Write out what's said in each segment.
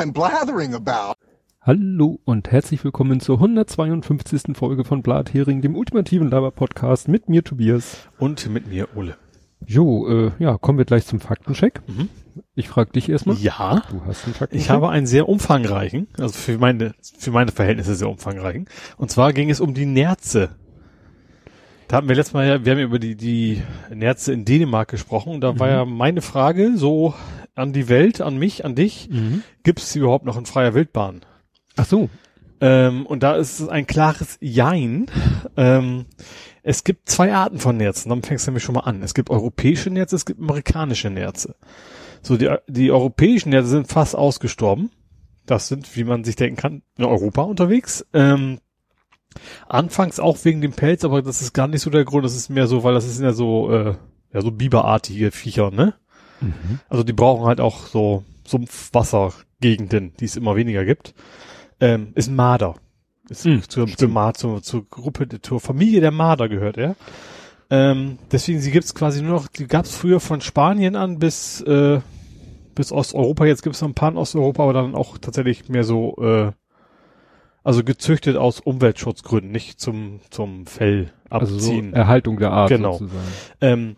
I'm blathering about. Hallo und herzlich willkommen zur 152. Folge von Blathering, dem ultimativen Laber-Podcast mit mir Tobias. Und mit mir Ole. Jo, äh, ja, kommen wir gleich zum Faktencheck. Mhm. Ich frage dich erstmal. Ja. Du hast einen Faktencheck. Ich habe einen sehr umfangreichen, also für meine, für meine Verhältnisse sehr umfangreichen. Und zwar ging es um die Nerze. Da hatten wir letztes Mal ja, wir haben ja über die, die Nerze in Dänemark gesprochen. Da war Mhm. ja meine Frage so an die Welt, an mich, an dich. Mhm. Gibt es überhaupt noch in freier Wildbahn? Ach so. Ähm, und da ist es ein klares Jein. Ähm, es gibt zwei Arten von Nerzen, dann fängst du nämlich schon mal an. Es gibt europäische Nerze, es gibt amerikanische Nerze. So, die, die europäischen Nerze sind fast ausgestorben. Das sind, wie man sich denken kann, in Europa unterwegs. Ähm, anfangs auch wegen dem Pelz, aber das ist gar nicht so der Grund. Das ist mehr so, weil das sind ja so, äh, ja, so biberartige Viecher, ne? Mhm. Also die brauchen halt auch so Sumpfwassergegenden, die es immer weniger gibt. Ähm, ist ein Marder. Ist Mhm, zur, zur, Mar, zur, zur Gruppe, zur Familie der Marder gehört er. Ähm, deswegen, sie gibt's quasi nur noch, die gab's früher von Spanien an bis, äh, bis Osteuropa. Jetzt gibt's noch ein paar in Osteuropa, aber dann auch tatsächlich mehr so, äh, also gezüchtet aus Umweltschutzgründen, nicht zum, zum Fell Also so abziehen. Erhaltung der Art Genau. sozusagen. Ähm,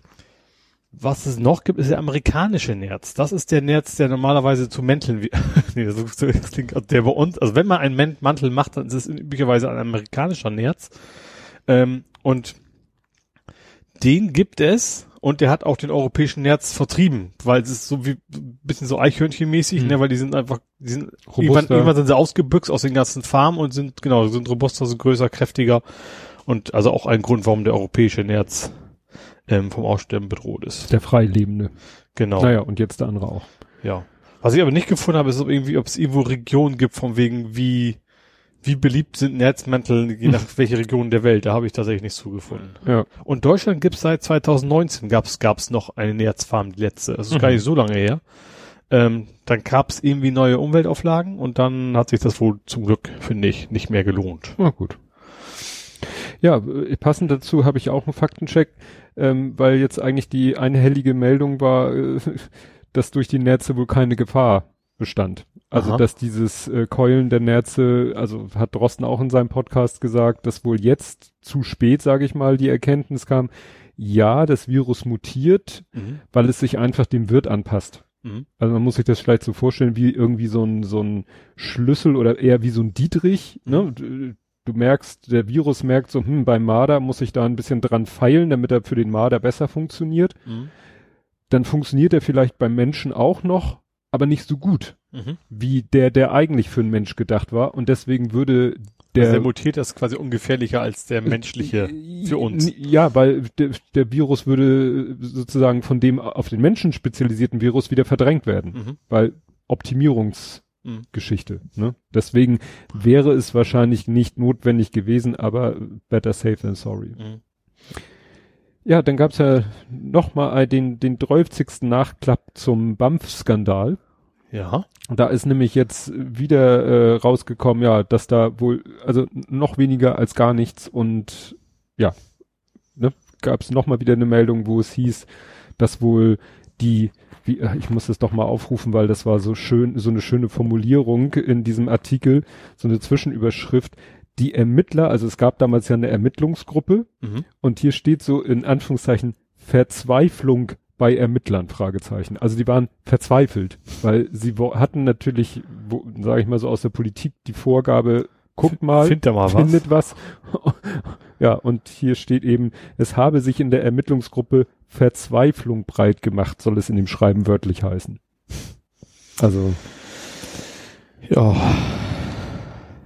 was es noch gibt, ist der amerikanische Nerz. Das ist der Nerz, der normalerweise zu Mänteln, nee, das, klingt, der bei uns, also wenn man einen Man- Mantel macht, dann ist es üblicherweise ein amerikanischer Nerz. Ähm, und den gibt es und der hat auch den europäischen Nerz vertrieben, weil es ist so wie, ein bisschen so Eichhörnchenmäßig, Hm. ne, weil die sind einfach, die sind, Robuster. irgendwann, irgendwann sind sie ausgebüxt aus den ganzen Farmen und sind, genau, sind robuster, sind größer, kräftiger und also auch ein Grund, warum der europäische Nerz ähm, vom Aussterben bedroht ist. Der Freilebende. Genau. Naja, und jetzt der andere auch. Ja. Was ich aber nicht gefunden habe, ist ob irgendwie, ob es irgendwo Regionen gibt, von wegen wie wie beliebt sind Netzmäntel, je nach welche Region der Welt. Da habe ich tatsächlich nichts zugefunden. Ja. Und Deutschland gibt es seit 2019 gab's gab's noch eine Nerzfarm, die letzte. Das ist gar Mhm. nicht so lange her. Ähm, dann gab's irgendwie neue Umweltauflagen und dann hat sich das wohl zum Glück, finde ich, nicht mehr gelohnt. Na gut. Ja, äh, passend dazu habe ich auch einen Faktencheck, ähm, weil jetzt eigentlich die einhellige Meldung war, äh, dass durch die Nerze wohl keine Gefahr bestand. Also Aha. dass dieses äh, Keulen der Nerze, also hat Drosten auch in seinem Podcast gesagt, dass wohl jetzt zu spät, sage ich mal, die Erkenntnis kam, ja, das Virus mutiert, weil es sich einfach dem Wirt anpasst. Mhm. Also man muss sich das vielleicht so vorstellen wie irgendwie so ein, so ein Schlüssel oder eher wie so ein Dietrich. Ne? Du, merkst, der Virus merkt so, hm, beim Marder muss ich da ein bisschen dran feilen, damit er für den Marder besser funktioniert. Mhm. Dann funktioniert er vielleicht beim Menschen auch noch, aber nicht so gut Mhm. wie der, der eigentlich für einen Mensch gedacht war. Und deswegen würde Der, der, der mutiert ist quasi ungefährlicher als der menschliche für uns. Ja, weil der, der Virus würde sozusagen von dem auf den Menschen spezialisierten Virus wieder verdrängt werden Mhm. weil Optimierungsgeschichte. Ne? Deswegen wäre es wahrscheinlich nicht notwendig gewesen, aber better safe than sorry. Mhm. Ja, dann gab's ja noch mal den den 30. Nachklapp zum BAMF-Skandal. Ja. Da ist nämlich jetzt wieder äh, rausgekommen, ja, dass da wohl, also noch weniger als gar nichts und ja, ne, gab es nochmal wieder eine Meldung, wo es hieß, dass wohl die, wie, äh, ich muss das doch mal aufrufen, weil das war so schön, so eine schöne Formulierung in diesem Artikel, so eine Zwischenüberschrift, die Ermittler, also es gab damals ja eine Ermittlungsgruppe Mhm. und hier steht so in Anführungszeichen Verzweiflung bei Ermittlern, Fragezeichen. Also die waren verzweifelt, weil sie hatten natürlich, sage ich mal so aus der Politik, die Vorgabe, guckt mal, Find mal was. findet was. ja, und hier steht eben, es habe sich in der Ermittlungsgruppe Verzweiflung breit gemacht, soll es in dem Schreiben wörtlich heißen. Also, Ja.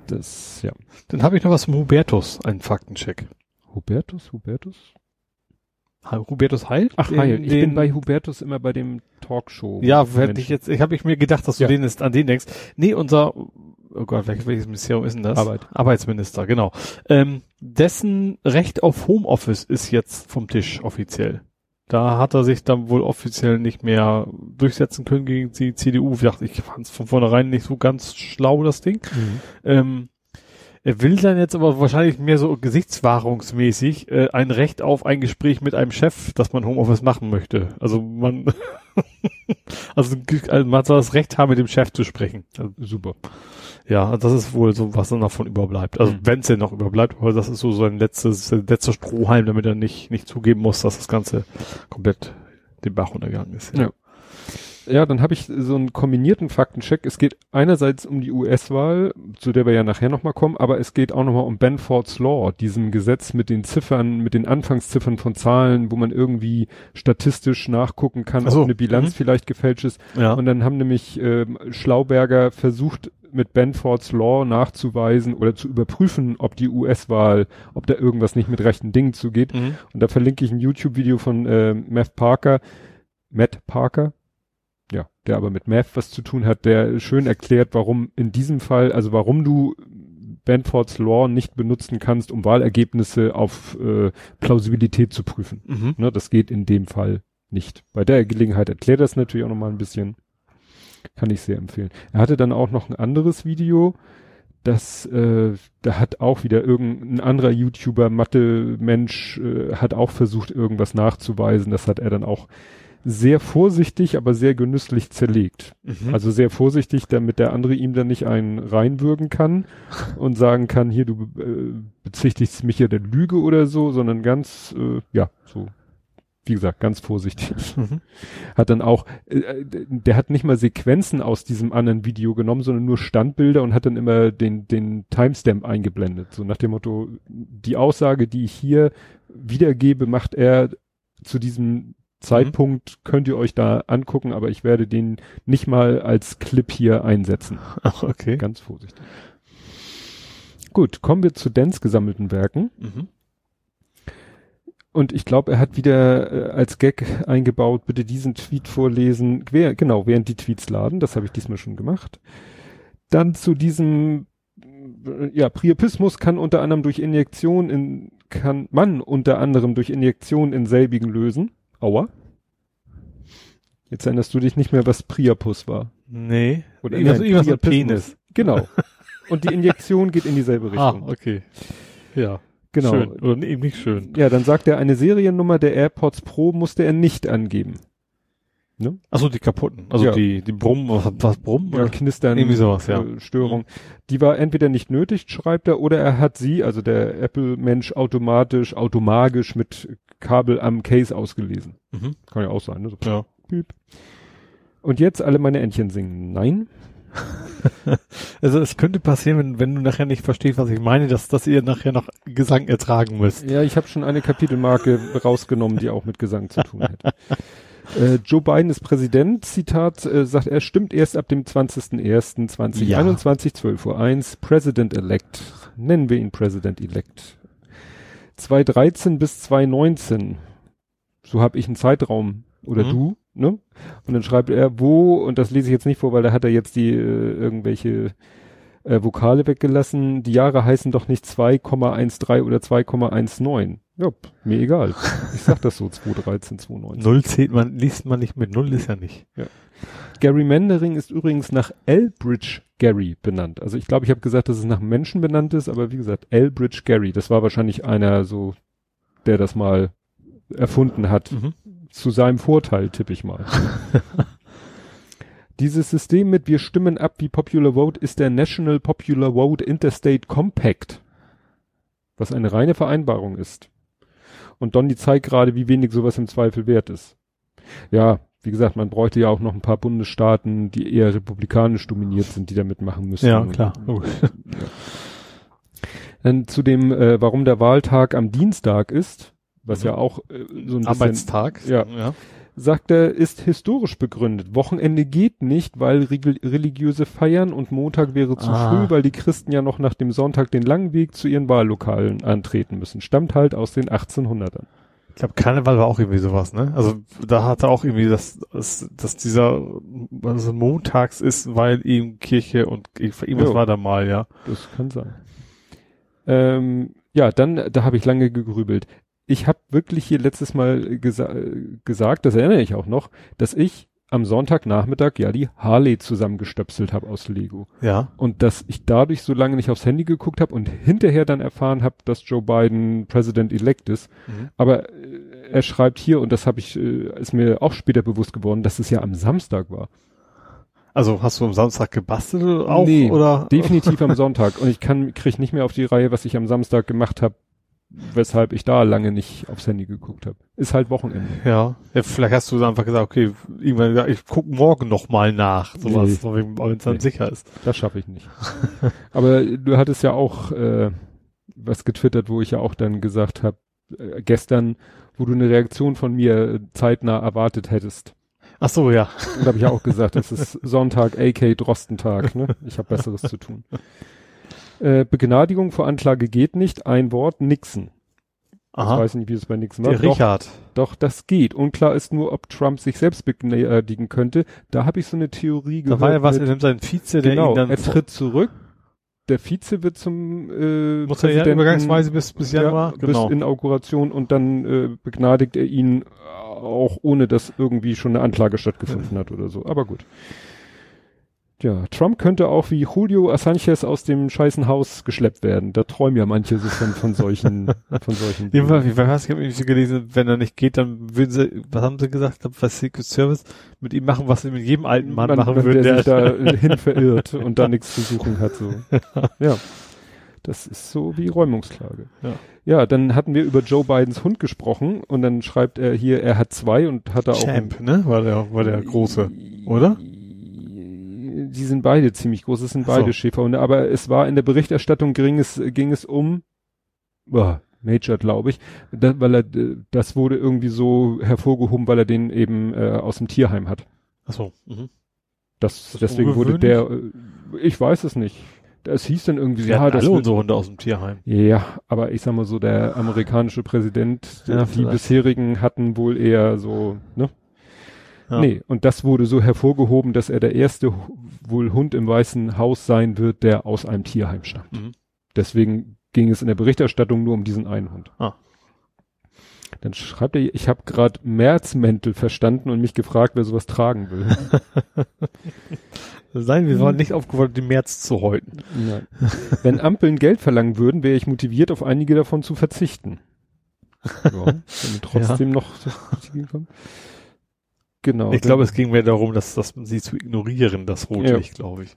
das, ja. Dann habe ich noch was vom Hubertus, einen Faktencheck. Hubertus, Hubertus? Hubertus Heil? Ach, Den- Heil. Ich den- bin bei Hubertus immer bei dem Talkshow. Ja, hätte ich jetzt, ich habe ich mir gedacht, dass du Ja. den ist, an den denkst. Nee, unser, oh Gott, welches, welches Ministerium ist denn das? Arbeit. Arbeitsminister, genau. Ähm, dessen Recht auf Homeoffice ist jetzt vom Tisch offiziell. Da hat er sich dann wohl offiziell nicht mehr durchsetzen können gegen die CDU. Ich dachte, ich fand es von vornherein nicht so ganz schlau, das Ding. Mhm. Ähm, er will dann jetzt aber wahrscheinlich mehr so gesichtswahrungsmäßig äh, ein Recht auf ein Gespräch mit einem Chef, dass man Homeoffice machen möchte. Also man, also, also man soll das Recht haben, mit dem Chef zu sprechen. Also, super. Ja, das ist wohl so, was dann davon überbleibt. Also mhm. wenn es denn noch überbleibt, aber das ist so sein letztes, letzter Strohhalm, damit er nicht, nicht zugeben muss, dass das Ganze komplett den Bach untergegangen ist. Ja. ja. Ja, dann habe ich so einen kombinierten Faktencheck. Es geht einerseits um die US-Wahl, zu der wir ja nachher nochmal kommen, aber es geht auch nochmal um Benford's Law, diesem Gesetz mit den Ziffern, mit den Anfangsziffern von Zahlen, wo man irgendwie statistisch nachgucken kann, so. ob eine Bilanz mhm. vielleicht gefälscht ist. Ja. Und dann haben nämlich äh, Schlauberger versucht, mit Benford's Law nachzuweisen oder zu überprüfen, ob die US-Wahl, ob da irgendwas nicht mit rechten Dingen zugeht. Mhm. Und da verlinke ich ein YouTube-Video von äh, Matt Parker, Matt Parker, ja, der aber mit Math was zu tun hat, der schön erklärt, warum in diesem Fall, also warum du Benford's Law nicht benutzen kannst, um Wahlergebnisse auf äh, Plausibilität zu prüfen. Mhm. Ne, das geht in dem Fall nicht. Bei der Gelegenheit erklärt das natürlich auch nochmal ein bisschen. Kann ich sehr empfehlen. Er hatte dann auch noch ein anderes Video, das, äh, da hat auch wieder irgendein anderer YouTuber, Mathe-Mensch, äh, hat auch versucht, irgendwas nachzuweisen. Das hat er dann auch sehr vorsichtig, aber sehr genüsslich zerlegt. Mhm. Also sehr vorsichtig, damit der andere ihm dann nicht einen reinwürgen kann und sagen kann, hier, du äh, bezichtigst mich ja der Lüge oder so, sondern ganz, äh, ja, so, wie gesagt, ganz vorsichtig. Mhm. Hat dann auch, äh, der hat nicht mal Sequenzen aus diesem anderen Video genommen, sondern nur Standbilder und hat dann immer den, den Timestamp eingeblendet. So nach dem Motto, die Aussage, die ich hier wiedergebe, macht er zu diesem Zeitpunkt mhm. könnt ihr euch da angucken, aber ich werde den nicht mal als Clip hier einsetzen. Ach, okay. Ganz vorsichtig. Gut, kommen wir zu Dens gesammelten Werken. Mhm. Und ich glaube, er hat wieder äh, als Gag eingebaut, bitte diesen Tweet vorlesen. Wer, genau, während die Tweets laden. Das habe ich diesmal schon gemacht. Dann zu diesem, äh, ja, Priapismus kann unter anderem durch Injektion in, kann man unter anderem durch Injektion in selbigen lösen. Aua. Jetzt erinnerst du dich nicht mehr, was Priapus war. Nee. Oder irgendwas, irgendwas mit Penis. Genau. Und die Injektion geht in dieselbe ah, Richtung. Ah, okay. Ja. Genau. Schön. Oder eben nicht schön. Ja, dann sagt er, eine Seriennummer der AirPods Pro musste er nicht angeben. Ne? Achso, die kaputten. Also ja. die, die Brummen, was, was Brummen? Ja, Knistern, irgendwie sowas, ja. Äh, Störung. Die war entweder nicht nötig, schreibt er, oder er hat sie, also der Apple-Mensch, automatisch, automagisch mit Kabel am Case ausgelesen. Mhm. Kann ja auch sein, ne? So, ja. Piep. Und jetzt alle meine Entchen singen. Nein. also es könnte passieren, wenn, wenn du nachher nicht verstehst, was ich meine, dass, dass ihr nachher noch Gesang ertragen müsst. Ja, ich habe schon eine Kapitelmarke rausgenommen, die auch mit Gesang zu tun hat. Äh, Joe Biden ist Präsident, Zitat, äh, sagt er, stimmt erst ab dem 20.01.2021, ja. 12 Uhr 1, President-elect. Nennen wir ihn President-elect. 2013 bis 2019. So habe ich einen Zeitraum. Oder mhm. du, ne? Und dann schreibt er, wo, und das lese ich jetzt nicht vor, weil da hat er jetzt die äh, irgendwelche äh, Vokale weggelassen. Die Jahre heißen doch nicht 2,13 oder 2,19. Ja, mir egal. Ich sag das so, 213, 219. Null zählt man, liest man nicht mit. Null ist ja nicht. Ja. Gary Mendering ist übrigens nach Elbridge Gary benannt. Also ich glaube, ich habe gesagt, dass es nach Menschen benannt ist, aber wie gesagt, Elbridge Gary, das war wahrscheinlich einer so, der das mal erfunden hat. Mhm. Zu seinem Vorteil, tippe ich mal. Dieses System mit wir stimmen ab wie Popular Vote ist der National Popular Vote Interstate Compact, was eine reine Vereinbarung ist. Und Donny zeigt gerade, wie wenig sowas im Zweifel wert ist. Ja, wie gesagt, man bräuchte ja auch noch ein paar Bundesstaaten, die eher republikanisch dominiert sind, die da mitmachen müssen. Ja, klar. Ja. Dann zu dem, äh, warum der Wahltag am Dienstag ist, was mhm. ja auch äh, so ein Arbeitstag, bisschen, ja, ja, sagt er, ist historisch begründet. Wochenende geht nicht, weil religiöse Feiern und Montag wäre zu ah. früh, weil die Christen ja noch nach dem Sonntag den langen Weg zu ihren Wahllokalen antreten müssen. Stammt halt aus den 1800ern. Ich glaube, Karneval war auch irgendwie sowas, ne? Also da hatte auch irgendwie, dass, dass, dass dieser also montags ist, weil eben Kirche und irgendwas jo, war da mal, ja. Das kann sein. Ähm, ja, dann, da habe ich lange gegrübelt ich habe wirklich hier letztes Mal gesa gesagt, das erinnere ich auch noch, dass ich am Sonntagnachmittag ja die Harley zusammengestöpselt habe aus Lego. Ja. Und dass ich dadurch so lange nicht aufs Handy geguckt habe und hinterher dann erfahren habe, dass Joe Biden President elect ist. Mhm. Aber äh, er schreibt hier, und das habe ich, äh, ist mir auch später bewusst geworden, dass es ja am Samstag war. Also hast du am Samstag gebastelt auch Nee, oder? Definitiv am Sonntag. Und ich kann, krieg nicht mehr auf die Reihe, was ich am Samstag gemacht habe, weshalb ich da lange nicht aufs Handy geguckt habe. Ist halt Wochenende. Ja. ja, vielleicht hast du einfach gesagt, okay, irgendwann gesagt, ich guck morgen noch mal nach, sowas, Nee. wenn es dann Nee. sicher ist. Das schaffe ich nicht. Aber du hattest ja auch äh, was getwittert, wo ich ja auch dann gesagt habe, äh, gestern, wo du eine Reaktion von mir äh, zeitnah erwartet hättest. Ach so, ja. Und da habe ich ja auch gesagt, es ist Sonntag, AK Drostentag, ne? Ich habe Besseres zu tun. Äh, Begnadigung vor Anklage geht nicht, ein Wort, Nixon. Ich Aha. weiß nicht, wie es bei Nixon war. Der Doch, Richard. doch, das geht. Unklar ist nur, ob Trump sich selbst begnadigen könnte. Da habe ich so eine Theorie Da war ja was, er mit- nimmt seinen Vize, der genau, ihn dann er tritt zurück. Der Vize wird zum äh, muss er ja Präsidenten, übergangsweise bis bis Januar. ja, genau. bis Inauguration und dann äh, begnadigt er ihn auch ohne, dass irgendwie schon eine Anklage stattgefunden hat oder so. Aber gut. Ja, Trump könnte auch wie Julio Assange aus dem scheißen Haus geschleppt werden. Da träumen ja manche so von, von solchen, von solchen. War, wie? Ich habe irgendwie gelesen, wenn er nicht geht, dann würden sie, was haben sie gesagt, was Secret Service mit ihm machen, was sie mit jedem alten Mann Man- machen würden. der sich da hin verirrt und da nichts zu suchen hat. So. Ja. Das ist so wie Räumungsklage. Ja. ja, dann hatten wir über Joe Bidens Hund gesprochen und dann schreibt er hier, er hat zwei und hat da auch. Champ, ne? War der, war der große, oder? Die sind beide ziemlich groß, es sind so. beide Schäferhunde, aber es war in der Berichterstattung ging es, ging es um boah, Major, glaube ich, da, weil er, das wurde irgendwie so hervorgehoben, weil er den eben äh, aus dem Tierheim hat. Ach so. Mhm. Das, das deswegen wurde der, äh, ich weiß es nicht. Es hieß dann irgendwie, Wir ja, das alle unsere Hunde aus dem Tierheim. ja, aber ich sag mal so, der amerikanische Präsident, Ja, die vielleicht. bisherigen hatten wohl eher so, ne? Ja. Nee, und das wurde so hervorgehoben, dass er der erste wohl Hund im Weißen Haus sein wird, der aus einem Tierheim stammt. Mhm. Deswegen ging es in der Berichterstattung nur um diesen einen Hund. Ah. Dann schreibt er, ich habe gerade Märzmäntel verstanden und mich gefragt, wer sowas tragen will. Nein, wir waren nicht aufgefordert, den März zu häuten. Nein. Wenn Ampeln Geld verlangen würden, wäre ich motiviert, auf einige davon zu verzichten. Ja, trotzdem noch Richtige kommt. Genau. Ich glaube, es ging mehr darum, dass, dass sie zu ignorieren, das Ja. Rotlicht, glaube ich.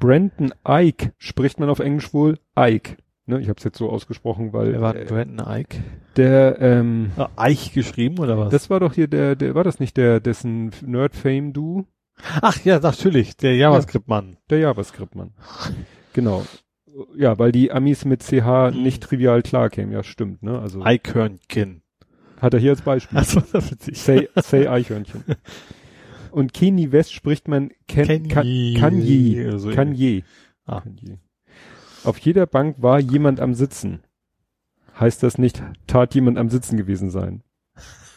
Brandon Ike spricht man auf Englisch wohl Ike. Ne, ich habe es jetzt so ausgesprochen, weil Wer war äh, Brandon Ike? der, ähm, Ah, Eich geschrieben oder was? das war doch hier der, der war das nicht der, dessen Nerd-Fame du, Ach ja, natürlich, der JavaScript-Mann. der JavaScript-Mann. genau. Ja, weil die Amis mit CH nicht trivial klar kämen. Ja, stimmt. Ne, also Eichhörnchen. Hat er hier als Beispiel. Achso, das ist witzig. Say, say Eichhörnchen. Und Kanye West spricht man Ken, Kanye. Kan, Kanye. Also, Kanye. Ah. Kanye. Auf jeder Bank war jemand am Sitzen. Heißt das nicht, tat jemand am Sitzen gewesen sein?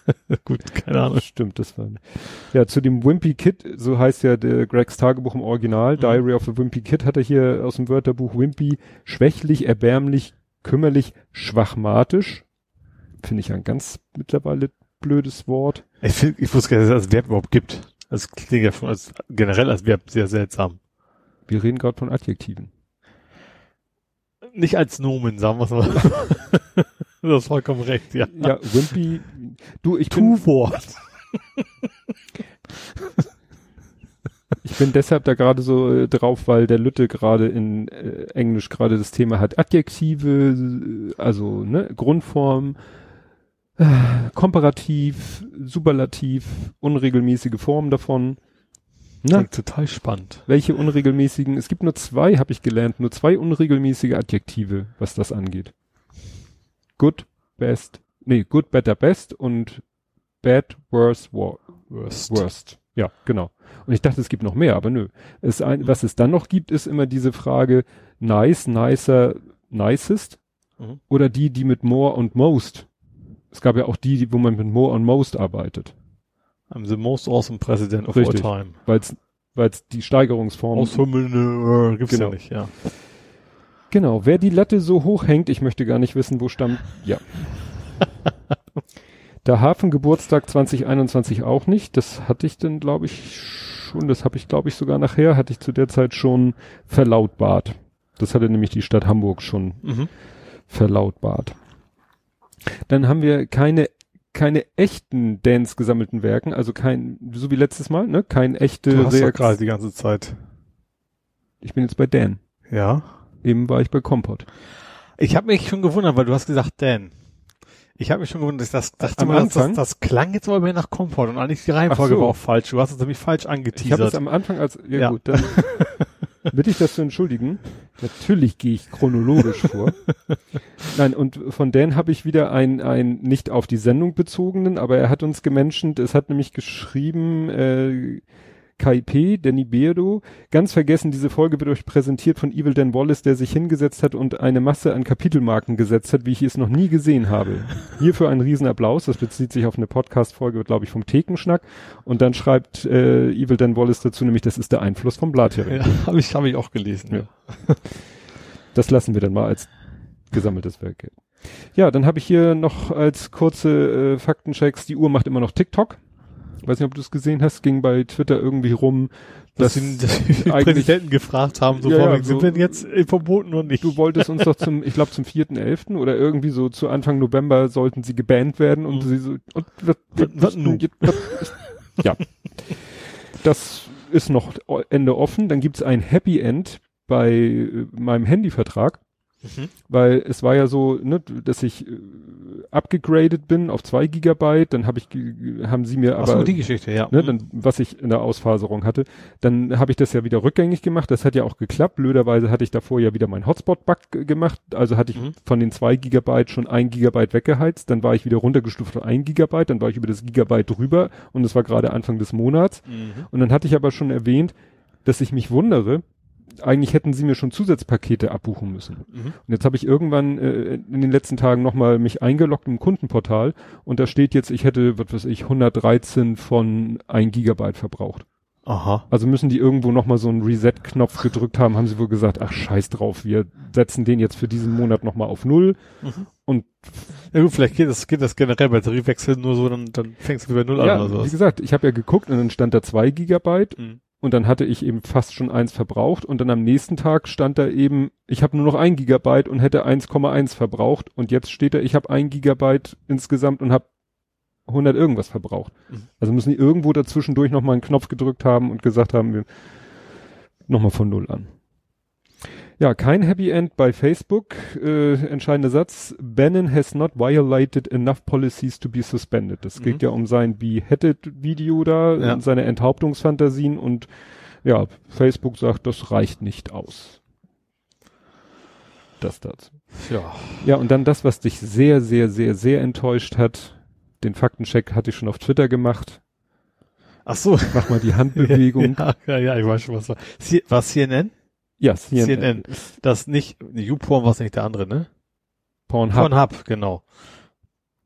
Gut, keine Ahnung. Stimmt, das war. Ja, zu dem Wimpy Kid, so heißt ja der Gregs Tagebuch im Original, Mhm. Diary of a Wimpy Kid, hat er hier aus dem Wörterbuch Wimpy schwächlich, erbärmlich, kümmerlich, schwachmatisch. Finde ich ein ganz mittlerweile blödes Wort. Ich, find, ich wusste gar nicht, dass es das Verb überhaupt gibt. Das klingt ja schon als, generell als Verb sehr seltsam. Wir reden gerade von Adjektiven. Nicht als Nomen, sagen wir es mal. du hast vollkommen recht, ja. Ja, Wimpy, du, ich bin, Tu-Wort. ich bin deshalb da gerade so äh, drauf, weil der Lütte gerade in äh, Englisch gerade das Thema hat. Adjektive, äh, also ne, Grundform, äh, Komparativ, Superlativ, unregelmäßige Formen davon. Ne? Klingt total spannend. Welche unregelmäßigen? Es gibt nur zwei, habe ich gelernt, nur zwei unregelmäßige Adjektive, was das angeht. Good, best, nee, good, better, best und bad, worse, wor Worst. worst. Ja, genau. Und ich dachte, es gibt noch mehr, aber nö. Es ein, was es dann noch gibt, ist immer diese Frage nice, nicer, nicest Mhm. oder die, die mit more und most. Es gab ja auch die, wo man mit more und most arbeitet, I'm the most awesome president of Richtig. all time. weil es weil es die Steigerungsform Aushummelnde, äh, gibt's Genau. ja nicht, ja. Genau, wer die Latte so hoch hängt, ich möchte gar nicht wissen, wo stammt. Ja. Der Hafengeburtstag 2021 auch nicht. Das hatte ich dann, glaube ich, schon, das habe ich, glaube ich, sogar nachher, hatte ich zu der Zeit schon verlautbart. Das hatte nämlich die Stadt Hamburg schon Mhm. verlautbart. Dann haben wir keine keine echten Dance gesammelten Werken, also kein, so wie letztes Mal, ne, kein echte Du hast ja Reakt- gerade die ganze Zeit. Ich bin jetzt bei Dan. Ja. Eben war ich bei Kompott. Ich habe mich schon gewundert, weil du hast gesagt Dan. Ich habe mich schon gewundert, dass das dachte Am mal, das, das, Anfang? das klang jetzt aber mehr nach Comfort und eigentlich die Reihenfolge so. war auch falsch. Du hast es nämlich falsch Ich habe es angeteasert. am Anfang als, ja, Ja. gut, dann bitte ich das zu entschuldigen. Natürlich gehe ich chronologisch vor. Nein, und von Dan habe ich wieder ein, ein nicht auf die Sendung bezogenen, aber er hat uns gemenschent, es hat nämlich geschrieben, äh, KIP, Danny Beardo, ganz vergessen, diese Folge wird euch präsentiert von Evil Dan Wallace, der sich hingesetzt hat und eine Masse an Kapitelmarken gesetzt hat, wie ich es noch nie gesehen habe. Hierfür ein Riesenapplaus, das bezieht sich auf eine Podcast-Folge, glaube ich, vom Thekenschnack. Und dann schreibt äh, Evil Dan Wallace dazu, nämlich, das ist der Einfluss vom Blathering. ja, habe ich, hab ich auch gelesen. Ja. Das lassen wir dann mal als gesammeltes Werk. Ja, dann habe ich hier noch als kurze äh, Faktenchecks, die Uhr macht immer noch TikTok. Weiß nicht, ob du es gesehen hast, ging bei Twitter irgendwie rum, Dass, dass sie, dass eigentlich- Präsidenten gefragt haben, so, Ja, ja, sind so- wir denn jetzt äh, verboten oder nicht? du wolltest uns doch zum, ich glaube zum 4.11. oder irgendwie so zu Anfang November sollten sie gebannt werden und Mhm. sie so, und was, Was- was nun? ja. Das ist noch Ende offen. Dann gibt's ein Happy End bei äh, meinem Handyvertrag. Mhm. weil es war ja so, ne, dass ich äh, abgegradet bin auf zwei Gigabyte, dann habe ich, haben sie mir aber, so, die Geschichte, ja. ne, dann, was ich in der Ausfaserung hatte, dann habe ich das ja wieder rückgängig gemacht, das hat ja auch geklappt, blöderweise hatte ich davor ja wieder meinen Hotspot-Bug g- gemacht, also hatte ich Mhm. von den zwei Gigabyte schon ein Gigabyte weggeheizt, dann war ich wieder runtergestuft auf ein Gigabyte, dann war ich über das Gigabyte drüber und es war gerade Anfang des Monats Mhm. und dann hatte ich aber schon erwähnt, dass ich mich wundere, eigentlich hätten sie mir schon Zusatzpakete abbuchen müssen. Mhm. Und jetzt habe ich irgendwann äh, in den letzten Tagen nochmal mich eingeloggt im Kundenportal und da steht jetzt, ich hätte, was weiß ich, 113 von 1 Gigabyte verbraucht. Aha. Also müssen die irgendwo nochmal so einen Reset-Knopf gedrückt haben, haben sie wohl gesagt, ach scheiß drauf, wir setzen den jetzt für diesen Monat nochmal auf Null. Mhm. Und Ja gut, vielleicht geht das, geht das generell Batteriewechsel nur so, dann, dann fängst du wieder null an ja, oder wie sowas. gesagt, ich habe ja geguckt und dann stand da 2 Gigabyte Mhm. Und dann hatte ich eben fast schon eins verbraucht und dann am nächsten Tag stand da eben, ich habe nur noch ein Gigabyte und hätte 1,1 verbraucht und jetzt steht da, ich habe ein Gigabyte insgesamt und habe 100 irgendwas verbraucht. Mhm. Also müssen die irgendwo dazwischendurch nochmal einen Knopf gedrückt haben und gesagt haben, wir nochmal von Null an. Ja, kein Happy End bei Facebook. Äh, entscheidender Satz. Bannon has not violated enough policies to be suspended. Das Mhm. geht ja um sein Beheaded-Video da, Ja. und seine Enthauptungsfantasien und ja, Facebook sagt, das reicht nicht aus. Das dazu. Ja. Ja, und dann das, was dich sehr, sehr, sehr, sehr enttäuscht hat. Den Faktencheck hatte ich schon auf Twitter gemacht. Ach so. Mach mal die Handbewegung. Ja, ja, ja, ich weiß schon, was war. C was CNN? Ja, CNN. CNN. Das nicht, YouPorn war es nicht der andere, ne? Pornhub. Pornhub, genau.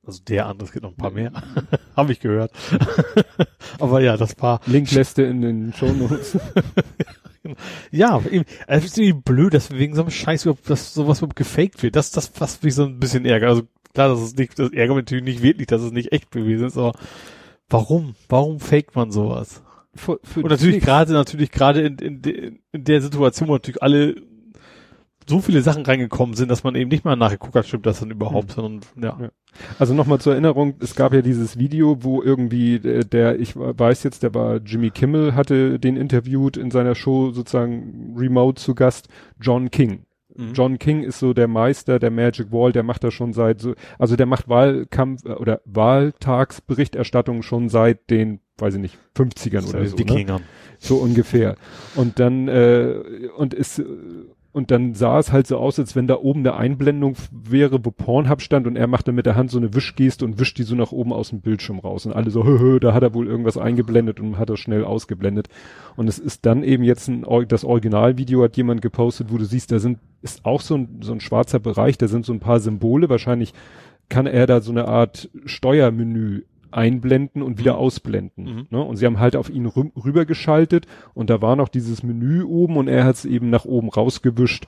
Also der andere, es gibt noch ein paar mehr. Habe ich gehört. Aber ja, das paar. Link lässt du in den Shownotes. Ja, eben, es ist irgendwie blöd, dass wegen so einem Scheiß überhaupt, dass sowas überhaupt gefaked wird. Das, das, was mich so ein bisschen ärgert. Also klar, das ist nicht, das ärgert mich natürlich nicht wirklich, dass es nicht echt gewesen ist, aber warum? Warum faked man sowas? Für, für Und natürlich gerade, natürlich gerade in, in, de- in der Situation, wo natürlich alle so viele Sachen reingekommen sind, dass man eben nicht mal nachgeguckt hat, stimmt das dann überhaupt, sondern, ja. Ja. Also nochmal zur Erinnerung, es gab ja dieses Video, wo irgendwie äh, der, ich weiß jetzt, der war Jimmy Kimmel, hatte den interviewt in seiner Show sozusagen remote zu Gast, John King. Mhm. John King ist so der Meister der Magic Wall, der macht das schon seit so, also der macht Wahlkampf äh, oder Wahltagsberichterstattung schon seit den, weiß ich nicht, 50ern oder so. Ne? Wikingern. So ungefähr. Und dann, äh, und ist, äh, und dann sah es halt so aus, als wenn da oben eine Einblendung wäre, wo Pornhub stand und er machte mit der Hand so eine Wischgeste und wischt die so nach oben aus dem Bildschirm raus. Und alle so, hö, hö, da hat er wohl irgendwas eingeblendet und hat das schnell ausgeblendet. Und es ist dann eben jetzt ein, das Originalvideo hat jemand gepostet, wo du siehst, da sind, ist auch so ein, so ein schwarzer Bereich, da sind so ein paar Symbole. Wahrscheinlich kann er da so eine Art Steuermenü einblenden und wieder Mhm. ausblenden. Mhm. Ne? Und sie haben halt auf ihn rü rübergeschaltet und da war noch dieses Menü oben und er hat es eben nach oben rausgewischt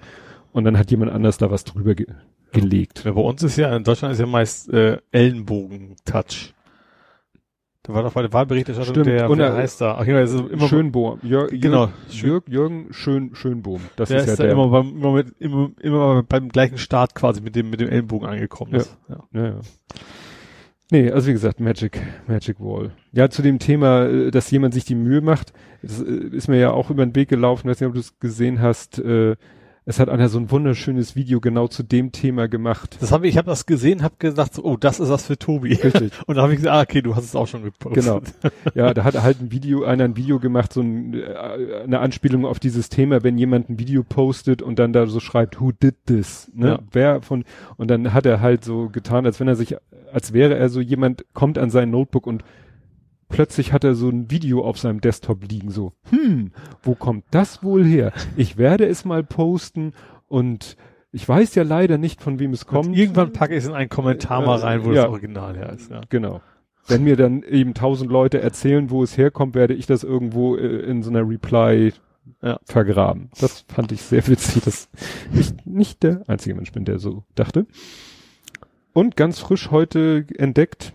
und dann hat jemand anders da was drüber ge gelegt. Ja, bei uns ist ja, in Deutschland ist ja meist äh, Ellenbogen-Touch. Da war doch bei der Wahlberichterstattung Stimmt. der, Und wer er- heißt da? Ach, ist immer, Schönbohm. Jör Genau. Jörg, Jürgen Schön Schönbohm. Das der ist ja der. immer beim, immer mit, immer, immer beim gleichen Start quasi mit dem, mit dem Ellenbogen angekommen Ja. ist. Ja. ja, ja. Nee, also wie gesagt, Magic, Magic Wall. Ja, zu dem Thema, äh, dass jemand sich die Mühe macht, das äh, ist mir ja auch über den Weg gelaufen, weiß nicht, ob du es gesehen hast, äh, es hat einer so ein wunderschönes Video genau zu dem Thema gemacht. Das habe ich, ich habe das gesehen, habe gesagt, so, oh, das ist was für Tobi. Richtig. Und dann habe ich gesagt, ah, okay, du hast es auch schon gepostet. Genau. Ja, da hat halt ein Video, einer ein Video gemacht, so ein, äh, eine Anspielung auf dieses Thema, wenn jemand ein Video postet und dann da so schreibt, who did this? Ne? Ja. Wer von, und dann hat er halt so getan, als wenn er sich, als wäre er so jemand, kommt an sein Notebook und plötzlich hat er so ein Video auf seinem Desktop liegen, so, hm, wo kommt das wohl her? Ich werde es mal posten und ich weiß ja leider nicht, von wem es kommt. Und irgendwann packe ich es in einen Kommentar mal rein, wo Ja. das Original her ist. Ja. Genau. Wenn mir dann eben tausend Leute erzählen, wo es herkommt, werde ich das irgendwo äh, in so einer Reply Ja. vergraben. Das fand ich sehr witzig, dass ich nicht der einzige Mensch bin, der so dachte. Und ganz frisch heute entdeckt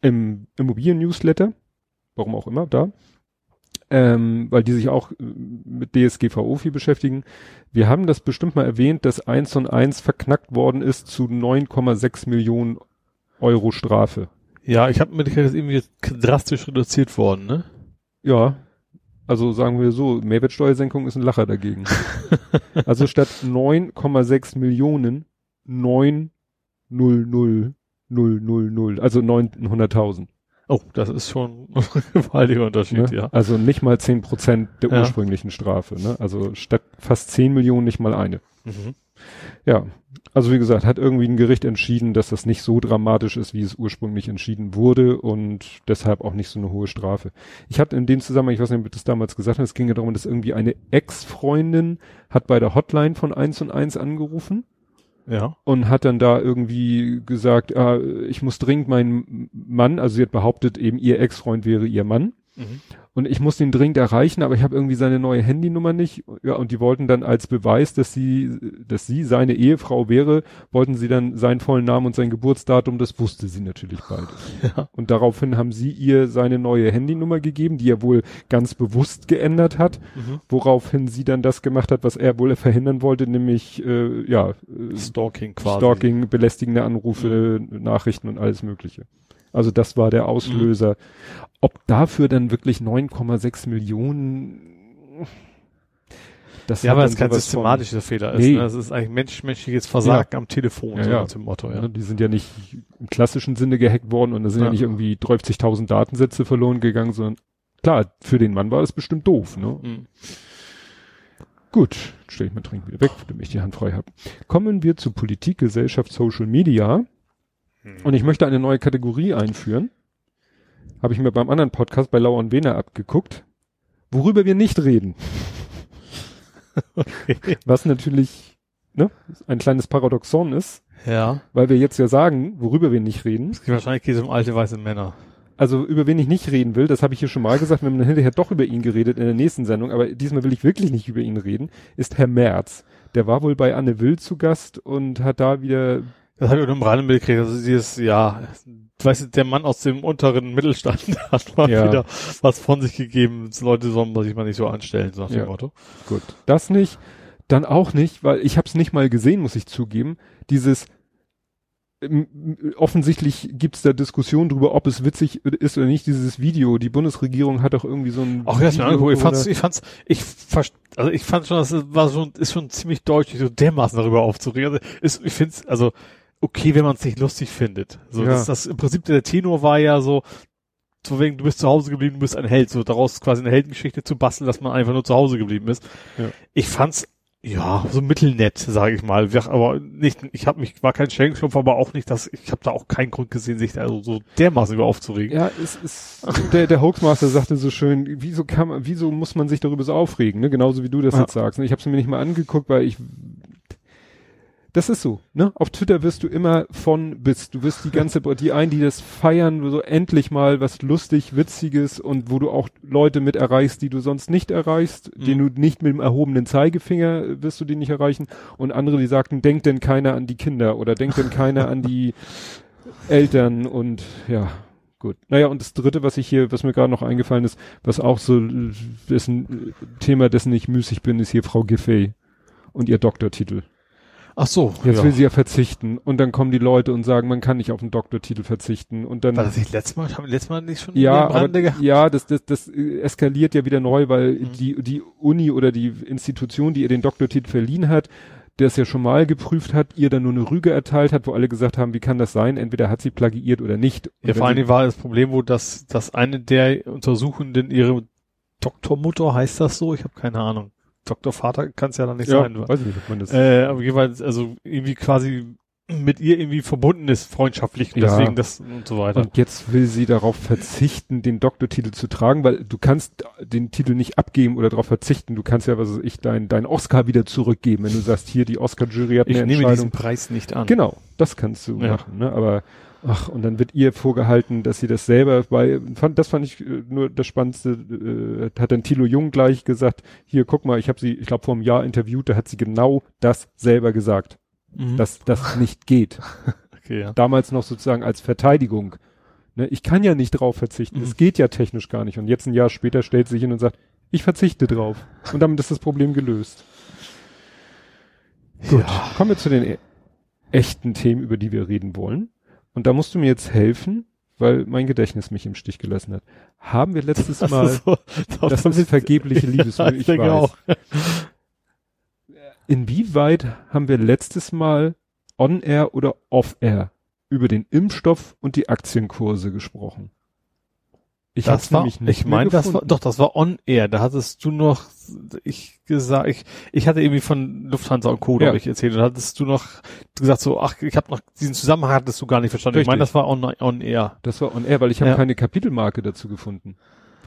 im Immobilien-Newsletter, warum auch immer, da, ähm, weil die sich auch äh, mit DSGVO viel beschäftigen. Wir haben das bestimmt mal erwähnt, dass eins und eins verknackt worden ist zu 9,6 Millionen Euro Strafe. ja, ich habe mitgekriegt, das irgendwie drastisch reduziert worden, ne? Ja, also sagen wir so, Mehrwertsteuersenkung ist ein Lacher dagegen. also statt 9,6 Millionen 900 also 900.000. Oh, das ist schon ein gewaltiger Unterschied, Ne? ja. Also nicht mal 10 Prozent der Ja. ursprünglichen Strafe. Ne? Also statt fast 10 Millionen nicht mal eine. Mhm. Ja, also wie gesagt, hat irgendwie ein Gericht entschieden, dass das nicht so dramatisch ist, wie es ursprünglich entschieden wurde und deshalb auch nicht so eine hohe Strafe. Ich hatte in dem Zusammenhang, ich weiß nicht, ob ich das damals gesagt habe, es ging ja darum, dass irgendwie eine Ex-Freundin hat bei der Hotline von 1 und 1 angerufen Ja. und hat dann da irgendwie gesagt, ah, ich muss dringend meinen Mann, also sie hat behauptet eben, ihr Ex-Freund wäre ihr Mann Mhm. und ich muss ihn dringend erreichen, aber ich habe irgendwie seine neue Handynummer nicht. Ja, und die wollten dann als Beweis, dass sie, dass sie seine Ehefrau wäre, wollten sie dann seinen vollen Namen und sein Geburtsdatum, das wusste sie natürlich bald. Ja. Und daraufhin haben sie ihr seine neue Handynummer gegeben, die er wohl ganz bewusst geändert hat, Mhm. woraufhin sie dann das gemacht hat, was er wohl verhindern wollte, nämlich äh, ja, äh, Stalking quasi. Stalking, belästigende Anrufe, Nachrichten und alles Mögliche. Also das war der Auslöser. Ob dafür dann wirklich 9,6 Millionen das Ja, weil es kein systematischer Fehler ist. Nee. Ne? Das ist eigentlich mensch, menschliches Versagen am Telefon, Ja, so ja. dem Motto, ja. ne, die sind ja nicht im klassischen Sinne gehackt worden und da sind ja, Ja. nicht irgendwie 30.000 Datensätze verloren gegangen, sondern klar, für den Mann war das bestimmt doof. Ne? Mhm. Gut, stelle ich mein Trinken wieder weg, damit ich die Hand frei habe. Kommen wir zu Politik, Gesellschaft, Social Media. Und ich möchte eine neue Kategorie einführen. Habe ich mir beim anderen Podcast bei Lauer und Wehner abgeguckt. Worüber wir nicht reden. Was natürlich ne, ein kleines Paradoxon ist, Ja. weil wir jetzt ja sagen, worüber wir nicht reden. Wahrscheinlich geht es um alte weiße Männer. Also über wen ich nicht reden will, das habe ich hier schon mal gesagt, wir haben dann hinterher doch über ihn geredet in der nächsten Sendung, aber diesmal will ich wirklich nicht über ihn reden, ist Herr Merz. Der war wohl bei Anne Will zu Gast und hat da wieder Das habe ich auch im Rande mitgekriegt. Also dieses, ja, weißt du, der Mann aus dem unteren Mittelstand hat mal Ja. wieder was von sich gegeben. Leute sollen sich mal nicht so anstellen, so nach Ja. dem Motto. Gut. Das nicht. Dann auch nicht, weil ich habe es nicht mal gesehen, muss ich zugeben. Dieses ähm, offensichtlich gibt's da Diskussionen drüber, ob es witzig ist oder nicht, dieses Video. Die Bundesregierung hat doch irgendwie so ein Video, angeguckt. Ich fand's, ich fand's, ich also ich fand schon, das war schon, ist schon ziemlich deutlich, so dermaßen darüber aufzuregen. Also ist, ich find's, also okay, wenn man es nicht lustig findet. So, Ja. das, das im Prinzip der Tenor war ja so, so wegen, du bist zu Hause geblieben, du bist ein Held, so daraus quasi eine Heldengeschichte zu basteln, dass man einfach nur zu Hause geblieben ist. Ja. Ich fand's ja so mittelnett, sage ich mal. Aber nicht, ich habe mich war kein Schenkenschopf, aber auch nicht, dass ich habe da auch keinen Grund gesehen, sich da so, so dermaßen über aufzuregen. Ja, es ist, der, der Hoaxmaster sagte so schön, wieso kann wieso muss man sich darüber so aufregen, ne? Genauso wie du das Ja. jetzt sagst. ne? Ich habe es mir nicht mal angeguckt, weil ich, das ist so, ne? Auf Twitter wirst du immer von bis. Du wirst die ganze, die einen, die das feiern, so endlich mal was lustig, witziges und wo du auch Leute mit erreichst, die du sonst nicht erreichst, Mhm. den du nicht mit dem erhobenen Zeigefinger äh, wirst du die nicht erreichen und andere, die sagten, denkt denn keiner an die Kinder oder denkt denn keiner an die Eltern und ja, gut. Naja, und das dritte, was ich hier, was mir gerade noch eingefallen ist, was auch so äh, dessen äh, Thema, dessen ich müßig bin, ist hier Frau Giffey und ihr Doktortitel. Ach so, Jetzt ja. will sie ja verzichten und dann kommen die Leute und sagen, man kann nicht auf den Doktortitel verzichten und dann War das nicht letztes Mal? Haben wir letztes Mal nicht schon ja, Brande aber, gehabt? ja, das, das, das äh, eskaliert ja wieder neu, weil Mhm. die, die Uni oder die Institution, die ihr den Doktortitel verliehen hat, der es ja schon mal geprüft hat, ihr dann nur eine Rüge erteilt hat, wo alle gesagt haben, wie kann das sein? Entweder hat sie plagiiert oder nicht. Und Ja, vor allen Dingen war das Problem, wo das, dass eine der Untersuchenden ihre Doktormutter, heißt das so? Ich habe keine Ahnung. Doktorvater kann es ja dann nicht ja, sein. weiß ich nicht, ob man das. Äh, aber jeweils, also irgendwie quasi mit ihr irgendwie verbunden ist, freundschaftlich, und Ja. deswegen das und so weiter. Und jetzt will sie darauf verzichten, den Doktortitel zu tragen, weil du kannst den Titel nicht abgeben oder darauf verzichten. Du kannst ja, was weiß ich, dein, dein Oscar wieder zurückgeben, wenn du sagst, hier, die Oscar-Jury hat ich eine nehme Entscheidung. diesen Preis nicht an. Genau, das kannst du Ja. machen, ne? Aber ach, und dann wird ihr vorgehalten, dass sie das selber bei fand das fand ich äh, nur das spannendste äh, hat dann Thilo Jung gleich gesagt, hier guck mal, ich habe sie ich glaube vor einem Jahr interviewt, da hat sie genau das selber gesagt, Mhm. dass das nicht geht. okay, ja. Damals noch sozusagen als Verteidigung. Ne? Ich kann ja nicht drauf verzichten, Mhm. es geht ja technisch gar nicht und jetzt ein Jahr später stellt sie sich hin und sagt, ich verzichte drauf und damit ist das Problem gelöst. Gut, Ja. kommen wir zu den e echten Themen, über die wir reden wollen. Und da musst du mir jetzt helfen, weil mein Gedächtnis mich im Stich gelassen hat. Haben wir letztes Das Mal, ist so, das sind vergebliche Liebesmühe, ja, ich ich denke weiß. auch. Inwieweit haben wir letztes Mal on-air oder off-air über den Impfstoff und die Aktienkurse gesprochen? Ich das war, nicht ich meine, das war, doch, das war on air. Da hattest du noch, ich gesagt, ich, ich hatte irgendwie von Lufthansa und Co. Ja. ich erzählt. Da hattest du noch gesagt so, ach, ich habe noch diesen Zusammenhang hattest du gar nicht verstanden. Ich meine, Richtig. das war on, on air. Das war on-air, weil ich habe Ja. keine Kapitelmarke dazu gefunden.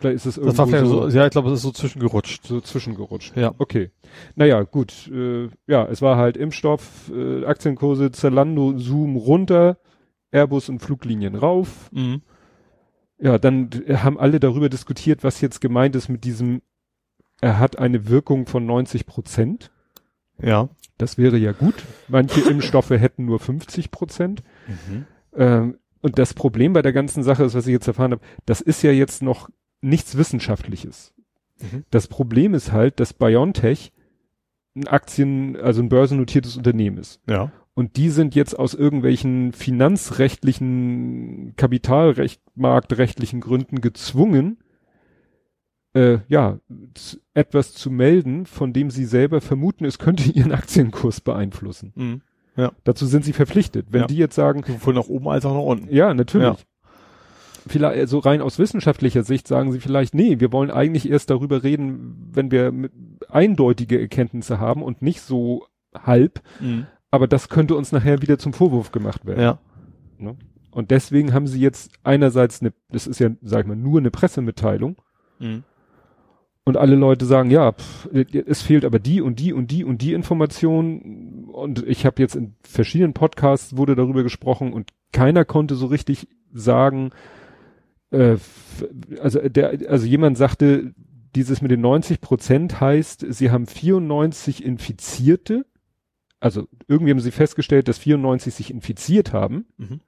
Vielleicht ist es irgendwo Das war vielleicht so, so, ja, ich glaube, das ist so zwischengerutscht. so zwischengerutscht. Ja. Okay. Naja, gut. Äh, ja, es war halt Impfstoff, äh, Aktienkurse, Zalando, Zoom runter, Airbus und Fluglinien rauf. Mhm. Ja, dann haben alle darüber diskutiert, was jetzt gemeint ist mit diesem, er hat eine Wirkung von 90 Prozent. Ja. Das wäre ja gut. Manche Impfstoffe hätten nur 50 Prozent. Ähm, und das Problem bei der ganzen Sache ist, was ich jetzt erfahren habe, das ist ja jetzt noch nichts Wissenschaftliches. Mhm. Das Problem ist halt, dass BioNTech ein Aktien, also ein börsennotiertes Unternehmen ist. Ja. Und die sind jetzt aus irgendwelchen finanzrechtlichen, kapitalrechtmarktrechtlichen Gründen gezwungen, äh, ja, etwas zu melden, von dem sie selber vermuten, es könnte ihren Aktienkurs beeinflussen. Mhm. Dazu sind sie verpflichtet. Wenn Ja. die jetzt sagen, Sowohl nach oben als auch nach unten. ja, natürlich. Ja. Vielleicht, also rein aus wissenschaftlicher Sicht sagen sie vielleicht, nee, wir wollen eigentlich erst darüber reden, wenn wir eindeutige Erkenntnisse haben und nicht so halb. Mhm. Aber das könnte uns nachher wieder zum Vorwurf gemacht werden. Ja. Und deswegen haben sie jetzt einerseits eine, das ist ja, sag ich mal, nur eine Pressemitteilung. Mhm. Und alle Leute sagen, ja, pff, es fehlt aber die und die und die und die Information. Und ich habe jetzt in verschiedenen Podcasts wurde darüber gesprochen und keiner konnte so richtig sagen, äh, also der, also jemand sagte, dieses mit den 90 Prozent heißt, sie haben 94 Infizierte. Also irgendwie haben sie festgestellt, dass 94 sich infiziert haben. Mhm.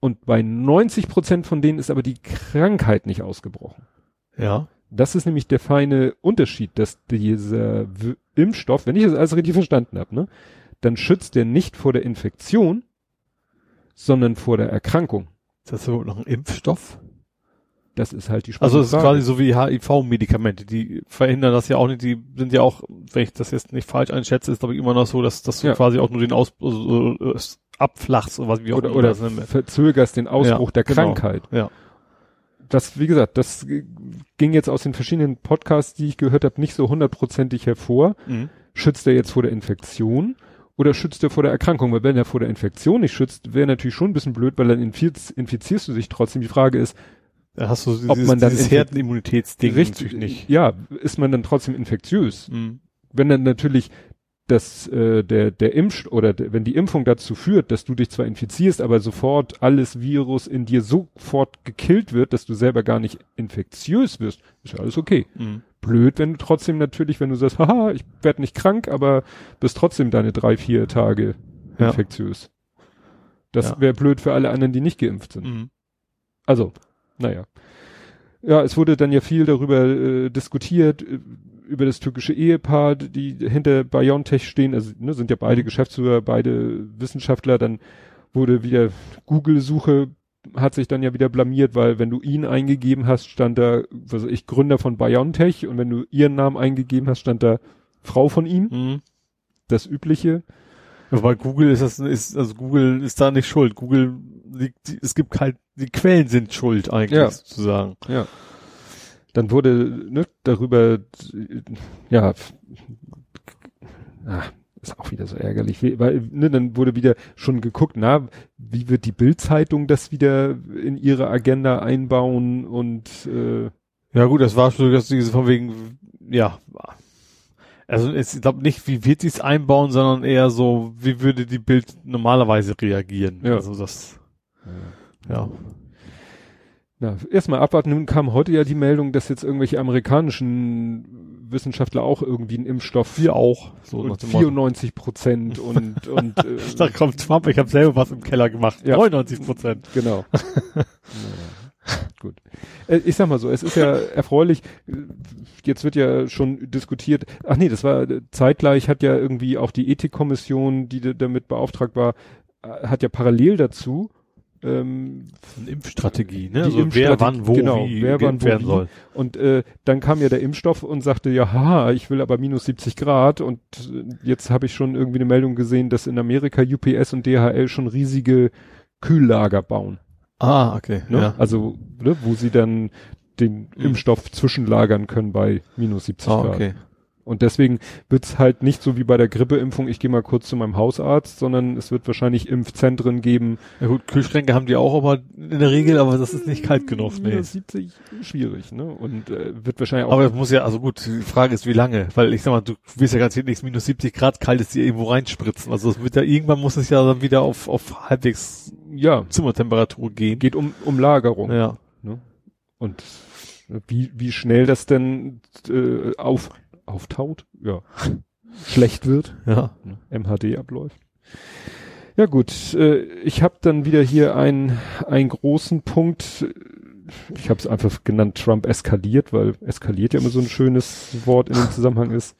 Und bei 90 Prozent von denen ist aber die Krankheit nicht ausgebrochen. Ja. Das ist nämlich der feine Unterschied, dass dieser Impfstoff, wenn ich das alles richtig verstanden habe, ne, dann schützt der nicht vor der Infektion, sondern vor der Erkrankung. Ist das so noch ein Impfstoff? Das ist halt die Also spannende es ist quasi so wie HIV-Medikamente, die verhindern das ja auch nicht, die sind ja auch, wenn ich das jetzt nicht falsch einschätze, ist glaube ich immer noch so, dass, dass du Ja. quasi auch nur den Aus also, äh, abflachst oder was wie auch oder immer oder das nennt. verzögerst den Ausbruch Ja, der genau. Krankheit. Ja. Das, wie gesagt, das ging jetzt aus den verschiedenen Podcasts, die ich gehört habe, nicht so hundertprozentig hervor. Mhm. schützt er jetzt vor der Infektion oder schützt er vor der Erkrankung? Weil wenn er vor der Infektion nicht schützt, wäre natürlich schon ein bisschen blöd, weil dann infiz infizierst du dich trotzdem. Die Frage ist, Da hast du dieses, Ob man dann dieses Herdenimmunitätsding richtig, nicht. ja, ist man dann trotzdem infektiös? Mhm. Wenn dann natürlich das, äh, der, der Impf oder der, wenn die Impfung dazu führt, dass du dich zwar infizierst, aber sofort alles Virus in dir sofort gekillt wird, dass du selber gar nicht infektiös wirst, ist ja alles okay. Mhm. blöd, wenn du trotzdem natürlich, wenn du sagst, haha, ich werde nicht krank, aber bist trotzdem deine drei, vier Tage Ja. infektiös. Das Ja. wäre blöd für alle anderen, die nicht geimpft sind. Mhm. Also, naja. ja, es wurde dann ja viel darüber äh, diskutiert, äh, über das türkische Ehepaar, die hinter BioNTech stehen, also ne, sind ja beide Geschäftsführer, beide Wissenschaftler, dann wurde wieder Google-Suche hat sich dann ja wieder blamiert, weil wenn du ihn eingegeben hast, stand da, was weiß ich, Gründer von BioNTech und wenn du ihren Namen eingegeben hast, stand da Frau von ihm. Mhm. Das übliche. Bei Google ist das, ist, also Google ist da nicht schuld. Google, die, die, es gibt halt, die Quellen sind schuld eigentlich, Ja. sozusagen. Ja. Dann wurde ne, darüber, ja, ah, ist auch wieder so ärgerlich, weil ne, dann wurde wieder schon geguckt, na, wie wird die Bildzeitung das wieder in ihre Agenda einbauen und äh, Ja gut, das war schon, dass diese von wegen, ja, also ich glaube nicht, wie wird sie es einbauen, sondern eher so, wie würde die Bild normalerweise reagieren. Ja. Also das, ja. Na, erstmal abwarten. Nun kam heute ja die Meldung, dass jetzt irgendwelche amerikanischen Wissenschaftler auch irgendwie einen Impfstoff Wir auch. So und dem Motto. 94 Prozent und und äh, Da kommt Trump, ich habe selber was im Keller gemacht. Ja. 99 Prozent. genau. Gut. Äh, Ich sag mal so, es ist ja erfreulich. äh, Jetzt wird ja schon diskutiert. Ach nee, das war äh, zeitgleich hat ja irgendwie auch die Ethikkommission, die da- damit beauftragt war, hat ja parallel dazu ähm, Impfstrategie, ne? Also wer Impfstrategie, wann wo genau, wie wer wann wo werden soll. Und äh, dann kam ja der Impfstoff und sagte, ja, haha, ich will aber minus 70 Grad. Und äh, jetzt habe ich schon irgendwie eine Meldung gesehen, dass in Amerika UPS und DHL schon riesige Kühllager bauen. Ah, okay. Ne? Ja. Also, ne, wo sie dann den Mhm. Impfstoff zwischenlagern können bei minus 70 Ah, Grad. okay. Und deswegen wird's halt nicht so wie bei der Grippeimpfung, ich gehe mal kurz zu meinem Hausarzt, sondern es wird wahrscheinlich Impfzentren geben. Ja gut, Kühlschränke haben die auch aber in der Regel, aber das ist nicht kalt genug. Nee. Minus 70, schwierig, ne? Und äh, wird wahrscheinlich auch Aber es muss ja, also gut, die Frage ist, wie lange? Weil ich sag mal, du willst ja ganz nichts minus 70 Grad kaltes dir irgendwo reinspritzen. Also es wird ja, irgendwann muss es ja dann wieder auf, auf halbwegs ja, Zimmertemperatur gehen. geht um, um Lagerung. Ja. Und wie, wie schnell das denn äh, auf, auftaut, ja, schlecht wird, Ja. MHD abläuft. Ja gut, äh, ich habe dann wieder hier einen, einen großen Punkt, ich habe es einfach genannt, Trump eskaliert, weil eskaliert ja immer so ein schönes Wort in dem Zusammenhang ist.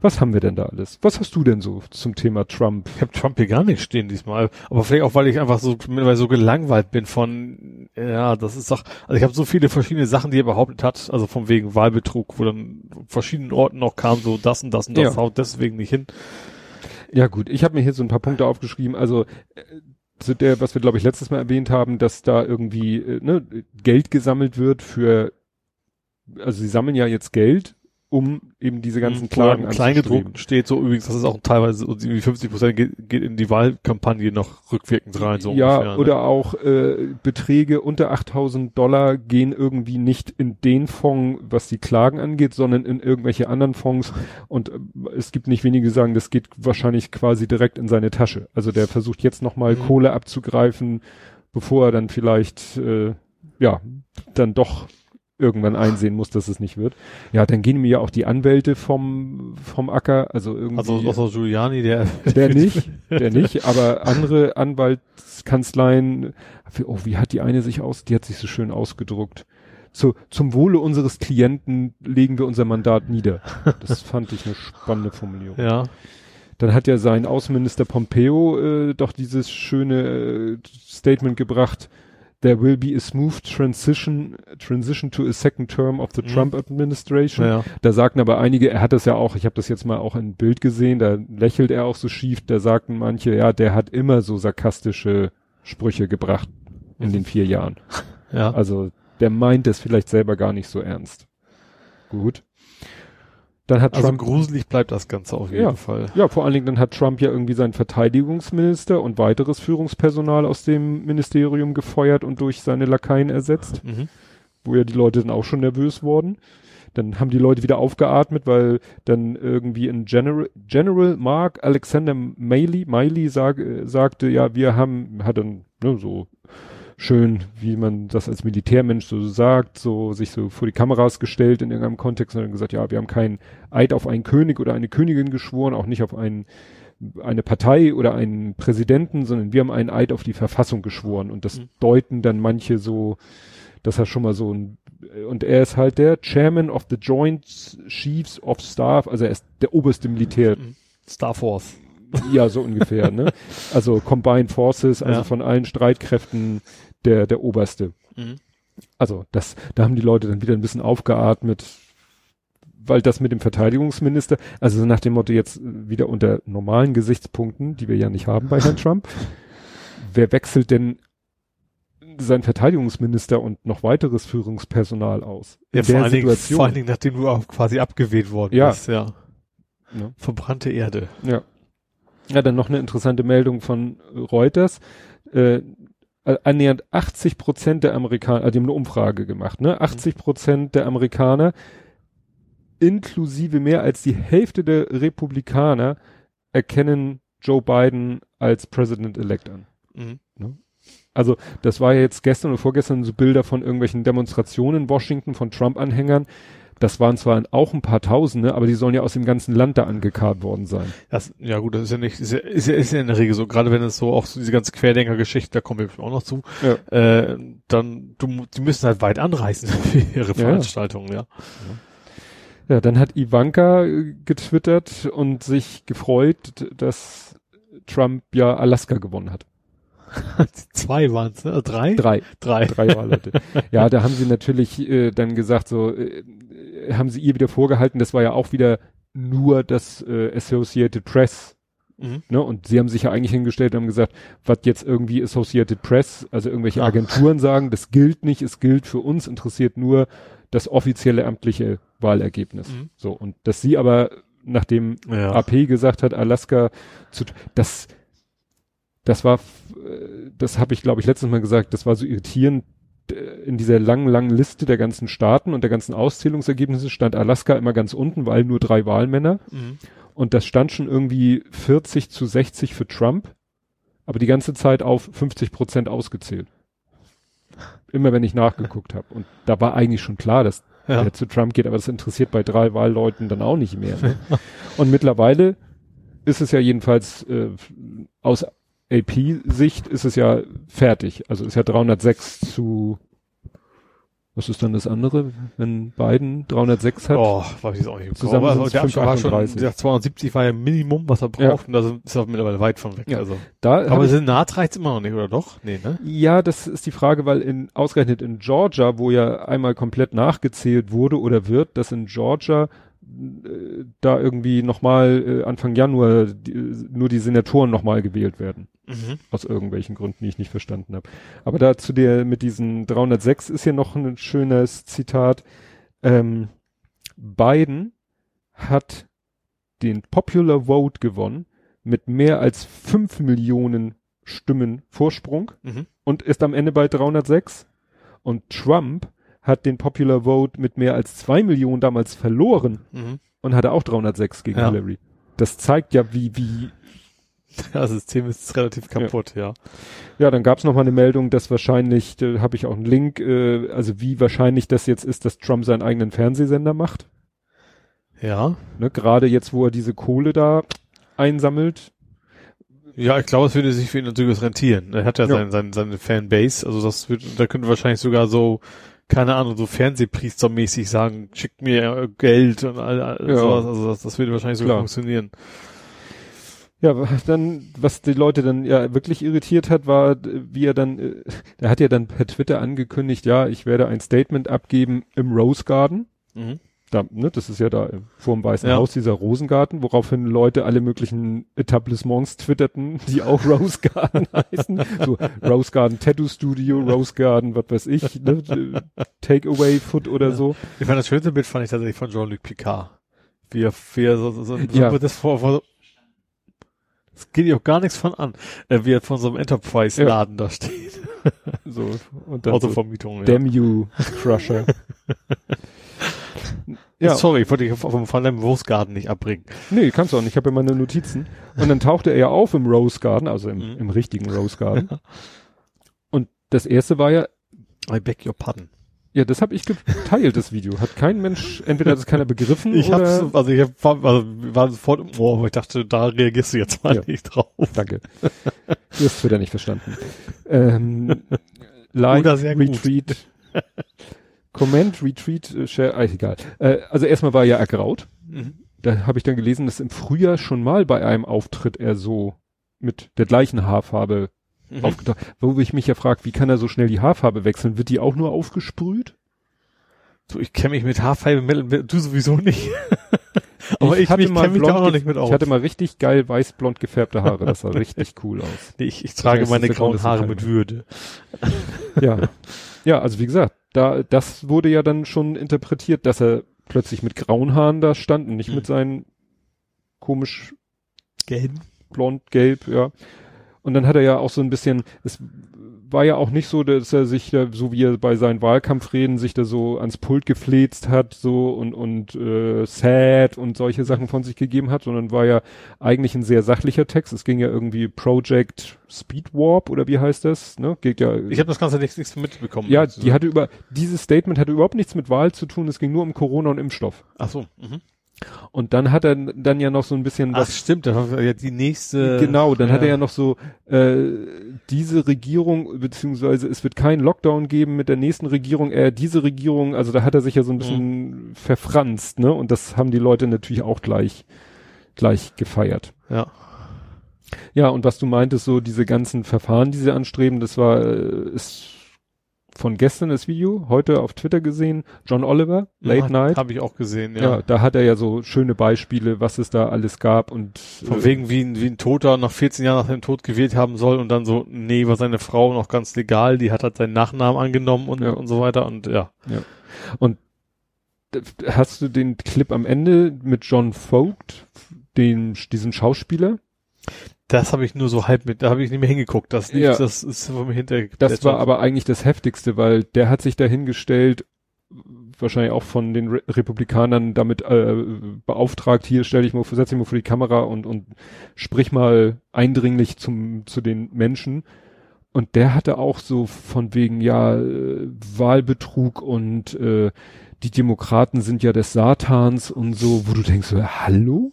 Was haben wir denn da alles? Was hast du denn so zum Thema Trump? Ich habe Trump hier gar nicht stehen diesmal. Aber vielleicht auch, weil ich einfach so mittlerweile so gelangweilt bin von, ja, das ist doch, also ich habe so viele verschiedene Sachen, die er behauptet hat, also von wegen Wahlbetrug, wo dann verschiedenen Orten noch kam, so das und das und das Ja. haut deswegen nicht hin. Ja gut, ich habe mir hier so ein paar Punkte aufgeschrieben. Also äh, zu der, was wir glaube ich letztes Mal erwähnt haben, dass da irgendwie äh, ne, Geld gesammelt wird für, also sie sammeln ja jetzt Geld, um eben diese ganzen Mhm, Klagen. Kleingedruckt steht so übrigens, das ist auch teilweise so irgendwie 50 Prozent geht, geht in die Wahlkampagne noch rückwirkend rein, so ja, ungefähr. ne? oder auch äh, Beträge unter 8000 Dollar gehen irgendwie nicht in den Fonds, was die Klagen angeht, sondern in irgendwelche anderen Fonds. Und äh, es gibt nicht wenige, die sagen, das geht wahrscheinlich quasi direkt in seine Tasche. Also der versucht jetzt nochmal Mhm. Kohle abzugreifen, bevor er dann vielleicht, äh, ja, dann doch irgendwann einsehen muss, dass es nicht wird. Ja, dann gehen mir ja auch die Anwälte vom, vom Acker, also irgendwie. Also außer Giuliani, der Der nicht, der nicht, aber andere Anwaltskanzleien, oh, wie hat die eine sich aus, die hat sich so schön ausgedruckt. Zu, zum Wohle unseres Klienten legen wir unser Mandat nieder. Das fand ich eine spannende Formulierung. ja. Dann hat ja sein Außenminister Pompeo äh, doch dieses schöne äh, Statement gebracht, there will be a smooth transition, transition to a second term of the Mhm. Trump administration. Ja. Da sagten aber einige, er hat das ja auch, ich habe das jetzt mal auch in Bild gesehen, da lächelt er auch so schief, da sagten manche, ja, der hat immer so sarkastische Sprüche gebracht in Mhm. den vier Jahren. Ja. Also der meint es vielleicht selber gar nicht so ernst. Gut. Dann hat Also Trump, gruselig bleibt das Ganze auf jeden Ja. Fall. ja, vor allen Dingen dann hat Trump ja irgendwie seinen Verteidigungsminister und weiteres Führungspersonal aus dem Ministerium gefeuert und durch seine Lakaien ersetzt Mhm. wo ja die Leute dann auch schon nervös wurden. Dann haben die Leute wieder aufgeatmet, weil dann irgendwie ein General, General Mark Alexander Miley, Miley sag, äh, sagte, ja, wir haben, hat dann ne, so schön, wie man das als Militärmensch so sagt, so sich so vor die Kameras gestellt in irgendeinem Kontext und dann gesagt, ja, wir haben keinen Eid auf einen König oder eine Königin geschworen, auch nicht auf einen eine Partei oder einen Präsidenten, sondern wir haben einen Eid auf die Verfassung geschworen und das Mhm. deuten dann manche so, dass er schon mal so ein und er ist halt der Chairman of the Joint Chiefs of Staff, also er ist der oberste Militär. Star Force. Ja, so ungefähr, ne? Also Combined Forces, also Ja. von allen Streitkräften der, der oberste. Mhm. Also das, da haben die Leute dann wieder ein bisschen aufgeatmet, weil das mit dem Verteidigungsminister, also nach dem Motto jetzt wieder unter normalen Gesichtspunkten, die wir ja nicht haben bei Herrn Trump, wer wechselt denn sein Verteidigungsminister und noch weiteres Führungspersonal aus? Ja, In vor der allen, Dingen, vor allen Dingen, nachdem du auch quasi abgewählt worden Ja. bist, ja. Ne? Verbrannte Erde. Ja. Ja, dann noch eine interessante Meldung von Reuters. Äh, annähernd 80 Prozent der Amerikaner, also die haben eine Umfrage gemacht, ne? 80 Prozent der Amerikaner, inklusive mehr als die Hälfte der Republikaner, erkennen Joe Biden als President-elect an. Mhm. Also das war ja jetzt gestern oder vorgestern so Bilder von irgendwelchen Demonstrationen in Washington von Trump-Anhängern. Das waren zwar auch ein paar Tausende, aber die sollen ja aus dem ganzen Land da angekarrt worden sein. Das, ja gut, das ist ja nicht, ist ja, ist ja, ist ja in der Regel so, gerade wenn es so auch so diese ganze Querdenker-Geschichte, da kommen wir auch noch zu, Ja. äh, dann, du, die müssen halt weit anreisen für ihre Veranstaltungen, ja. Ja, dann hat Ivanka äh, getwittert und sich gefreut, dass Trump ja Alaska gewonnen hat. Zwei waren es, ne? Drei? Drei, Drei. drei Wahlleute. ja, da haben sie natürlich äh, dann gesagt, so äh, haben sie ihr wieder vorgehalten, das war ja auch wieder nur das äh, Associated Press. Mhm. Ne? Und sie haben sich ja eigentlich hingestellt und haben gesagt, was jetzt irgendwie Associated Press, also irgendwelche. Agenturen sagen, das gilt nicht, es gilt für uns, interessiert nur das offizielle amtliche Wahlergebnis. Mhm. So, und dass sie aber, nachdem Ja. AP gesagt hat, Alaska zu, das, das war, äh, das habe ich glaube ich letztes Mal gesagt, das war so irritierend, in dieser langen, langen Liste der ganzen Staaten und der ganzen Auszählungsergebnisse stand Alaska immer ganz unten, weil nur drei Wahlmänner Mhm. und das stand schon irgendwie 40 zu 60 für Trump, aber die ganze Zeit auf 50 Prozent ausgezählt. Immer wenn ich nachgeguckt habe. Und da war eigentlich schon klar, dass Ja. der zu Trump geht, aber das interessiert bei drei Wahlleuten dann auch nicht mehr. Ne? und mittlerweile ist es ja jedenfalls äh, aus AP-Sicht ist es ja fertig. Also ist ja 306 zu was ist dann das andere, wenn Biden 306 hat? Oh, weiß ich jetzt auch nicht. Zusammen aber sind's der war schon, 538. der 270 war ja Minimum, was er Ja. braucht, und da ist er mittlerweile weit von weg. Ja. Also. Da Aber Senat reicht's immer noch nicht, oder doch? Nee, ne? Ja, das ist die Frage, weil in ausgerechnet in Georgia, wo ja einmal komplett nachgezählt wurde oder wird, dass in Georgia da irgendwie nochmal äh, Anfang Januar die, nur die Senatoren nochmal gewählt werden. Mhm. Aus irgendwelchen Gründen, die ich nicht verstanden habe. Aber da zu der mit diesen 306 ist hier noch ein schönes Zitat. Ähm, Biden hat den Popular Vote gewonnen mit mehr als fünf Millionen Stimmen Vorsprung Mhm. und ist am Ende bei 306. Und Trump hat den Popular Vote mit mehr als zwei Millionen damals verloren Mhm. und hatte auch 306 gegen Ja. Hillary. Das zeigt ja, wie, wie, Das System ist relativ kaputt, ja. ja, dann gab es nochmal eine Meldung, dass wahrscheinlich, da habe ich auch einen Link, äh, also wie wahrscheinlich das jetzt ist, dass Trump seinen eigenen Fernsehsender macht. Ja. Ne? Gerade jetzt, wo er diese Kohle da einsammelt. Ja, ich glaube, es würde sich für ihn natürlich rentieren. Er hat ja, Ja. Sein, sein, seine Fanbase, also das wird, da könnte wahrscheinlich sogar so, keine Ahnung, so Fernsehpriestermäßig sagen, schickt mir Geld und all, all Ja. sowas. Also das, das würde wahrscheinlich Klar. funktionieren. Ja, dann, was die Leute dann ja wirklich irritiert hat, war, wie er dann, äh, er hat ja dann per Twitter angekündigt, ja, ich werde ein Statement abgeben im Rose Garden. Mhm. Da, ne, das ist ja da vor dem Weißen Ja. Haus, dieser Rosengarten, woraufhin Leute alle möglichen Etablissements twitterten, die auch Rose Garden heißen. So Rose Garden Tattoo Studio, Rose Garden, was weiß ich, ne, Takeaway Food oder Ja. so. Ich fand das schönste Bild fand ich tatsächlich von Jean-Luc Picard. Wie er, wie er so, so, so, Ja. so das vor, vor das geht ihr auch gar nichts von an, äh, wie er von so einem Enterprise-Laden da steht. So, und dann so, Autovermietung, ja. Damn you, Crusher. ja, Sorry, ich wollte dich vom von deinem Wurstgarten nicht abbringen. nee, kannst du auch nicht, ich habe ja meine Notizen. Und dann tauchte er ja auf im Rose Garden, also im, Mhm. im richtigen Rose Garden. Und das erste war ja, I beg your pardon. Ja, das habe ich geteilt, das Video. Hat kein Mensch, entweder hat es keiner begriffen Ich oder... hab's, also ich hab, war, also wir waren sofort im Ohr, aber ich dachte, da reagierst du jetzt mal Ja. nicht drauf. Danke. Du hast Twitter nicht verstanden. Ähm, like, Oder sehr gut. Retweet. Comment, Retweet, äh, Share, ah, egal. Äh, also erstmal war er ja ergraut. Mhm. Da habe ich dann gelesen, dass im Frühjahr schon mal bei einem Auftritt er so mit der gleichen Haarfarbe Mhm. aufgetaucht. Wo ich mich ja frage, wie kann er so schnell die Haarfarbe wechseln? Wird die auch nur aufgesprüht? So, ich kenne mich mit Haarfarbe, mit, du sowieso nicht. Aber ich, ich mal kenne mich da auch noch nicht mit aus. Ich hatte mal richtig geil weiß-blond gefärbte Haare. Das sah richtig cool aus. Nee, ich, ich trage meine grauen Haare mit Würde. Ja. Ja, also wie gesagt, da, das wurde ja dann schon interpretiert, dass er plötzlich mit grauen Haaren da stand und nicht Mhm. mit seinen komisch Gelb. blond, gelb, ja. Und dann hat er ja auch so ein bisschen, es war ja auch nicht so, dass er sich da, so wie er bei seinen Wahlkampfreden sich da so ans Pult gefläzt hat, so und, und äh, sad und solche Sachen von sich gegeben hat, sondern war ja eigentlich ein sehr sachlicher Text. Es ging ja irgendwie Project Speed Warp oder wie heißt das? Ne? Geht ja. Ich habe das Ganze nichts, nichts mitbekommen. ja, die hatte über dieses Statement hatte überhaupt nichts mit Wahl zu tun. Es ging nur um Corona und Impfstoff. Ach so. Mhm. Und dann hat er dann ja noch so ein bisschen Ach was stimmt, das war ja die nächste. Genau, dann hat er ja noch so, äh, diese Regierung, beziehungsweise es wird keinen Lockdown geben mit der nächsten Regierung, äh, diese Regierung, also da hat er sich ja so ein bisschen verfranst, ne? Und das haben die Leute natürlich auch gleich, gleich gefeiert. Ja. Ja, und was du meintest, so diese ganzen Verfahren, die sie anstreben, das war, äh, ist von gestern das Video, heute auf Twitter gesehen, John Oliver, Late Night. Habe ich auch gesehen, Ja. ja. da hat er ja so schöne Beispiele, was es da alles gab und Von äh, wegen wie ein, wie ein Toter nach 14 Jahren nach dem Tod gewählt haben soll und dann so, nee, war seine Frau noch ganz legal, die hat halt seinen Nachnamen angenommen und, Ja. und so weiter und ja. Hast du den Clip am Ende mit John Vogt, dem, diesem Schauspieler? Das habe ich nur so halb mit, da habe ich nicht mehr hingeguckt. Das, nicht, Ja. das ist von mir hinter. Das war aber eigentlich das Heftigste, weil der hat sich dahingestellt, wahrscheinlich auch von den Re Republikanern damit äh, beauftragt, hier stell dich mal, vor- setz dich mal vor die Kamera und, und sprich mal eindringlich zum, zu den Menschen. Und der hatte auch so von wegen, ja, äh, Wahlbetrug und äh, die Demokraten sind ja des Satans und so, wo du denkst, hallo?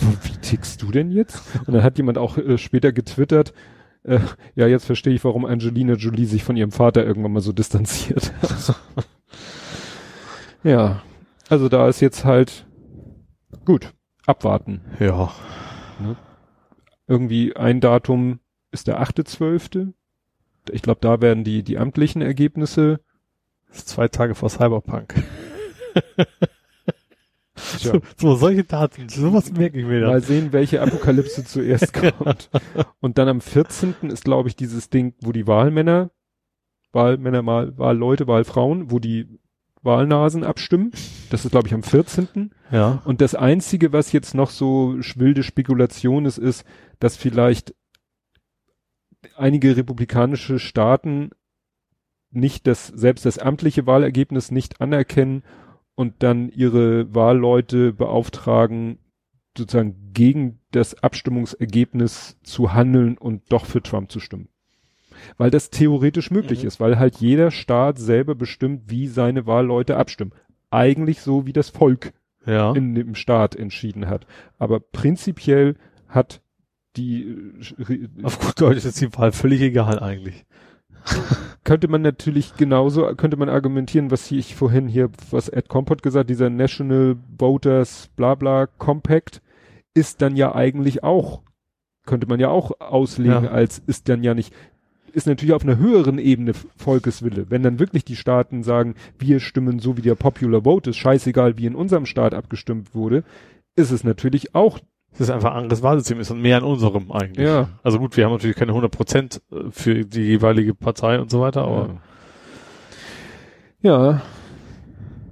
Wie tickst du denn jetzt? Und dann hat jemand auch äh, später getwittert, äh, ja, jetzt verstehe ich, warum Angelina Jolie sich von ihrem Vater irgendwann mal so distanziert hat. ja, also da ist jetzt halt gut, abwarten. Ja. Irgendwie ein Datum ist der 8.12. Ich glaube, da werden die, die amtlichen Ergebnisse. Das ist zwei Tage vor Cyberpunk. Tja, So, so solche Daten, sowas merke ich mir dann. mal sehen, welche Apokalypse zuerst kommt. Und dann am 14. ist, glaube ich, dieses Ding, wo die Wahlmänner, Wahlmänner, mal, Wahlleute, Wahlfrauen, wo die Wahlnasen abstimmen. Das ist, glaube ich, am 14. Ja. Und das Einzige, was jetzt noch so wilde Spekulation ist, ist, dass vielleicht einige republikanische Staaten nicht das, selbst das amtliche Wahlergebnis nicht anerkennen und dann ihre Wahlleute beauftragen, sozusagen gegen das Abstimmungsergebnis zu handeln und doch für Trump zu stimmen. Weil das theoretisch möglich Mhm. ist, weil halt jeder Staat selber bestimmt, wie seine Wahlleute abstimmen. Eigentlich so, wie das Volk Ja. in dem Staat entschieden hat. Aber prinzipiell hat die, äh, Auf gut Deutsch ist die Wahl völlig egal eigentlich. könnte man natürlich genauso, könnte man argumentieren, was hier ich vorhin hier, was Ed Compot gesagt, dieser National Voters bla bla Compact ist dann ja eigentlich auch, könnte man ja auch auslegen Ja. als ist dann ja nicht, ist natürlich auf einer höheren Ebene Volkeswille. Wenn dann wirklich die Staaten sagen, wir stimmen so wie der Popular Vote ist, scheißegal wie in unserem Staat abgestimmt wurde, ist es natürlich auch Das ist einfach ein anderes Wahlsystem, ist dann mehr an unserem eigentlich. Ja. Also gut, wir haben natürlich keine 100 Prozent äh, für die jeweilige Partei und so weiter, aber Ja.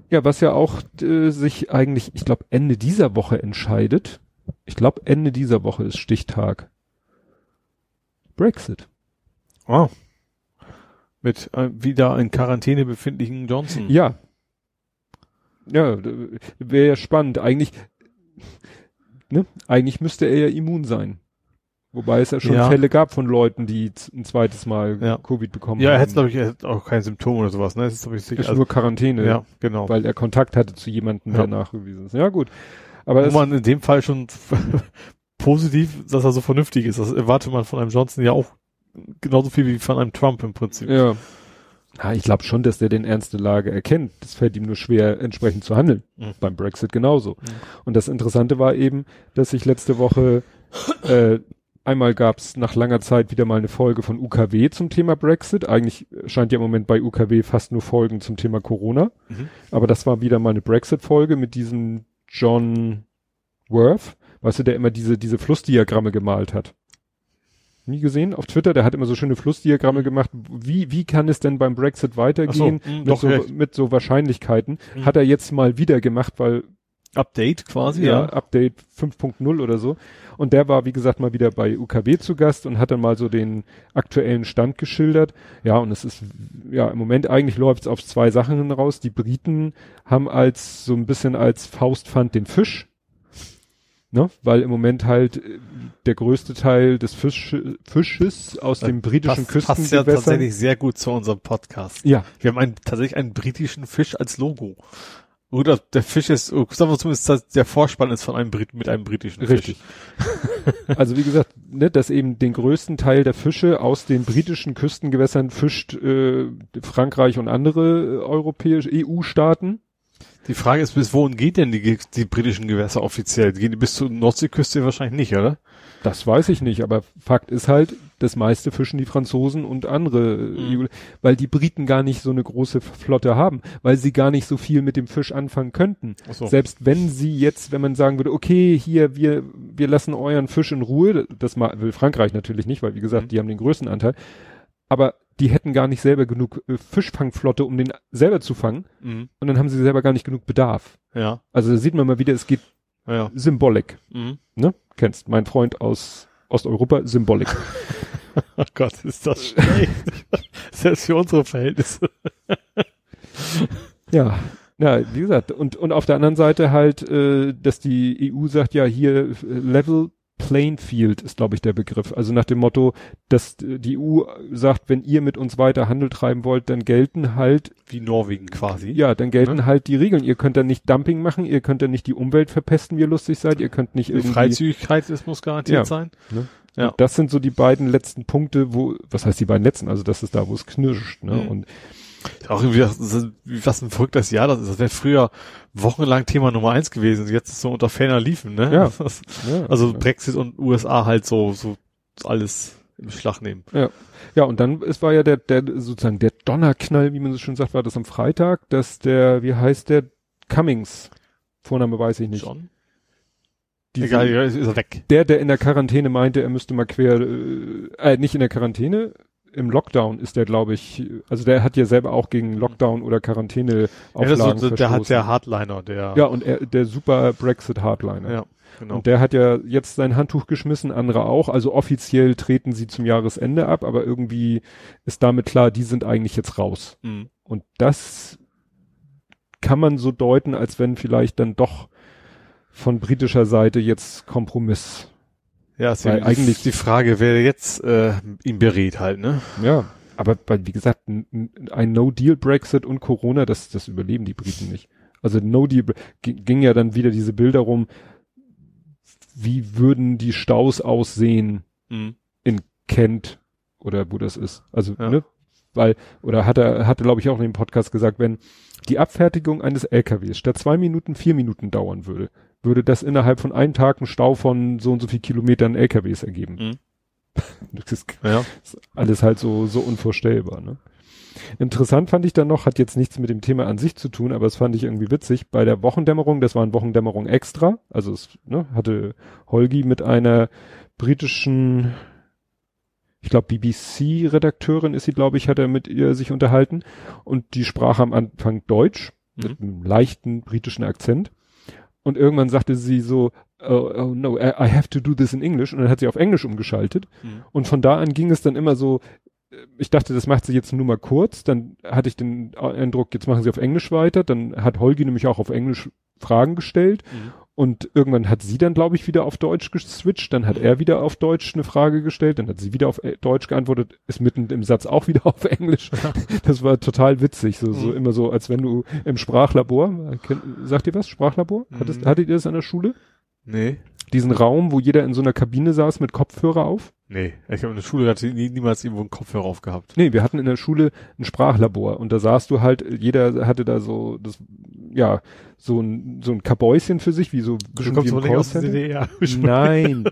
Ja, was ja auch äh, sich eigentlich, ich glaube, Ende dieser Woche entscheidet. Ich glaube, Ende dieser Woche ist Stichtag. Brexit. oh. mit äh, wieder in Quarantäne befindlichen Johnson. Ja. Ja, wäre ja spannend. Eigentlich, ne, eigentlich müsste er ja immun sein. Wobei es ja schon Ja. Fälle gab von Leuten, die ein zweites Mal Ja. Covid bekommen Ja, er haben. hätte, glaube ich, er hätte auch kein Symptom oder sowas, ne? Das ist, ich, sicher. ist Also, nur Quarantäne, ja, genau. weil er Kontakt hatte zu jemandem, der Ja. nachgewiesen ist. Ja, gut. Aber Wo es, man in dem Fall schon positiv, dass er so vernünftig ist. Das erwartet man von einem Johnson ja auch genauso viel wie von einem Trump im Prinzip. ja. Ja, ich glaube schon, dass der den Ernst der Lage erkennt. Das fällt ihm nur schwer, entsprechend zu handeln. Mhm. Beim Brexit genauso. Und das Interessante war eben, dass ich letzte Woche äh, einmal gab es nach langer Zeit wieder mal eine Folge von UKW zum Thema Brexit. Eigentlich scheint ja im Moment bei UKW fast nur Folgen zum Thema Corona. Mhm. Aber das war wieder mal eine Brexit-Folge mit diesem John Worth, weißt du, der immer diese, diese Flussdiagramme gemalt hat. Nie gesehen auf Twitter, der hat immer so schöne Flussdiagramme gemacht. Wie, wie kann es denn beim Brexit weitergehen? Ach so, mh, mit, so, recht. mit so Wahrscheinlichkeiten. Mhm. Hat er jetzt mal wieder gemacht, weil Update quasi, ja, ja. Update 5.0 oder so. Und der war, wie gesagt, mal wieder bei UKW zu Gast und hat dann mal so den aktuellen Stand geschildert. Ja, und es ist, ja, im Moment eigentlich läuft es auf zwei Sachen hinaus. Die Briten haben als, so ein bisschen als Faustpfand den Fisch. Ne? Weil im Moment halt äh, der größte Teil des Fisch, Fisches aus dem britischen passt, passt ja Küstengewässern. tatsächlich sehr gut zu unserem Podcast. ja, Wir haben einen, tatsächlich einen britischen Fisch als Logo. Oder der Fisch ist, oh, sagen wir zumindest, der Vorspann ist von einem Brit mit einem britischen Richtig. Fisch. Also wie gesagt, ne, dass eben den größten Teil der Fische aus den britischen Küstengewässern fischt äh, Frankreich und andere äh, europäische EU-Staaten. Die Frage ist, bis wohin geht denn die, die britischen Gewässer offiziell? Gehen die bis zur Nordseeküste wahrscheinlich nicht, oder? Das weiß ich nicht, aber Fakt ist halt, das meiste fischen die Franzosen und andere, äh, EU, weil die Briten gar nicht so eine große Flotte haben, weil sie gar nicht so viel mit dem Fisch anfangen könnten. So. Selbst wenn sie jetzt, wenn man sagen würde, okay, hier, wir, wir lassen euren Fisch in Ruhe, das will Frankreich natürlich nicht, weil wie gesagt, Mhm. die haben den größten Anteil, aber die hätten gar nicht selber genug äh, Fischfangflotte, um den selber zu fangen, Mhm. und dann haben sie selber gar nicht genug Bedarf. Ja, Also da sieht man mal wieder, es geht ja. Symbolik, Mhm. ne? Kennst, mein Freund aus Osteuropa, Symbolik. Oh Gott, ist das schlecht. Selbst für unsere Verhältnisse. Ja, ja, wie gesagt, und, und auf der anderen Seite halt, äh, dass die EU sagt, ja, hier äh, Level Playing Field ist, glaube ich, der Begriff. Also nach dem Motto, dass die EU sagt, wenn ihr mit uns weiter Handel treiben wollt, dann gelten halt, Wie Norwegen quasi. ja, dann gelten Ne? halt die Regeln. Ihr könnt dann nicht Dumping machen, ihr könnt dann nicht die Umwelt verpesten, wie ihr lustig seid, ihr könnt nicht Die irgendwie. Freizügigkeit, das muss garantiert Ja. sein. Ne? Ja. Und das sind so die beiden letzten Punkte, wo, was heißt die beiden letzten? Also das ist da, wo es knirscht, ne? Mhm. Und Auch irgendwie, das was ein verrücktes Jahr das ist. Das wäre früher wochenlang Thema Nummer eins gewesen. Jetzt ist so unter ferner liefen, ne? Ja. Das, ja, also ja. Brexit und USA halt so, so alles im Schlag nehmen. Ja, und dann, es war ja der, der, sozusagen der Donnerknall, wie man so schön sagt, war das am Freitag, dass der, wie heißt der, Cummings, Vorname weiß ich nicht. Schon? Diese- Egal, ja, ist er weg. Der, der in der Quarantäne meinte, er müsste mal quer, äh, äh, nicht in der Quarantäne, im Lockdown ist der, glaube ich, also der hat ja selber auch gegen Lockdown oder Quarantäne Ja, Auflagen ist so, der hat der Hardliner, der. Ja, und er, der super Brexit Hardliner. ja genau. Und der hat ja jetzt sein Handtuch geschmissen, andere auch. Also offiziell treten sie zum Jahresende ab, aber irgendwie ist damit klar, die sind eigentlich jetzt raus. Mhm. Und das kann man so deuten, als wenn vielleicht dann doch von britischer Seite jetzt Kompromiss. Ja, ist Weil eigentlich- die Frage, wer jetzt äh, ihn berät halt, ne? Ja, aber weil, wie gesagt, ein No-Deal-Brexit und Corona, das, das überleben die Briten nicht. Also No-Deal ging ging ja dann wieder diese Bilder rum, wie würden die Staus aussehen Mhm. in Kent oder wo das ist. Also, Ja. ne? Weil, oder hat er, hatte, glaube ich, auch in dem Podcast gesagt, wenn die Abfertigung eines LKWs statt zwei Minuten vier Minuten dauern würde, würde das innerhalb von einem Tag einen Stau von so und so viel Kilometern LKWs ergeben. Mhm. Das ist Ja. alles halt so, so unvorstellbar, ne? Interessant fand ich dann noch, hat jetzt nichts mit dem Thema an sich zu tun, aber es fand ich irgendwie witzig. Bei der Wochendämmerung, das war ein Wochendämmerung extra, also es ne, hatte Holgi mit einer britischen, ich glaube BBC-Redakteurin ist sie, glaube ich, hat er mit ihr sich unterhalten und die sprach am Anfang Deutsch mit einem leichten britischen Akzent und irgendwann sagte sie so, oh, oh no, I I have to do this in English. Und dann hat sie auf Englisch umgeschaltet. Mhm. und von da an ging es dann immer so, äh, ich dachte, das macht sie jetzt nur mal kurz, dann hatte ich den Eindruck, jetzt machen sie auf Englisch weiter, dann hat Holgi nämlich auch auf Englisch Fragen gestellt. Mhm. Und irgendwann hat sie dann, glaube ich, wieder auf Deutsch geswitcht, dann hat er wieder auf Deutsch eine Frage gestellt, dann hat sie wieder auf äh, Deutsch geantwortet, ist mitten im Satz auch wieder auf Englisch. Das war total witzig, so, so Mhm. immer so, als wenn du im Sprachlabor, kennt, sagt ihr was, Sprachlabor? Hattest, Mhm. hattet ihr das an der Schule? Nee. Diesen Raum, wo jeder in so einer Kabine saß mit Kopfhörer auf? Nee, ich habe in der Schule hatte nie, niemals irgendwo einen Kopfhörer aufgehabt. Nee, wir hatten in der Schule ein Sprachlabor und da saßt du halt, jeder hatte da so, das, ja, so ein, so ein Kabäuschen für sich, wie so, Du kommst wie aus der. DDR. Nein.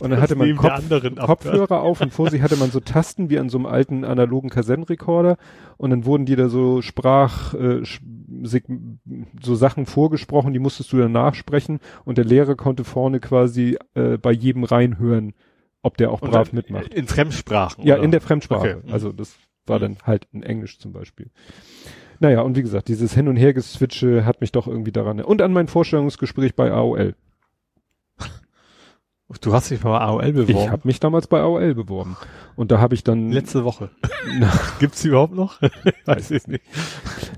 Und dann hatte man Kopf, Kopfhörer auf und vor sich hatte man so Tasten wie an so einem alten analogen Kassettenrekorder und dann wurden dir da so Sprach, äh, so Sachen vorgesprochen, die musstest du dann nachsprechen und der Lehrer konnte vorne quasi äh, bei jedem reinhören, ob der auch Und brav mitmacht. In Fremdsprachen. Ja, oder? in der Fremdsprache. Okay. Also das war dann halt in Englisch zum Beispiel. Naja, und wie gesagt, dieses Hin- und Hergeswitche hat mich doch irgendwie daran. Und an mein Vorstellungsgespräch bei AOL. Du hast dich bei AOL beworben. Ich habe mich damals bei AOL beworben. Und da habe ich dann. Letzte Woche. Gibt's die überhaupt noch? Weiß ich nicht.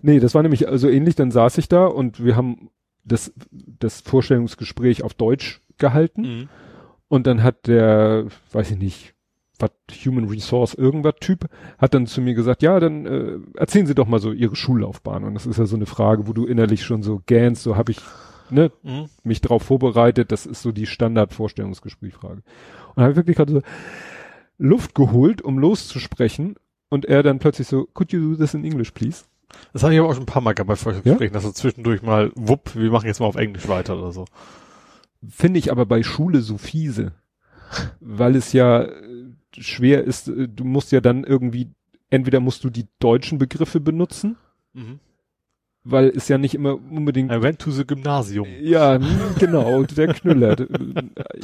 nee, das war nämlich so ähnlich, dann saß ich da und wir haben das, das Vorstellungsgespräch auf Deutsch gehalten. Mhm. Und dann hat der, weiß ich nicht, was Human Resource irgendwas Typ, hat dann zu mir gesagt, ja, dann äh, erzählen Sie doch mal so Ihre Schullaufbahn. Und das ist ja so eine Frage, wo du innerlich schon so gähnst, so habe ich ne, Mhm. mich drauf vorbereitet. Das ist so die Standard-Vorstellungsgesprächsfrage. Und habe ich wirklich gerade so Luft geholt, um loszusprechen. Und er dann plötzlich so, could you do this in English, please? Das habe ich aber auch schon ein paar Mal gehabt bei Vorstellungsgesprächen, dass du zwischendurch mal, wupp, wir machen jetzt mal auf Englisch weiter oder so. Finde ich aber bei Schule so fiese. Weil es ja äh, schwer ist, äh, du musst ja dann irgendwie, entweder musst du die deutschen Begriffe benutzen, Mhm. Weil es ja nicht immer unbedingt I went to the Gymnasium. Ja, genau, der Knüller.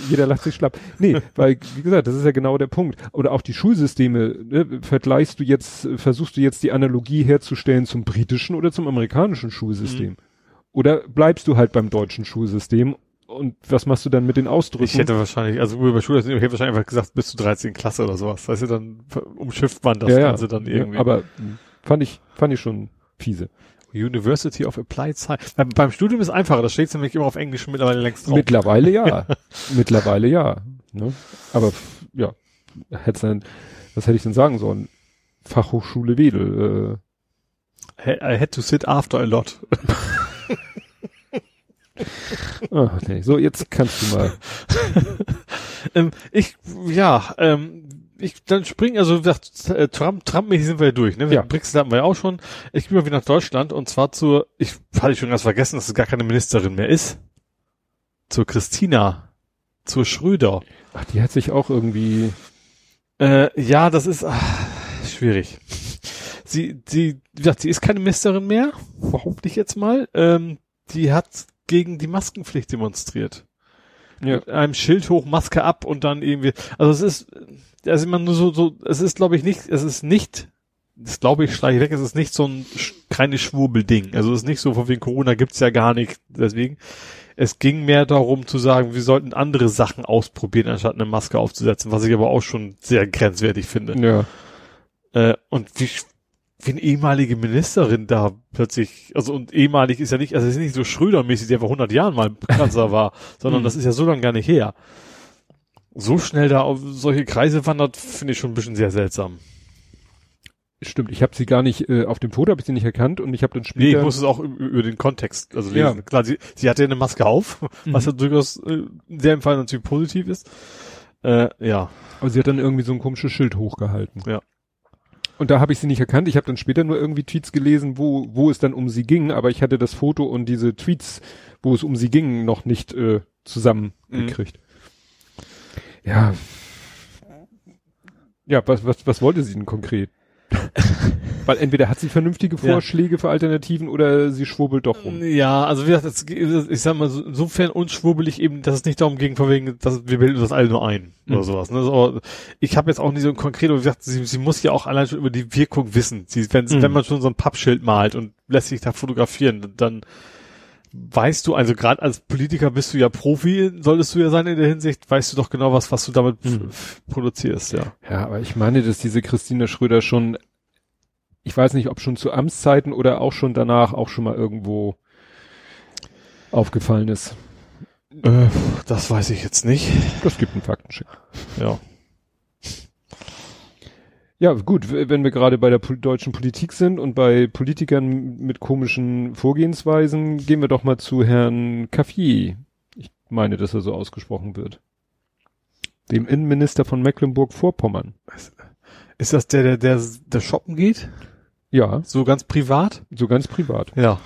Jeder lacht sich schlapp. Nee, weil, wie gesagt, das ist ja genau der Punkt. Oder auch die Schulsysteme, ne, vergleichst du jetzt, versuchst du jetzt die Analogie herzustellen zum britischen oder zum amerikanischen Schulsystem? Mhm. Oder bleibst du halt beim deutschen Schulsystem? Und was machst du dann mit den Ausdrücken? Ich hätte wahrscheinlich, also über Schule, ich hätte wahrscheinlich einfach gesagt, bis zu 13 Klasse oder sowas. Weißt du, dann umschifft man das ja, ja, Ganze dann irgendwie. Ja, aber fand ich, fand ich schon fiese. University of Applied Science. Beim, beim Studium ist einfacher, da steht nämlich immer auf Englisch mittlerweile längst drauf. Mittlerweile ja. Mittlerweile ja. Ne? Aber ja, hätte dann, was hätte ich denn sagen sollen? Fachhochschule Wedel. I had to sit after a lot. Äh, ach, nee. So, jetzt kannst du mal. ähm, ich, ja, ähm, ich, dann springen, also äh, Trump, Trump-mäßig sind wir ja durch, ne? Ja. Brexit hatten wir ja auch schon. Ich gehe mal wieder nach Deutschland und zwar zur, ich hatte ich schon ganz vergessen, dass es gar keine Ministerin mehr ist. Zur Christina. Zur Schröder. Ach, die hat sich auch irgendwie. Äh, ja, das ist ah, schwierig. Sie, sie, wie gesagt, sie ist keine Ministerin mehr, behaupte ich jetzt mal. Ähm, die hat gegen die Maskenpflicht demonstriert. Ja. Mit einem Schild hoch, Maske ab und dann irgendwie. Also es ist, also immer nur so, so, es ist, glaube ich, nicht, es ist nicht, das glaube ich, streiche ich weg, es ist nicht so ein kleines Schwurbelding. Also es ist nicht so, von wegen Corona gibt's ja gar nicht. Deswegen, es ging mehr darum zu sagen, wir sollten andere Sachen ausprobieren, anstatt eine Maske aufzusetzen, was ich aber auch schon sehr grenzwertig finde. Ja. Äh, und wie, wie eine ehemalige Ministerin da plötzlich, also und ehemalig ist ja nicht, also es ist nicht so Schröder-mäßig, der vor 100 Jahren mal Kanzler war, sondern Mhm. das ist ja so lange gar nicht her. So schnell da auf solche Kreise wandert, finde ich schon ein bisschen sehr seltsam. Stimmt, ich habe sie gar nicht, äh, auf dem Foto habe ich sie nicht erkannt und ich habe dann Nee, später. ich muss es auch über, den Kontext, also Ja. lesen. Klar, sie, sie hatte ja eine Maske auf, was ja durchaus äh, in dem Fall natürlich positiv ist. Äh, ja. aber sie hat dann irgendwie so ein komisches Schild hochgehalten. Ja. Und da habe ich sie nicht erkannt. Ich habe dann später nur irgendwie Tweets gelesen, wo, wo es dann um sie ging, aber ich hatte das Foto und diese Tweets, wo es um sie ging, noch nicht äh, zusammengekriegt. Ja. Ja, was, was, was wollte sie denn konkret? Weil entweder hat sie vernünftige Ja. Vorschläge für Alternativen oder sie schwurbelt doch rum. Ja, also wie gesagt, das, ich sag mal, so, insofern unschwurbelig eben, dass es nicht darum ging, von wegen, dass wir bilden das alle nur ein oder Mhm. sowas. Ne? So, ich habe jetzt auch nicht so konkret, aber wie gesagt, sie, sie muss ja auch allein schon über die Wirkung wissen. Sie, wenn, Mhm. wenn man schon so ein Pappschild malt und lässt sich da fotografieren, dann weißt du, also gerade als Politiker bist du ja Profi, solltest du ja sein in der Hinsicht, weißt du doch genau was, was du damit Mhm. produzierst, ja. Ja, aber ich meine, dass diese Christina Schröder schon, ich weiß nicht, ob schon zu Amtszeiten oder auch schon danach auch schon mal irgendwo aufgefallen ist. Äh, das weiß ich jetzt nicht. Das gibt einen Faktencheck. Ja. Ja, gut, wenn wir gerade bei der pol deutschen Politik sind und bei Politikern mit komischen Vorgehensweisen, gehen wir doch mal zu Herrn Caffier. Ich meine, dass er so ausgesprochen wird. Dem Innenminister von Mecklenburg-Vorpommern. Ist das der, der, der, der shoppen geht? Ja, So ganz privat? so ganz privat. Ja.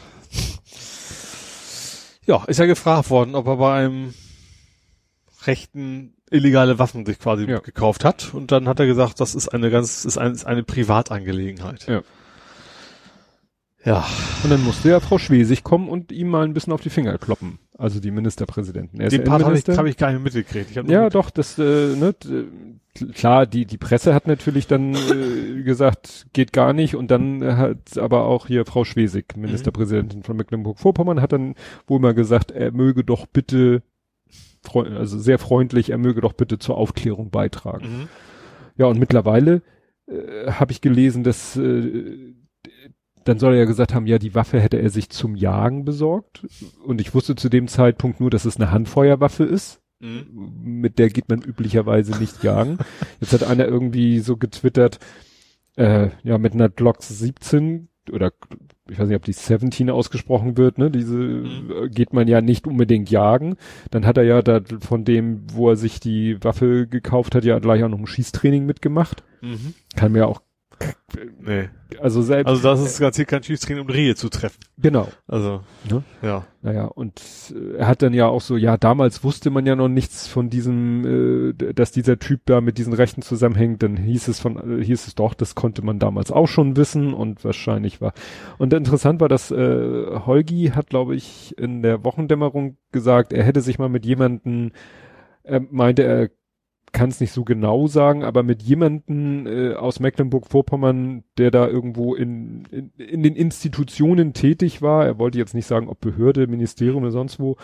Ja, ist ja gefragt worden, ob er bei einem Rechten illegale Waffen sich quasi Ja. gekauft hat. Und dann hat er gesagt, das ist eine ganz, ist, ein, ist eine Privatangelegenheit. Ja. Ja. Und dann musste ja Frau Schwesig kommen und ihm mal ein bisschen auf die Finger kloppen. Also die Ministerpräsidenten. Er ist Den Part habe ich, hab ich gar nicht mitgekriegt. Ja, mit- doch, das, äh, ne, klar, die, die Presse hat natürlich dann äh, gesagt, geht gar nicht und dann hat aber auch hier Frau Schwesig, Ministerpräsidentin von Mecklenburg-Vorpommern, hat dann wohl mal gesagt, er möge doch bitte, also sehr freundlich, er möge doch bitte zur Aufklärung beitragen. Mhm. Ja, und mittlerweile äh, habe ich gelesen, dass äh, dann soll er ja gesagt haben, ja, die Waffe hätte er sich zum Jagen besorgt. Und ich wusste zu dem Zeitpunkt nur, dass es eine Handfeuerwaffe ist Mhm. mit der geht man üblicherweise nicht jagen. Jetzt hat einer irgendwie so getwittert, äh, ja, mit einer Glock 17 oder ich weiß nicht, ob die 17 ausgesprochen wird, ne, diese Mhm. äh, geht man ja nicht unbedingt jagen. Dann hat er ja da von dem, wo er sich die Waffe gekauft hat, ja gleich auch noch ein Schießtraining mitgemacht. Mhm. Kann mir auch, Nee. also selbst, Also das ist ganz hier kein Schießtraining, um Rehe zu treffen. genau. Also, Ne? ja. Naja, und äh, er hat dann ja auch so, ja, damals wusste man ja noch nichts von diesem, äh, dass dieser Typ da mit diesen Rechten zusammenhängt, dann hieß es von, äh, hieß es doch, das konnte man damals auch schon wissen und wahrscheinlich war. Und interessant war, dass äh, Holgi hat, glaube ich, in der Wochendämmerung gesagt, er hätte sich mal mit jemanden, er meinte, er kann es nicht so genau sagen, aber mit jemanden äh, aus Mecklenburg-Vorpommern, der da irgendwo in, in, in den Institutionen tätig war, er wollte jetzt nicht sagen, ob Behörde, Ministerium oder sonst wo,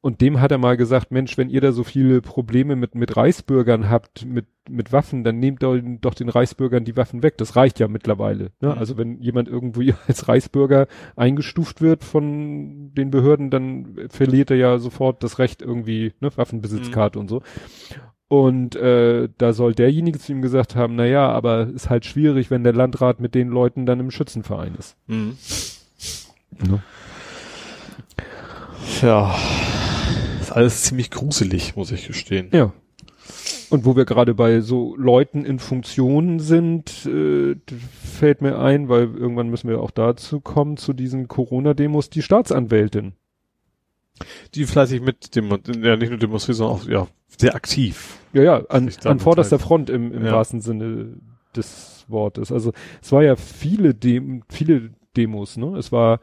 und dem hat er mal gesagt, Mensch, wenn ihr da so viele Probleme mit, mit Reichsbürgern habt, mit, mit Waffen, dann nehmt doch, doch den Reichsbürgern die Waffen weg. Das reicht ja mittlerweile. Ne? Mhm. Also wenn jemand irgendwie als Reichsbürger eingestuft wird von den Behörden, dann verliert er ja sofort das Recht irgendwie, ne, Waffenbesitzkarte und so. Und äh, da soll derjenige zu ihm gesagt haben, na ja, aber ist halt schwierig, wenn der Landrat mit den Leuten dann im Schützenverein ist. Mhm. Ne? Ja. Ist alles ziemlich gruselig, muss ich gestehen. Ja. Und wo wir gerade bei so Leuten in Funktion sind, äh, fällt mir ein, weil irgendwann müssen wir auch dazu kommen, zu diesen Corona-Demos, die Staatsanwältin. Die fleißig mit dem, ja nicht nur demonstrieren, sondern auch, ja, sehr aktiv. Ja, ja, an, an vorderster. Front im, im Ja. wahrsten Sinne des Wortes. Also es war ja viele Dem viele Demos, ne? Es war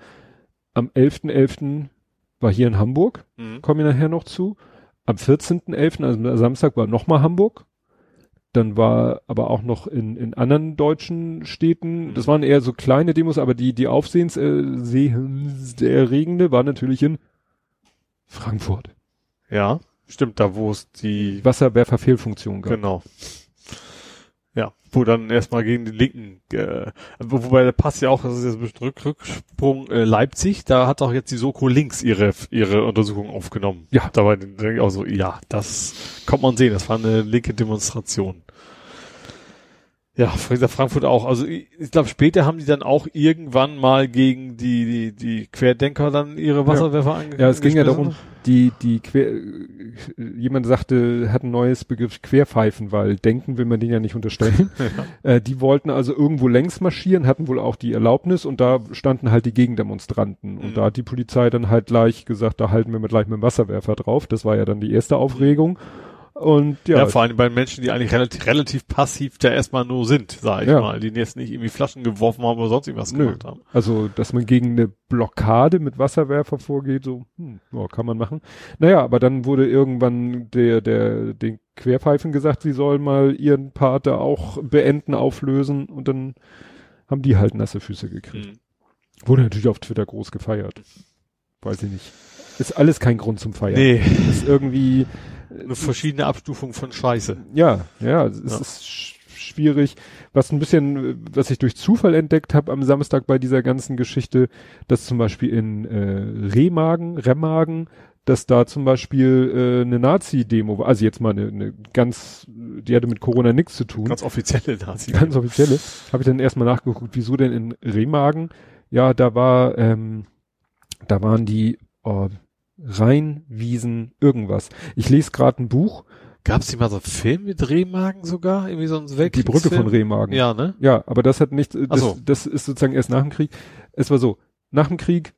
am 11.11. war hier in Hamburg, Mhm. kommen wir nachher noch zu. Am 14.11., also am Samstag, war nochmal Hamburg. Dann war aber auch noch in, in anderen deutschen Städten, das waren eher so kleine Demos, aber die, die aufsehenserregende war natürlich in Frankfurt. Ja, stimmt, da wo es die, Wasserwerferfehlfunktion gab. genau. Ja, wo dann erstmal gegen die Linken, äh, wo- wobei der passt ja auch, das ist jetzt ein bisschen Rück, Rücksprung, äh, Leipzig, da hat auch jetzt die Soko links ihre, ihre Untersuchung aufgenommen. Ja. Dabei denke ich auch so, ja, das kommt man sehen, das war eine linke Demonstration. Ja, Frankfurt auch. Also ich, ich glaube, später haben die dann auch irgendwann mal gegen die, die, die Querdenker dann ihre Wasserwerfer ange Ja, es ging ja darum, die, die Quer, jemand sagte, hat ein neues Begriff Querpfeifen, weil denken will man denen ja nicht unterstellen. äh, die wollten also irgendwo längs marschieren, hatten wohl auch die Erlaubnis und da standen halt die Gegendemonstranten. Mhm. Und da hat die Polizei dann halt gleich gesagt, da halten wir mit gleich mit dem Wasserwerfer drauf. Das war ja dann die erste Aufregung. Und ja, Ja, vor allem bei Menschen, die eigentlich relativ, relativ passiv da erstmal nur sind, sag ich Ja. mal, die jetzt nicht irgendwie Flaschen geworfen haben oder sonst irgendwas Nö. gemacht haben. Also, dass man gegen eine Blockade mit Wasserwerfer vorgeht, so, hm, ja, kann man machen. Naja, aber dann wurde irgendwann der, der, den Querpfeifen gesagt, sie sollen mal ihren Part da auch beenden, auflösen und dann haben die halt nasse Füße gekriegt. Mhm. Wurde natürlich auf Twitter groß gefeiert. Weiß ich nicht. Ist alles kein Grund zum Feiern. Nee, Ist irgendwie, eine verschiedene Abstufung von Scheiße. ja, ja, es Ja. ist sch schwierig. Was ein bisschen, was ich durch Zufall entdeckt habe am Samstag bei dieser ganzen Geschichte, dass zum Beispiel in äh, Remagen, Remagen, dass da zum Beispiel äh, eine Nazi-Demo war, also jetzt mal eine, eine ganz, die hatte mit Corona nichts zu tun, Ganz offizielle Nazi. ganz offizielle, habe ich dann erstmal nachgeguckt, wieso denn in Remagen? Ja, da war, ähm, da waren die, oh, Rheinwiesen, irgendwas. Ich lese gerade ein Buch. Gab es nicht mal so einen Film mit Rehmagen sogar? Irgendwie so ein Die Brücke von Rehmagen. Ja, ne? Ja, aber das hat nicht, das, so. das ist sozusagen erst nach dem Krieg. Es war so, nach dem Krieg,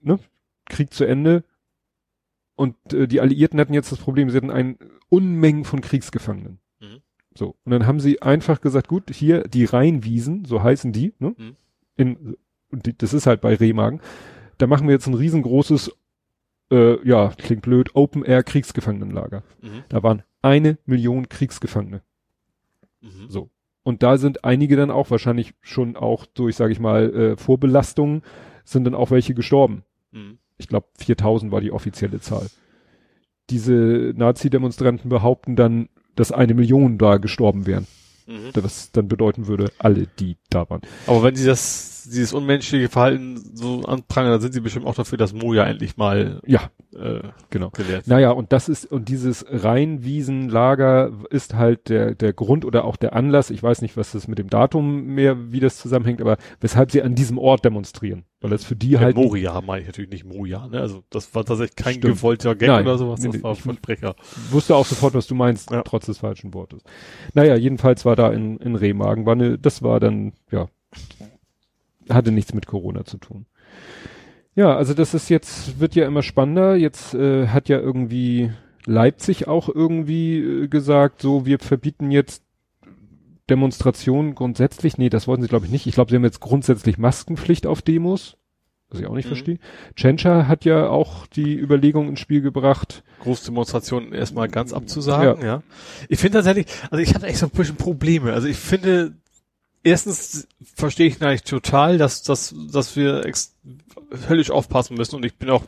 ne, Krieg zu Ende und äh, die Alliierten hatten jetzt das Problem, sie hatten einen Unmengen von Kriegsgefangenen. Mhm. So, und dann haben sie einfach gesagt, gut, hier die Rheinwiesen, so heißen die, ne, Mhm. in, das ist halt bei Rehmagen, da machen wir jetzt ein riesengroßes, äh, ja, klingt blöd, Open-Air-Kriegsgefangenenlager. Mhm. Da waren eine Million Kriegsgefangene. Mhm. So. Und da sind einige dann auch wahrscheinlich schon auch durch, sage ich mal, äh, Vorbelastungen, sind dann auch welche gestorben. Mhm. Ich glaube, 4000 war die offizielle Zahl. Diese Nazi-Demonstranten behaupten dann, dass eine Million da gestorben wären. Mhm. Was dann bedeuten würde, alle, die da waren. Aber wenn sie das, dieses unmenschliche Verhalten so anprangern, dann sind sie bestimmt auch dafür, dass Moja endlich mal Ja, äh, genau. gelehrt. Naja, und das ist, und dieses Rheinwiesenlager ist halt der, der Grund oder auch der Anlass. Ich weiß nicht, was das mit dem Datum mehr, wie das zusammenhängt, aber weshalb sie an diesem Ort demonstrieren. Weil das für die Ja, halt, Moria meine ich natürlich nicht Moja, ne? Also das war tatsächlich kein Stimmt. gewollter Gag Nein. oder sowas, das nee, war Versprecher. wusste auch sofort, was du meinst, Ja. trotz des falschen Wortes. Naja, jedenfalls war da in, in Remagen, war eine, das war dann, ja, hatte nichts mit Corona zu tun. Ja, also das ist jetzt, wird ja immer spannender. Jetzt äh, hat ja irgendwie Leipzig auch irgendwie äh, gesagt, so, wir verbieten jetzt Demonstrationen grundsätzlich. Nee, das wollten sie glaube ich nicht. Ich glaube, sie haben jetzt grundsätzlich Maskenpflicht auf Demos. Was ich auch nicht Mhm. verstehe. Tschentscher hat ja auch die Überlegung ins Spiel gebracht. Großdemonstrationen erstmal ganz abzusagen, ja. Ich finde tatsächlich, also ich hatte echt so ein bisschen Probleme. Also ich finde, erstens verstehe ich eigentlich total, dass, dass, dass wir höllisch aufpassen müssen und ich bin auch,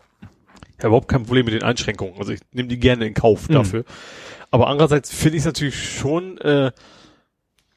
habe überhaupt kein Problem mit den Einschränkungen. Also ich nehme die gerne in Kauf Mhm. dafür. Aber andererseits finde ich es natürlich schon, äh,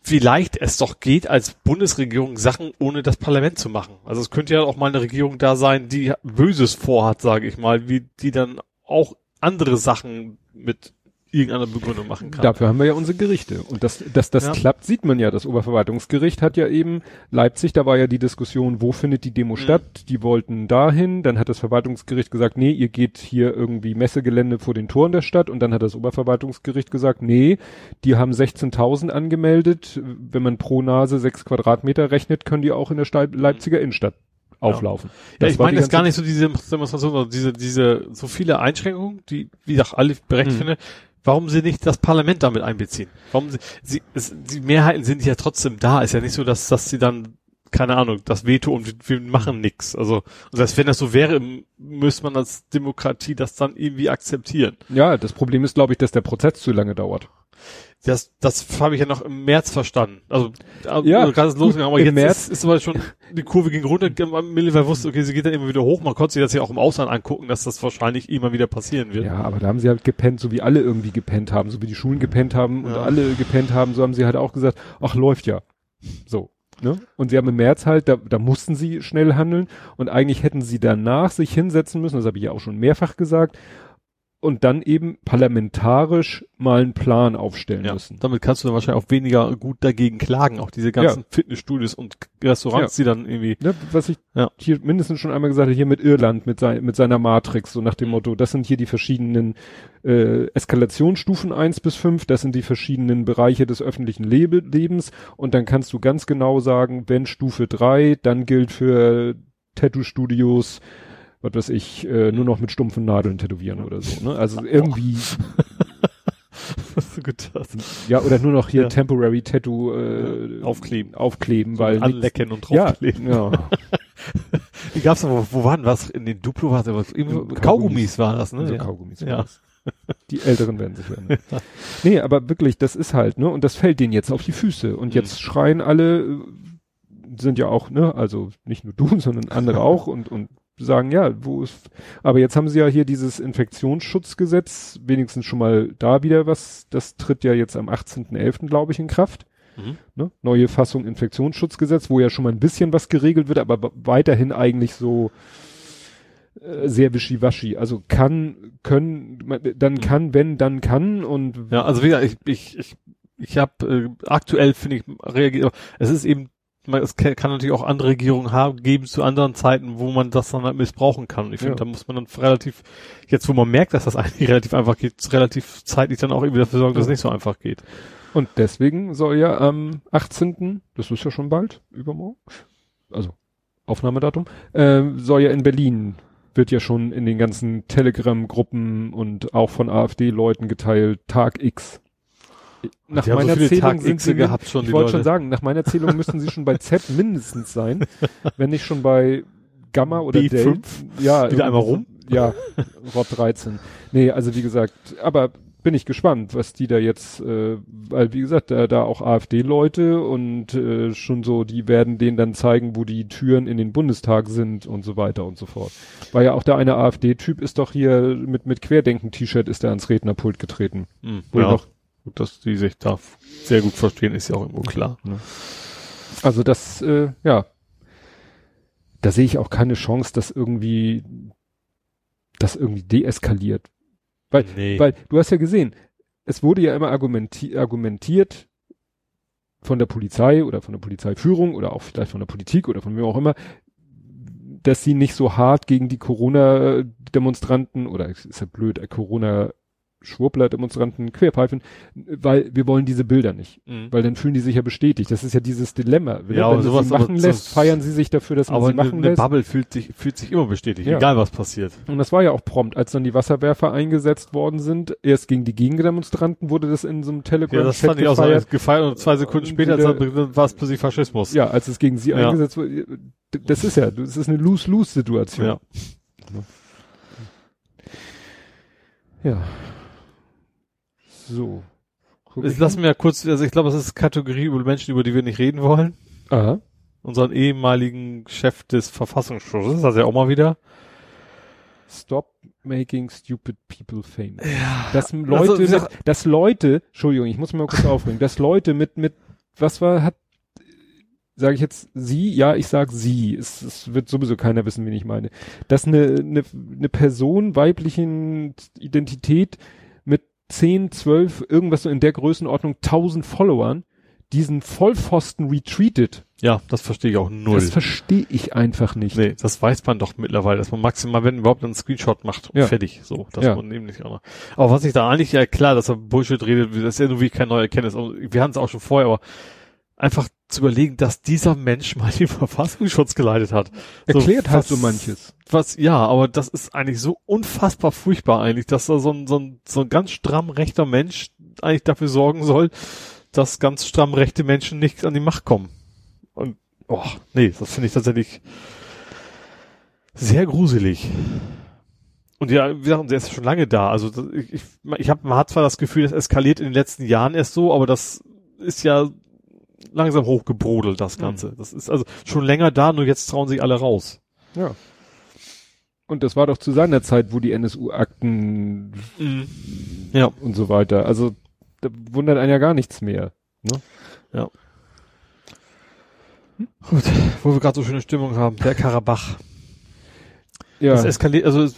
wie leicht es doch geht, als Bundesregierung Sachen ohne das Parlament zu machen. Also es könnte ja auch mal eine Regierung da sein, die Böses vorhat, sage ich mal, wie die dann auch andere Sachen mit irgendeiner Begründung machen kann. Dafür haben wir ja unsere Gerichte. Und dass, dass das Ja. klappt, sieht man ja. Das Oberverwaltungsgericht hat ja eben Leipzig, da war ja die Diskussion, wo findet die Demo Mhm. statt? Die wollten dahin. Dann hat das Verwaltungsgericht gesagt, nee, ihr geht hier irgendwie Messegelände vor den Toren der Stadt. Und dann hat das Oberverwaltungsgericht gesagt, nee, die haben 16.000 angemeldet. Wenn man pro Nase sechs Quadratmeter rechnet, können die auch in der Sta- Leipziger Innenstadt auflaufen. ja, ich war meine jetzt gar nicht so diese Demonstration, sondern diese, diese, so viele Einschränkungen, die, wie gesagt, alle berechtigt Mhm. finde, warum sie nicht das Parlament damit einbeziehen? Warum sie, sie es, die Mehrheiten sind ja trotzdem da. Ist ja nicht so, dass, dass sie dann, keine Ahnung, das Veto und wir, machen nix. Also, und das, wenn das so wäre, müsste man als Demokratie das dann irgendwie akzeptieren. Ja, das Problem ist, glaube ich, dass der Prozess zu lange dauert. Das, das habe ich ja noch im März verstanden. Also, Ja, ist losgegangen, aber im jetzt März- ist, ist aber schon, die Kurve ging runter, Milliver wusste, okay, sie geht dann immer wieder hoch. Man konnte sich das ja auch im Ausland angucken, dass das wahrscheinlich immer wieder passieren wird. Ja, aber da haben sie halt gepennt, so wie alle irgendwie gepennt haben, so wie die Schulen gepennt haben und Ja. alle gepennt haben, so haben sie halt auch gesagt, ach, läuft ja. So. Ne? Und sie haben im März halt, da, da mussten sie schnell handeln und eigentlich hätten sie danach sich hinsetzen müssen, das habe ich ja auch schon mehrfach gesagt, und dann eben parlamentarisch mal einen Plan aufstellen Ja, müssen. damit kannst du dann wahrscheinlich auch weniger gut dagegen klagen. Auch diese ganzen Fitnessstudios und Restaurants, die dann irgendwie, Ne, was ich Ja. hier mindestens schon einmal gesagt habe, hier mit Irland, mit, sein, mit seiner Matrix, so nach dem Mhm. Motto, das sind hier die verschiedenen äh, Eskalationsstufen eins bis fünf, das sind die verschiedenen Bereiche des öffentlichen Lebe Lebens und dann kannst du ganz genau sagen, wenn Stufe drei, dann gilt für Tattoo-Studios, was weiß ich, äh, nur noch mit stumpfen Nadeln tätowieren oder so. Ne? Also irgendwie, hast du gedacht, ja, oder nur noch hier Ja. Temporary Tattoo äh, aufkleben. aufkleben, weil nichts- anlecken und ja, draufkleben. ja. Die gab's aber, wo waren was? In den Duplo war es aber, Kaugummis. Kaugummis war das, ne? So ja. Kaugummis. Ja. Die Älteren werden sich erinnern. nee, aber wirklich, das ist halt, ne, und das fällt denen jetzt auf die Füße. Und Mhm. jetzt schreien alle, äh, sind ja auch, ne, also nicht nur du, sondern andere auch und, und sagen, ja, wo ist, aber jetzt haben sie ja hier dieses Infektionsschutzgesetz, wenigstens schon mal da wieder was, das tritt ja jetzt am 18.11., glaube ich, in Kraft. Mhm. Ne? Neue Fassung Infektionsschutzgesetz, wo ja schon mal ein bisschen was geregelt wird, aber weiterhin eigentlich so äh, sehr wischiwaschi. Also kann, können, dann Mhm. kann, wenn, dann kann und Ja, also wie gesagt, ich, ich, ich, ich habe äh, aktuell finde ich reagiert, es ist eben es kann natürlich auch andere Regierungen haben, geben zu anderen Zeiten, wo man das dann halt missbrauchen kann. Und ich finde, Ja. da muss man dann relativ, jetzt wo man merkt, dass das eigentlich relativ einfach geht, relativ zeitlich dann auch irgendwie dafür sorgen, dass es nicht so einfach geht. Und deswegen soll ja am 18., das ist ja schon bald, übermorgen, also Aufnahmedatum, äh, soll ja in Berlin, wird ja schon in den ganzen Telegram-Gruppen und auch von AfD-Leuten geteilt, Tag X. Nach Die so meiner viele Zählung sind sie, gehabt schon, ich wollte schon sagen, nach meiner Zählung müssten sie schon bei Z mindestens sein, wenn nicht schon bei Gamma oder B5? Delta. Ja, Wieder einmal rum? Ja, Rot 13. Nee, also wie gesagt, aber bin ich gespannt, was die da jetzt, äh, weil wie gesagt, da, da auch AfD-Leute und äh, schon so, die werden denen dann zeigen, wo die Türen in den Bundestag sind und so weiter und so fort. War ja auch der eine AfD-Typ ist doch hier mit mit Querdenken-T-Shirt ist er ans Rednerpult getreten. Hm, Wo ja, noch, gut, dass die sich da sehr gut verstehen, ist ja auch irgendwo klar. also das, äh, ja, da sehe ich auch keine Chance, dass irgendwie das irgendwie deeskaliert. Weil, Nee. Weil du hast ja gesehen, es wurde ja immer argumenti argumentiert von der Polizei oder von der Polizeiführung oder auch vielleicht von der Politik oder von wem auch immer, dass sie nicht so hart gegen die Corona-Demonstranten oder ist ja blöd, äh, Corona-Schwurbler-Demonstranten querpfeifen, weil wir wollen diese Bilder nicht. Mhm. Weil dann fühlen die sich ja bestätigt. Das ist ja dieses Dilemma. Wenn, Ja, wenn du sowas sie machen lässt, feiern sie sich dafür, dass man Aber sie eine, machen eine lässt. Bubble fühlt sich, fühlt sich immer bestätigt, Ja. egal was passiert. Und das war ja auch prompt, als dann die Wasserwerfer eingesetzt worden sind. Erst gegen die Gegendemonstranten wurde das in so einem Ja, Telegram das Chat fand ich auch so gefeiert. gefeiert und zwei Sekunden Und später wieder- war es plötzlich Faschismus. Ja, als es gegen sie Ja. eingesetzt wurde. Das ist ja, das ist eine Lose-Lose-Situation. Ja. ja. So. Jetzt ich lassen wir ja kurz, also ich glaube, das ist Kategorie über Menschen, über die wir nicht reden wollen. Aha. Unseren ehemaligen Chef des Verfassungsschutzes, das ist ja auch mal wieder. Stop making stupid people famous. Dass Also, Leute, wie mit, dass Leute, Entschuldigung, ich muss mal kurz aufbringen, dass Leute mit, mit, was war, hat, sage ich jetzt sie? Ja, ich sag sie. Es, es wird sowieso keiner wissen, wen ich meine. Dass eine, eine, eine Person weiblichen Identität 10, 12, irgendwas so in der Größenordnung, 1000 Followern, diesen Vollpfosten retweetet. Ja, das verstehe ich auch null. Das verstehe ich einfach nicht. Nee, das weiß man doch mittlerweile, dass man maximal, wenn überhaupt, einen Screenshot macht und Ja. fertig. So, das Ja. man nämlich auch noch. Aber was ich da eigentlich, ja klar, dass er Bullshit redet, das ist ja nur wie kein neuer Erkenntnis. Wir hatten es auch schon vorher, aber einfach zu überlegen, dass dieser Mensch mal den Verfassungsschutz geleitet hat. So, Erklärt halt was- so manches. Was, ja, aber das ist eigentlich so unfassbar furchtbar eigentlich, dass da so ein, so ein, so ein ganz stramm rechter Mensch eigentlich dafür sorgen soll, dass ganz stramm rechte Menschen nicht an die Macht kommen. Und, oh, nee, das finde ich tatsächlich sehr gruselig. Und ja, wie gesagt, der ist schon lange da. Also ich, ich, ich hab, man hat zwar das Gefühl, das eskaliert in den letzten Jahren erst so, aber das ist ja langsam hochgebrodelt, das Ganze. Das ist also schon länger da, nur jetzt trauen sich alle raus. Ja. Und das war doch zu seiner Zeit, wo die NSU-Akten Ja. und so weiter. Also da wundert einen ja gar nichts mehr. Gut, wo wir gerade so schöne Stimmung haben, der Karabach. Ja, Das eskaliert, also es,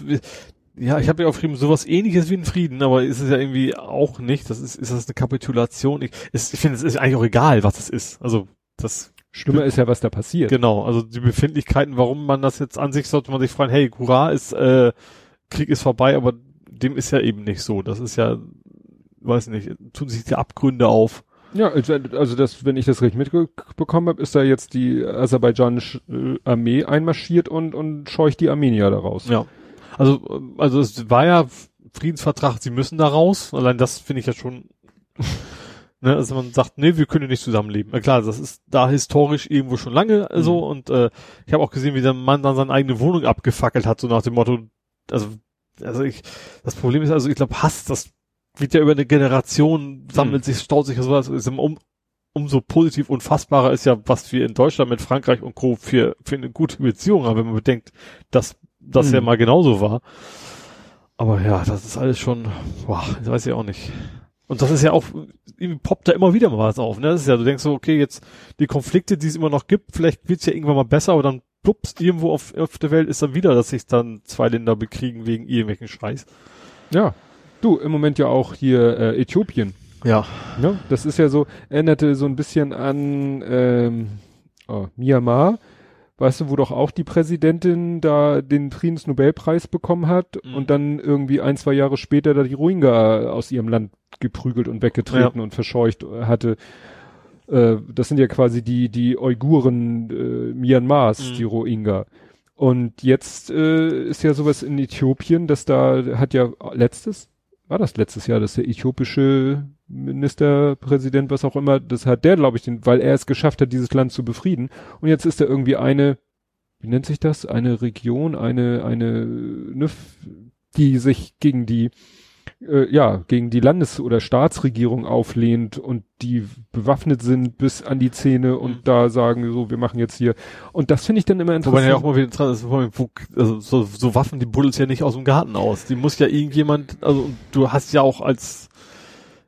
ja, ich habe ja aufgeschrieben, sowas ähnliches wie ein Frieden, aber ist es ja irgendwie auch nicht. Das ist, ist das eine Kapitulation? Ich, es, ich finde, es ist eigentlich auch egal, was es ist. Also das schlimmer ist ja, was da passiert. genau, also die Befindlichkeiten, warum man das jetzt an sich sollte man sich freuen, hey, hurra, ist äh, Krieg ist vorbei, aber dem ist ja eben nicht so. Das ist ja, weiß nicht, tun sich die Abgründe auf. Ja, also also das, wenn ich das richtig mitbekommen habe, ist da jetzt die aserbaidschanische äh, Armee einmarschiert und und scheucht die Armenier daraus. Ja. Also, also es war ja Friedensvertrag, sie müssen da raus. Allein das finde ich ja schon, ne, also man sagt, nee, wir können nicht zusammenleben. Na klar, das ist da historisch irgendwo schon lange Mhm. so und äh, ich habe auch gesehen, wie der Mann dann seine eigene Wohnung abgefackelt hat, so nach dem Motto, also, also ich, das Problem ist also, ich glaube, Hass, das wird ja über eine Generation, sammelt sich, staut sich sowas, ist im um, umso positiv unfassbarer ist ja, was wir in Deutschland mit Frankreich und Co. für, für eine gute Beziehung haben, wenn man bedenkt, dass das Mhm. ja mal genauso war. Aber ja, das ist alles schon, boah, das weiß ich auch nicht. Und das ist ja auch, irgendwie poppt da immer wieder mal was auf, ne? Das ist ja, du denkst so, okay, jetzt die Konflikte, die es immer noch gibt, vielleicht wird's ja irgendwann mal besser, aber dann plups, irgendwo auf, auf der Welt ist dann wieder, dass sich dann zwei Länder bekriegen wegen irgendwelchen Scheiß. Ja. Du, im Moment ja auch hier äh, Äthiopien. Ja. Ne? Das ist ja so, erinnerte so ein bisschen an ähm, oh, Myanmar, weißt du, wo doch auch die Präsidentin da den Friedensnobelpreis bekommen hat Mhm. und dann irgendwie ein, zwei Jahre später da die Rohingya aus ihrem Land geprügelt und weggetreten Ja. und verscheucht hatte. Äh, das sind ja quasi die, die Uiguren äh, Myanmars, Mhm. die Rohingya. Und jetzt äh, ist ja sowas in Äthiopien, dass da hat ja letztes, war das letztes Jahr, dass der äthiopische Ministerpräsident, was auch immer, das hat der, glaube ich, den, weil er es geschafft hat, dieses Land zu befrieden. Und jetzt ist da irgendwie eine, wie nennt sich das? Eine Region, eine, eine, ne, die sich gegen die, äh, ja, gegen die Landes- oder Staatsregierung auflehnt und die bewaffnet sind bis an die Zähne und Mhm. da sagen so, wir machen jetzt hier. Und das finde ich dann immer Wobei ja auch interessant. mal wieder dran ist, also so, so Waffen, die buddelst ja nicht aus dem Garten aus. Die muss ja irgendjemand, also du hast ja auch als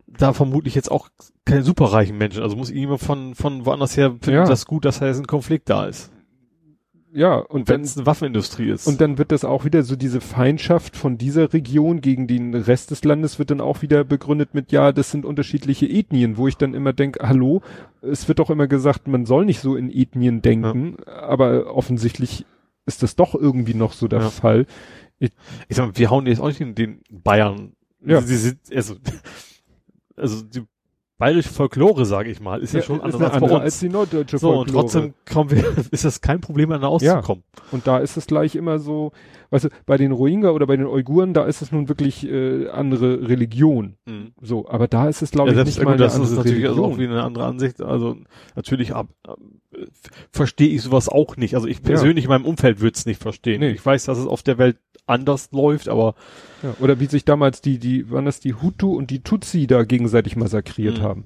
da vermutlich jetzt auch keine superreichen Menschen. Also muss irgendjemand von, von woanders her finden Ja. das gut, dass da jetzt ein Konflikt da ist. Ja, und Wenn es eine Waffenindustrie ist. und dann wird das auch wieder so diese Feindschaft von dieser Region gegen den Rest des Landes wird dann auch wieder begründet mit, ja, das sind unterschiedliche Ethnien, wo ich dann immer denke, hallo, es wird doch immer gesagt, man soll nicht so in Ethnien denken, aber offensichtlich ist das doch irgendwie noch so der Ja. Fall. ich sag mal, wir hauen jetzt auch nicht in den Bayern. Ja. Sie sind, also, also die bayerische Folklore, sage ich mal, ist ja, schon ist anders als bei andere uns. als die norddeutsche so, und Folklore. trotzdem kommen wir, ist das kein Problem, da auszukommen. Und da ist es gleich immer so, weißt du, bei den Rohingya oder bei den Uiguren, da ist es nun wirklich äh, andere Religion. Mhm. So, aber da ist es, glaube Ja, ich, nicht mal eine das ist andere natürlich also auch wieder eine andere Ansicht. Also natürlich ab, ab, äh, verstehe ich sowas auch nicht. Also ich persönlich in meinem Umfeld würde es nicht verstehen. Nee. Ich weiß, dass es auf der Welt anders läuft, aber Ja, oder wie sich damals die, die, waren das die Hutu und die Tutsi da gegenseitig massakriert Mhm. haben.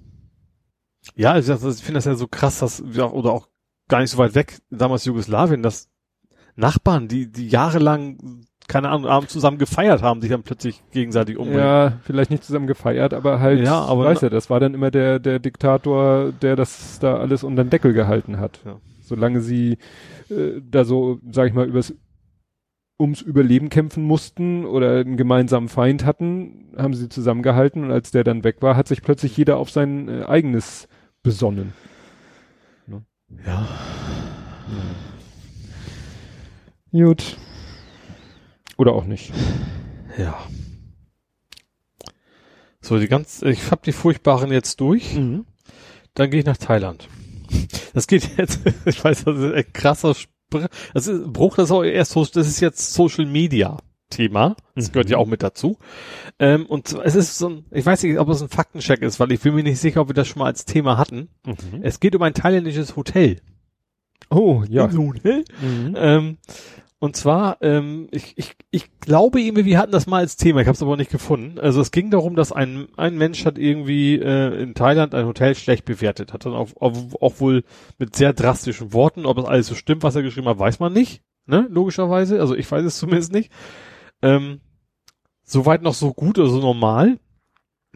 ja, ich, ich finde das ja so krass, dass ja, oder auch gar nicht so weit weg, damals Jugoslawien, dass Nachbarn, die die jahrelang keine Ahnung, abends zusammen gefeiert haben, sich dann plötzlich gegenseitig umbringen. Ja, vielleicht nicht zusammen gefeiert, aber halt, Ja, aber- weißt du, das war dann immer der, der Diktator, der das da alles unter den Deckel gehalten hat. Ja. Solange sie äh, da so, sag ich mal, übers ums Überleben kämpfen mussten oder einen gemeinsamen Feind hatten, haben sie zusammengehalten und als der dann weg war, hat sich plötzlich jeder auf sein äh, eigenes besonnen. ja. Gut. Oder auch nicht. Ja. So, die ganz, ich hab die furchtbaren jetzt durch. Mhm. Dann gehe ich nach Thailand. Das geht jetzt, ich weiß, das ist ein krasser Spr das ist, Bruch, das ist auch erst, das ist jetzt Social Media Thema. Das Mhm. gehört ja auch mit dazu. Ähm, und es ist so ein, ich weiß nicht, ob es ein Faktencheck ist, weil ich bin mir nicht sicher, ob wir das schon mal als Thema hatten. Mhm. Es geht um ein thailändisches Hotel. Oh, ja. Ein Hotel? Mhm. Ähm, und zwar, ähm, ich, ich, ich glaube irgendwie, wir hatten das mal als Thema, ich habe es aber nicht gefunden. Also es ging darum, dass ein, ein Mensch hat irgendwie äh, in Thailand ein Hotel schlecht bewertet, hat dann auch, auch, auch wohl mit sehr drastischen Worten, ob es alles so stimmt, was er geschrieben hat, weiß man nicht, ne, logischerweise, also ich weiß es zumindest nicht. Ähm, soweit noch so gut oder so normal.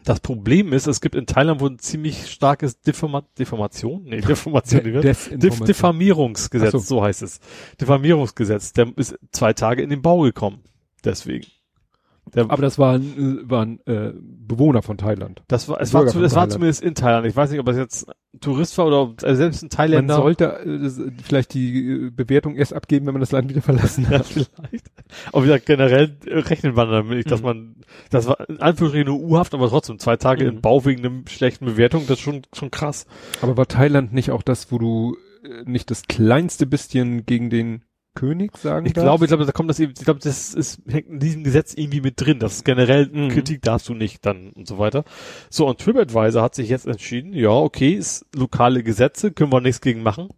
Das Problem ist, es gibt in Thailand wohl ein ziemlich starkes Diffama Diffamation, nee, Diffamation, wird- Diff. Diffamierungsgesetz, so. so. heißt es. Diffamierungsgesetz, der ist zwei Tage in den Bau gekommen. Deswegen. Der, Aber das waren, äh, waren äh, Bewohner von Thailand. das war, es war, zu, es war zumindest in Thailand. Ich weiß nicht, ob es jetzt ein Tourist war oder ob, äh, selbst ein Man Thailänder. sollte äh, vielleicht die äh, Bewertung erst abgeben, wenn man das Land wieder verlassen ja, hat. vielleicht. Aber wieder generell äh, rechnen wir damit, dass Mhm. man, das war in Anführungsstrichen nur U-Haft, aber trotzdem zwei Tage Mhm. in Bau wegen einem schlechten Bewertung, das ist schon, schon krass. Aber war Thailand nicht auch das, wo du nicht das kleinste bisschen gegen den König sagen Ich darfst? glaube, ich glaube, da kommt das eben, ich glaube, das ist, hängt in diesem Gesetz irgendwie mit drin. Das ist generell Mhm. Kritik darfst du nicht dann und so weiter. So, und TripAdvisor hat sich jetzt entschieden, ja, okay, ist lokale Gesetze, können wir nichts gegen machen.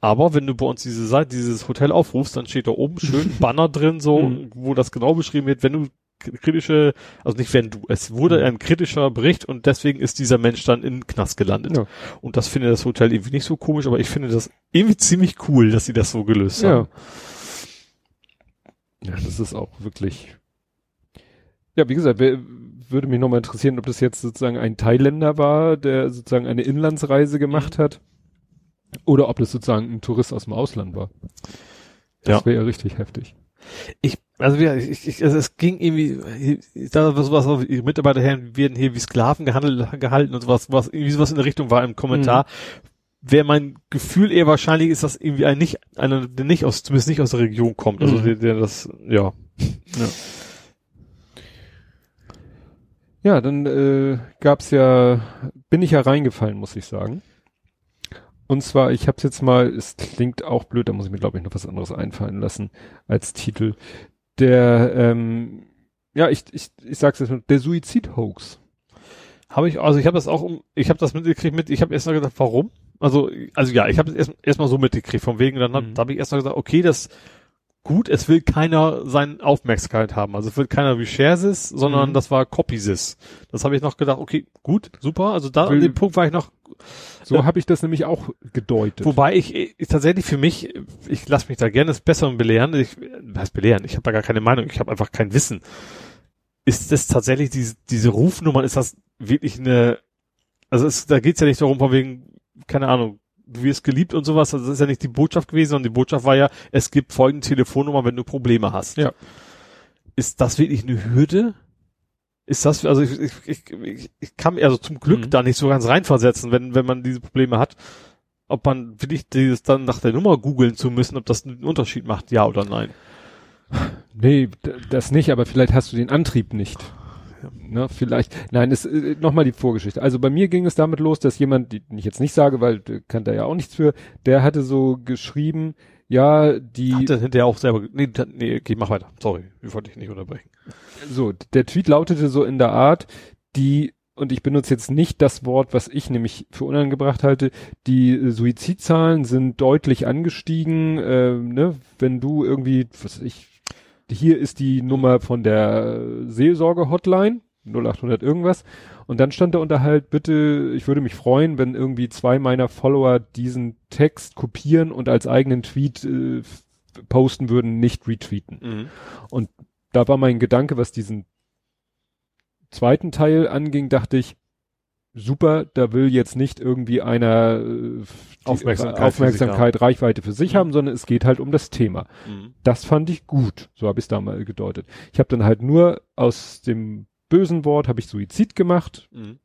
Aber wenn du bei uns diese Seite, dieses Hotel aufrufst, dann steht da oben schön Banner drin, so, Mhm. wo das genau beschrieben wird, wenn du kritische, also nicht wenn du, es wurde Mhm. ein kritischer Bericht und deswegen ist dieser Mensch dann in den Knast gelandet. Ja. Und das finde das Hotel irgendwie nicht so komisch, aber ich finde das irgendwie ziemlich cool, dass sie das so gelöst Ja. haben. Ja, das ist auch wirklich. Ja, wie gesagt, wer, würde mich nochmal interessieren, ob das jetzt sozusagen ein Thailänder war, der sozusagen eine Inlandsreise gemacht hat, oder ob das sozusagen ein Tourist aus dem Ausland war. Das Ja. wäre ja richtig heftig. Ich, also wir, ich, ich, also es ging irgendwie, da war sowas, ihre Mitarbeiter werden hier wie Sklaven gehandelt, gehalten und sowas, was irgendwie sowas in der Richtung war im Kommentar. wäre mein Gefühl eher wahrscheinlich ist, dass irgendwie ein nicht, einer, der nicht aus, zumindest nicht aus der Region kommt. Also Mhm. der, der das, ja. Ja. Ja, dann äh, gab's ja, bin ich ja reingefallen, muss ich sagen. Und zwar, ich habe es jetzt mal, es klingt auch blöd, da muss ich mir glaube ich noch was anderes einfallen lassen als Titel. Der, ähm, ja, ich, ich, ich sag's jetzt mal, der Suizid-Hoax. Habe ich, also ich habe das auch, um, ich habe das mitgekriegt mit, ich habe erst mal gedacht, warum? Also, also ja, ich habe es erst, erst mal so mitgekriegt, von wegen, dann hab, Mhm. da habe ich erst mal gesagt, okay, das gut, es will keiner seine Aufmerksamkeit haben. Also es will keiner wie Sharesys, sondern Mhm. das war Copysys. Das habe ich noch gedacht, okay, gut, super. Also da Will- an dem Punkt war ich noch, So Ja. habe ich das nämlich auch gedeutet. wobei ich, ich tatsächlich für mich, ich lasse mich da gerne des Besseren belehren. Ich, was heißt belehren? Ich habe da gar keine Meinung, ich habe einfach kein Wissen. Ist das tatsächlich diese, diese Rufnummern, ist das wirklich eine, also es, da geht's ja nicht darum, von wegen, keine Ahnung, du wirst geliebt und sowas, also das ist ja nicht die Botschaft gewesen, sondern die Botschaft war ja, es gibt folgende Telefonnummer, wenn du Probleme hast. Ja. Ist das wirklich eine Hürde? Ist das, also ich, ich, ich, ich, kann mir also zum Glück Mhm. da nicht so ganz reinversetzen, wenn, wenn man diese Probleme hat, ob man wirklich dieses dann nach der Nummer googeln zu müssen, ob das einen Unterschied macht, ja oder nein. Nee, das nicht, aber vielleicht hast du den Antrieb nicht. Ne, vielleicht. Nein, es äh, nochmal die Vorgeschichte. Also bei mir ging es damit los, dass jemand, den ich jetzt nicht sage, weil äh, kann da ja auch nichts für, der hatte so geschrieben, ja, die Hat dann hinterher auch selber, nee, nee, okay, mach weiter. Sorry, ich wollte dich nicht unterbrechen. so, der Tweet lautete so in der Art, die und ich benutze jetzt nicht das Wort, was ich nämlich für unangebracht halte. Die Suizidzahlen sind deutlich angestiegen. Äh, ne? Wenn du irgendwie, was ich, hier ist die Nummer von der Seelsorge-Hotline, 0800 irgendwas. Und dann stand da unter halt, bitte, ich würde mich freuen, wenn irgendwie zwei meiner Follower diesen Text kopieren und als eigenen Tweet äh, posten würden, nicht retweeten. Da war mein Gedanke, was diesen zweiten Teil anging, dachte ich, super, da will jetzt nicht irgendwie einer äh, Aufmerksamkeit Aufmerksamkeit Reichweite für sich Mhm. haben, sondern es geht halt um das Thema. Mhm. Das fand ich gut, so habe ich es damals gedeutet. Ich habe dann halt nur aus dem bösen Wort habe ich Suizid gemacht Mhm.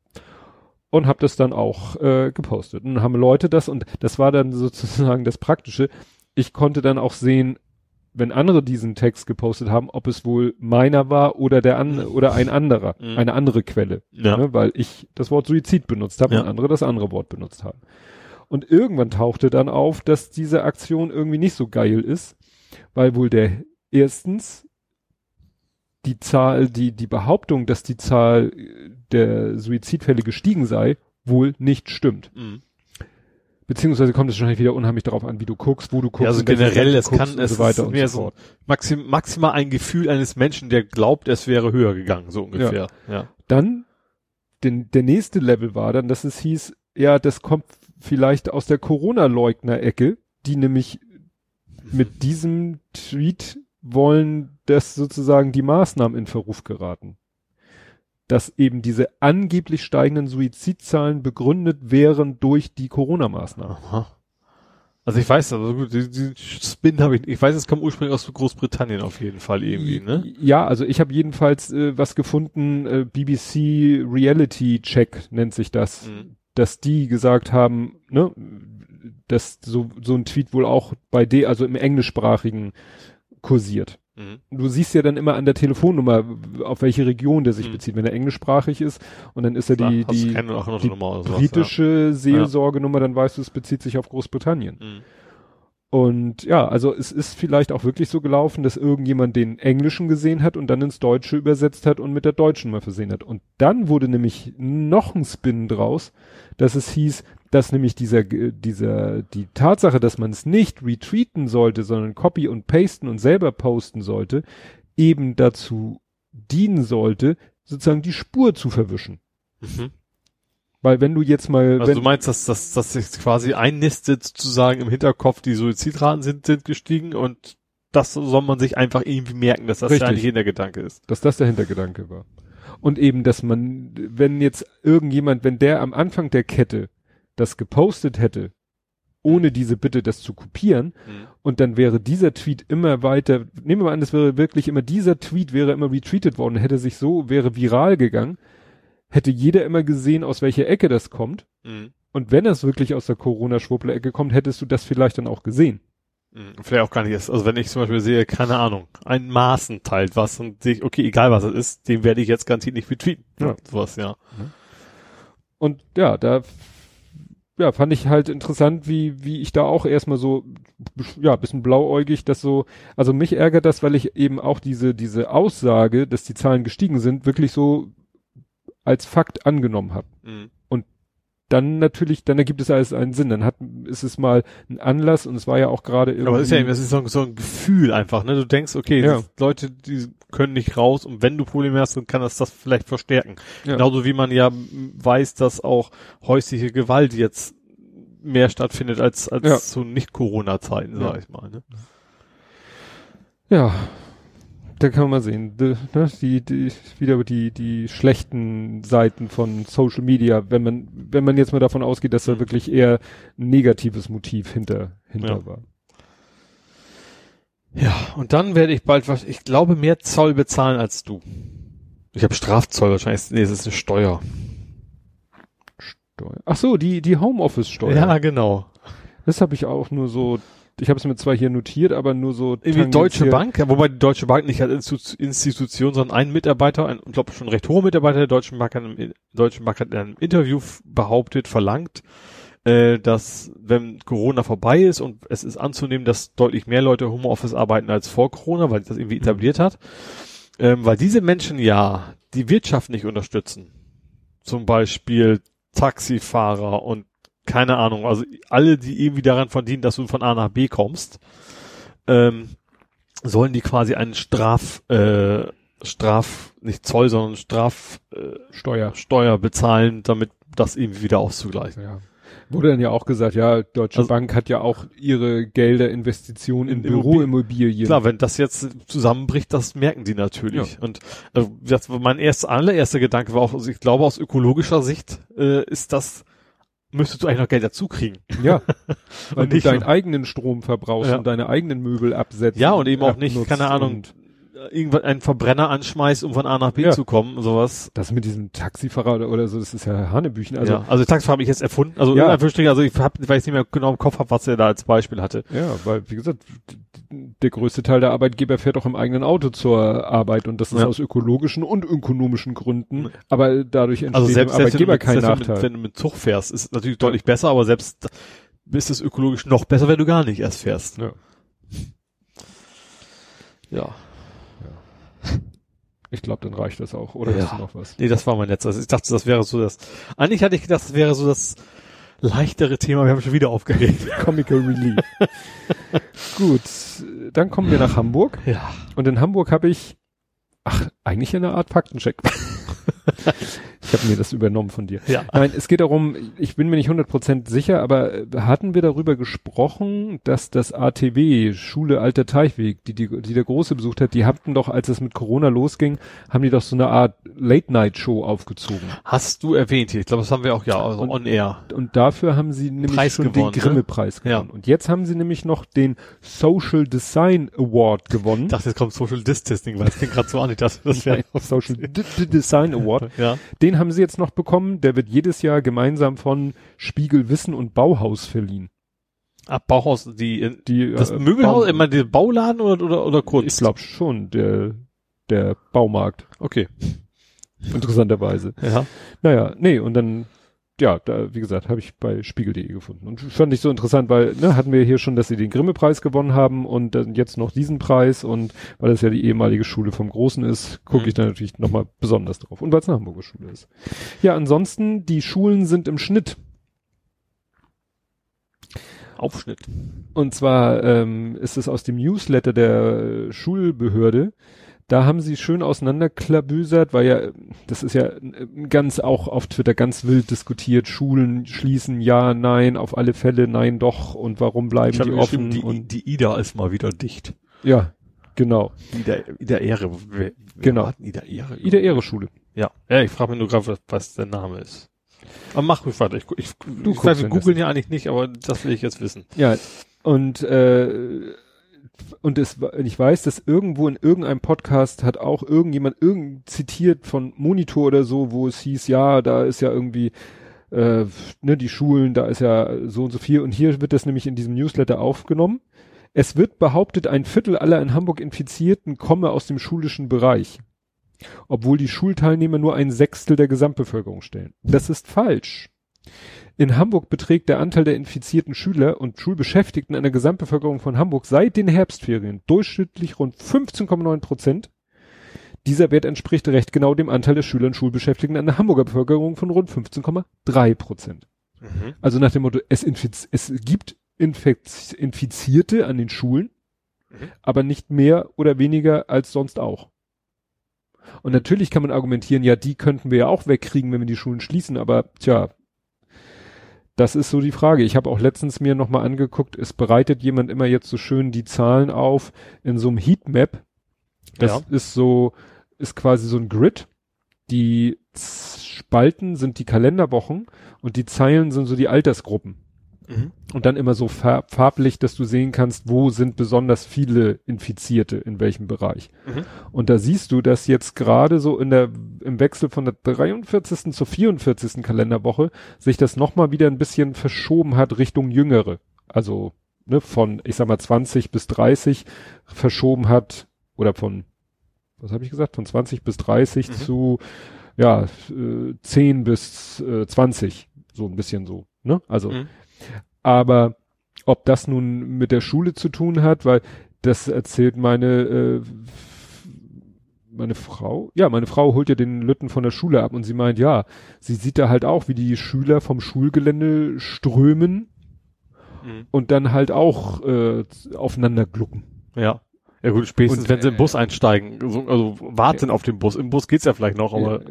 und habe das dann auch äh, gepostet. Und dann haben Leute das und das war dann sozusagen das Praktische. Ich konnte dann auch sehen, wenn andere diesen Text gepostet haben, ob es wohl meiner war oder der an oder ein anderer, Mhm. eine andere Quelle, Ja. ne, weil ich das Wort Suizid benutzt habe Ja. und andere das andere Wort benutzt haben. Und irgendwann tauchte dann auf, dass diese Aktion irgendwie nicht so geil ist, weil wohl der erstens die Zahl, die die Behauptung, dass die Zahl der Suizidfälle gestiegen sei, wohl nicht stimmt. Mhm. Beziehungsweise kommt es wahrscheinlich wieder unheimlich darauf an, wie du guckst, wo du guckst, Ja, also generell, es kann, es so ist mehr so so maxim, maximal ein Gefühl eines Menschen, der glaubt, es wäre höher gegangen, so ungefähr. Ja. Dann, den, der nächste Level war dann, dass es hieß, ja, das kommt vielleicht aus der Corona-Leugner-Ecke, die nämlich mit diesem Tweet wollen, dass sozusagen die Maßnahmen in Verruf geraten. Dass eben diese angeblich steigenden Suizidzahlen begründet wären durch die Corona-Maßnahmen. Also ich weiß, also gut, die, die Spin habe ich, ich weiß, es kommt ursprünglich aus Großbritannien auf jeden Fall irgendwie, ne? Ja, also ich habe jedenfalls äh, was gefunden, äh, BBC Reality Check nennt sich das, Mhm. dass die gesagt haben, ne, dass so, so ein Tweet wohl auch bei D, also im englischsprachigen kursiert. Mhm. Du siehst ja dann immer an der Telefonnummer, auf welche Region der sich Mhm. bezieht, wenn er englischsprachig ist und dann ist er die, die die sowas, britische Seelsorgenummer, dann weißt du, es bezieht sich auf Großbritannien. Ja. Mhm. Und ja, also es ist vielleicht auch wirklich so gelaufen, dass irgendjemand den Englischen gesehen hat und dann ins Deutsche übersetzt hat und mit der Deutschen mal versehen hat. Und dann wurde nämlich noch ein Spin draus, dass es hieß, dass nämlich dieser, äh, dieser, die Tatsache, dass man es nicht retweeten sollte, sondern copy und pasten und selber posten sollte, eben dazu dienen sollte, sozusagen die Spur zu verwischen. Mhm. Weil wenn du jetzt mal, Also du meinst, dass, dass, dass sich quasi einnistet sozusagen im Hinterkopf, die Suizidraten sind, sind gestiegen und das soll man sich einfach irgendwie merken, dass das Richtig. ja eigentlich in der Gedanke ist. dass das der Hintergedanke war. Und eben, dass man, wenn jetzt irgendjemand, wenn der am Anfang der Kette das gepostet hätte, ohne diese Bitte, das zu kopieren, und dann wäre dieser Tweet immer weiter, nehmen wir mal an, es wäre wirklich immer, dieser Tweet wäre immer retweetet worden, hätte sich so, wäre viral gegangen, hätte jeder immer gesehen, aus welcher Ecke das kommt, Mhm. Und wenn es wirklich aus der Corona-Schwurbler-Ecke kommt, hättest du das vielleicht dann auch gesehen. Mhm. Vielleicht auch gar nicht. Also wenn ich zum Beispiel sehe, keine Ahnung, ein Maßen teilt was und sehe ich, okay, egal was es ist, den werde ich jetzt garantiert nicht retweeten. Ja. Sowas, ja. Und ja, da ja, fand ich halt interessant, wie, wie ich da auch erstmal so, ja, bisschen blauäugig, das so, also mich ärgert das, weil ich eben auch diese, diese Aussage, dass die Zahlen gestiegen sind, wirklich so als Fakt angenommen habe. Mhm. Dann natürlich, dann ergibt es alles einen Sinn. Dann hat, ist es mal ein Anlass und es war ja auch gerade irgendwie. Aber es ist ja eben, das ist so, ein- so ein Gefühl einfach, ne? Du denkst, okay, Ja. Leute, die können nicht raus und wenn du Probleme hast, dann kann das das vielleicht verstärken. Ja. Genauso wie man ja weiß, dass auch häusliche Gewalt jetzt mehr stattfindet als, als Ja. zu Nicht-Corona-Zeiten, sag Ja. ich mal, ne? Ja, da kann man mal sehen, die, ne, die, die, wieder die, die schlechten Seiten von Social Media, wenn man, wenn man jetzt mal davon ausgeht, dass da wirklich eher ein negatives Motiv hinter, hinter Ja. war. Ja, und dann werde ich bald was, ich glaube, mehr Zoll bezahlen als du. Ich habe Strafzoll wahrscheinlich. Nee, es ist eine Steuer. Steuer. Ach so, die, die Homeoffice-Steuer. Ja, genau. Das habe ich auch nur so, ich habe es mir zwar hier notiert, aber nur so. Irgendwie Deutsche. Bank, ja, wobei die Deutsche Bank nicht als Institu- Institution, sondern ein Mitarbeiter, ein, ich glaube schon recht hoher Mitarbeiter der Deutschen Bank, hat Deutschen Bank hat in einem Interview behauptet, verlangt, äh, dass wenn Corona vorbei ist und es ist anzunehmen, dass deutlich mehr Leute Homeoffice arbeiten als vor Corona, weil sich das irgendwie etabliert hat, ähm, weil diese Menschen ja die Wirtschaft nicht unterstützen. Zum Beispiel Taxifahrer und keine Ahnung, also alle, die irgendwie daran verdienen, dass du von A nach B kommst, ähm, sollen die quasi einen Straf, äh, Straf, nicht Zoll, sondern Straf, äh, Steuer. Steuer bezahlen, damit das irgendwie wieder auszugleichen. Ja. Wurde dann ja auch gesagt, ja, Deutsche Also- Bank hat ja auch ihre Gelder, Investitionen in, In Büroimmobilien. Klar, wenn das jetzt zusammenbricht, das merken die natürlich. Und äh, das mein erster, allererster Gedanke war auch, also ich glaube aus ökologischer Sicht äh, ist das, müsstest du eigentlich noch Geld dazu kriegen. Ja. Weil Und du deinen eigenen Strom verbrauchst Ja. und deine eigenen Möbel absetzt. Ja, und eben auch nicht, keine Ahnung, irgendwann einen Verbrenner anschmeißt, um von A nach B Ja. zu kommen, sowas. Das mit diesem Taxifahrer oder, oder so, das ist ja Hanebüchen. Also, ja. also Taxifahrer habe ich jetzt erfunden. Also, Ja. also ich hab, weil ich nicht mehr genau im Kopf habe, was er da als Beispiel hatte. ja, weil, wie gesagt, der größte Teil der Arbeitgeber fährt auch im eigenen Auto zur Arbeit und das ist Ja. aus ökologischen und ökonomischen Gründen, aber dadurch entsteht Also dem selbst, selbst wenn, du Arbeitgeber mit, kein wenn, Nachteil. mit, wenn du mit Zug fährst, ist es natürlich deutlich besser, aber selbst ist es ökologisch noch besser, wenn du gar nicht erst fährst. Ja. Ja. Ich glaube, dann reicht das auch. Oder Ja. hast du noch was? Nee, das war mein letzter. Also ich dachte, das wäre so das. Eigentlich hatte ich gedacht, das wäre so das leichtere Thema. Wir haben schon wieder aufgeregt. Comical Relief. Gut, dann kommen wir nach Hamburg. Ja. Und in Hamburg habe ich, ach, eigentlich eine Art Faktencheck. ich habe mir das übernommen von dir. Ja. Nein, es geht darum, ich bin mir nicht 100% sicher, aber äh, hatten wir darüber gesprochen, dass das ATW, Schule Alter Teichweg, die, die, die der Große besucht hat, die hatten doch, als es mit Corona losging, haben die doch so eine Art Late-Night-Show aufgezogen. Hast du erwähnt hier. Ich glaube, das haben wir auch ja also Und- on air. Und dafür haben sie nämlich Preis schon gewonnen, den ne? Grimme-Preis gewonnen. Ja. Und jetzt haben sie nämlich noch den Social Design Award gewonnen. Ich dachte, jetzt kommt Social Distancing, weil es klingt gerade so an. Ich dachte, das wäre Social D D Design Award. Ja. Den haben sie jetzt noch bekommen. Der wird jedes Jahr gemeinsam von Spiegel Wissen und Bauhaus verliehen. Ab Bauhaus, die, Die, das äh, Möbelhaus, immer der Bauladen oder, oder, oder Kunst? Ich glaube schon, der, der Baumarkt. Okay. Interessanterweise. Ja. Naja, nee, und dann, ja, da, wie gesagt, habe ich bei spiegel.de gefunden. Und fand ich so interessant, weil, ne, hatten wir hier schon, dass sie den Grimme-Preis gewonnen haben und dann jetzt noch diesen Preis und weil das ja die ehemalige Schule vom Großen ist, gucke Mhm. ich da natürlich nochmal besonders drauf. Und weil es eine Hamburger Schule ist. Ja, ansonsten, die Schulen sind im Schnitt. Aufschnitt. Und zwar ähm, ist es aus dem Newsletter der Schulbehörde. Da haben sie schön auseinanderklabüsert, weil ja, das ist ja äh, ganz auch auf Twitter ganz wild diskutiert. Schulen schließen, ja, nein, auf alle Fälle, nein, doch. Und warum bleiben Ich die offen? die, und die Ida ist mal wieder dicht. ja, genau. Ida, Ida Ehre. Wer, wer Genau. denn Ida Ehre. Ida Ehre Schule. Ja. Ja, ich frage mich nur gerade, was, was der Name ist. Aber mach ruhig weiter. Ich, ich, Du ich weiß, wir googeln ja eigentlich nicht, aber das will ich jetzt wissen. Ja, und äh, und es, ich weiß, dass irgendwo in irgendeinem Podcast hat auch irgendjemand irgend zitiert von Monitor oder so, wo es hieß, ja, da ist ja irgendwie äh, ne, die Schulen, da ist ja so und so viel. Und hier wird das nämlich in diesem Newsletter aufgenommen. Es wird behauptet, ein Viertel aller in Hamburg Infizierten komme aus dem schulischen Bereich. Obwohl die Schulteilnehmer nur ein Sechstel der Gesamtbevölkerung stellen. Das ist falsch. In Hamburg beträgt der Anteil der infizierten Schüler und Schulbeschäftigten an der Gesamtbevölkerung von Hamburg seit den Herbstferien durchschnittlich rund 15,9 Prozent. Dieser Wert entspricht recht genau dem Anteil der Schüler und Schulbeschäftigten an der Hamburger Bevölkerung von rund 15,3 Prozent. Mhm. Also nach dem Motto, es, infiz es gibt Infekt Infizierte an den Schulen, Mhm. aber nicht mehr oder weniger als sonst auch. Und natürlich kann man argumentieren, ja, die könnten wir ja auch wegkriegen, wenn wir die Schulen schließen, aber tja, das ist so die Frage. Ich habe auch letztens mir nochmal angeguckt, es bereitet jemand immer jetzt so schön die Zahlen auf in so einem Heatmap. Das Ja. ist so, ist quasi so ein Grid. Die Spalten sind die Kalenderwochen und die Zeilen sind so die Altersgruppen. Mhm. Und dann immer so farb farblich, dass du sehen kannst, wo sind besonders viele Infizierte in welchem Bereich. Mhm. Und da siehst du, dass jetzt gerade so in der, im Wechsel von der 43. zur 44. Kalenderwoche sich das nochmal wieder ein bisschen verschoben hat Richtung Jüngere. Also, ne, von, ich sag mal, 20 bis 30 verschoben hat, oder von, was habe ich gesagt, von 20 bis 30 Mhm. zu, ja, äh, 10 bis äh, 20. So ein bisschen so, ne? Also, Mhm. Aber ob das nun mit der Schule zu tun hat, weil das erzählt meine äh, meine Frau, ja, meine Frau holt ja den Lütten von der Schule ab und sie meint, ja, sie sieht da halt auch, wie die Schüler vom Schulgelände strömen Mhm. und dann halt auch äh, aufeinander glucken. Ja. Ja gut, spätestens Und, wenn sie im äh, Bus einsteigen, so, also warten auf den Bus. Im Bus geht's ja vielleicht noch, aber ne?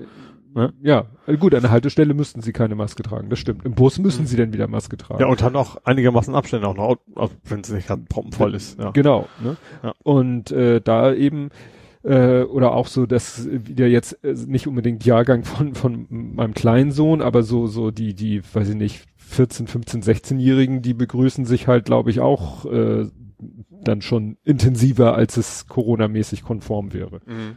Ja, äh, gut, an der Haltestelle müssten sie keine Maske tragen, das stimmt. Im Bus müssen sie dann wieder Maske tragen. ja und dann auch einigermaßen Abstände auch noch, wenn es nicht gerade proppenvoll ist. Ja. Genau. Ne? Ja. Und äh, da eben äh, oder auch so, dass wieder jetzt äh, nicht unbedingt Jahrgang von von meinem kleinen Sohn, aber so so die die, weiß ich nicht, 14, 15, 16-Jährigen, die begrüßen sich halt, glaube ich, auch äh, dann schon intensiver, als es Corona-mäßig konform wäre. Mhm.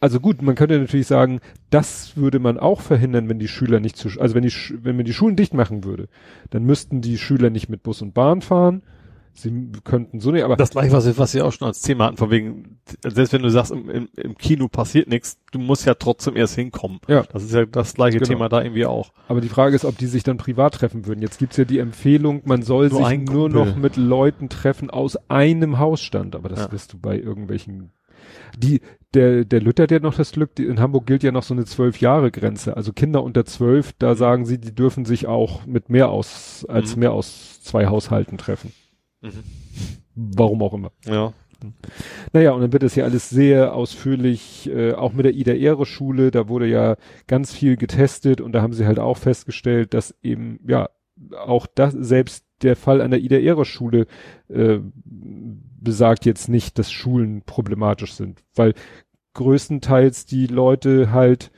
Also gut, man könnte natürlich sagen, das würde man auch verhindern, wenn die Schüler nicht zu, also wenn die, wenn man die Schulen dicht machen würde, dann müssten die Schüler nicht mit Bus und Bahn fahren. Sie könnten so nicht, aber Das gleiche, was, wir- was wir auch schon als Thema hatten, von wegen, selbst wenn du sagst, im, im, im Kino passiert nichts, du musst ja trotzdem erst hinkommen. Ja. Das ist ja das gleiche Genau. Thema da irgendwie auch. Aber die Frage ist, ob die sich dann privat treffen würden. Jetzt gibt's ja die Empfehlung, man soll Nur sich nur noch mit Leuten treffen aus einem Hausstand. Aber das Ja. wirst du bei irgendwelchen. Die, der, der Luther, der noch das Glück, die, in Hamburg gilt ja noch so eine zwölf Jahre Grenze. Also Kinder unter zwölf, da sagen sie, die dürfen sich auch mit mehr aus, als Mhm. mehr aus zwei Haushalten treffen. Mhm. Warum auch immer. Ja. Naja, und dann wird das ja alles sehr ausführlich, äh, auch mit der Ida Ehre Schule, da wurde ja ganz viel getestet und da haben sie halt auch festgestellt, dass eben, ja, auch das, selbst der Fall an der Ida Ehre Schule äh, besagt jetzt nicht, dass Schulen problematisch sind, weil größtenteils die Leute halt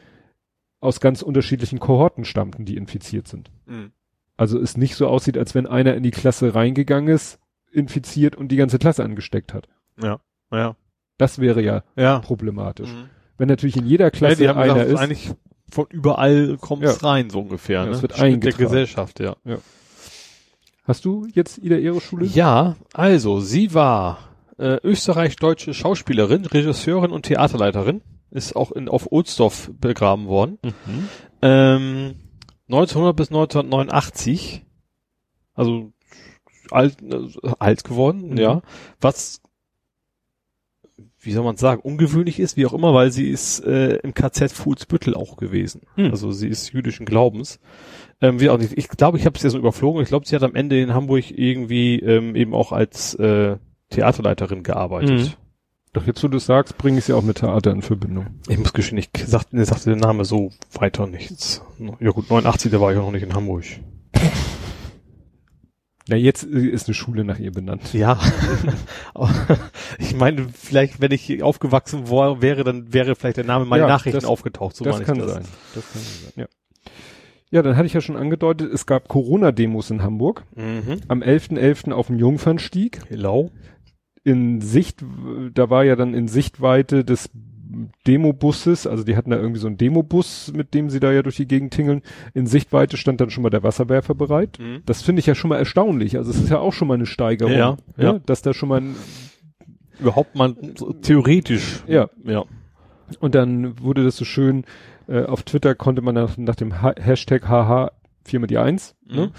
aus ganz unterschiedlichen Kohorten stammten, die infiziert sind. Mhm. Also es nicht so aussieht, als wenn einer in die Klasse reingegangen ist, infiziert und die ganze Klasse angesteckt hat. Ja. Ja. Das wäre ja Ja. problematisch. Mhm. Wenn natürlich in jeder Ja, Klasse haben einer gesagt, ist, eigentlich von überall kommt's Ja. rein, so ungefähr. Ja, ne? es wird Schnitt der eingetragen. Gesellschaft, ja. Hast du jetzt Ida Ehre Schule? Ja, also, sie war äh, österreich-deutsche Schauspielerin, Regisseurin und Theaterleiterin, ist auch in, auf Ohlsdorf begraben worden. Mhm. Ähm, 1900 bis 1989, also alt, äh, alt geworden, Mhm. ja. Was, wie soll man sagen, ungewöhnlich ist, wie auch immer, weil sie ist äh, im KZ Fuhlsbüttel auch gewesen. Mhm. Also sie ist jüdischen Glaubens. Ähm, wie auch nicht. Ich glaube, ich habe es ja so überflogen. Ich glaube, sie hat am Ende in Hamburg irgendwie ähm, eben auch als äh, Theaterleiterin gearbeitet. Mhm. Doch jetzt, wo du es sagst, bringe ich sie auch mit Theater in Verbindung. Ich muss gestehen, ich sagte, sagte der Name so weiter nichts. Ja gut, 89, da war ich auch noch nicht in Hamburg. Na, jetzt äh, ist eine Schule nach ihr benannt. Ja. Ich meine, vielleicht, wenn ich aufgewachsen war, wäre, dann wäre vielleicht der Name meiner Ja, Nachrichten das- aufgetaucht. So das kann das. sein. Das kann sein, ja. Ja, dann hatte ich ja schon angedeutet, es gab Corona-Demos in Hamburg. Mhm. Am 11.11. auf dem Jungfernstieg. Hello. In Sicht, da war ja dann in Sichtweite des Demobusses, also die hatten da irgendwie so einen Demobus, mit dem sie da ja durch die Gegend tingeln. In Sichtweite stand dann schon mal der Wasserwerfer bereit. Mhm. Das finde ich ja schon mal erstaunlich. Also es ist ja auch schon mal eine Steigerung, Ja, ja. ne? dass da schon mal ein, Überhaupt mal so theoretisch. ja, Ja. Und dann wurde das so schön, äh, auf Twitter konnte man nach, nach dem ha Hashtag HH viermal die Eins, ne? Mhm.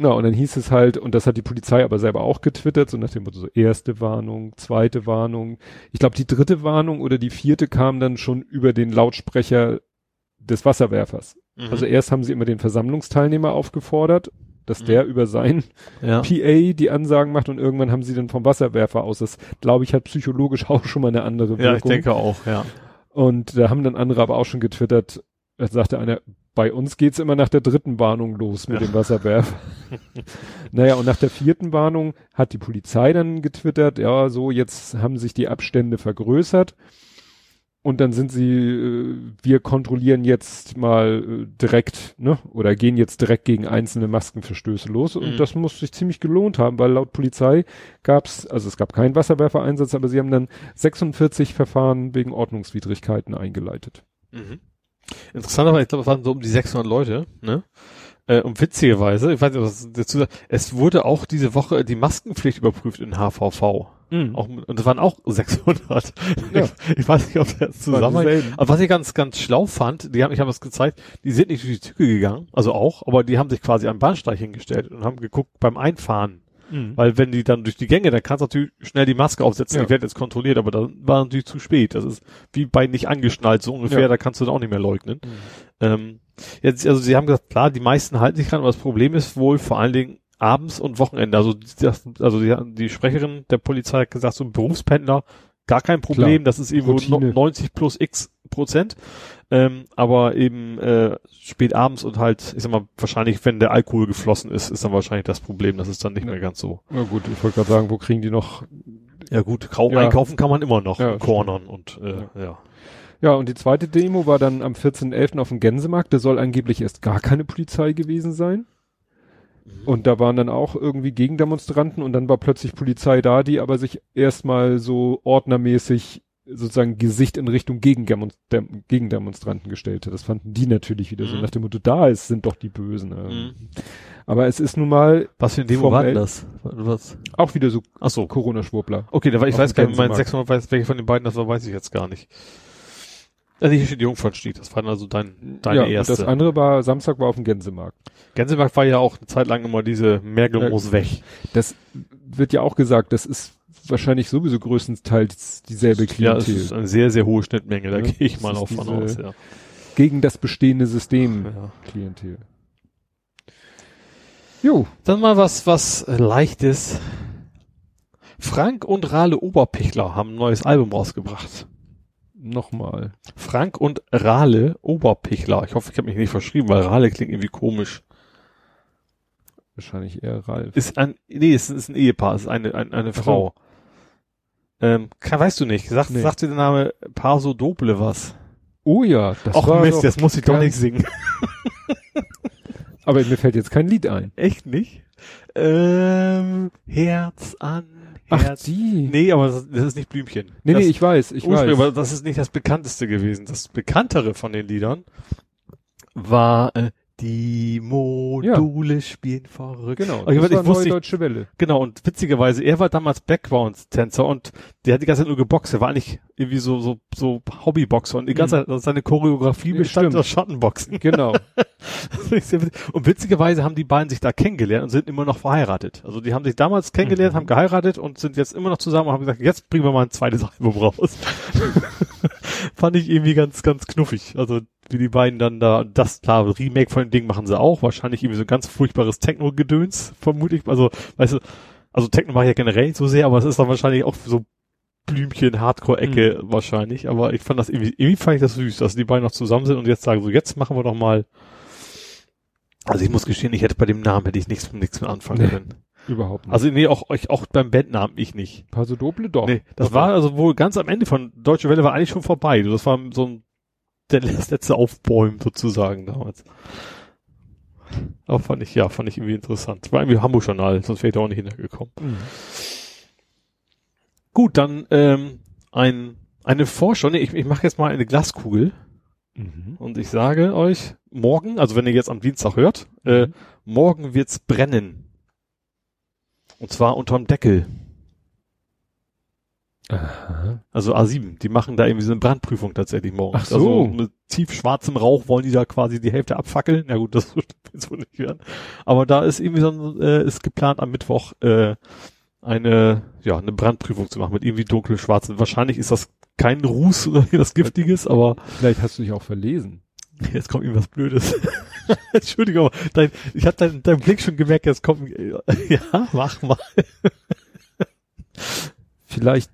Na, und dann hieß es halt, und das hat die Polizei aber selber auch getwittert, so nach dem Motto so erste Warnung, zweite Warnung. Ich glaube, die dritte Warnung oder die vierte kam dann schon über den Lautsprecher des Wasserwerfers. Mhm. Also erst haben sie immer den Versammlungsteilnehmer aufgefordert, dass Mhm. der über sein ja. PA die Ansagen macht und irgendwann haben sie dann vom Wasserwerfer aus. Das, glaube ich, hat psychologisch auch schon mal eine andere Wirkung. ja, ich denke auch, ja. Und da haben dann andere aber auch schon getwittert, da sagte einer, bei uns geht's immer nach der dritten Warnung los mit Ja. dem Wasserwerfer. naja, und nach der vierten Warnung hat die Polizei dann getwittert, ja, so, jetzt haben sich die Abstände vergrößert. Und dann sind sie, äh, wir kontrollieren jetzt mal äh, direkt, ne, oder gehen jetzt direkt gegen einzelne Maskenverstöße los. Und Mhm. das muss sich ziemlich gelohnt haben, weil laut Polizei gab's, also es gab keinen Wasserwerfereinsatz, aber sie haben dann 46 Verfahren wegen Ordnungswidrigkeiten eingeleitet. Mhm. Interessant, aber ich glaube, es waren so um die 600 Leute, ne? Äh, und witzigerweise, ich weiß nicht, was dazu sagt, es wurde auch diese Woche die Maskenpflicht überprüft in HVV. Auch, mit- und das waren auch 600. Ja. Ich, ich weiß nicht, ob das zusammen. dieselben. Aber was ich ganz, ganz schlau fand, die haben, ich habe es gezeigt, die sind nicht durch die Züge gegangen, also auch, aber die haben sich quasi am Bahnsteig hingestellt und haben geguckt beim Einfahren. Mhm. Weil wenn die dann durch die Gänge, dann kannst du natürlich schnell die Maske aufsetzen, Ja. ich werde jetzt kontrolliert, aber dann war natürlich zu spät. Das ist wie bei nicht angeschnallt, so ungefähr, Ja. da kannst du dann auch nicht mehr leugnen. Mhm. Ähm, jetzt, also sie haben gesagt, klar, die meisten halten sich dran, aber das Problem ist wohl vor allen Dingen abends und Wochenende. Also, das, also die, die Sprecherin der Polizei hat gesagt, so ein Berufspendler, gar kein Problem, Klar. das ist irgendwo no- 90 plus x Prozent. Ähm, aber eben äh, spät abends und halt, ich sag mal, wahrscheinlich, wenn der Alkohol geflossen ist, ist dann wahrscheinlich das Problem, das ist dann nicht Ja. mehr ganz so. Na gut, ich wollte gerade sagen, wo kriegen die noch? Ja gut, kaum Ja. einkaufen kann man immer noch Ja, Cornern und äh, ja. Ja, und die zweite Demo war dann am 14.11. auf dem Gänsemarkt. Da soll angeblich erst gar keine Polizei gewesen sein. Und da waren dann auch irgendwie Gegendemonstranten und dann war plötzlich Polizei da, die aber sich erstmal so ordnermäßig sozusagen Gesicht in Richtung Gegendemon Dem Gegendemonstranten gestellt hat. Das fanden die natürlich wieder so Mhm. nach dem Motto, da ist, sind doch die Bösen. Ähm, Mhm. Aber es ist nun mal Was für ein Demo war das? Was? auch wieder so Ach so. Corona-Schwurbler. Okay, da war, ich Auf weiß gar nicht, mein Gänsemarkt. 600 weiß, welche von den beiden das war, weiß ich jetzt gar nicht. Also hier steht Jungfernstieg, das war dann also dein, deine ja, erste. und das andere war, Samstag war auf dem Gänsemarkt. Gänsemarkt war ja auch eine Zeit lang immer diese Merkel Ja. muss weg. Das wird ja auch gesagt, das ist wahrscheinlich sowieso größtenteils dieselbe Ja, es Klientel. ist eine sehr, sehr hohe Schnittmenge, da Ja, gehe ich das mal auch von aus, ja. gegen das bestehende System ja. Klientel. Jo, Dann mal was, was leichtes. Frank und Rale Oberpichler haben ein neues Album rausgebracht. Nochmal. Frank und Rale Oberpichler. Ich hoffe, ich habe mich nicht verschrieben, weil Rale klingt irgendwie komisch. Wahrscheinlich eher Ralf. Ist ein, nee, es ist ein Ehepaar, es ist eine, eine, eine Frau. Ähm, kann, weißt du nicht, sagt, Nee. sagt dir der Name Paso Doble was? Oh ja, das Och war Mist, das muss ich doch nicht singen. Aber mir fällt jetzt kein Lied ein. Echt nicht? Ähm, Herz an Ach, Herz. die. nee, aber das, das ist nicht Blümchen. nee, das, nee, ich weiß, ich Ursprünglich, weiß. aber das ist nicht das bekannteste gewesen. Das bekanntere von den Liedern war äh, die Module spielen verrückt. Genau, das warte, war ich wusste Neue Deutsche Welle. Genau, und witzigerweise, er war damals Background-Tänzer und der hat die ganze Zeit nur geboxt. Er war eigentlich irgendwie so, so, so Hobbyboxer und die ganze Mhm. Zeit, seine Choreografie Ja, bestand stimmt. aus Schattenboxen. Genau. Ich und witzigerweise haben die beiden sich da kennengelernt und sind immer noch verheiratet. Also die haben sich damals kennengelernt, Mhm. haben geheiratet und sind jetzt immer noch zusammen und haben gesagt, jetzt bringen wir mal ein zweites Album raus. Fand ich irgendwie ganz, ganz knuffig. Also wie die beiden dann da, das klar, Remake von dem Ding machen sie auch. Wahrscheinlich irgendwie so ganz furchtbares Techno-Gedöns, vermute ich. Also, weißt du, also Techno mache ich ja generell nicht so sehr, aber es ist dann wahrscheinlich auch so Blümchen, Hardcore-Ecke wahrscheinlich. Aber ich fand das irgendwie, irgendwie fand ich das süß, dass die beiden noch zusammen sind und jetzt sagen so, jetzt machen wir doch mal. Also ich muss gestehen, ich hätte bei dem Namen hätte ich nichts, nichts mit anfangen Nee. können. Überhaupt nicht. Also nee, auch, ich, auch beim Bandnamen ich nicht. Paso Doble doch. Nee, das Doch, war also wohl ganz am Ende von Deutsche Welle war eigentlich schon vorbei. Das war so ein, das letzte Aufbäumen sozusagen damals. Aber fand ich, ja, fand ich irgendwie interessant. War irgendwie Hamburg-Journal, sonst wäre ich da auch nicht hintergekommen. Mhm. Gut, dann ähm, ein, Eine Vorschau, nee, ich, ich mache jetzt mal eine Glaskugel Mhm. und ich sage euch, morgen, also wenn ihr jetzt am Dienstag hört, äh, Mhm. morgen wird's brennen. Und zwar unterm Deckel. Aha. Also A7, die machen da irgendwie so eine Brandprüfung tatsächlich morgen. Ach so. Also mit tief schwarzem Rauch wollen die da quasi die Hälfte abfackeln. Na gut, das wird so nicht werden. Aber da ist irgendwie so ein, äh, ist geplant am Mittwoch äh, eine, ja, eine Brandprüfung zu machen mit irgendwie dunkel schwarzen. Wahrscheinlich ist das kein Ruß oder was Giftiges, aber Vielleicht hast du dich auch verlesen. jetzt kommt irgendwas Blödes. Entschuldigung, aber dein, ich habe deinen dein Blick schon gemerkt, jetzt kommt, ja, mach mal. Vielleicht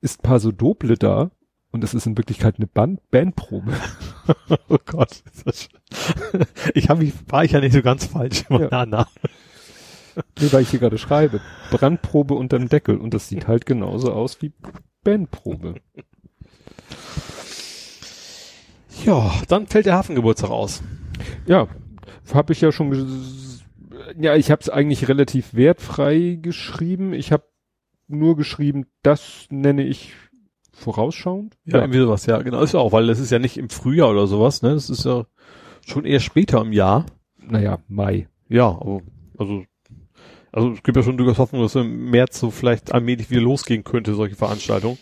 ist Pasodoble da und es ist in Wirklichkeit eine Band Bandprobe. Oh Gott. ist das Ich habe mich, war ich ja nicht so ganz falsch in meiner Ja. Annahme. Nee, weil ich hier gerade schreibe. Brandprobe unterm Deckel und das sieht halt genauso aus wie Bandprobe. Ja, dann fällt der Hafengeburtstag aus. Ja, habe ich ja schon. Ja, ich habe es eigentlich relativ wertfrei geschrieben. Ich habe nur geschrieben, das nenne ich vorausschauend. Ja, irgendwie sowas, ja, genau. Ist ja auch, weil das ist ja nicht im Frühjahr oder sowas, ne? Das ist ja schon eher später im Jahr. Naja, Mai. Ja, aber, also, also es gibt ja schon durchaus Hoffnung, dass im März so vielleicht allmählich wieder losgehen könnte, solche Veranstaltungen.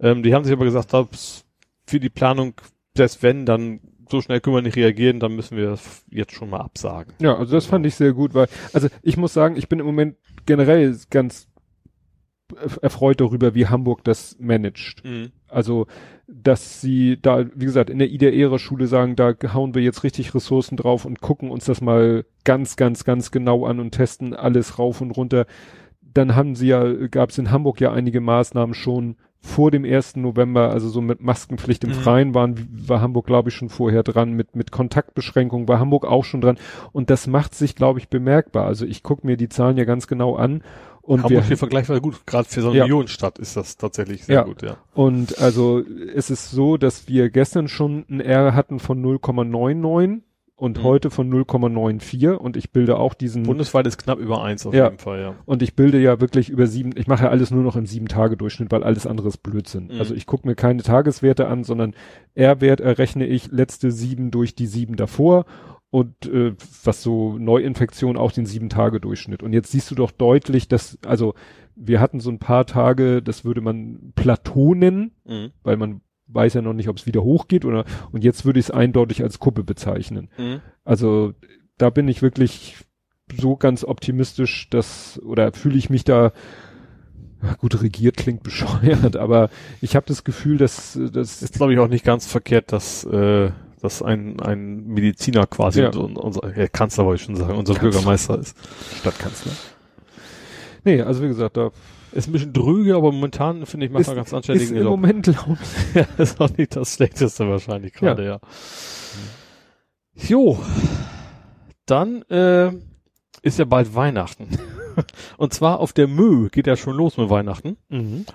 Ähm, die haben sich aber gesagt, dass für die Planung, selbst wenn, dann so schnell können wir nicht reagieren, dann müssen wir das jetzt schon mal absagen. Ja, also das fand ich sehr gut, weil, also ich muss sagen, ich bin im Moment generell ganz erfreut darüber, wie Hamburg das managt. Also, dass sie da, wie gesagt, in der IDR-Schule sagen, da hauen wir jetzt richtig Ressourcen drauf und gucken uns das mal ganz, ganz, ganz genau an und testen alles rauf und runter. Dann haben sie ja, gab es in Hamburg ja einige Maßnahmen schon vor dem 1. November, also so mit Maskenpflicht im Mhm. Freien waren, war Hamburg, glaube ich, schon vorher dran, mit, mit Kontaktbeschränkungen war Hamburg auch schon dran. Und das macht sich, glaube ich, bemerkbar. Also ich gucke mir die Zahlen ja ganz genau an. Und Hamburg wir, hier vergleichsweise gut, gerade für so eine Ja. Millionenstadt ist das tatsächlich sehr Ja. gut, ja. Und also es ist so, dass wir gestern schon ein R hatten von 0,99 und Mhm. heute von 0,94 und ich bilde auch diesen Bundesweit ist knapp über eins auf Ja. jeden Fall, ja. und ich bilde ja wirklich über sieben, ich mache ja alles nur noch im sieben Tage Durchschnitt, weil alles andere ist Blödsinn. Mhm. Also ich gucke mir keine Tageswerte an, sondern R-Wert errechne ich letzte sieben durch die sieben davor und äh, was so Neuinfektion auch den sieben Tage Durchschnitt. Und jetzt siehst du doch deutlich, dass also wir hatten so ein paar Tage, das würde man Plateau nennen, Mhm. weil man weiß ja noch nicht, ob es wieder hochgeht oder und jetzt würde ich es eindeutig als Kuppe bezeichnen. Mhm. Also da bin ich wirklich so ganz optimistisch, dass oder fühle ich mich da gut regiert klingt bescheuert, aber ich habe das Gefühl, dass das Ist, glaube ich, auch nicht ganz verkehrt, dass, äh, dass ein, ein Mediziner quasi Ja. unser, unser ja, Kanzler wollte ich schon sagen, unser Kanzler. Bürgermeister ist. Stadtkanzler. Nee, also wie gesagt, da Ist ein bisschen dröge, aber momentan finde ich, macht ist, er ganz ist anständigen im Job. Moment ich. Ja, ist auch nicht das Schlechteste wahrscheinlich gerade, ja. Jo. Dann äh, ist ja bald Weihnachten. Und zwar auf der Mö geht ja schon los mit Weihnachten.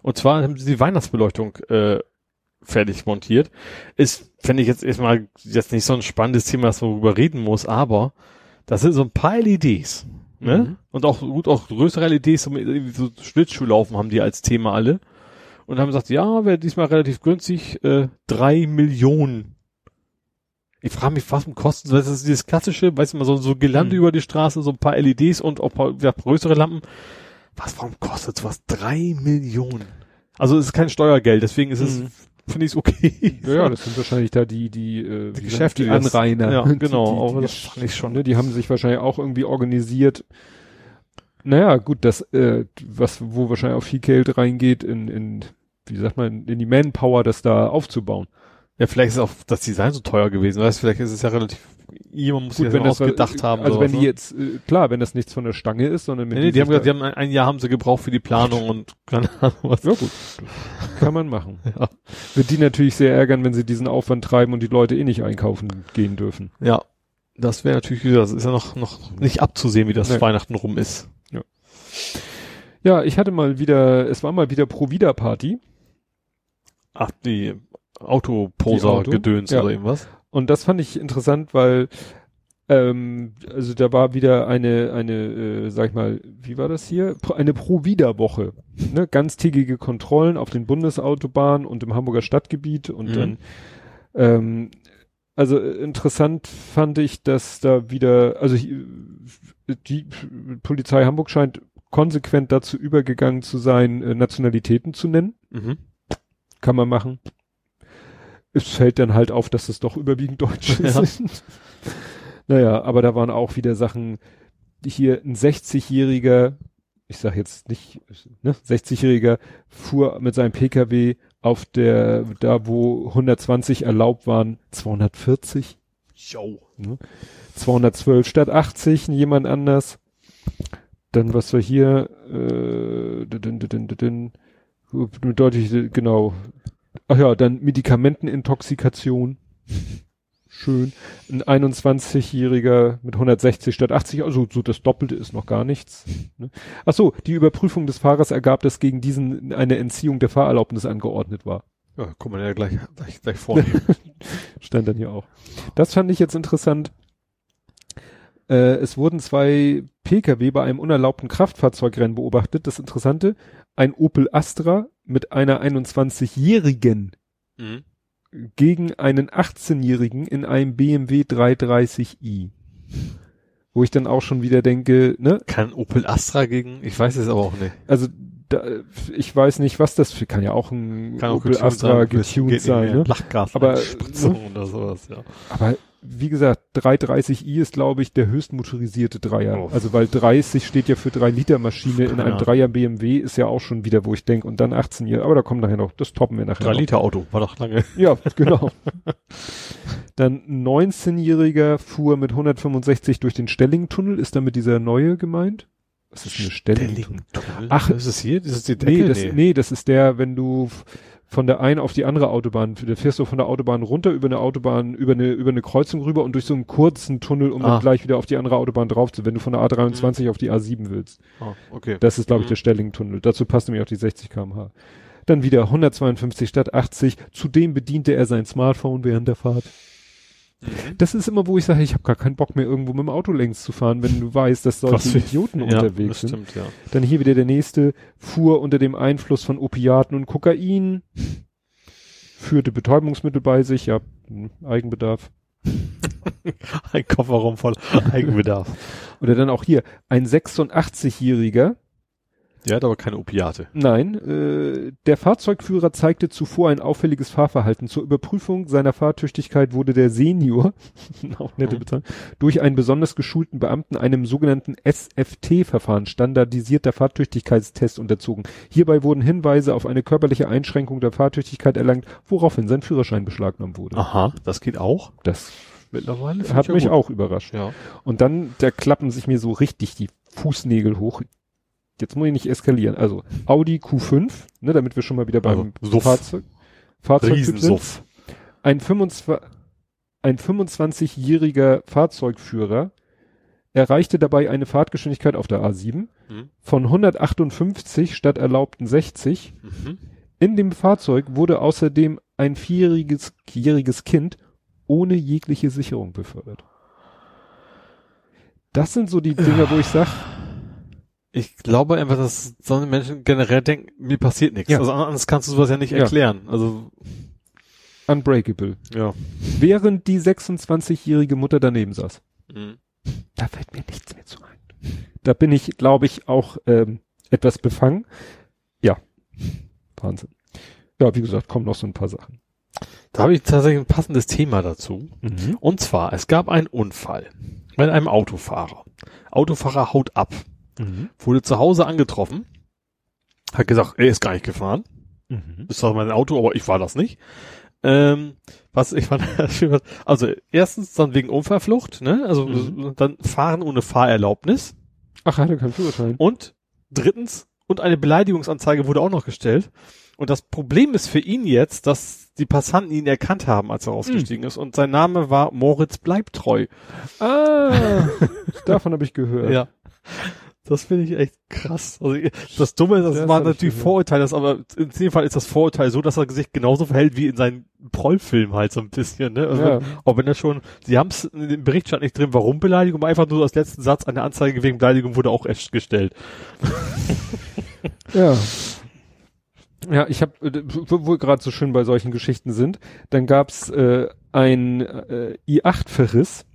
Und zwar haben sie die Weihnachtsbeleuchtung äh, fertig montiert. Ist, finde ich jetzt erstmal jetzt nicht so ein spannendes Thema, dass man darüber reden muss, aber das sind so ein paar LEDs. Ne? Mhm. Und auch gut, auch größere LEDs, so, Schlittschuhlaufen haben die als Thema alle. Und haben gesagt, ja, wäre diesmal relativ günstig, äh, drei Millionen. Ich frage mich, was kostet das? ist dieses klassische, weißt du mal, so, so Gelande Mhm. über die Straße, so ein paar LEDs und auch paar ja, größere Lampen. Was, warum kostet sowas? Drei Millionen. Also es ist kein Steuergeld, deswegen ist es, Mhm. Finde ich es okay. Ja, ja, das sind wahrscheinlich da die, die, äh, Die Geschäfte, die die Anrainer. ja, Die- genau, die, aber die, das fand ich schon. Ne, die haben sich wahrscheinlich auch irgendwie organisiert. Naja, gut, das, äh, was, wo wahrscheinlich auch viel Geld reingeht in, in, wie sagt man, in die Manpower, das da aufzubauen. Ja, vielleicht ist auch das Design so teuer gewesen, weißt vielleicht ist es ja relativ, jemand muss sich das wenn das ausgedacht haben. Also sowas, wenn die jetzt, äh, klar, wenn das nichts von der Stange ist, sondern mit Nee, nee, die haben gesagt, die haben ein, ein Jahr haben sie gebraucht für die Planung und keine Ahnung was. ja gut, kann man machen. Ja. Wird die natürlich sehr ärgern, wenn sie diesen Aufwand treiben und die Leute eh nicht einkaufen gehen dürfen. Ja. Das wäre natürlich, das ist ja noch, noch nicht abzusehen, wie das Nee. Weihnachten rum ist. Ja, ich hatte mal wieder, es war mal wieder Pro-Vida-Party. Ach, die Die Auto? Autoposer-Gedöns Ja. oder irgendwas. Und das fand ich interessant, weil Ähm, also da war wieder eine, eine, äh, sag ich mal, wie war das hier? Eine Pro-Wieder-Woche. Ne? Ganztägige Kontrollen auf den Bundesautobahnen und im Hamburger Stadtgebiet und Mhm. dann, ähm, also äh, interessant fand ich, dass da wieder, also hi- die Polizei Hamburg scheint konsequent dazu übergegangen zu sein, äh, Nationalitäten zu nennen. Mhm. Kann man machen. Es fällt dann halt auf, dass es doch überwiegend Deutsche Ja. sind. Naja, aber da waren auch wieder Sachen, hier ein 60-jähriger, ich sag jetzt nicht, ne, 60-jähriger fuhr mit seinem Pkw auf der, da wo 120 erlaubt waren, 240, Jo. 212 statt 80, jemand anders. Dann was wir hier, äh, dün, dün, dün, dün, deutlich, genau. Ach ja, dann Medikamentenintoxikation. Schön. Ein 21-Jähriger mit 160 statt 80, also so das Doppelte ist noch gar nichts. Ne? Ach so, die Überprüfung des Fahrers ergab, dass gegen diesen eine Entziehung der Fahrerlaubnis angeordnet war. Ja, guck mal, ja gleich, gleich, gleich vornehmen. Stand dann hier auch. Das fand ich jetzt interessant. Äh, es wurden zwei Pkw bei einem unerlaubten Kraftfahrzeugrennen beobachtet. Das Interessante, ein Opel Astra mit einer 21-Jährigen mhm. gegen einen 18-Jährigen in einem BMW 330i. Wo ich dann auch schon wieder denke, ne, Kann Opel Astra gegen, ich weiß es aber auch nicht. also da, ich weiß nicht, was das für, kann ja auch ein Kann auch Opel getuned Astra sein, getuned sein, mehr. ne? Lachgas, Aber, ne? oder sowas, ja. Aber wie gesagt, 330i ist, glaube ich, der höchst motorisierte Dreier. Oh. Also weil 30 steht ja für 3 Liter Maschine in einem Ja. Dreier BMW ist ja auch schon wieder, wo ich denke, und dann 18 Jahre, aber da kommen nachher noch, das toppen wir nachher Drei noch. Liter Auto, war doch lange. Ja, genau. dann ein 19-Jähriger fuhr mit 165 durch den Stellingtunnel, ist damit dieser neue gemeint? Was ist eine Stellingtunnel? Ach, ist es hier? Ist es die Nee Decke? das, nee, das ist der, wenn du von der einen auf die andere Autobahn, da fährst du von der Autobahn runter über eine Autobahn, über eine, über eine Kreuzung rüber und durch so einen kurzen Tunnel, um Ah. dann gleich wieder auf die andere Autobahn drauf zu, wenn du von der A23 auf die A7 willst. Oh, okay. Das ist, glaube ich, Mhm. der Stellingtunnel. Dazu passt nämlich auch die 60 kmh. Dann wieder 152 statt 80. Zudem bediente er sein Smartphone während der Fahrt. Mhm. Das ist immer, wo ich sage, ich habe gar keinen Bock mehr, irgendwo mit dem Auto längs zu fahren, wenn du weißt, dass solche Was- Idioten ja, unterwegs das sind. stimmt, ja. Dann hier wieder der nächste, fuhr unter dem Einfluss von Opiaten und Kokain, führte Betäubungsmittel bei sich, ja, hm, Eigenbedarf. Ein Kofferraum voll Eigenbedarf. Oder dann auch hier, ein 86-Jähriger, Der hat aber keine Opiate. nein, äh, der Fahrzeugführer zeigte zuvor ein auffälliges Fahrverhalten. Zur Überprüfung seiner Fahrtüchtigkeit wurde der Senior, auch nette Mhm. Bezeichnung, durch einen besonders geschulten Beamten einem sogenannten SFT-Verfahren, standardisierter Fahrtüchtigkeitstest, unterzogen. Hierbei wurden Hinweise auf eine körperliche Einschränkung der Fahrtüchtigkeit erlangt, woraufhin sein Führerschein beschlagnahmt wurde. Aha, das geht auch. Das Mittlerweile. hat mich auch überrascht. Ja. Und dann, da klappen sich mir so richtig die Fußnägel hoch. Jetzt muss ich nicht eskalieren. Also Audi Q5, ne, damit wir schon mal wieder beim Also. Fahrzeug, Fahrzeugtyp sind. Ein 25, ein 25-jähriger Fahrzeugführer erreichte dabei eine Fahrtgeschwindigkeit auf der A7 Mhm. von 158 statt erlaubten 60. Mhm. In dem Fahrzeug wurde außerdem ein vierjähriges jähriges Kind ohne jegliche Sicherung befördert. Das sind so die Dinge, wo ich sag, Ich glaube einfach, dass so Menschen generell denken, mir passiert nichts. Ja. Also anders kannst du sowas ja nicht Ja. erklären. Also, unbreakable. ja. Während die 26-jährige Mutter daneben saß. Mhm. Da fällt mir nichts mehr zu ein. Da bin ich, glaube ich, auch ähm, etwas befangen. Ja, Wahnsinn. Ja, wie gesagt, kommen noch so ein paar Sachen. Da habe ich tatsächlich ein passendes Thema dazu. Und zwar, es gab einen Unfall mit einem Autofahrer. Autofahrer haut ab, Mhm. wurde zu Hause angetroffen, hat gesagt, er ist gar nicht gefahren. Mhm. Das war mein Auto, aber ich war das nicht. Ähm, was ich fand, also erstens dann wegen Unfallflucht, ne? Also Mhm. dann fahren ohne Fahrerlaubnis. Ach, hat er keinen Führerschein? Und drittens, und eine Beleidigungsanzeige wurde auch noch gestellt. Und das Problem ist für ihn jetzt, dass die Passanten ihn erkannt haben, als er ausgestiegen ist. Und sein Name war Moritz Bleibtreu. Ah, davon habe ich gehört. Ja. Das finde ich echt krass. Also das Dumme ist, das, Das ich natürlich. Vorurteil, das aber in dem Fall ist das Vorurteil so, dass er sich genauso verhält wie in seinen Prollfilmen halt so ein bisschen, ne? Also Ja. wenn, auch wenn er schon, sie haben es in dem Bericht stand nicht drin, warum Beleidigung, einfach nur als letzten Satz eine Anzeige wegen Beleidigung wurde auch erst gestellt. Ja. Ja, ich habe, wo wo wir gerade so schön bei solchen Geschichten sind, dann gab's äh, ein äh, i8-Verriss.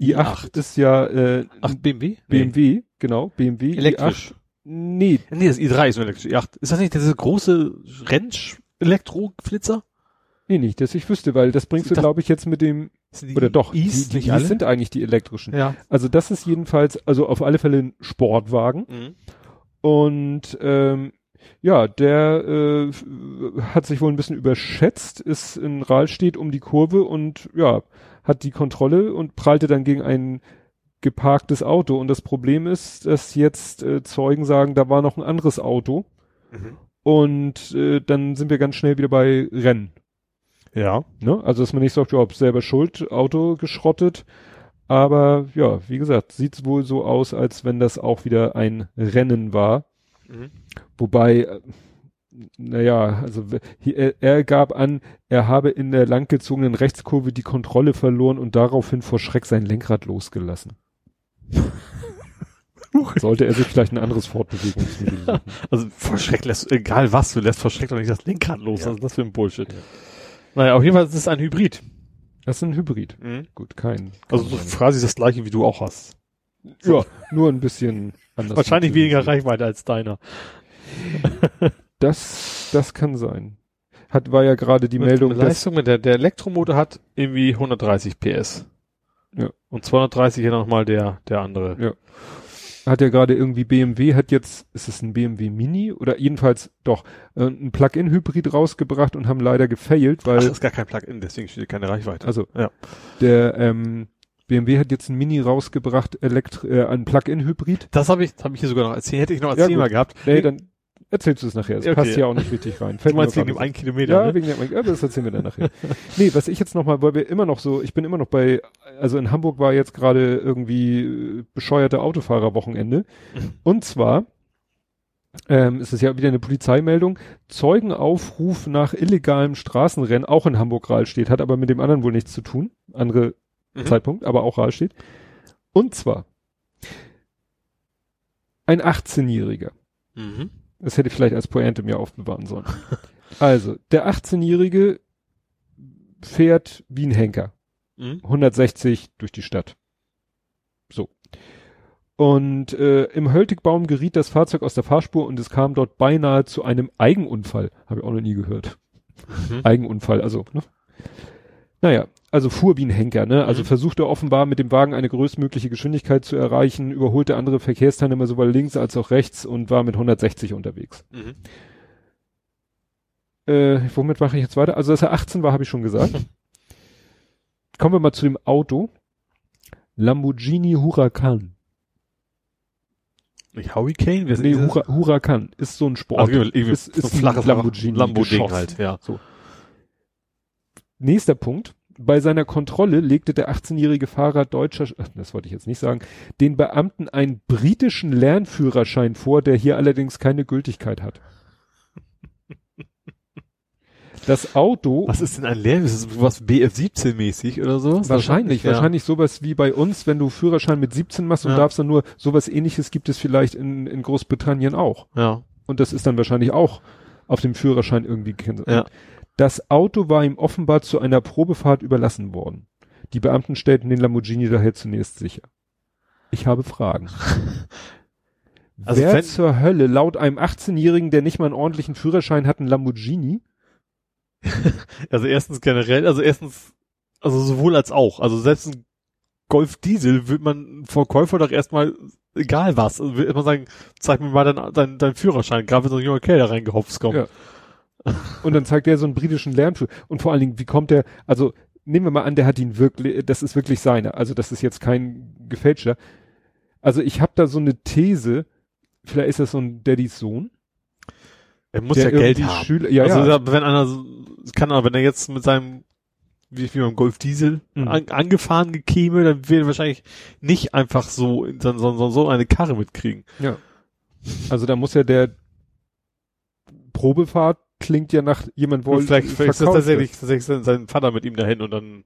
I8 i8. ist ja äh, BMW? BMW, genau, BMW Elektrisch. i8. Nee, Nee, das i3 ist nur elektrisch. i8. Ist das nicht diese große Rennsch-Elektro-Flitzer? nee, nicht, dass ich wüsste, weil das bringst du, Das- glaube ich, jetzt mit dem, die oder doch, Is die, die alle? sind eigentlich die elektrischen. ja. Also das ist jedenfalls, also auf alle Fälle ein Sportwagen. Mhm. Und ähm, ja, der äh, hat sich wohl ein bisschen überschätzt, ist in Rahlstedt um die Kurve und ja, hat die Kontrolle und prallte dann gegen ein geparktes Auto. Und das Problem ist, dass jetzt äh, Zeugen sagen, da war noch ein anderes Auto. Mhm. Und äh, dann sind wir ganz schnell wieder bei Rennen. Ja. Ne? Also dass man nicht sagt, ja, ob selber schuld, Auto geschrottet. Aber ja, wie gesagt, sieht wohl so aus, als wenn das auch wieder ein Rennen war. Mhm. Wobei, äh, naja, also er, gab an, er habe in der langgezogenen Rechtskurve die Kontrolle verloren und daraufhin vor Schreck sein Lenkrad losgelassen. Sollte er sich vielleicht ein anderes Fortbewegungsmittel suchen. Also vor Schreck lässt, egal was, du lässt vor Schreck doch nicht das Lenkrad los. Ja. Was ist das für ein Bullshit? Ja. Naja, auf jeden Fall ist es ein Hybrid. Das ist ein Hybrid. Gut, kein. Also so quasi das gleiche, wie du auch hast. ja, nur ein bisschen anders. Wahrscheinlich weniger Reichweite als deiner. Das, das kann sein. Hat, war ja gerade die Meldung, mit dass, Leistung, mit der, der Elektromotor hat irgendwie 130 PS. Ja. Und 230 hier nochmal der, der andere. Ja. hat ja gerade irgendwie BMW hat jetzt, ist es ein BMW Mini oder jedenfalls doch, äh, ein Plug-in-Hybrid rausgebracht und haben leider gefailt, weil, Ach, das ist gar kein Plug-in, deswegen steht keine Reichweite. also, Ja. der, ähm, BMW hat jetzt ein Mini rausgebracht, Elektri äh, ein Plug-in-Hybrid. Das habe ich, das habe ich hier sogar noch erzählt, hätte ich noch als Ja, Thema gehabt. Nee, dann erzählst du es nachher. Es Okay. passt ja auch nicht richtig rein. du Fällt mir meinst wegen dem einen. Kilometer, Ja, ne? wegen der, ja, das erzählen wir dann nachher. nee, was ich jetzt nochmal, weil wir immer noch so, ich bin immer noch bei, also in Hamburg war jetzt gerade irgendwie äh, bescheuerte Autofahrerwochenende. Und zwar, ähm, es ist ja wieder eine Polizeimeldung, Zeugenaufruf nach illegalem Straßenrennen, auch in Hamburg steht, hat aber mit dem anderen wohl nichts zu tun. Andere Mhm. Zeitpunkt, aber auch steht. Und zwar, ein 18-Jähriger. Mhm. Das hätte ich vielleicht als Pointe mir aufbewahren sollen. Also, der 18-Jährige fährt wie ein Henker. Mhm. 160 durch die Stadt. So. Und äh, im Höltigbaum geriet das Fahrzeug aus der Fahrspur und es kam dort beinahe zu einem Eigenunfall. Habe ich auch noch nie gehört. Mhm. Eigenunfall, also, ne? Naja, also fuhr wie ein Henker, ne? Also Mhm. versuchte offenbar mit dem Wagen eine größtmögliche Geschwindigkeit zu erreichen, überholte andere Verkehrsteilnehmer sowohl links als auch rechts und war mit 160 unterwegs. Mhm. Äh, womit mache ich jetzt weiter? Also, dass er 18 war, habe ich schon gesagt. Kommen wir mal zu dem Auto. Lamborghini Huracan. Nicht Hurricane? Wir Nee, Hura Huracan ist so ein Sport. also, irgendwie ist, so ist ein flaches Lamborghini. Geschoss. halt, ja. Nächster Punkt. Bei seiner Kontrolle legte der 18-jährige Fahrer deutscher, das wollte ich jetzt nicht sagen, den Beamten einen britischen Lernführerschein vor, der hier allerdings keine Gültigkeit hat. Das Auto, Was ist denn ein Lehr? Ist das sowas BF17-mäßig oder so? wahrscheinlich, ja. wahrscheinlich sowas wie bei uns, wenn du Führerschein mit 17 machst und Ja. darfst dann nur, sowas ähnliches gibt es vielleicht in, in Großbritannien auch. Ja. Und das ist dann wahrscheinlich auch auf dem Führerschein irgendwie gekennzeichnet. Ja. Das Auto war ihm offenbar zu einer Probefahrt überlassen worden. Die Beamten stellten den Lamborghini daher zunächst sicher. Ich habe Fragen. Also Wer zur Hölle laut einem 18-Jährigen, der nicht mal einen ordentlichen Führerschein hat, einen Lamborghini? Also erstens generell, also erstens, also sowohl als auch. Also selbst ein Golf Diesel wird man Verkäufer doch erstmal, egal was, also will immer sagen, zeig mir mal deinen dein, dein Führerschein, gerade wenn so ein junger Kerl da reingehopft kommt. Ja. Und dann zeigt er so einen britischen Lernführer. Und vor allen Dingen, wie kommt der, also nehmen wir mal an, der hat ihn wirklich, das ist wirklich seine. Also das ist jetzt kein gefälschter. Also ich habe da so eine These, vielleicht ist das so ein Daddys Sohn. Er muss ja Geld haben. Schüler, ja, also ja. wenn einer, so- kann er, wenn er jetzt mit seinem wie, wie beim Golf Diesel Mhm. an, angefahren gekäme, dann würde wahrscheinlich nicht einfach so, so, so, so eine Karre mitkriegen. Ja. Also da muss ja der Probefahrt klingt ja nach jemand wollte. vielleicht, vielleicht ist tatsächlich, tatsächlich sein, Vater mit ihm dahin und dann,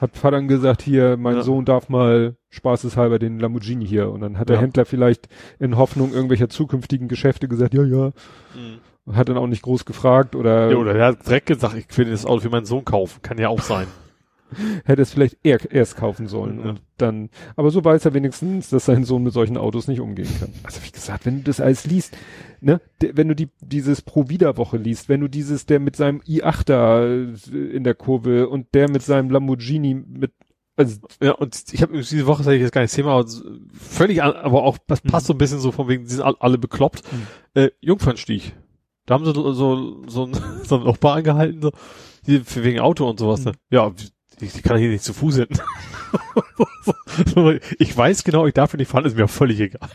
Hat Vater gesagt, hier, mein Ja. Sohn darf mal spaßeshalber den Lamborghini hier. Und dann hat der Ja. Händler vielleicht in Hoffnung irgendwelcher zukünftigen Geschäfte gesagt, ja, ja. Hat dann auch nicht groß gefragt oder, ja, oder er hat direkt gesagt, ich will das Auto für meinen Sohn kaufen. Kann ja auch sein. hätte es vielleicht eher, erst kaufen sollen. Ja. Und dann, aber so weiß er wenigstens, dass sein Sohn mit solchen Autos nicht umgehen kann. Also wie gesagt, wenn du das alles liest, ne, wenn du die, dieses Pro-Vida-Woche liest, wenn du dieses, der mit seinem i8 da äh, in der Kurve und der mit seinem Lamborghini mit, also, Ja, und ich habe diese Woche, sage ich jetzt gar nicht Thema, aber so- völlig, an, aber auch, das passt so ein bisschen so von wegen, die sind all- alle bekloppt. Mhm. Äh, Jungfernstieg. Da haben sie so, so, so ein, so ein Nachbar angehalten, so, wegen Auto und sowas, ne? Ja, ich, ich kann hier nicht zu Fuß hin. ich weiß genau, ich darf nicht fahren, ist mir auch völlig egal.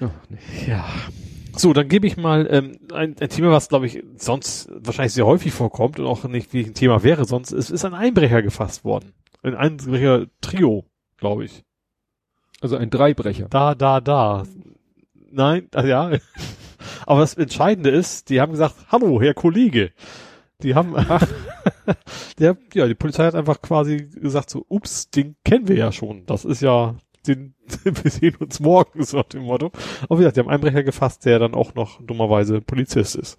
oh, nee. Ja. So, dann gebe ich mal ähm, ein, ein Thema, was glaube ich sonst wahrscheinlich sehr häufig vorkommt und auch nicht wie ein Thema wäre, sonst es ist ein Einbrecher gefasst worden. Ein Einbrecher Trio, glaube ich. also ein Dreibrecher. Da, da, da. Nein, ah, ja. Aber das Entscheidende ist, die haben gesagt, hallo, Herr Kollege. Die haben, der, ja, die Polizei hat einfach quasi gesagt so, ups, den kennen wir ja schon. Das ist ja, den, wir sehen uns morgen, so nach dem Motto. Aber wie gesagt, die haben einen Einbrecher gefasst, der dann auch noch dummerweise Polizist ist.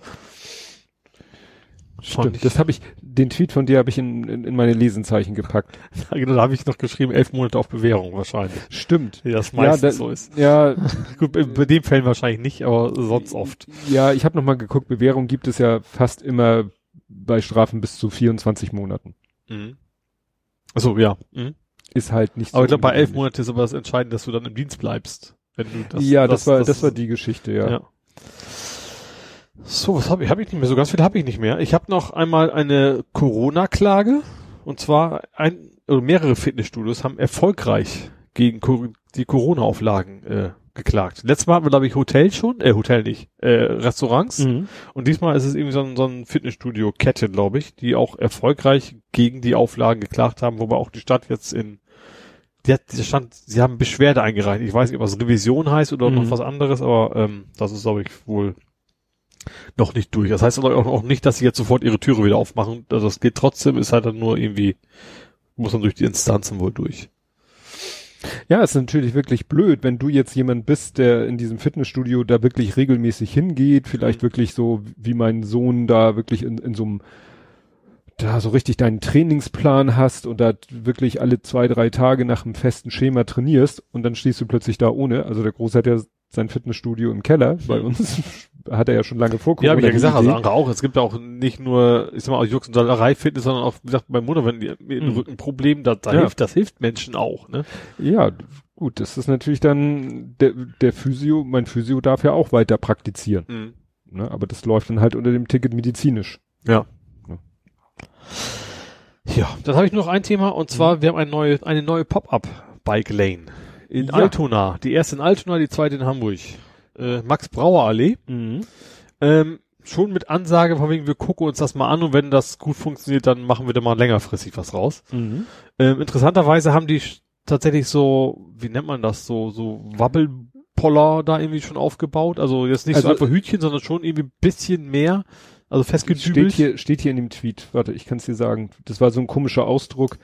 Fand ich- Stimmt, das habe ich, den Tweet von dir habe ich in, in, in meine Lesenzeichen gepackt. Genau, da habe ich noch geschrieben, elf Monate auf Bewährung wahrscheinlich. Stimmt. Wie das Ja, meistens da- so ist. Ja, Gut, bei, bei den Fällen wahrscheinlich nicht, aber sonst oft. ja, ich habe nochmal geguckt, Bewährung gibt es ja fast immer bei Strafen bis zu 24 Monaten. Mhm. Achso, ja. Mhm. Ist halt nicht Aber ich glaube, bei elf. Monaten ist aber das Entscheidende, dass du dann im Dienst bleibst. Wenn du das, ja, das, war das, war die Geschichte, ja. Ja. So, was habe ich? Habe ich nicht mehr. So ganz viel habe ich nicht mehr. Ich habe noch einmal eine Corona-Klage. Und zwar ein oder mehrere Fitnessstudios haben erfolgreich gegen die Corona-Auflagen äh, geklagt. Letztes Mal hatten wir, glaube ich, Hotel schon, äh, Hotel nicht, äh, Restaurants. Mhm. Und diesmal ist es irgendwie so ein, so ein Fitnessstudio-Kette, glaube ich, die auch erfolgreich gegen die Auflagen geklagt haben, wobei auch die Stadt jetzt in die hat, die stand, sie haben Beschwerde eingereicht. Ich weiß nicht, ob das Revision heißt oder Mhm. noch was anderes, aber ähm, das ist, glaube ich, wohl noch nicht durch. Das heißt aber auch, auch nicht, dass sie jetzt sofort ihre Türe wieder aufmachen. Also es geht trotzdem, ist halt dann nur irgendwie, muss man durch die Instanzen wohl durch. Ja, ist natürlich wirklich blöd, wenn du jetzt jemand bist, der in diesem Fitnessstudio da wirklich regelmäßig hingeht, vielleicht Mhm. wirklich so wie mein Sohn da wirklich in, in so einem da so richtig deinen Trainingsplan hast und da wirklich alle zwei, drei Tage nach einem festen Schema trainierst und dann stehst du plötzlich da ohne. Also der Große hat ja sein Fitnessstudio im Keller bei uns. hat er ja schon lange vor Ja, habe ich ja gesagt, also andere auch. Es gibt ja auch nicht nur, ich sag mal, Jux und Dollerei Fitness, sondern auch, wie gesagt, bei Mutter, wenn die Mhm. Rückenproblem, da, da Ja. hilft, das hilft Menschen auch, ne? Ja, gut, das ist natürlich dann der, der Physio, mein Physio darf ja auch weiter praktizieren. Mhm. Ne? Aber das läuft dann halt unter dem Ticket medizinisch. Ja. Ja. Ja, dann habe ich noch ein Thema und zwar, wir haben eine neue, eine neue Pop-Up-Bike Lane in Ja. Altona. Die erste in Altona, die zweite in Hamburg. Äh, Max Brauer Allee. Ähm, schon mit Ansage von wegen, wir gucken uns das mal an und wenn das gut funktioniert, dann machen wir da mal längerfristig was raus. Mhm. Ähm, interessanterweise haben die tatsächlich so, wie nennt man das, so, so Wabbelpoller da irgendwie schon aufgebaut. Also jetzt nicht so Also- einfach Hütchen, sondern schon irgendwie ein bisschen mehr. Also Steht festgedübelt. hier, steht hier in dem Tweet, warte, ich kann es dir sagen. Das war so ein komischer Ausdruck.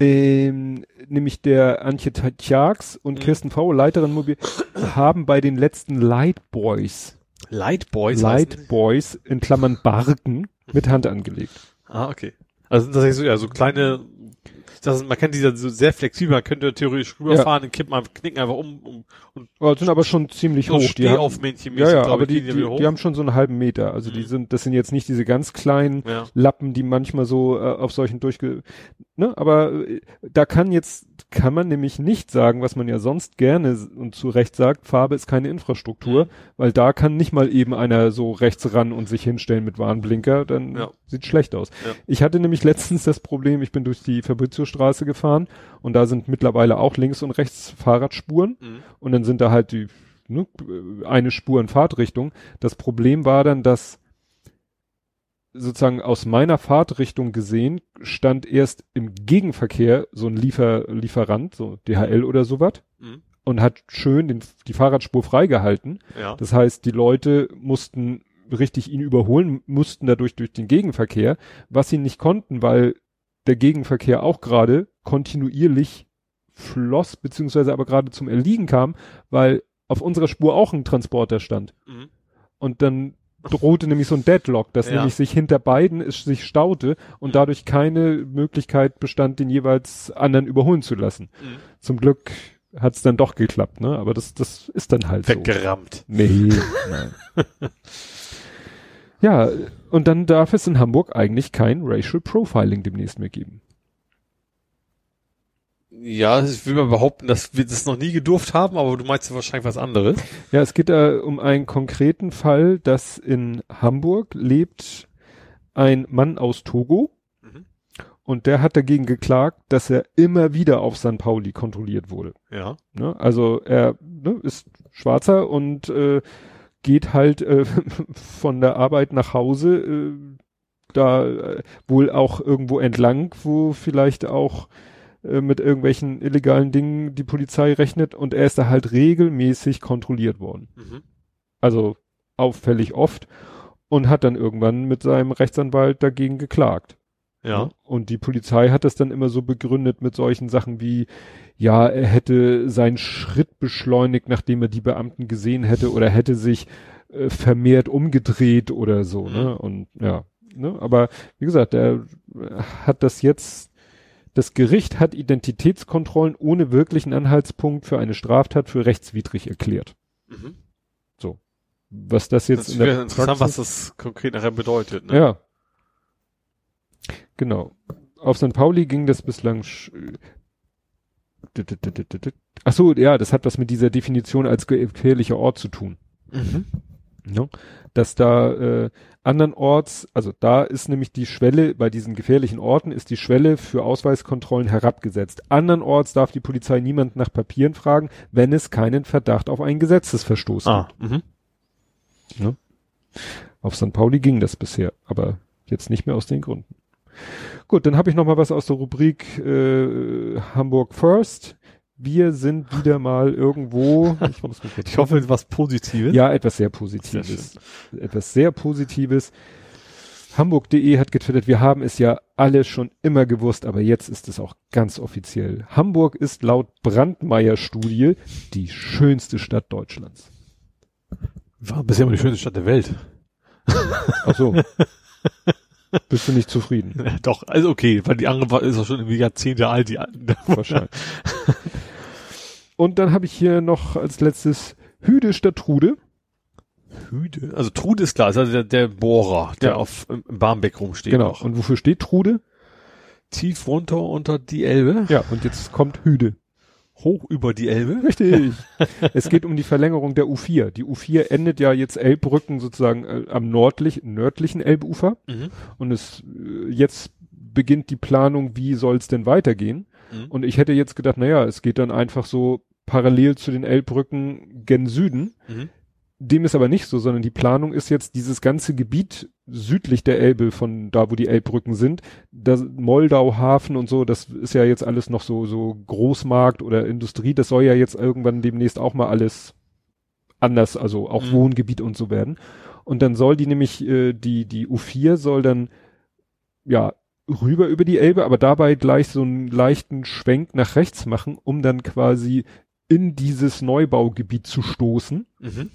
Ähm, nämlich der Antje Tjax und Mhm. Kirsten V, Leiterin Mobil, haben bei den letzten Light Boys, Light Boys. Light Boys in Klammern Barken mit Hand angelegt. Ah, okay. Also sind tatsächlich so, ja, so kleine, das ist, man kennt diese so sehr flexibel, man könnte theoretisch rüberfahren, den kippen einfach, knicken einfach um, um und Aber sind aber schon ziemlich so hoch. Die haben, Stehaufmännchen ja, ja, aber ich, die, ja die, hoch. die haben schon so einen halben Meter. Also die Mhm. sind, das sind jetzt nicht diese ganz kleinen ja. Lappen, die manchmal so äh, auf solchen durchge... Ne, aber äh, da kann jetzt, kann man nämlich nicht sagen, was man ja sonst gerne und zu Recht sagt, Farbe ist keine Infrastruktur, Mhm. weil da kann nicht mal eben einer so rechts ran und sich hinstellen mit Warnblinker, dann Ja. sieht schlecht aus. Ja. Ich hatte nämlich letztens das Problem, ich bin durch die Fabrizio-Straße gefahren und da sind mittlerweile auch links und rechts Fahrradspuren Mhm. und dann sind da halt die ne, eine Spur in Fahrtrichtung. Das Problem war dann, dass sozusagen aus meiner Fahrtrichtung gesehen, stand erst im Gegenverkehr so ein Liefer, Lieferant, so DHL oder sowas, Mhm. und hat schön den, die Fahrradspur freigehalten. Ja. Das heißt, die Leute mussten richtig ihn überholen, mussten dadurch durch den Gegenverkehr, was sie nicht konnten, weil der Gegenverkehr auch gerade kontinuierlich floss, beziehungsweise aber gerade zum Erliegen kam, weil auf unserer Spur auch ein Transporter stand. Mhm. Und dann drohte nämlich so ein Deadlock, dass Ja. nämlich sich hinter beiden es sich staute und Mhm. dadurch keine Möglichkeit bestand, den jeweils anderen überholen zu lassen. Mhm. Zum Glück hat es dann doch geklappt, ne? Aber das, das ist dann halt so. Weggerammt. Nee, nein. Ja, und dann darf es in Hamburg eigentlich kein Racial Profiling demnächst mehr geben. Ja, ich will mal behaupten, dass wir das noch nie gedurft haben, aber du meinst ja wahrscheinlich was anderes. Ja, es geht da um einen konkreten Fall, dass in Hamburg lebt ein Mann aus Togo Mhm. und der hat dagegen geklagt, dass er immer wieder auf San Pauli kontrolliert wurde. Ja. Ne? Also er ne, ist Schwarzer und äh, geht halt äh, von der Arbeit nach Hause, äh, da äh, wohl auch irgendwo entlang, wo vielleicht auch äh, mit irgendwelchen illegalen Dingen die Polizei rechnet und er ist da halt regelmäßig kontrolliert worden. Mhm. Also auffällig oft und hat dann irgendwann mit seinem Rechtsanwalt dagegen geklagt. Ja. Ne? Und die Polizei hat das dann immer so begründet mit solchen Sachen wie, ja, er hätte seinen Schritt beschleunigt, nachdem er die Beamten gesehen hätte oder hätte sich äh, vermehrt umgedreht oder so, Mhm. ne? Und ja, ne? Aber wie gesagt, der äh, hat das jetzt, das Gericht hat Identitätskontrollen ohne wirklichen Anhaltspunkt für eine Straftat für rechtswidrig erklärt. Mhm. Was das jetzt Das in der wäre interessant, was Praxis- das konkret nachher bedeutet. Ne? Ja. Genau. Auf St. Pauli ging das bislang. Ach so, ja, das hat was mit dieser Definition als gefährlicher Ort zu tun. Mhm. Ne? Dass da äh, andernorts, also da ist nämlich die Schwelle, bei diesen gefährlichen Orten ist die Schwelle für Ausweiskontrollen herabgesetzt. Andernorts darf die Polizei niemand nach Papieren fragen, wenn es keinen Verdacht auf einen Gesetzesverstoß Ah. Mhm. Auf St. Pauli ging das bisher, aber jetzt nicht mehr aus den Gründen. Gut, dann habe ich noch mal was aus der Rubrik äh, Hamburg First. Wir sind wieder mal irgendwo. Ich, muss kurz Ich hoffe, was Positives. ja, etwas sehr Positives. Etwas sehr Positives. Hamburg.de hat getwittert, wir haben es ja alle schon immer gewusst, aber jetzt ist es auch ganz offiziell. Hamburg ist laut Brandmeier-Studie die schönste Stadt Deutschlands. War bisher immer die schönste Stadt der Welt. Ach so. Bist du nicht zufrieden? Doch, also okay, weil die andere ist auch schon irgendwie Jahrzehnte alt, die Wahrscheinlich. Und dann habe ich hier noch als letztes Hüde statt Trude. Hüde. Also Trude ist klar, ist also der, der Bohrer, der Ja. auf im Barmbek rumsteht. Genau. Noch. Und wofür steht Trude? Tief runter unter die Elbe, Ja, und jetzt kommt Hüde. Hoch über die Elbe. Richtig. es geht um die Verlängerung der U4. Die U4 endet ja jetzt Elbbrücken sozusagen äh, am nördlich, nördlichen Elbufer. Mhm. Und es äh, jetzt beginnt die Planung, wie soll es denn weitergehen? Mhm. Und ich hätte jetzt gedacht, naja, es geht dann einfach so parallel zu den Elbbrücken gen Süden. Mhm. Dem ist aber nicht so, sondern die Planung ist jetzt dieses ganze Gebiet südlich der Elbe, von da, wo die Elbbrücken sind, das Moldau, Hafen und so, das ist ja jetzt alles noch so, so Großmarkt oder Industrie, das soll ja jetzt irgendwann demnächst auch mal alles anders, also auch Mhm. Wohngebiet und so werden. Und dann soll die nämlich, äh, die, die U4 soll dann, ja, rüber über die Elbe, aber dabei gleich so einen leichten Schwenk nach rechts machen, um dann quasi in dieses Neubaugebiet zu stoßen. Mhm.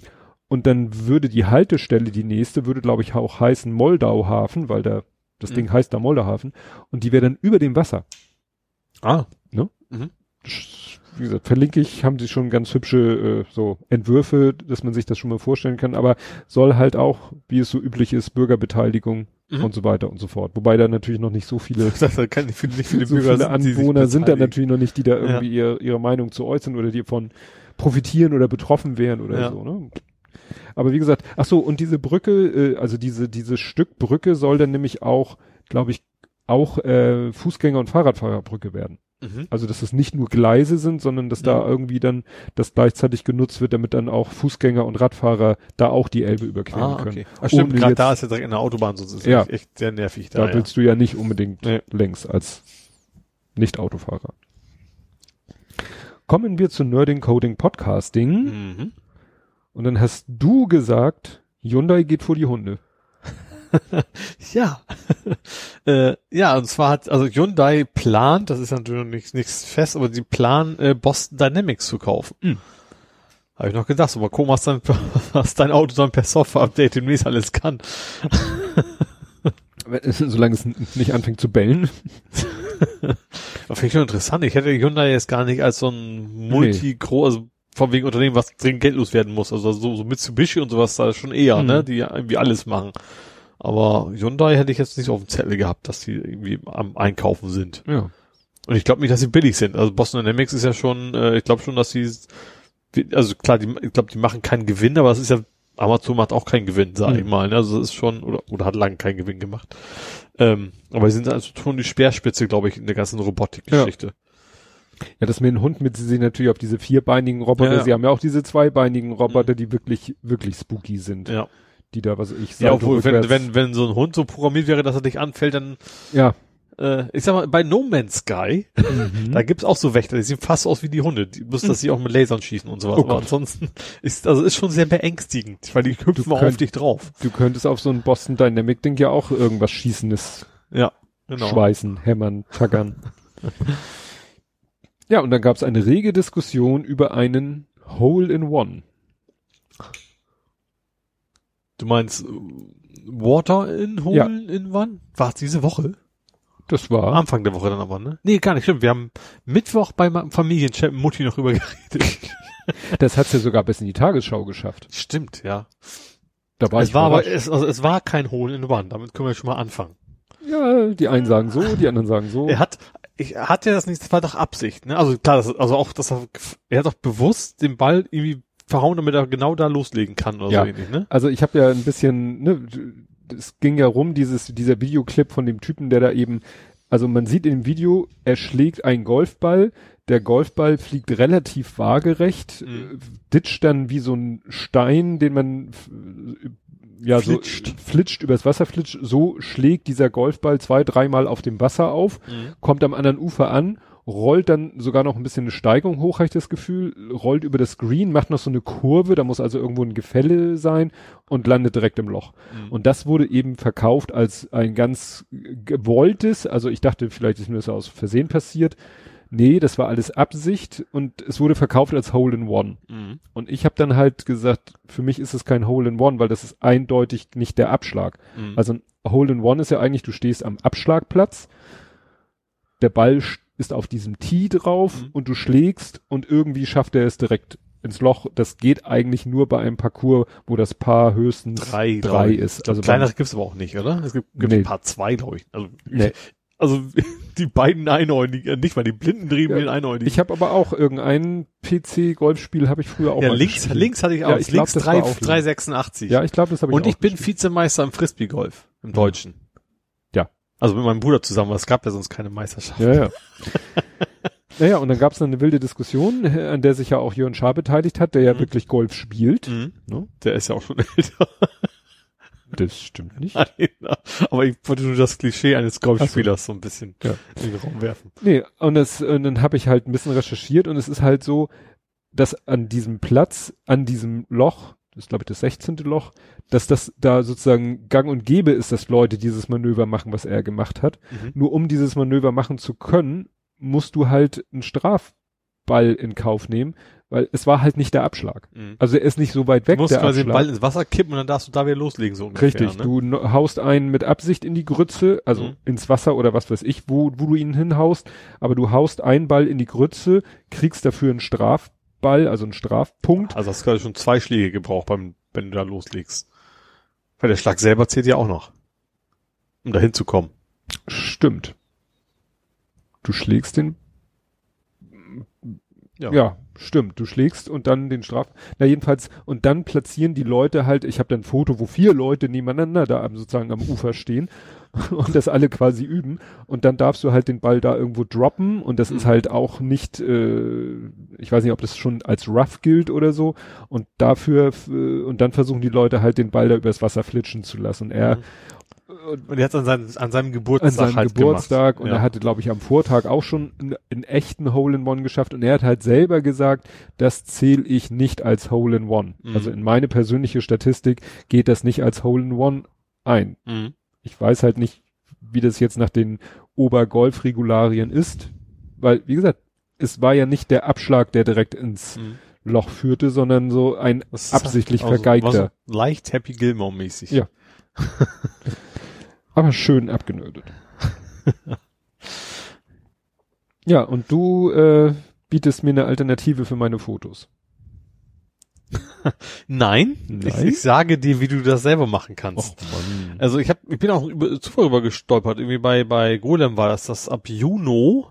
Und dann würde die Haltestelle, die nächste, würde glaube ich auch heißen Moldauhafen, weil da, das Mhm. Ding heißt da Moldauhafen. Und die wäre dann über dem Wasser. Ah. Wie gesagt, verlinke ich, haben sie schon ganz hübsche äh, so Entwürfe, dass man sich das schon mal vorstellen kann, aber soll halt auch, wie es so üblich ist, Bürgerbeteiligung Mhm. und so weiter und so fort. Wobei da natürlich noch nicht so viele, Das kann nicht viele, nicht viele so Bürger viele Anwohner sind da natürlich noch nicht, die da irgendwie ihre, ihre Meinung zu äußern oder die von profitieren oder betroffen wären oder Ja. so, ne? Aber wie gesagt, ach so, und diese Brücke, äh, also diese, dieses Stück Brücke soll dann nämlich auch, glaube ich, auch äh, Fußgänger- und Fahrradfahrerbrücke werden. Mhm. Also, dass es nicht nur Gleise sind, sondern dass da Mhm. irgendwie dann das gleichzeitig genutzt wird, damit dann auch Fußgänger und Radfahrer da auch die Elbe überqueren Ah, können. okay. Ach, stimmt, gerade da ist ja direkt in der Autobahn, so das ist Ja. echt, sehr nervig Da da. willst du ja nicht unbedingt Nee. längs als Nicht-Autofahrer. Kommen wir zu Nerding Coding Podcasting. Mhm. Und dann hast du gesagt, Hyundai geht vor die Hunde. Ja. äh, ja, und zwar hat, also Hyundai plant, das ist natürlich noch nichts, nichts fest, aber die planen, äh, Boston Dynamics zu kaufen. Mhm. Habe ich noch gedacht, so mal gucken, was, dann, was dein Auto dann per Software-Update demnächst alles kann. Solange es nicht anfängt zu bellen. Finde ich schon interessant. Ich hätte Hyundai jetzt gar nicht als so ein multi also von wegen Unternehmen, was dringend geldlos werden muss. Also so, so Mitsubishi und sowas da schon eher, Mhm. ne, die irgendwie alles machen. Aber Hyundai hätte ich jetzt nicht auf dem Zettel gehabt, dass die irgendwie am Einkaufen sind. Ja. Und ich glaube nicht, dass sie billig sind. Also Boston Dynamics ist ja schon, äh, ich glaube schon, dass sie, also klar, die, ich glaube, die machen keinen Gewinn, aber es ist ja, Amazon macht auch keinen Gewinn, sag ich Mhm. mal. Ne? Also es ist schon, oder, oder hat lange keinen Gewinn gemacht. Ähm, aber sie sind also schon die Speerspitze, glaube ich, in der ganzen Robotikgeschichte. Ja, das mit dem Hund mit sie sehen natürlich auf diese vierbeinigen Roboter. Ja, ja. Sie haben ja auch diese zweibeinigen Roboter, die wirklich, wirklich spooky sind. Ja. Die da, was ich, Ja, Salto obwohl, wenn, wenn, wenn so ein Hund so programmiert wäre, dass er dich anfällt, dann, ja. äh, ich sag mal, bei No Man's Sky, Mhm. da gibt's auch so Wächter, die sehen fast aus wie die Hunde. Die muss, dass sie auch mit Lasern schießen und sowas. Oh Aber Gott. ansonsten ist, also ist schon sehr beängstigend, weil die hüpfen auch auf dich drauf. Du könntest auf so ein Boston Dynamic Ding ja auch irgendwas Schießendes Ja, genau. schweißen, hämmern, tackern. ja, und dann gab es eine rege Diskussion über einen Hole in One. Du meinst äh, Water in Hole Ja. in wann? War es diese Woche? Das war, Anfang der Woche dann aber, ne? Nee, gar nicht, stimmt. Wir haben Mittwoch beim Familienchat Mutti noch drüber geredet. das hat's ja sogar bis in die Tagesschau geschafft. stimmt, ja. Da war es war aber, es, also es war kein Hole in One. Damit können wir schon mal anfangen. Ja, die einen sagen so, die anderen sagen so. Er hat, ich hatte das nicht, das war doch Absicht, ne? Also klar, das, also auch, dass er, er hat doch bewusst den Ball irgendwie verhauen, damit er genau da loslegen kann oder Ja. so ähnlich, ne? Also ich habe ja ein bisschen, ne, es ging ja rum, dieses, dieser Videoclip von dem Typen, der da eben, also man sieht im Video, er schlägt einen Golfball, der Golfball fliegt relativ waagerecht, Mhm. äh, ditcht dann wie so ein Stein, den man ja Flitscht. so flitscht übers Wasser flitscht, so schlägt dieser Golfball zwei, dreimal auf dem Wasser auf, kommt am anderen Ufer an, rollt dann sogar noch ein bisschen eine Steigung hoch, habe ich das Gefühl, rollt über das Green, macht noch so eine Kurve, da muss also irgendwo ein Gefälle sein und landet direkt im Loch. Mhm. Und das wurde eben verkauft als ein ganz gewolltes, also ich dachte, vielleicht ist mir das aus Versehen passiert. Nee, das war alles Absicht und es wurde verkauft als Hole in One. Mhm. Und ich habe dann halt gesagt, für mich ist es kein Hole in One, weil das ist eindeutig nicht der Abschlag. Mhm. Also ein Hole in One ist ja eigentlich, du stehst am Abschlagplatz, der Ball ist auf diesem Tee drauf Mhm. und du schlägst und irgendwie schafft er es direkt ins Loch. Das geht eigentlich nur bei einem Parcours, wo das Paar höchstens drei, drei ist. Also kleinere gibt's aber auch nicht, oder? Es gibt, gibt Nee. ein paar zwei, glaube ich. Also, Nee. Also die beiden Einäugigen, äh, nicht mal die Blinden drehen Ja, den Einäugigen. Ich habe aber auch irgendein PC-Golfspiel habe ich früher auch ja, mal links, gespielt. links hatte ich auch. Ja, ich glaub, links das drei, war auch links. 386. Ja, ich glaube, das habe ich Und auch ich bin gespielt. Vizemeister im Frisbee-Golf, im Deutschen. Ja. Also mit meinem Bruder zusammen, weil es gab ja sonst keine Meisterschaft. Ja, ja. naja, und dann gab es eine wilde Diskussion, äh, an der sich ja auch Jörn Schaar beteiligt hat, der ja Mhm. wirklich Golf spielt. Mhm. Ne? Der ist ja auch schon älter. Das stimmt nicht. Nein, aber ich wollte nur das Klischee eines Golfspielers so ein bisschen Ja. in den Raum werfen. Nee, und, das, und dann habe ich halt ein bisschen recherchiert und es ist halt so, dass an diesem Platz, an diesem Loch, das ist glaube ich das 16. Loch, dass das da sozusagen gang und gäbe ist, dass Leute dieses Manöver machen, was er gemacht hat. Mhm. Nur um dieses Manöver machen zu können, musst du halt einen Strafball in Kauf nehmen, weil es war halt nicht der Abschlag. Mhm. Also er ist nicht so weit Du weg, musst der quasi den Abschlag. Ball ins Wasser kippen und dann darfst du da wieder loslegen, so ungefähr. Richtig, ne? du haust einen mit Absicht in die Grütze, also Mhm. ins Wasser oder was weiß ich, wo, wo du ihn hinhaust, aber du haust einen Ball in die Grütze, kriegst dafür einen Strafball, also einen Strafpunkt. Also hast du gerade schon zwei Schläge gebraucht, beim, wenn du da loslegst. Weil der Schlag selber zählt ja auch noch. Um da hinzukommen. Stimmt. Du schlägst den. Ja. ja, stimmt. Du schlägst und dann den Straf. Na jedenfalls und dann platzieren die Leute halt. Ich habe dann ein Foto, wo vier Leute nebeneinander da sozusagen am Ufer stehen und das alle quasi üben. Und dann darfst du halt den Ball da irgendwo droppen und das mhm. ist halt auch nicht. Äh, ich weiß nicht, ob das schon als rough gilt oder so. Und dafür äh, und dann versuchen die Leute halt den Ball da übers Wasser flitschen zu lassen. Er mhm. Und er hat an, seinen, an seinem Geburtstag. An seinem halt Geburtstag gemacht. und ja. er hatte, glaube ich, am Vortag auch schon einen, echten Hole in One geschafft und er hat halt selber gesagt, das zähle ich nicht als Hole in One. Mhm. Also in meine persönliche Statistik geht das nicht als Hole in One ein. Mhm. Ich weiß halt nicht, wie das jetzt nach den Obergolf-Regularien ist, weil, wie gesagt, es war ja nicht der Abschlag, der direkt ins mhm. Loch führte, sondern so ein absichtlich also, vergeigter. So leicht Happy Gilmore mäßig. Ja. aber schön abgenödet. ja, und du äh, bietest mir eine Alternative für meine Fotos. Nein, Nein? Ich, ich, sage dir, wie du das selber machen kannst. Och, also ich habe, ich bin auch über, zuvor über gestolpert. Irgendwie bei bei Golem war das, dass ab Juni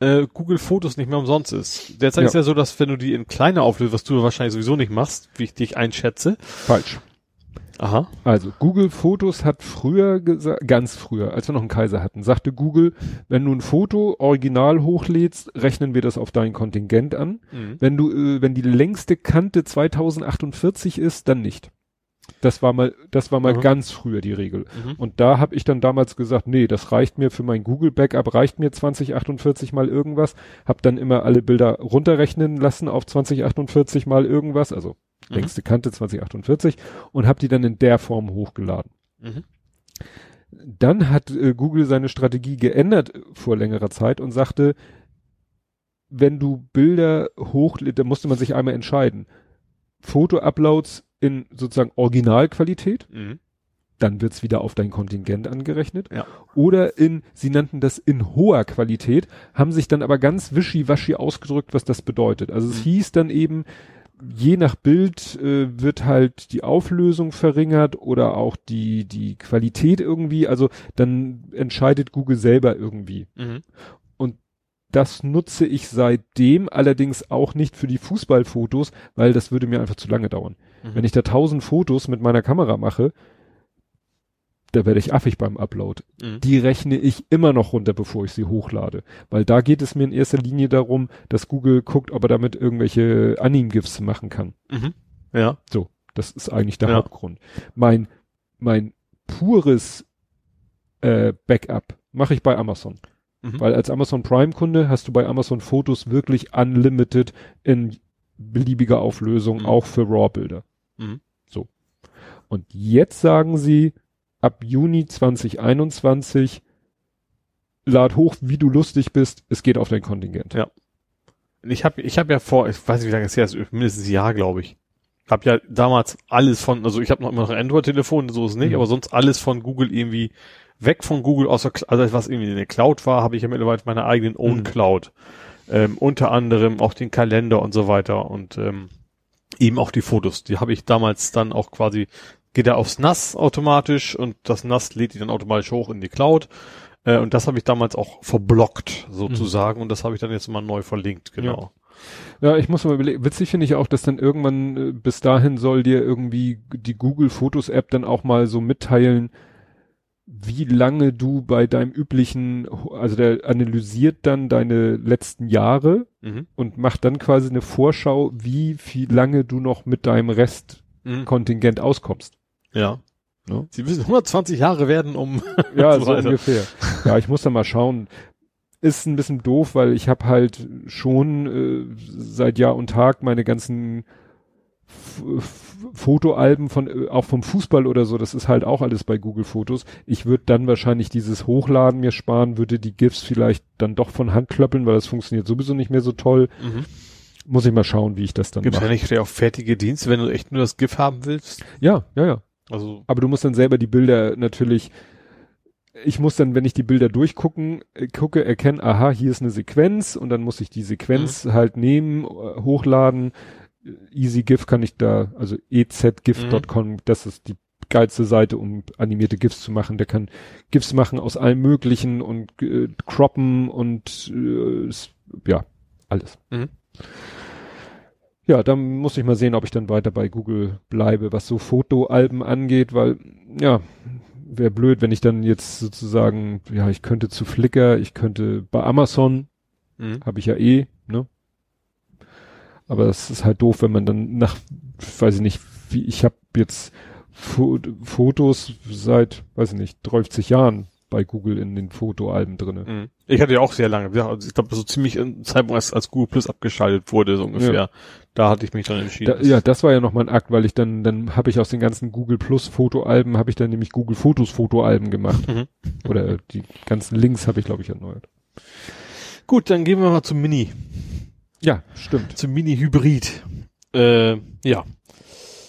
äh, Google Fotos nicht mehr umsonst ist. Derzeit ja. ist ja so, dass wenn du die in kleiner auflöst, was du wahrscheinlich sowieso nicht machst, wie ich dich einschätze. Falsch. Aha. Also Google Fotos hat früher gesagt, ganz früher, als wir noch einen Kaiser hatten, sagte Google, wenn du ein Foto original hochlädst, rechnen wir das auf dein Kontingent an. Mhm. Wenn du, äh, wenn die längste Kante 2048 ist, dann nicht. Das war mal, das war mal mhm. ganz früher die Regel. Mhm. Und da habe ich dann damals gesagt, nee, das reicht mir für mein Google Backup, reicht mir 2048 mal irgendwas. Hab dann immer alle Bilder runterrechnen lassen auf 2048 mal irgendwas, also mhm. längste Kante 2048 und habe die dann in der Form hochgeladen. Mhm. Dann hat äh, Google seine Strategie geändert vor längerer Zeit und sagte, wenn du Bilder hoch, da musste man sich einmal entscheiden. Foto-Uploads in sozusagen Originalqualität, mhm. dann wird's wieder auf dein Kontingent angerechnet. Ja. Oder in, sie nannten das in hoher Qualität, haben sich dann aber ganz wischiwaschi ausgedrückt, was das bedeutet. Also es mhm. hieß dann eben, je nach Bild äh, wird halt die Auflösung verringert oder auch die die Qualität irgendwie. Also dann entscheidet Google selber irgendwie. Mhm. Und das nutze ich seitdem allerdings auch nicht für die Fußballfotos, weil das würde mir einfach zu lange dauern. Mhm. Wenn ich da tausend Fotos mit meiner Kamera mache, da werde ich affig beim Upload. Mhm. Die rechne ich immer noch runter, bevor ich sie hochlade. Weil da geht es mir in erster Linie darum, dass Google guckt, ob er damit irgendwelche Anim-GIFs machen kann. Mhm. Ja. So, das ist eigentlich der ja. Hauptgrund. Mein, mein pures äh, Backup mache ich bei Amazon. Mhm. Weil als Amazon Prime-Kunde hast du bei Amazon Fotos wirklich unlimited in beliebiger Auflösung, mhm. auch für RAW-Bilder. Mhm. So. Und jetzt sagen sie, ab Juni 2021 lad hoch, wie du lustig bist, es geht auf dein Kontingent. Ja. Ich habe ich hab ja vor, ich weiß nicht, wie lange es her ist, mindestens ein Jahr, glaube ich. Hab ja damals alles von, also ich habe noch immer noch ein Android-Telefon, so ist es nicht, mhm. aber sonst alles von Google irgendwie weg von Google, außer also was irgendwie in der Cloud war, habe ich ja mittlerweile meine eigenen Own mhm. Cloud. Ähm, unter anderem auch den Kalender und so weiter und ähm, eben auch die Fotos. Die habe ich damals dann auch quasi geht er aufs NAS automatisch und das NAS lädt die dann automatisch hoch in die Cloud. Äh, und das habe ich damals auch verblockt sozusagen mhm. und das habe ich dann jetzt mal neu verlinkt, genau. Ja. ja ich muss mal überlegen, witzig finde ich auch, dass dann irgendwann äh, bis dahin soll dir irgendwie die Google Fotos App dann auch mal so mitteilen, wie lange du bei deinem üblichen, also der analysiert dann deine letzten Jahre mhm. und macht dann quasi eine Vorschau, wie viel lange du noch mit deinem Restkontingent mhm. auskommst. Ja. Ne? Sie müssen 120 Jahre werden, um. ja, so, ungefähr. Ja, ich muss da mal schauen. Ist ein bisschen doof, weil ich habe halt schon äh, seit Jahr und Tag meine ganzen F Fotoalben von äh, auch vom Fußball oder so, das ist halt auch alles bei Google Fotos. Ich würde dann wahrscheinlich dieses Hochladen mir sparen, würde die GIFs vielleicht dann doch von Hand klöppeln, weil das funktioniert sowieso nicht mehr so toll. Mhm. Muss ich mal schauen, wie ich das dann Gibt's mache. Gibt es ja nicht auch fertige Dienste, wenn du echt nur das GIF haben willst? Ja, ja, ja. Also. Aber du musst dann selber die Bilder natürlich, ich muss dann, wenn ich die Bilder durchgucken, äh, gucke, erkennen, aha, hier ist eine Sequenz und dann muss ich die Sequenz mhm. halt nehmen, äh, hochladen. EasyGIF kann ich da, also ezgif.com, mhm. das ist die geilste Seite, um animierte GIFs zu machen. Der kann GIFs machen aus allem Möglichen und äh, croppen und äh, ja, alles. Mhm. Ja, dann muss ich mal sehen, ob ich dann weiter bei Google bleibe, was so Fotoalben angeht, weil, ja, wäre blöd, wenn ich dann jetzt sozusagen, ja, ich könnte zu Flickr, ich könnte bei Amazon, Mhm. habe ich ja eh, ne? Aber es ist halt doof, wenn man dann nach, weiß ich nicht, wie ich habe jetzt Fo Fotos seit, weiß ich nicht, 30 Jahren bei Google in den Fotoalben drinne. Mhm. Ich hatte ja auch sehr lange, ich glaube so ziemlich im Zeitpunkt, als, als Google Plus abgeschaltet wurde, so ungefähr. Ja. Da hatte ich mich dann entschieden. Da, ja, das war ja nochmal ein Akt, weil ich dann, dann habe ich aus den ganzen Google Plus Fotoalben, habe ich dann nämlich Google Fotos Fotoalben gemacht. Mhm. Oder die ganzen Links habe ich, glaube ich, erneuert. Gut, dann gehen wir mal zum Mini. Ja, stimmt. Zum Mini-Hybrid. Äh, ja.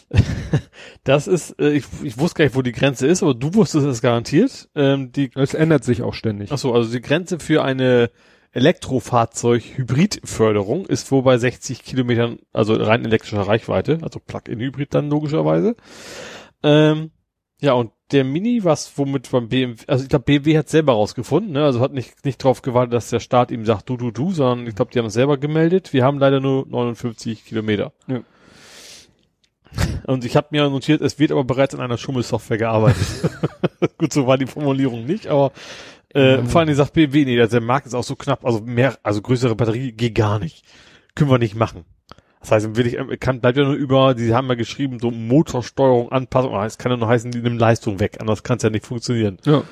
das ist, äh, ich, ich wusste gar nicht, wo die Grenze ist, aber du wusstest es garantiert. Ähm, die, Es ändert sich auch ständig. ach so, also die Grenze für eine Elektrofahrzeug-Hybrid-Förderung ist wohl bei 60 Kilometern, also rein elektrischer Reichweite, also Plug-in-Hybrid dann logischerweise. Ähm, ja, und der Mini, was womit beim BMW, also ich glaube, BMW hat selber rausgefunden, ne? also hat nicht, nicht darauf gewartet, dass der Staat ihm sagt, du, du, du, sondern ich glaube, die haben es selber gemeldet. Wir haben leider nur 59 Kilometer. Ja. Und ich habe mir notiert, es wird aber bereits an einer Schummelsoftware gearbeitet. Gut, so war die Formulierung nicht, aber äh, vor allem sagt BMW, nee, der Markt ist auch so knapp, also mehr, also größere Batterie geht gar nicht. Können wir nicht machen. Das heißt, will ich, kann, bleibt ja nur über, die haben ja geschrieben, so Motorsteuerung, Anpassung, es kann ja nur heißen, die nehmen Leistung weg, anders kann es ja nicht funktionieren. Ja.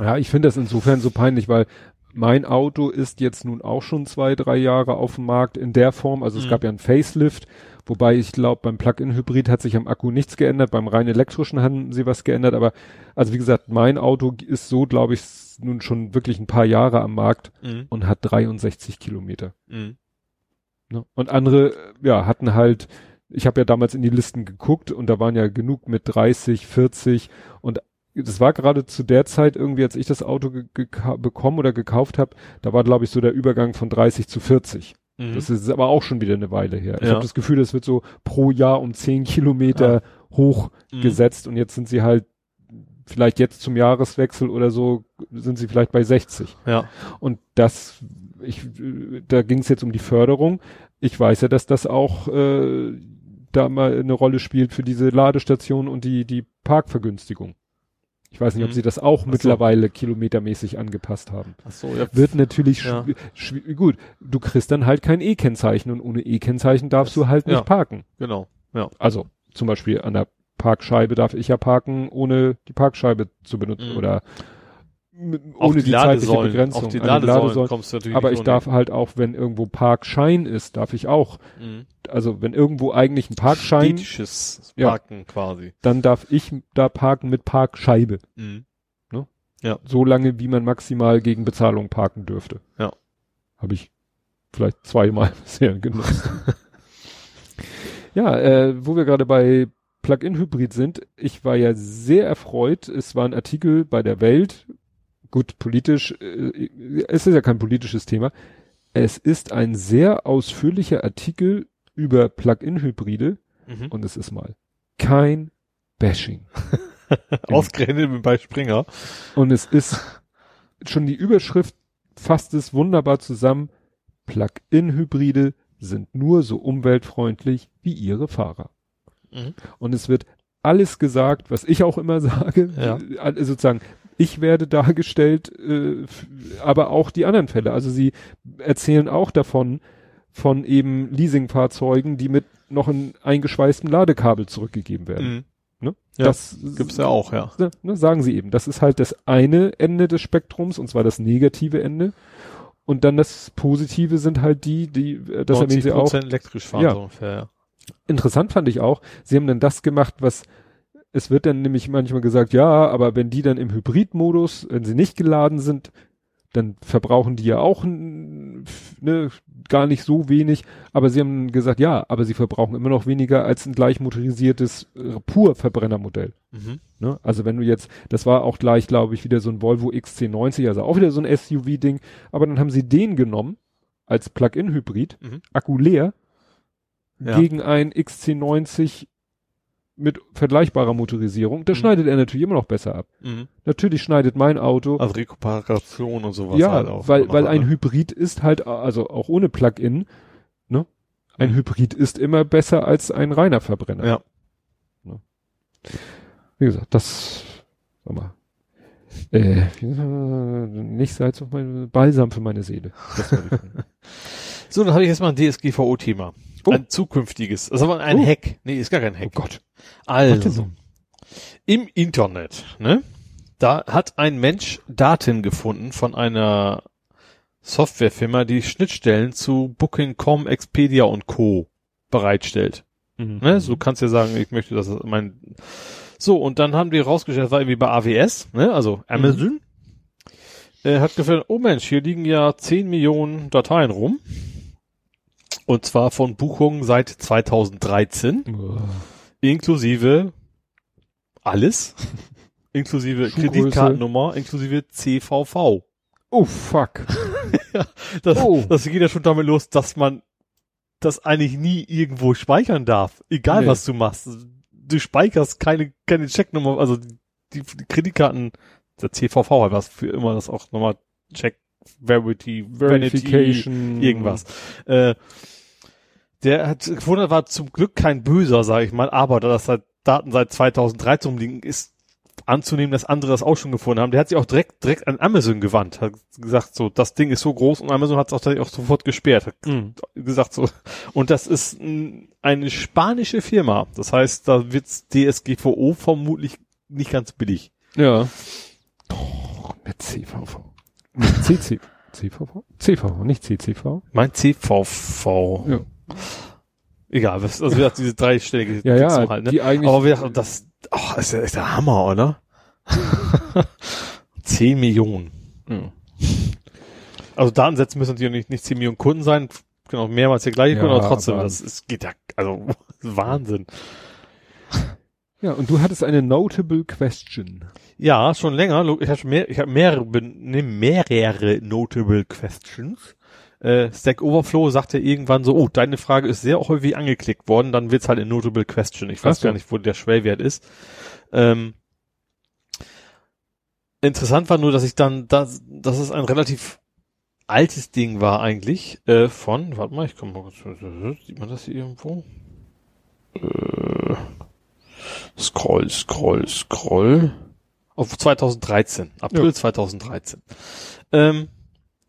ja, ich finde das insofern so peinlich, weil mein Auto ist jetzt nun auch schon zwei, drei Jahre auf dem Markt in der Form. Also es Mhm. gab ja ein Facelift, wobei ich glaube, beim Plug-in-Hybrid hat sich am Akku nichts geändert, beim rein elektrischen haben sie was geändert, aber also wie gesagt, mein Auto ist so, glaube ich, nun schon wirklich ein paar Jahre am Markt Mhm. und hat 63 Kilometer. Mhm. Ne? Und andere, ja, hatten halt, ich habe ja damals in die Listen geguckt und da waren ja genug mit 30, 40 und das war gerade zu der Zeit irgendwie, als ich das Auto bekommen oder gekauft habe, da war glaube ich so der Übergang von 30 zu 40. Mhm. Das ist aber auch schon wieder eine Weile her. Ich Ja. habe das Gefühl, das wird so pro Jahr um 10 Kilometer hochgesetzt und jetzt sind sie halt vielleicht jetzt zum Jahreswechsel oder so sind sie vielleicht bei 60. Ja. Und das, ich, da ging es jetzt um die Förderung. Ich weiß ja, dass das auch äh, da mal eine Rolle spielt für diese Ladestation und die, die Parkvergünstigung. Ich weiß nicht, ob Mhm. sie das auch so. mittlerweile kilometermäßig angepasst haben. Ach so, ja. Wird natürlich Ja. gut. Du kriegst dann halt kein E-Kennzeichen und ohne E-Kennzeichen darfst Das- du halt ja. nicht parken. Genau. Ja. Also zum Beispiel an der Parkscheibe darf ich ja parken, ohne die Parkscheibe zu benutzen Mhm. oder m- Auch ohne die, zeitliche Ladesäulen, Begrenzung. Auf die Ladesäulen, Ladesäulen. Aber ich darf halt auch, wenn irgendwo Parkschein ist, darf ich auch. Mhm. Also wenn irgendwo eigentlich ein Parkschein, Städtisches Ja. Parken quasi. dann darf ich da parken mit Parkscheibe. Mhm. So lange, wie man maximal gegen Bezahlung parken dürfte. Ja. Habe ich vielleicht zweimal bisher genutzt. ja, äh, wo wir gerade bei Plug-in-Hybrid sind, ich war ja sehr erfreut. Es war ein Artikel bei der Welt. Gut, politisch, äh, es ist ja kein politisches Thema. Es ist ein sehr ausführlicher Artikel über Plug-in-Hybride Mhm. und es ist mal kein Bashing. Ausgerechnet bei Springer. Und es ist schon die Überschrift fasst es wunderbar zusammen. Plug-in-Hybride sind nur so umweltfreundlich wie ihre Fahrer. Mhm. Und es wird alles gesagt, was ich auch immer sage. Ja. Also sozusagen, ich werde dargestellt, äh, aber auch die anderen Fälle. Also sie erzählen auch davon, von eben Leasingfahrzeugen, die mit noch einem eingeschweißten Ladekabel zurückgegeben werden. Mhm. Ne? Ja, das Gibt's ja auch, ja. ne, ne, sagen sie eben. Das ist halt das eine Ende des Spektrums, und zwar das negative Ende. Und dann das Positive sind halt die, die, äh, das erwähnen sie auch. 90% elektrisch fahren Ja. so ungefähr, ja. Interessant fand ich auch, sie haben dann das gemacht, was, es wird dann nämlich manchmal gesagt, ja, aber wenn die dann im Hybridmodus, wenn sie nicht geladen sind, dann verbrauchen die ja auch ne, gar nicht so wenig. Aber sie haben gesagt, ja, aber sie verbrauchen immer noch weniger als ein gleich motorisiertes äh, Pur-Verbrennermodell. Mhm. Ne? Also wenn du jetzt, das war auch gleich, glaube ich, wieder so ein Volvo XC90, also auch wieder so ein SUV-Ding, aber dann haben sie den genommen als Plug-in-Hybrid, Mhm. Akku leer, Ja. gegen ein XC90 mit vergleichbarer Motorisierung. Da Mhm. schneidet er natürlich immer noch besser ab. Mhm. Natürlich schneidet mein Auto, Also Rekuperation und sowas ja, halt auch. weil, weil ein ne? Hybrid ist halt, also auch ohne Plug-in, ein Hybrid ist immer besser als ein reiner Verbrenner. Ja. Wie gesagt, das, sag mal, äh, nicht Salz auf meine, Balsam für meine Seele. So, dann habe ich jetzt mal ein DSGVO-Thema. Oh. Ein zukünftiges. Das ist aber ein Oh. Hack. Nee, ist gar kein Hack. oh Gott. Also, so. im Internet, ne? Da hat ein Mensch Daten gefunden von einer Softwarefirma, die Schnittstellen zu Booking.com, Expedia und Co. bereitstellt. Mhm. Ne? So kannst du ja sagen, ich möchte das mein. So, und dann haben die rausgestellt, das war irgendwie bei AWS, ne? Also Amazon. Äh, hat gefunden, oh Mensch, hier liegen ja 10 Millionen Dateien rum. Und zwar von Buchungen seit 2013 Uah. inklusive alles, inklusive. Kreditkartennummer, inklusive CVV. Oh fuck. Das, Oh. das geht ja schon damit los, dass man das eigentlich nie irgendwo speichern darf, egal Nee. was du machst. Du speicherst keine, keine Checknummer, also die, die Kreditkarten, der CVV hat was für immer das auch nochmal Check, Verity, Vanity, Verification. irgendwas. Äh, der hat gefunden, war zum Glück kein Böser, sage ich mal, aber da das seit Daten seit 2013 rumliegen, ist anzunehmen, dass andere das auch schon gefunden haben. Der hat sich auch direkt direkt an Amazon gewandt, hat gesagt, so das Ding ist so groß und Amazon hat es auch, auch sofort gesperrt, hat Mhm. gesagt so. Und das ist n- eine spanische Firma. Das heißt, da wird's DSGVO vermutlich nicht ganz billig. Ja. Doch, mit CVV. Mit CC. CVV? CVV, nicht CCV. Mein CVV. Ja. Egal, was, also wie gesagt, diese dreistellige Ja, ja, halt, ne? die eigentlich. Aber wir, das, oh, ist, ja- ist der Hammer, oder? 10 Millionen. ja. Also Datensätze müssen natürlich nicht, nicht 10 Millionen Kunden sein, genau, mehrmals der gleiche Ja, Kunde, aber trotzdem, aber- das ist, geht ja, also, Wahnsinn. ja, und du hattest eine notable question. Ja, schon länger, ich habe mehr, ich habe mehrere, ne, mehrere notable questions. Äh, Stack Overflow sagte irgendwann so, oh, deine Frage ist sehr häufig angeklickt worden, dann wird's halt eine notable question. Ich weiß so. gar nicht, wo der Schwellwert ist. Ähm, interessant war nur, dass ich dann, dass, dass es ein relativ altes Ding war eigentlich, äh, von, warte mal, ich komme mal kurz, sieht man das hier irgendwo? Äh, scroll, scroll, scroll. Auf 2013, April Ja. 2013. Ähm,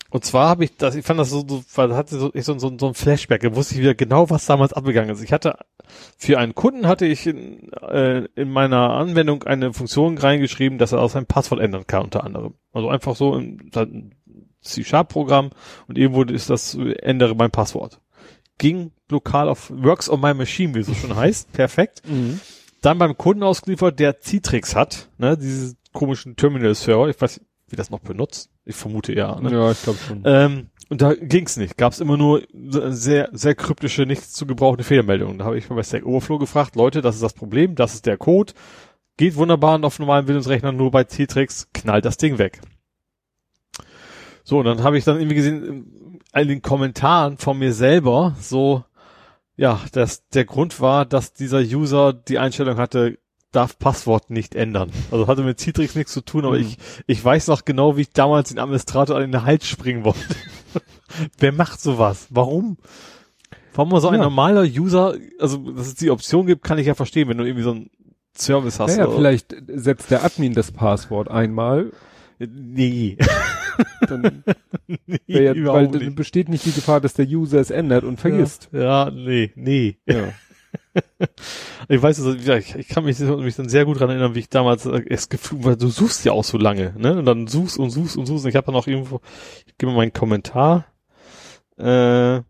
und zwar habe ich das, ich fand das so, so hatte so, ich so, so, so ein Flashback, da wusste ich wieder genau, was damals abgegangen ist. Ich hatte, für einen Kunden hatte ich in, äh, in meiner Anwendung eine Funktion reingeschrieben, dass er auch sein Passwort ändern kann, unter anderem. Also einfach so in, ein C-Sharp-Programm und irgendwo ist das, ändere mein Passwort. Ging lokal auf Works on my Machine, wie es so schon heißt, perfekt dann beim Kunden ausgeliefert, der Citrix hat, ne, diese komischen Terminal-Server, ich weiß, nicht, wie das noch benutzt. Ich vermute ja. Ne? Ja, ich glaube schon. Ähm, und da ging's nicht. Gab's immer nur sehr, sehr kryptische, nichts zu gebrauchende Fehlermeldungen. Da habe ich mal bei Stack Overflow gefragt, Leute, das ist das Problem, das ist der Code. Geht wunderbar und auf normalen Windows-Rechnern nur bei Citrix knallt das Ding weg. So, und dann habe ich dann irgendwie gesehen, in den Kommentaren von mir selber, so, ja, dass der Grund war, dass dieser User die Einstellung hatte, darf Passwort nicht ändern. Also hatte mit Citrix nichts zu tun, aber Mhm. ich, ich weiß noch genau, wie ich damals den Administrator an den Hals springen wollte. Wer macht sowas? Warum? Warum man so ein Ja. normaler User, also dass es die Option gibt, kann ich ja verstehen, wenn du irgendwie so einen Service hast. Naja, oder- vielleicht setzt der Admin das Passwort einmal, Nee. dann nee ja, weil nicht. besteht nicht die Gefahr, dass der User es ändert und vergisst. Ja, ja nee, nee. Ja. Ich weiß, also, ich, ich kann mich, mich dann sehr gut dran erinnern, wie ich damals äh, es gefühlt, weil du suchst ja auch so lange, ne? Und dann suchst und suchst und suchst. Und ich habe dann auch irgendwo, ich gebe mal meinen Kommentar. Äh,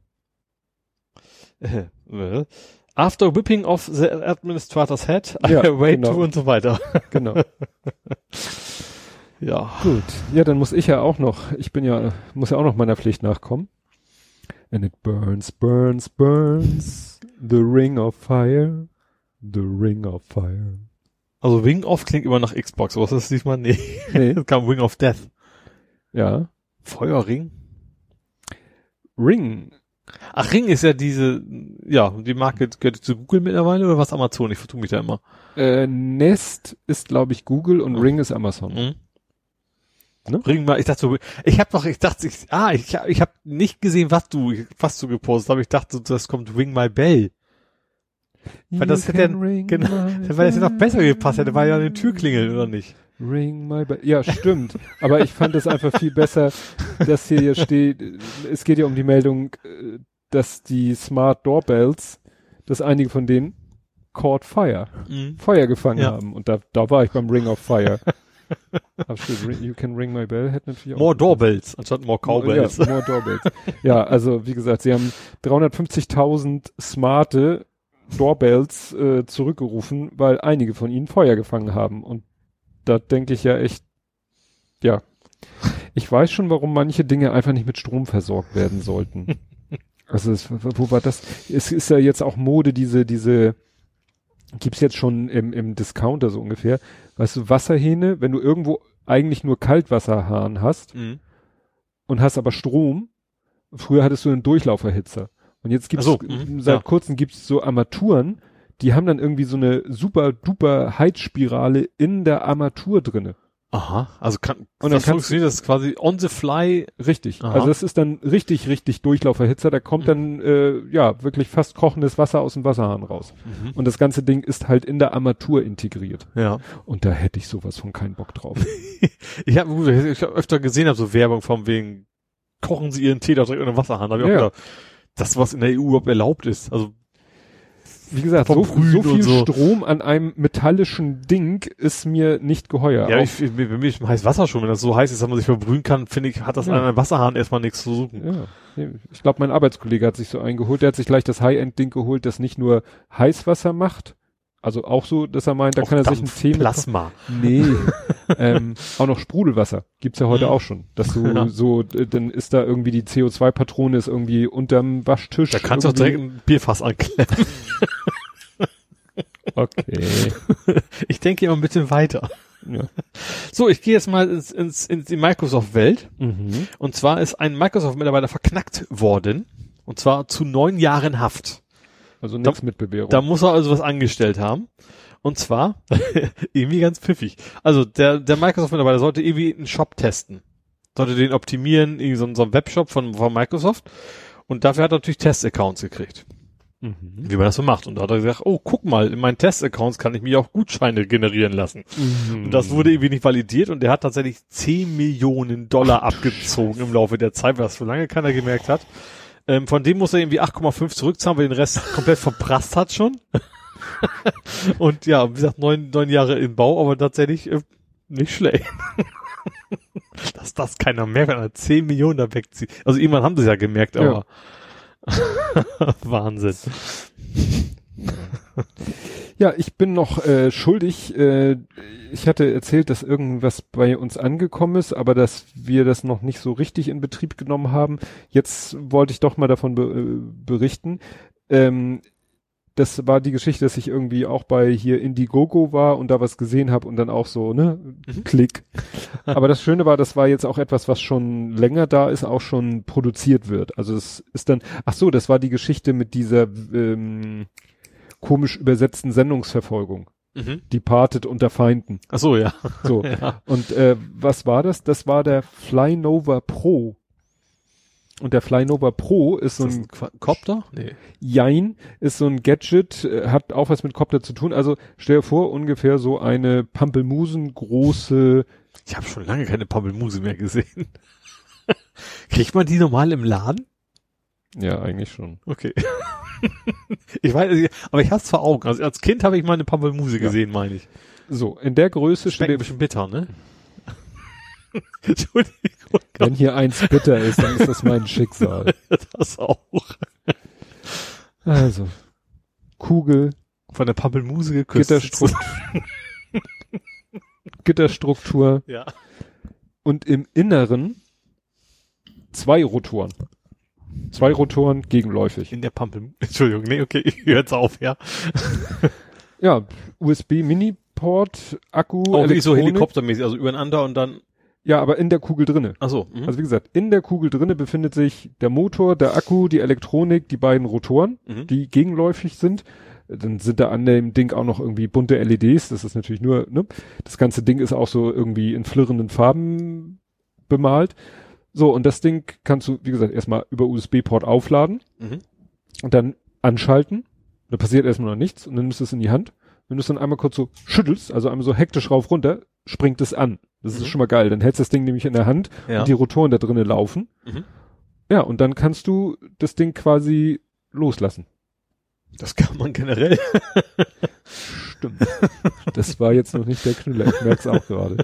äh, After whipping off the administrator's head, I Ja, wait genau. to und so weiter. Genau. Ja. Gut. Ja, dann muss ich ja auch noch, ich bin ja, muss ja auch noch meiner Pflicht nachkommen. And it burns, burns, burns. The ring of fire. The ring of fire. Also Wing of klingt immer nach Xbox, was ist das diesmal? Nee. Nee. Es kam Wing of Death. Ja. Feuerring? Ring. Ach, Ring ist ja diese, ja, die Marke gehört zu Google mittlerweile oder was Amazon? Ich vertue mich da immer. Äh, Nest ist, glaube ich, Google und Ring ist Amazon. Mhm. Ne? Bring mal, ich dachte so, ich habe doch, ich dachte, ich, ah, ich, ich habe nicht gesehen, was du, was du gepostet hast, ich dachte, das kommt Ring My Bell. Weil das hätte ja- genau, weil das ja noch besser gepasst hätte, weil ja eine Tür klingelt, oder nicht? Ring my bell. Ja, stimmt. Aber ich fand es einfach viel besser, dass hier ja steht, es geht ja um die Meldung, äh, dass die Smart Doorbells, dass einige von denen caught fire, Feuer gefangen Ja. haben. Und da, da war ich beim Ring of Fire. You can ring my bell hätte natürlich auch. More Doorbells, anstatt more Cowbells. Ja, more Doorbells. ja, also wie gesagt, sie haben 350.000 smarte Doorbells äh, zurückgerufen, weil einige von ihnen Feuer gefangen haben. Und da denke ich ja echt, ja, ich weiß schon, warum manche Dinge einfach nicht mit Strom versorgt werden sollten. Also es, wo war das? Es ist ja jetzt auch Mode, diese, diese, gibt's jetzt schon im, im Discounter so ungefähr. Weißt du, Wasserhähne, wenn du irgendwo eigentlich nur Kaltwasserhahn hast, Mhm. und hast aber Strom. Früher hattest du einen Durchlauferhitzer. Und jetzt gibt's, so, mhm, seit ja. kurzem gibt's so Armaturen, die haben dann irgendwie so eine super duper Heizspirale in der Armatur drinne. Aha, also kann, Und dann funktioniert das quasi on the fly. Richtig. Aha. Also das ist dann richtig, richtig Durchlauferhitzer. Da kommt Mhm. dann, äh, ja, wirklich fast kochendes Wasser aus dem Wasserhahn raus. Und das ganze Ding ist halt in der Armatur integriert. Ja. Und da hätte ich sowas von keinen Bock drauf. Ich habe ich hab öfter gesehen, hab so Werbung von wegen, kochen Sie Ihren Tee da direkt in den Wasserhahn. Da hab ich Ja. auch gedacht, das, was in der EU überhaupt erlaubt ist. Also, Wie gesagt, so, so viel so. Strom an einem metallischen Ding ist mir nicht geheuer. ja, ich, ich, bei mir ist heiß Wasser schon, wenn das so heiß ist, dass man sich verbrühen kann, finde ich, hat das Ja. an einem Wasserhahn erstmal nichts zu suchen. Ja, ich glaube, mein Arbeitskollege hat sich so eingeholt. Der hat sich gleich das High-End-Ding geholt, das nicht nur Heißwasser macht. Also auch so, dass er meint, da kann er sich Dampf, Tee mit Plasma. Nee, ähm, auch noch Sprudelwasser gibt's ja heute Mhm. auch schon. Dass du Ja. so, dann ist da irgendwie die CO2-Patrone ist irgendwie unterm Waschtisch. Da kannst du auch direkt ein Bierfass anklemmen. Okay. Ich denke immer ein bisschen weiter. Ja. So, ich gehe jetzt mal ins, ins, in die Microsoft-Welt. Mhm. Und zwar ist ein Microsoft-Mitarbeiter verknackt worden. Und zwar zu neun Jahren Haft. Also nichts mit Bewährung. Da muss er also was angestellt haben. Und zwar, irgendwie ganz pfiffig. Also der, der Microsoft-Mitarbeiter sollte irgendwie einen Shop testen. Sollte den optimieren, irgendwie so, ein- so ein Webshop von, von Microsoft. Und dafür hat er natürlich Test-Accounts gekriegt. mhm. Wie man das so macht. Und da hat er gesagt, oh, guck mal, in meinen Test-Accounts kann ich mir auch Gutscheine generieren lassen. Mhm. Und das wurde irgendwie nicht validiert und der hat tatsächlich 10 Millionen Dollar abgezogen im Laufe der Zeit, was so lange keiner gemerkt hat. Ähm, von dem muss er irgendwie 8,5 zurückzahlen, weil den Rest komplett verprasst hat schon. und ja, wie gesagt, neun, neun Jahre im Bau, aber tatsächlich äh, nicht schlecht. Dass das keiner merkt, wenn er 10 Millionen da wegzieht. Also irgendwann haben sie es ja gemerkt, aber Wahnsinn. Ja, ich bin noch äh, schuldig. Äh, ich hatte erzählt, dass irgendwas bei uns angekommen ist, aber dass wir das noch nicht so richtig in Betrieb genommen haben. Jetzt wollte ich doch mal davon be äh, berichten. Ähm, das war die Geschichte, dass ich irgendwie auch bei hier Indiegogo war und da was gesehen habe und dann auch so, ne, Mhm. Klick. Aber das Schöne war, das war jetzt auch etwas, was schon länger da ist, auch schon produziert wird. Also es ist dann, ach so, das war die Geschichte mit dieser ähm, komisch übersetzten Sendungsverfolgung. Mhm. Departed unter Feinden. Ach so, ja. So. ja. Und äh, was war das? Das war der Flynova Pro. Und der Flynova Pro ist so Ist das ein ein Copter? Nee. Jein, ist so ein Gadget, äh, hat auch was mit Copter zu tun. Also stell dir vor, ungefähr so eine Pampelmusen große, Ich habe schon lange keine Pampelmuse mehr gesehen. Kriegt man die normal im Laden? ja, eigentlich schon. Okay. ich weiß, aber ich hab's vor Augen. Also als Kind habe ich mal eine Pampelmuse Ja. gesehen, meine ich. So, in der Größe Schmeckt ein bisschen bitter, ne? Entschuldigung, wenn hier eins bitter ist, dann ist das mein Schicksal. das auch. Also, Kugel, Von der Pampelmuse geküsst. Gitterstruktur, Gitterstruktur Ja. und im Inneren zwei Rotoren. Zwei Rotoren gegenläufig. In der Pampelmuse. Entschuldigung, nee, okay, jetzt auf, ja. Ja, USB Mini-Port, Akku, Auch wie so helikoptermäßig, also übereinander und dann. Ja, aber in der Kugel drinne. Ach so. Mhm. Also wie gesagt, in der Kugel drinne befindet sich der Motor, der Akku, die Elektronik, die beiden Rotoren, Mhm. die gegenläufig sind. Dann sind da an dem Ding auch noch irgendwie bunte LEDs. Das ist natürlich nur, ne? Das ganze Ding ist auch so irgendwie in flirrenden Farben bemalt. So, und das Ding kannst du, wie gesagt, erstmal über USB-Port aufladen Mhm. und dann anschalten. Da passiert erstmal noch nichts und dann nimmst du es in die Hand. Wenn du es dann einmal kurz so schüttelst, also einmal so hektisch rauf runter, springt es an. Das ist Mhm. schon mal geil. Dann hältst du das Ding nämlich in der Hand Ja. und die Rotoren da drinnen laufen. Mhm. Ja, und dann kannst du das Ding quasi loslassen. Das kann man generell. Stimmt. das war jetzt noch nicht der Knüller. Ich merk's auch gerade.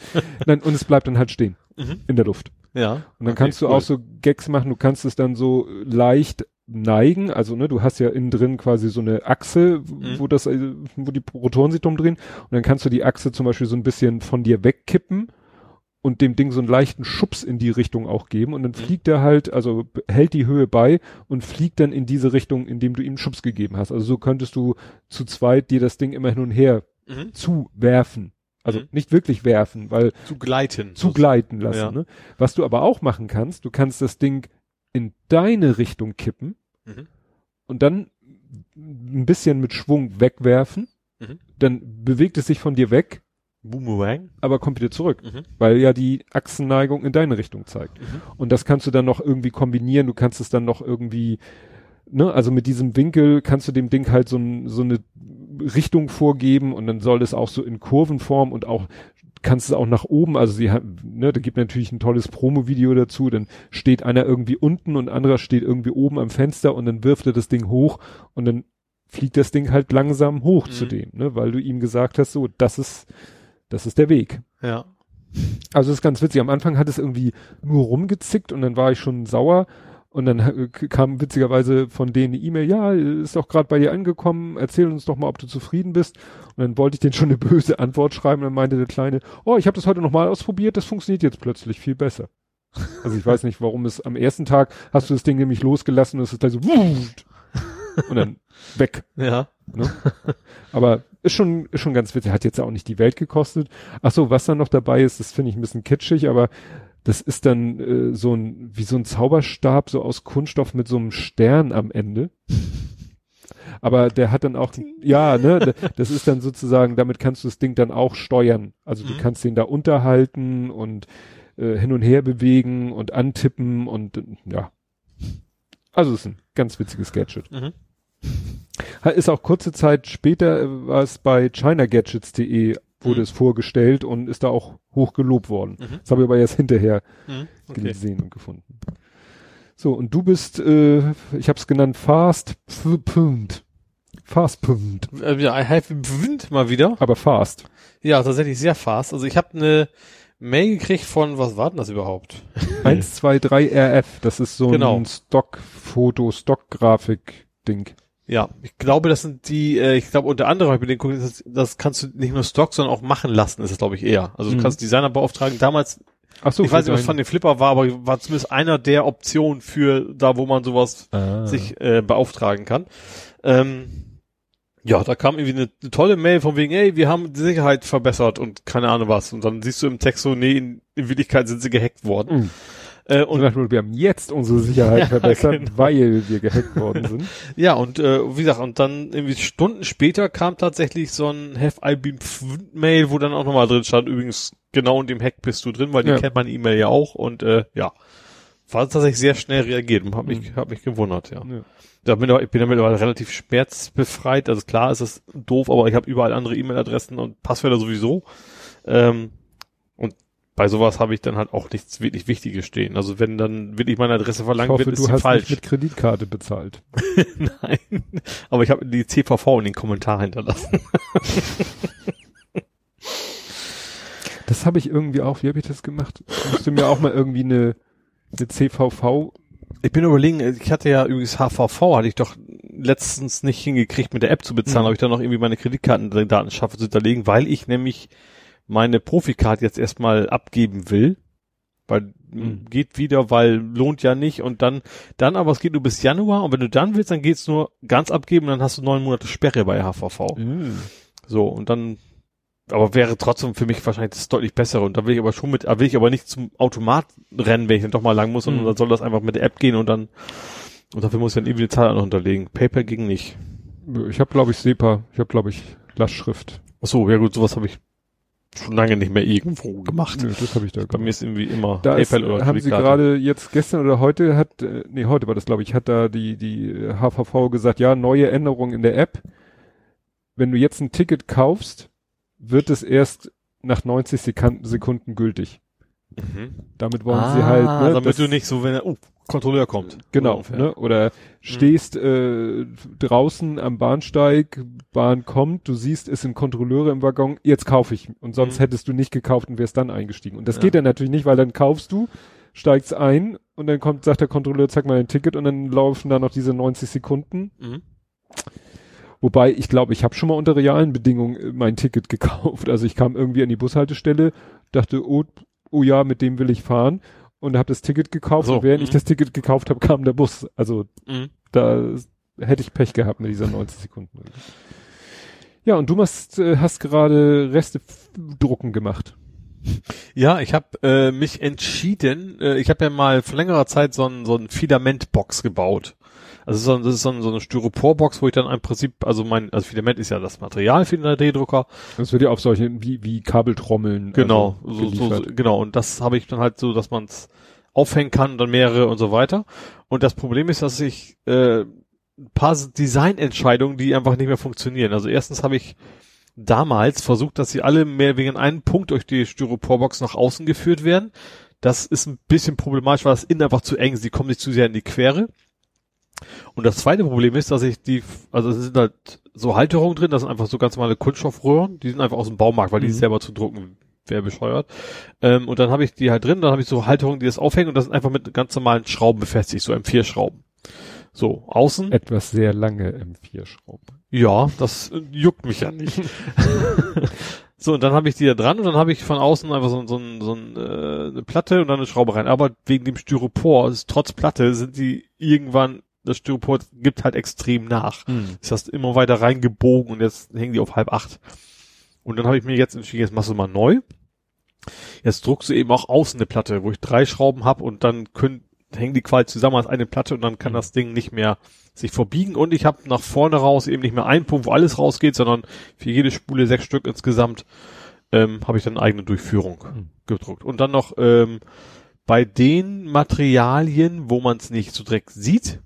Nein, und es bleibt dann halt stehen Mhm. in der Luft. Ja. Und dann Okay, kannst du cool. auch so Gags machen, du kannst es dann so leicht neigen, also ne, du hast ja innen drin quasi so eine Achse, Mhm. wo das, äh, wo die Rotoren sich drum drehen und dann kannst du die Achse zum Beispiel so ein bisschen von dir wegkippen und dem Ding so einen leichten Schubs in die Richtung auch geben und dann Mhm. fliegt er halt, also hält die Höhe bei und fliegt dann in diese Richtung, indem du ihm einen Schubs gegeben hast. Also so könntest du zu zweit dir das Ding immer hin und her Mhm. zuwerfen. Also Mhm. nicht wirklich werfen, weil Zu gleiten. zu gleiten lassen. Ja. Ne? Was du aber auch machen kannst, du kannst das Ding in deine Richtung kippen Mhm. und dann ein bisschen mit Schwung wegwerfen. Mhm. Dann bewegt es sich von dir weg, Boomerang. aber kommt wieder zurück, Mhm. weil ja die Achsenneigung in deine Richtung zeigt. Mhm. Und das kannst du dann noch irgendwie kombinieren. Du kannst es dann noch irgendwie, ne, also mit diesem Winkel kannst du dem Ding halt so, ein, so eine Richtung vorgeben und dann soll es auch so in Kurvenform und auch kannst es auch nach oben, also sie haben, ne, da gibt natürlich ein tolles Promo-Video dazu, dann steht einer irgendwie unten und anderer steht irgendwie oben am Fenster und dann wirft er das Ding hoch und dann fliegt das Ding halt langsam hoch Mhm. zu dem, ne, weil du ihm gesagt hast, so, das ist, das ist der Weg. Ja. Also das ist ganz witzig. Am Anfang hat es irgendwie nur rumgezickt und dann war ich schon sauer. Und dann äh, kam witzigerweise von denen eine E-Mail, ja, ist doch gerade bei dir angekommen, erzähl uns doch mal, ob du zufrieden bist. Und dann wollte ich denen schon eine böse Antwort schreiben. Und dann meinte der Kleine, oh, ich habe das heute nochmal ausprobiert, das funktioniert jetzt plötzlich viel besser. Also ich weiß nicht, warum es am ersten Tag hast du das Ding nämlich losgelassen und es ist gleich so wuht, und dann weg. Ja. Ne? Aber ist schon, ist schon ganz witzig. Hat jetzt auch nicht die Welt gekostet. Ach so, was dann noch dabei ist, das finde ich ein bisschen kitschig, aber das ist dann äh, so ein, wie so ein Zauberstab, so aus Kunststoff mit so einem Stern am Ende. Aber der hat dann auch, ja, ne, das ist dann sozusagen, damit kannst du das Ding dann auch steuern. Also du Mhm. kannst den da unterhalten und äh, hin und her bewegen und antippen und ja. Also es ist ein ganz witziges Gadget. Mhm. Ist auch kurze Zeit später äh, war es bei chinagadgets.de wurde Mhm. es vorgestellt und ist da auch hoch gelobt worden. Mhm. Das habe ich aber erst hinterher Mhm. Okay. gesehen und gefunden. So, und du bist, äh, ich habe es genannt, Fast P- Punt. Fast Punt. Äh, Ja, I have Wind mal wieder. Aber fast. Ja, tatsächlich sehr fast. Also ich habe eine Mail gekriegt von, was war denn das überhaupt? 1, 2, 3 RF. Das ist so Genau. ein Stockfoto, Stockgrafik-Ding. Ja, ich glaube, das sind die, äh, ich glaube unter anderem, ich mir den gucken, das, das kannst du nicht nur Stock, sondern auch machen lassen, ist es glaube ich eher. Also du Mhm. kannst Designer beauftragen. Damals, Ach so, ich weiß nicht, was von den Flipper war, aber war zumindest einer der Optionen für da, wo man sowas ah. sich äh, beauftragen kann. Ähm, ja, da kam irgendwie eine, eine tolle Mail von wegen, ey, wir haben die Sicherheit verbessert und keine Ahnung was. Und dann siehst du im Text so, nee, in, in Wirklichkeit sind sie gehackt worden. Mhm. Äh, Und und wir haben jetzt unsere Sicherheit Ja, verbessert, genau. weil wir gehackt worden sind. ja, und äh, wie gesagt, und dann irgendwie Stunden später kam tatsächlich so ein Have I been Mail, wo dann auch nochmal drin stand, übrigens genau in dem Hack bist du drin, weil die Ja. kennt man E-Mail ja auch und äh, ja. War tatsächlich sehr schnell reagiert und hab mich, hab mich gewundert, ja. Ja. Da bin ich, bin ja mittlerweile relativ schmerzbefreit. Also klar ist es doof, aber ich habe überall andere E-Mail-Adressen und Passwörter sowieso. Ähm, bei sowas habe ich dann halt auch nichts wirklich Wichtiges stehen. Also wenn dann wirklich meine Adresse Ich verlangt hoffe, wird, ist du sie hast falsch. nicht mit Kreditkarte bezahlt. Nein. Aber ich habe die CVV in den Kommentar hinterlassen. Das habe ich irgendwie auch, wie habe ich das gemacht? Ich musste mir auch mal irgendwie eine, eine CVV, Ich bin überlegen, ich hatte ja übrigens HVV, hatte ich doch letztens nicht hingekriegt, mit der App zu bezahlen, Mhm. habe ich dann noch irgendwie meine Kreditkartendaten schaffe zu hinterlegen, weil ich nämlich meine Profikarte jetzt erstmal abgeben will. Weil Mhm. geht wieder, weil lohnt ja nicht und dann, dann aber es geht nur bis Januar und wenn du dann willst, dann geht's nur ganz abgeben und dann hast du neun Monate Sperre bei HVV. So, und dann, aber wäre trotzdem für mich wahrscheinlich das deutlich bessere. Und da will ich aber schon mit, da will ich aber nicht zum Automat rennen, wenn ich dann doch mal lang muss, sondern Mhm. dann soll das einfach mit der App gehen und dann, und dafür muss ich dann irgendwie die Zahl noch unterlegen. Paper ging nicht. Ich habe, glaube ich, SEPA. Ich habe, glaube ich, Lastschrift. Ach so, ja gut, sowas habe ich schon lange nicht mehr irgendwo gemacht. Nö, das habe ich da Bei mir ist irgendwie immer Da ist, PayPal oder haben sie gerade jetzt gestern oder heute hat, äh, nee, heute war das glaube ich, hat da die, die HVV gesagt, ja, neue Änderungen in der App. Wenn du jetzt ein Ticket kaufst, wird es erst nach 90 Sekunden, Sekunden gültig. Mhm. Damit wollen ah, sie halt, ne, damit das- du nicht so, wenn er, oh, Kontrolleur kommt. Genau, ungefähr. ne? Oder stehst äh, draußen am Bahnsteig, Bahn kommt, du siehst, es sind Kontrolleure im Waggon, jetzt kaufe ich. Und sonst Mhm. hättest du nicht gekauft und wärst dann eingestiegen. Und das Ja. geht dann natürlich nicht, weil dann kaufst du, steigst ein und dann kommt, sagt der Kontrolleur, zeig mal dein Ticket und dann laufen da noch diese 90 Sekunden. Mhm. Wobei, ich glaube, ich habe schon mal unter realen Bedingungen äh, mein Ticket gekauft. Also ich kam irgendwie an die Bushaltestelle, dachte, oh, oh ja, mit dem will ich fahren und habe das Ticket gekauft So, und während ich mhm. das Ticket gekauft habe, kam der Bus. Also Mhm. da hätte ich Pech gehabt mit dieser 90 Sekunden. Ja, und du machst, äh, hast gerade Reste drucken gemacht. Ja, ich habe äh, mich entschieden, äh, ich habe ja mal vor längerer Zeit so ein so ein Filamentbox gebaut. Also so, das ist so, so eine Styroporbox, wo ich dann im Prinzip, also mein, also Filament ist ja das Material für den 3D-Drucker. Das wird ja auf solche, wie, wie Kabeltrommeln. Genau, also, so, so, genau. Und das habe ich dann halt so, dass man es aufhängen kann und dann mehrere und so weiter. Und das Problem ist, dass ich äh, ein paar Designentscheidungen, die einfach nicht mehr funktionieren. Also erstens habe ich damals versucht, dass sie alle mehr wegen einem Punkt durch die Styroporbox nach außen geführt werden. Das ist ein bisschen problematisch, weil das innen einfach zu eng ist. Die kommen nicht zu sehr in die Quere. Und das zweite Problem ist, dass ich die, also es sind halt so Halterungen drin, das sind einfach so ganz normale Kunststoffröhren, die sind einfach aus dem Baumarkt, weil die Mhm. selber zu drucken wäre bescheuert. Ähm, und dann habe ich die halt drin, dann habe ich so Halterungen, die das aufhängen und das sind einfach mit ganz normalen Schrauben befestigt, so M4-Schrauben. So, außen. Etwas sehr lange M4-Schrauben. Ja, das äh, juckt mich ja nicht. so, und dann habe ich die da dran und dann habe ich von außen einfach so, so, so ein, äh, eine Platte und dann eine Schraube rein. Aber wegen dem Styropor, ist, trotz Platte, sind die irgendwann, das Styropor gibt halt extrem nach. Das heißt, immer weiter reingebogen und jetzt hängen die auf halb acht. Und dann habe ich mir jetzt entschieden, jetzt machst du mal neu. Jetzt druckst du eben auch außen eine Platte, wo ich drei Schrauben habe und dann können, hängen die quasi zusammen als eine Platte und dann kann Mhm. das Ding nicht mehr sich verbiegen und ich habe nach vorne raus eben nicht mehr einen Punkt, wo alles rausgeht, sondern für jede Spule sechs Stück insgesamt ähm, habe ich dann eine eigene Durchführung Mhm. gedruckt. Und dann noch ähm, bei den Materialien, wo man es nicht so direkt sieht,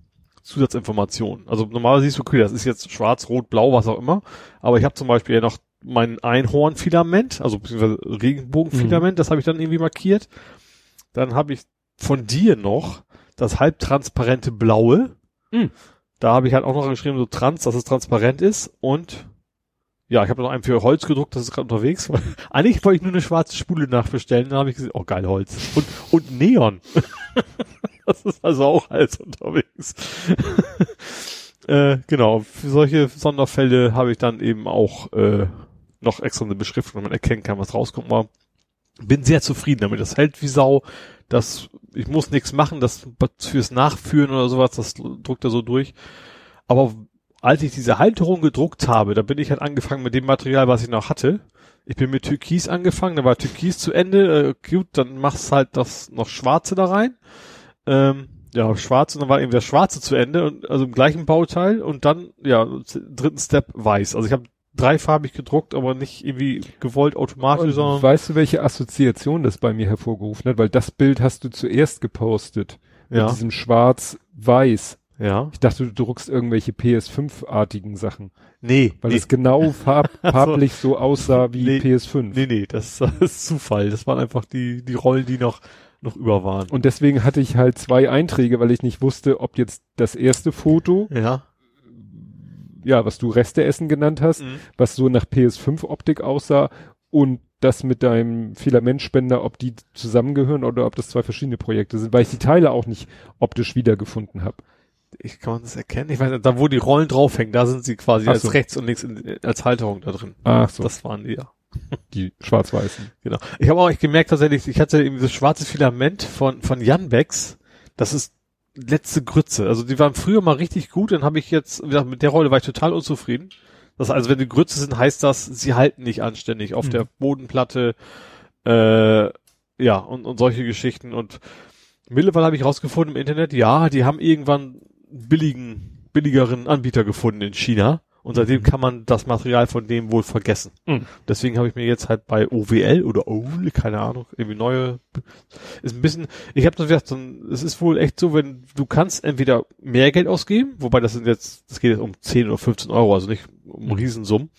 Zusatzinformationen. Also normalerweise siehst du, okay, das ist jetzt schwarz, rot, blau, was auch immer. Aber ich habe zum Beispiel ja noch mein Einhornfilament, also beziehungsweise Regenbogenfilament, das habe ich dann irgendwie markiert. Dann habe ich von dir noch das halbtransparente Blaue. Mhm. Da habe ich halt auch noch geschrieben, so trans, dass es transparent ist. Und ja, ich habe noch einen für Holz gedruckt, das ist gerade unterwegs. Eigentlich wollte ich nur eine schwarze Spule nachbestellen. Dann habe ich gesagt, oh geil, Holz. Und, und Neon. das ist also auch alles unterwegs. äh, genau, für solche Sonderfälle habe ich dann eben auch äh, noch extra eine Beschriftung, damit man erkennen kann, was rauskommt. Aber bin sehr zufrieden damit. Das hält wie Sau. Das, ich muss nichts machen, das fürs Nachführen oder sowas, das druckt er so durch. Aber als ich diese Halterung gedruckt habe, da bin ich halt angefangen mit dem Material, was ich noch hatte. Ich bin mit Türkis angefangen, da war Türkis zu Ende, äh, gut, dann machst halt das noch Schwarze da rein. Ähm, ja, schwarz und dann war eben der Schwarze zu Ende und also im gleichen Bauteil und dann, ja, dritten Step weiß. Also ich habe dreifarbig gedruckt, aber nicht irgendwie gewollt automatisch, Und sondern weißt du, welche Assoziation das bei mir hervorgerufen hat? Weil das Bild hast du zuerst gepostet. Mit ja, diesem schwarz-weiß. ja. Ich dachte, du druckst irgendwelche PS5-artigen Sachen. Nee, Weil nee, es genau farb farblich so aussah wie Nee. PS5. nee, nee, das, das ist Zufall. Das waren einfach die, die Rollen, die noch, noch über waren. Und deswegen hatte ich halt zwei Einträge, weil ich nicht wusste, ob jetzt das erste Foto, ja. ja, was du Reste essen genannt hast, Mhm. was so nach PS5-Optik aussah und das mit deinem Filamentspender, ob die zusammengehören oder ob das zwei verschiedene Projekte sind, weil ich die Teile auch nicht optisch wiedergefunden habe. Ich kann das erkennen? Ich weiß nicht, da wo die Rollen draufhängen, da sind sie quasi Ach als so. rechts und links in, als Halterung da drin. Ach so, Das waren die ja. Die schwarz-weißen. Genau. Ich habe auch echt gemerkt tatsächlich, ich hatte eben das schwarze Filament von, von Jan Becks. Das ist letzte Grütze. Also die waren früher mal richtig gut, dann habe ich jetzt, wie gesagt, mit der Rolle war ich total unzufrieden. Das, also wenn die Grütze sind, heißt das, sie halten nicht anständig auf Mhm. der Bodenplatte, äh, ja, und, und solche Geschichten. Und mittlerweile habe ich rausgefunden im Internet, ja, die haben irgendwann billigen, billigeren Anbieter gefunden in China Und seitdem kann man das Material von dem wohl vergessen. Mhm. Deswegen habe ich mir jetzt halt bei OWL oder OWL, keine Ahnung, irgendwie neue, ist ein bisschen, ich habe gesagt, so ein- es ist wohl echt so, wenn du kannst entweder mehr Geld ausgeben, wobei das sind jetzt, das geht jetzt um 10 oder 15 Euro, also nicht um Riesensummen.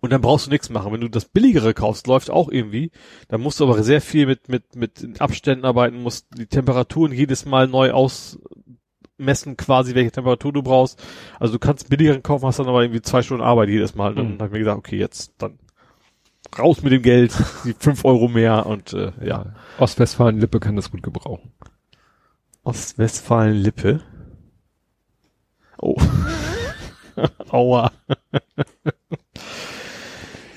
Und dann brauchst du nichts machen. Wenn du das billigere kaufst, läuft auch irgendwie. Dann musst du aber sehr viel mit, mit, mit Abständen arbeiten, musst die Temperaturen jedes Mal neu ausmessen, quasi, welche Temperatur du brauchst. Also du kannst billigeren kaufen, hast dann aber irgendwie zwei Stunden Arbeit jedes Mal. Und dann Mhm. habe ich mir gesagt, okay, jetzt dann raus mit dem Geld, die fünf Euro mehr und äh, ja. Ostwestfalen-Lippe kann das gut gebrauchen. Ostwestfalen-Lippe. Oh. Aua.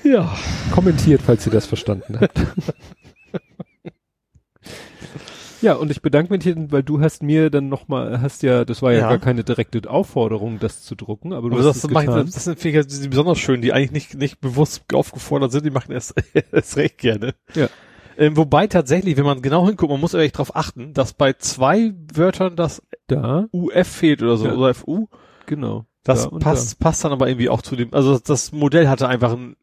ja. Kommentiert, falls ihr das verstanden habt. ja, und ich bedanke mich, hier, weil du hast mir dann nochmal, hast ja, das war ja, Ja. gar keine direkte Aufforderung, das zu drucken, aber du Aber hast das, es getan. das sind Fähigkeiten, die sind besonders schön, die eigentlich nicht, nicht bewusst aufgefordert sind, die machen es, es recht gerne. Ja. Ähm, wobei tatsächlich, wenn man genau hinguckt, man muss echt darauf achten, dass bei zwei Wörtern das da, UF fehlt oder so, Ja. oder FU. genau. Das da passt, passt dann aber irgendwie auch zu dem, also das Modell hatte einfach einen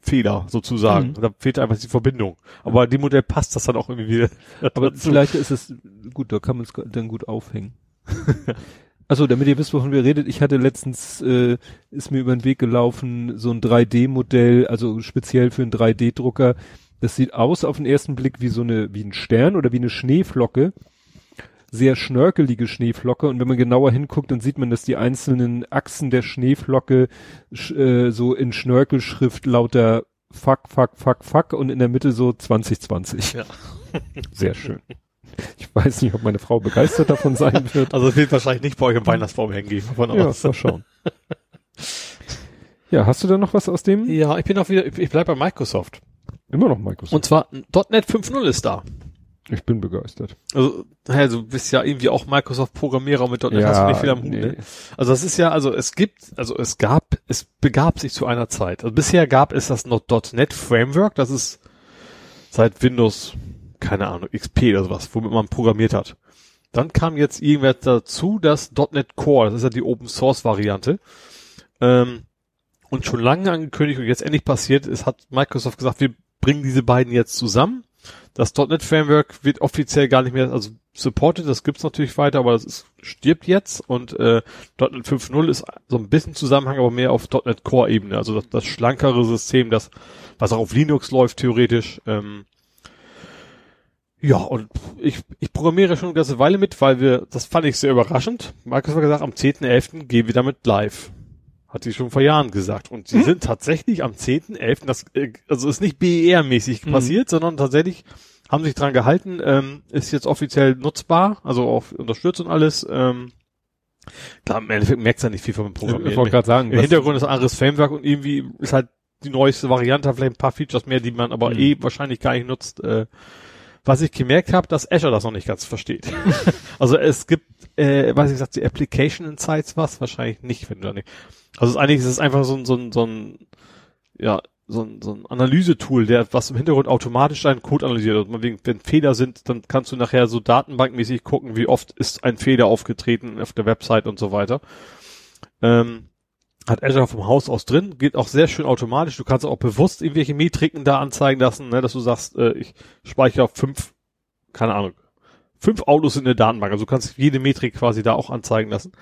Fehler sozusagen. Mhm. Da fehlt einfach die Verbindung. Aber dem Modell passt das dann auch irgendwie wieder. Aber dazu. vielleicht ist es, gut, da kann man es dann gut aufhängen. Also, damit ihr wisst, wovon wir redet, ich hatte letztens, äh, ist mir über den Weg gelaufen, so ein 3D-Modell, also speziell für einen 3D-Drucker. Das sieht aus auf den ersten Blick wie so eine, wie ein Stern oder wie eine Schneeflocke. Sehr schnörkelige Schneeflocke. Und wenn man genauer hinguckt, dann sieht man, dass die einzelnen Achsen der Schneeflocke sch, äh, so in Schnörkelschrift lauter Fuck, Fuck, Fuck, Fuck und in der Mitte so 2020. Ja. Sehr schön. Ich weiß nicht, ob meine Frau begeistert davon sein wird. Also es wird wahrscheinlich nicht bei euch im Weihnachtsbaum hängen, gehe ich mal von Ja, aus. mal schauen. Ja, hast du da noch was aus dem? Ja, ich bin auch wieder, ich, ich bleib bei Microsoft. Immer noch Microsoft. Und zwar .NET 5.0 ist da. Ich bin begeistert. Also, naja, du bist ja irgendwie auch Microsoft-Programmierer mit .NET, hast du nicht viel am Hut, nee. ne? Also das ist ja, also es gibt, also es gab, es begab sich zu einer Zeit. Also bisher gab es das noch .NET Framework, das ist seit Windows, keine Ahnung, XP oder sowas, womit man programmiert hat. Dann kam jetzt irgendwer dazu, das .NET Core, das ist ja die Open Source Variante. Ähm, und schon lange angekündigt und jetzt endlich passiert, es hat Microsoft gesagt, wir bringen diese beiden jetzt zusammen. Das .NET Framework wird offiziell gar nicht mehr, also supported, das gibt's natürlich weiter, aber das ist, stirbt jetzt und äh, .NET 5.0 ist so ein bisschen Zusammenhang, aber mehr auf .NET Core Ebene, also das, das schlankere System, das was auch auf Linux läuft theoretisch. Ähm, ja, und ich, ich programmiere schon eine ganze Weile mit, weil wir, das fand ich sehr überraschend. Microsoft hat gesagt, am 10.11. gehen wir damit live. Hat sie schon vor Jahren gesagt. Und sie sind tatsächlich am 10.11., das, äh, also ist nicht BER-mäßig Mhm. passiert, sondern tatsächlich haben sich dran gehalten, ähm, ist jetzt offiziell nutzbar, also auch unterstützt und alles. Ähm, klar, im Endeffekt merkst du ja nicht viel vom Ich Programmieren. wollte gerade sagen, Im Hintergrund ist ein anderes Framework und irgendwie ist halt die neueste Variante, vielleicht ein paar Features mehr, die man aber Mhm. eh wahrscheinlich gar nicht nutzt. Äh, was ich gemerkt habe, dass Azure das noch nicht ganz versteht. also es gibt, äh, weiß ich, sagt die Application Insights was? Wahrscheinlich nicht, wenn du nicht. Also eigentlich ist es einfach so ein, so ein, so ein, ja, so ein, so ein Analysetool, der was im Hintergrund automatisch deinen Code analysiert. Also wegen, wenn Fehler sind, dann kannst du nachher so datenbankmäßig gucken, wie oft ist ein Fehler aufgetreten auf der Website und so weiter. Ähm, hat Azure vom Haus aus drin, geht auch sehr schön automatisch. Du kannst auch bewusst irgendwelche Metriken da anzeigen lassen, ne, dass du sagst, äh, ich speichere fünf, keine Ahnung, fünf Autos in der Datenbank. Also du kannst jede Metrik quasi da auch anzeigen lassen.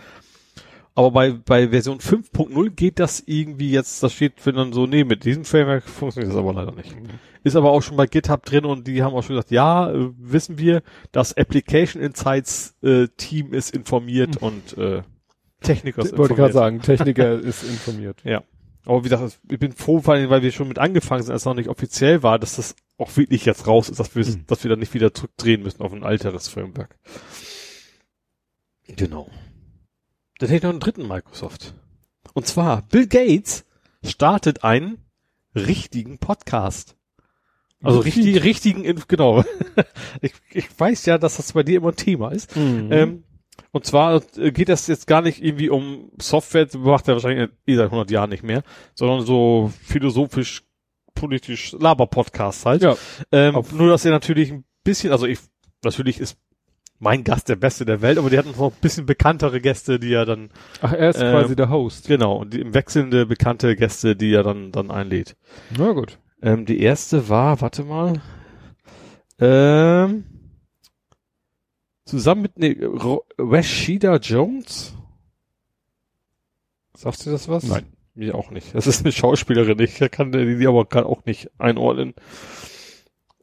Aber bei, bei Version 5.0 geht das irgendwie jetzt, das steht, wenn dann so, nee, mit diesem Framework funktioniert das aber leider nicht. Ist aber auch schon bei GitHub drin und die haben auch schon gesagt, ja, äh, wissen wir, das Application Insights äh, Team ist informiert und äh, Techniker ist Ich wollte gerade informiert. sagen, Techniker ist informiert. Ja. Aber wie gesagt, ich bin froh, vor allem, weil wir schon mit angefangen sind, als es noch nicht offiziell war, dass das auch wirklich jetzt raus ist, dass wir, Mhm. dass wir dann nicht wieder zurückdrehen müssen auf ein alteres Framework. Genau. Dann hätte ich noch einen dritten Microsoft. Und zwar, Bill Gates startet einen richtigen Podcast. Also Richtig? richtig, richtigen, genau. ich, ich weiß ja, dass das bei dir immer ein Thema ist. Mhm. Ähm, und zwar äh, geht das jetzt gar nicht irgendwie um Software, das macht er wahrscheinlich eh seit 100 Jahren nicht mehr, sondern so philosophisch, politisch Laber-Podcast halt. ja, ähm, nur, dass er natürlich ein bisschen, also ich, natürlich ist mein Gast der Beste der Welt, aber die hatten noch ein bisschen bekanntere Gäste, die er dann, Ach, er ist Ähm, quasi der Host. genau, und die, wechselnde bekannte Gäste, die er dann, dann einlädt. Na gut. Ähm, die erste war, warte mal, ähm, zusammen mit ne, Rashida Jones. Sagt dir das was? Nein. Mir auch nicht. Das ist eine Schauspielerin. Ich kann die, aber kann auch nicht einordnen.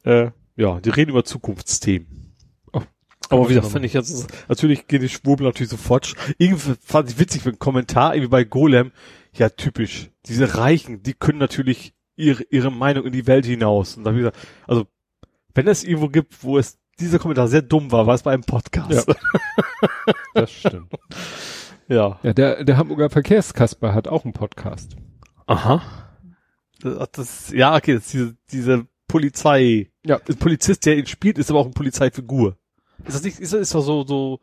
Äh, ja, die reden über Zukunftsthemen. Oh, aber wie gesagt, finde ich jetzt, natürlich geht die Schwurbel natürlich sofort. Irgendwie fand ich witzig, ein Kommentar irgendwie bei Golem. Ja, typisch. Diese Reichen, die können natürlich ihre, ihre Meinung in die Welt hinaus. Und da ich gesagt, also, wenn es irgendwo gibt, wo es dieser Kommentar sehr dumm war, war es bei einem Podcast. Das stimmt. Ja. ja, der, der Hamburger Verkehrskasper hat auch einen Podcast. Aha. Das, das, ja, okay, das ist diese, diese Polizei. Ja. Ein Polizist, der ihn spielt, ist aber auch eine Polizeifigur. Ist das nicht, ist, ist doch so, so,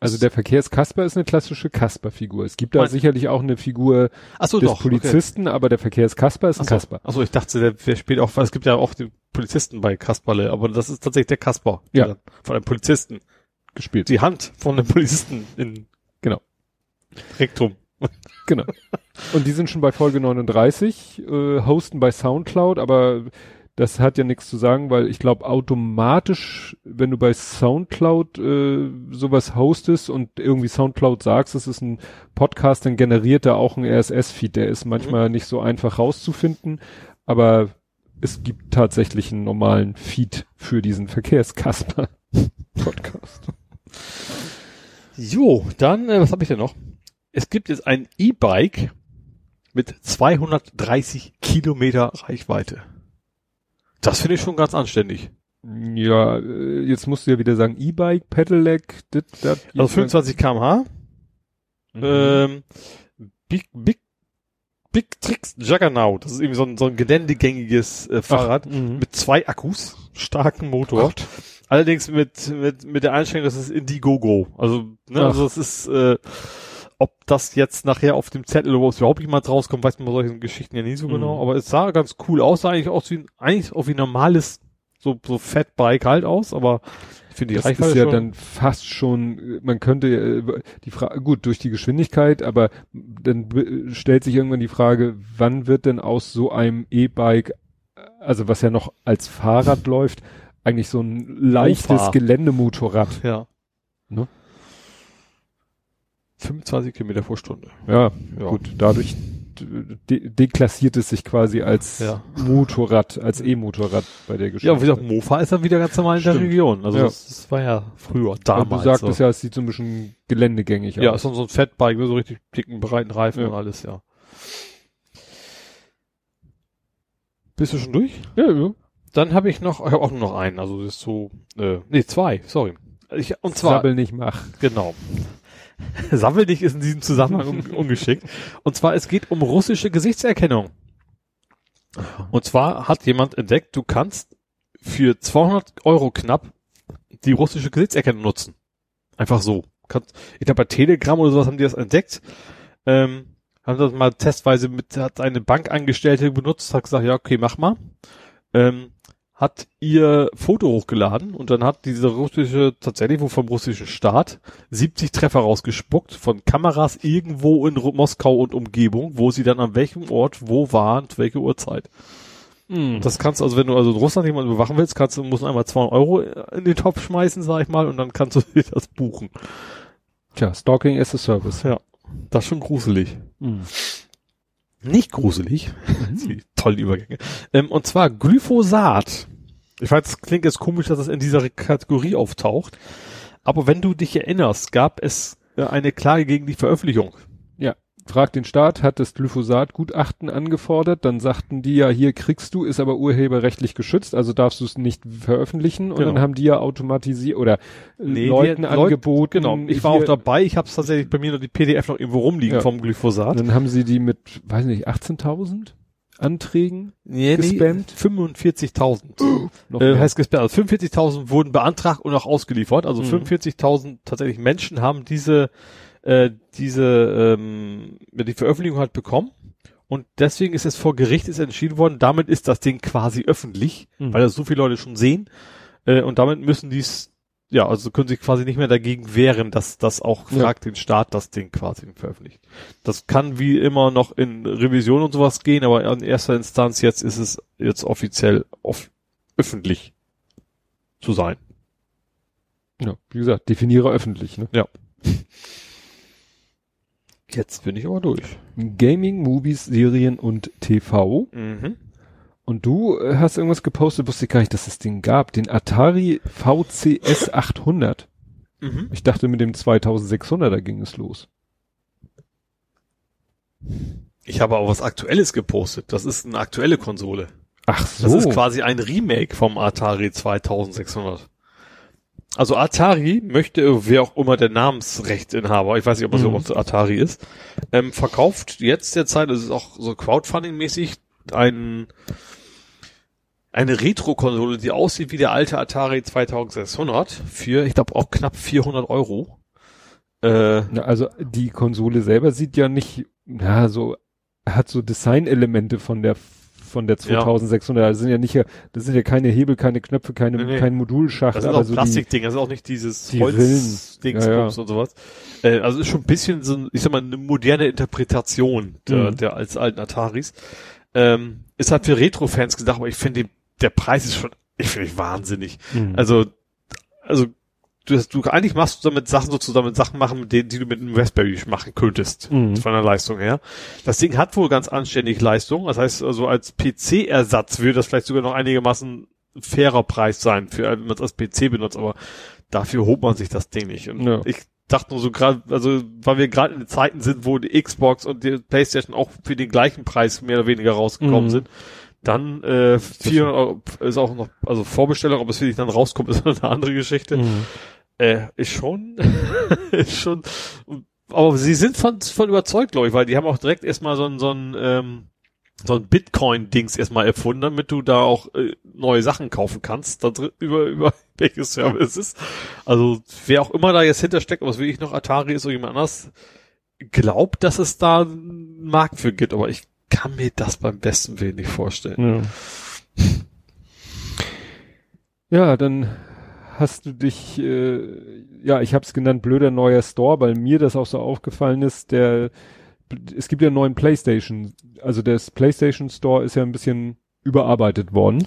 Also der Verkehrskasper ist eine klassische Kasper-Figur. Es gibt da Mein- sicherlich auch eine Figur so, des doch. Polizisten, aber der Verkehrskasper ist ein Okay. Kasper. Achso, achso, ich dachte, der, der spielt auch, weil es gibt ja auch den Polizisten bei Kasperle, aber das ist tatsächlich der Kasper. Ja. Von einem Polizisten. Gespielt. Die Hand von einem Polizisten in, Genau. Rektum. Genau. Und die sind schon bei Folge 39, äh, hosten bei Soundcloud, aber das hat ja nichts zu sagen, weil ich glaube automatisch, wenn du bei Soundcloud äh, sowas hostest und irgendwie Soundcloud sagst, es ist ein Podcast, dann generiert er auch einen RSS-Feed. Der ist manchmal nicht so einfach rauszufinden, aber es gibt tatsächlich einen normalen Feed für diesen Verkehrskasper-Podcast. Jo, dann, äh, was habe ich denn noch? Es gibt jetzt ein E-Bike mit 230 Kilometer Reichweite. Das finde ich schon ganz anständig. Ja, äh, jetzt musst du ja wieder sagen, E-Bike, Pedelec, dit, dat. Also 25 kmh. Mhm. Ähm, Big, Big, Big Tricks Juggernaut. Das ist irgendwie so ein, so ein geländegängiges äh, Fahrrad mhm. mit zwei Akkus, starken Motor. Allerdings mit, mit, mit der Einschränkung, das ist Indiegogo. Also, ne, Ach. also es ist, äh, ob das jetzt nachher auf dem Zettel oder ob es überhaupt jemals rauskommt, weiß man bei solchen Geschichten ja nie so Mhm. genau. Aber es sah ganz cool aus, sah eigentlich auch wie, eigentlich auch wie ein normales, so, so Fatbike halt aus, aber ich finde die das Reichweite ist ja dann fast schon, man könnte äh, die Frage, gut, durch die Geschwindigkeit, aber dann stellt sich irgendwann die Frage, wann wird denn aus so einem E-Bike, also was ja noch als Fahrrad läuft, eigentlich so ein leichtes. Geländemotorrad? ja. Ne? 25 Kilometer pro Stunde. Ja, Ja. gut, dadurch de deklassiert es sich quasi als Ja. Motorrad, als E-Motorrad bei der Ja, Geschichte. und wie gesagt, Mofa ist dann wieder ganz normal in der Stimmt. Region. Also Ja. das, das war ja früher, damals. du sagtest so. ja, es sieht so ein bisschen geländegängig Ja, aus. ist dann so ein Fatbike mit so richtig dicken, breiten Reifen Ja. und alles, ja. Bist du schon durch? ja, ja. Dann habe ich noch, ich habe auch nur noch einen, also das ist so, äh, nee, zwei, sorry. Ich, und zwar, Sabbel nicht mach. genau. Sammel dich ist in diesem Zusammenhang un ungeschickt. Und zwar, es geht um russische Gesichtserkennung. Und zwar hat jemand entdeckt, du kannst für 200 Euro knapp die russische Gesichtserkennung nutzen. Einfach so. Kannst, ich glaube, bei Telegram oder sowas haben die das entdeckt. Ähm, haben das mal testweise mit, hat eine Bankangestellte benutzt, hat gesagt, ja, okay, mach mal. Ähm, hat ihr Foto hochgeladen und dann hat diese russische, tatsächlich wohl vom russischen Staat, 70 Treffer rausgespuckt von Kameras irgendwo in Ru- Moskau und Umgebung, wo sie dann an welchem Ort, wo waren, zu welcher Uhrzeit. Das kannst du, also wenn du also in Russland jemanden bewachen willst, kannst du, musst du einmal 200 Euro in den Topf schmeißen, sag ich mal, und dann kannst du dir das buchen. Tja, Stalking as a Service. Ja. Das ist schon gruselig. Mhm. Nicht gruselig. Die Tollen Übergänge. Ähm, und zwar Glyphosat. Ich weiß, es klingt jetzt komisch, dass es in dieser Kategorie auftaucht. Aber wenn du dich erinnerst, gab es äh, eine Klage gegen die Veröffentlichung. Ja. Fragt den Staat, hat das Glyphosat-Gutachten angefordert, dann sagten die ja, hier kriegst du, ist aber urheberrechtlich geschützt, also darfst du es nicht veröffentlichen und Genau. dann haben die ja automatisiert oder Nee, Leuten die- Leut- angeboten. Genau. Ich war auch dabei. Ich habe es tatsächlich bei mir noch die PDF noch irgendwo rumliegen Ja. vom Glyphosat. Dann haben sie die mit, weiß nicht, 18.000 Anträgen Nee, gespammt? 45.000. noch Äh, heißt gespammt. Also 45.000 wurden beantragt und auch ausgeliefert. Also Mhm. 45.000 tatsächlich Menschen haben diese, äh, diese, ähm, die Veröffentlichung halt bekommen. Und deswegen ist es vor Gericht ist entschieden worden, damit ist das Ding quasi öffentlich, Mhm. weil das so viele Leute schon sehen. Äh, und damit müssen die es ja, also können sich quasi nicht mehr dagegen wehren, dass das auch Ja. fragt den Staat das Ding quasi veröffentlicht. Das kann wie immer noch in Revision und sowas gehen, aber in erster Instanz jetzt ist es jetzt offiziell off öffentlich zu sein. Ja, wie gesagt, definiere öffentlich, ne? Jetzt bin ich aber durch. Gaming, Movies, Serien und TV. Mhm. Und du äh, hast irgendwas gepostet, wusste ich gar nicht, dass es den gab. Den Atari VCS 800. Mhm. Ich dachte, mit dem 2600er ging es los. Ich habe auch was Aktuelles gepostet. Das ist eine aktuelle Konsole. Ach Das so. ist quasi ein Remake vom Atari 2600. Also Atari möchte, wer auch immer der Namensrechtinhaber, ich weiß nicht, ob es Mhm. überhaupt Atari ist, ähm, verkauft jetzt derzeit, das ist auch so Crowdfunding-mäßig, ein, eine Retro-Konsole, die aussieht wie der alte Atari 2600 für, ich glaube, auch knapp 400 Euro. Äh, Na, also die Konsole selber sieht ja nicht, ja, so, hat so Designelemente von der von der Ja. 2600. Das sind ja nicht, das sind ja keine Hebel, keine Knöpfe, keine, Nee, nee. kein Modulschacht, Das ist auch so Plastikding, das ist auch nicht dieses die Holzdings. Ja, ja. und sowas. Äh, also ist schon ein bisschen so, ich sag mal, eine moderne Interpretation der, Mhm. der als alten Ataris. Ähm, ist halt für Retro-Fans gedacht, aber ich finde, der Preis ist schon, ich finde wahnsinnig. Mhm. Also, also, du, hast- du eigentlich machst du damit Sachen sozusagen mit Sachen machen, mit denen, die du mit einem Raspberry machen könntest. Mhm. Von der Leistung her. Das Ding hat wohl ganz anständig Leistung. Das heißt, also als PC-Ersatz würde das vielleicht sogar noch einigermaßen ein fairer Preis sein, für wenn man es als PC benutzt, aber dafür holt man sich das Ding nicht. Und Ja. ich dachte nur so gerade, also weil wir gerade in den Zeiten sind, wo die Xbox und die Playstation auch für den gleichen Preis mehr oder weniger rausgekommen Mhm. sind, dann äh, 400 Euro ist auch noch, also Vorbestellung, ob es wirklich dann rauskommt, ist eine andere Geschichte. Mhm. Äh, ist schon, ist schon, aber sie sind von, von überzeugt, glaube ich, weil die haben auch direkt erstmal so ein, so ein, ähm, so ein Bitcoin-Dings erstmal erfunden, damit du da auch äh, neue Sachen kaufen kannst, da drin, über, über welche Services. Also, wer auch immer da jetzt hintersteckt, ob es wirklich noch Atari ist oder jemand anders, glaubt, dass es da einen Markt für gibt, aber ich kann mir das beim besten Willen nicht vorstellen. Ja. ja, dann hast du dich, äh, ja, ich habe es genannt, blöder neuer Store, weil mir das auch so aufgefallen ist, der, es gibt ja einen neuen PlayStation, also das PlayStation Store ist ja ein bisschen überarbeitet worden.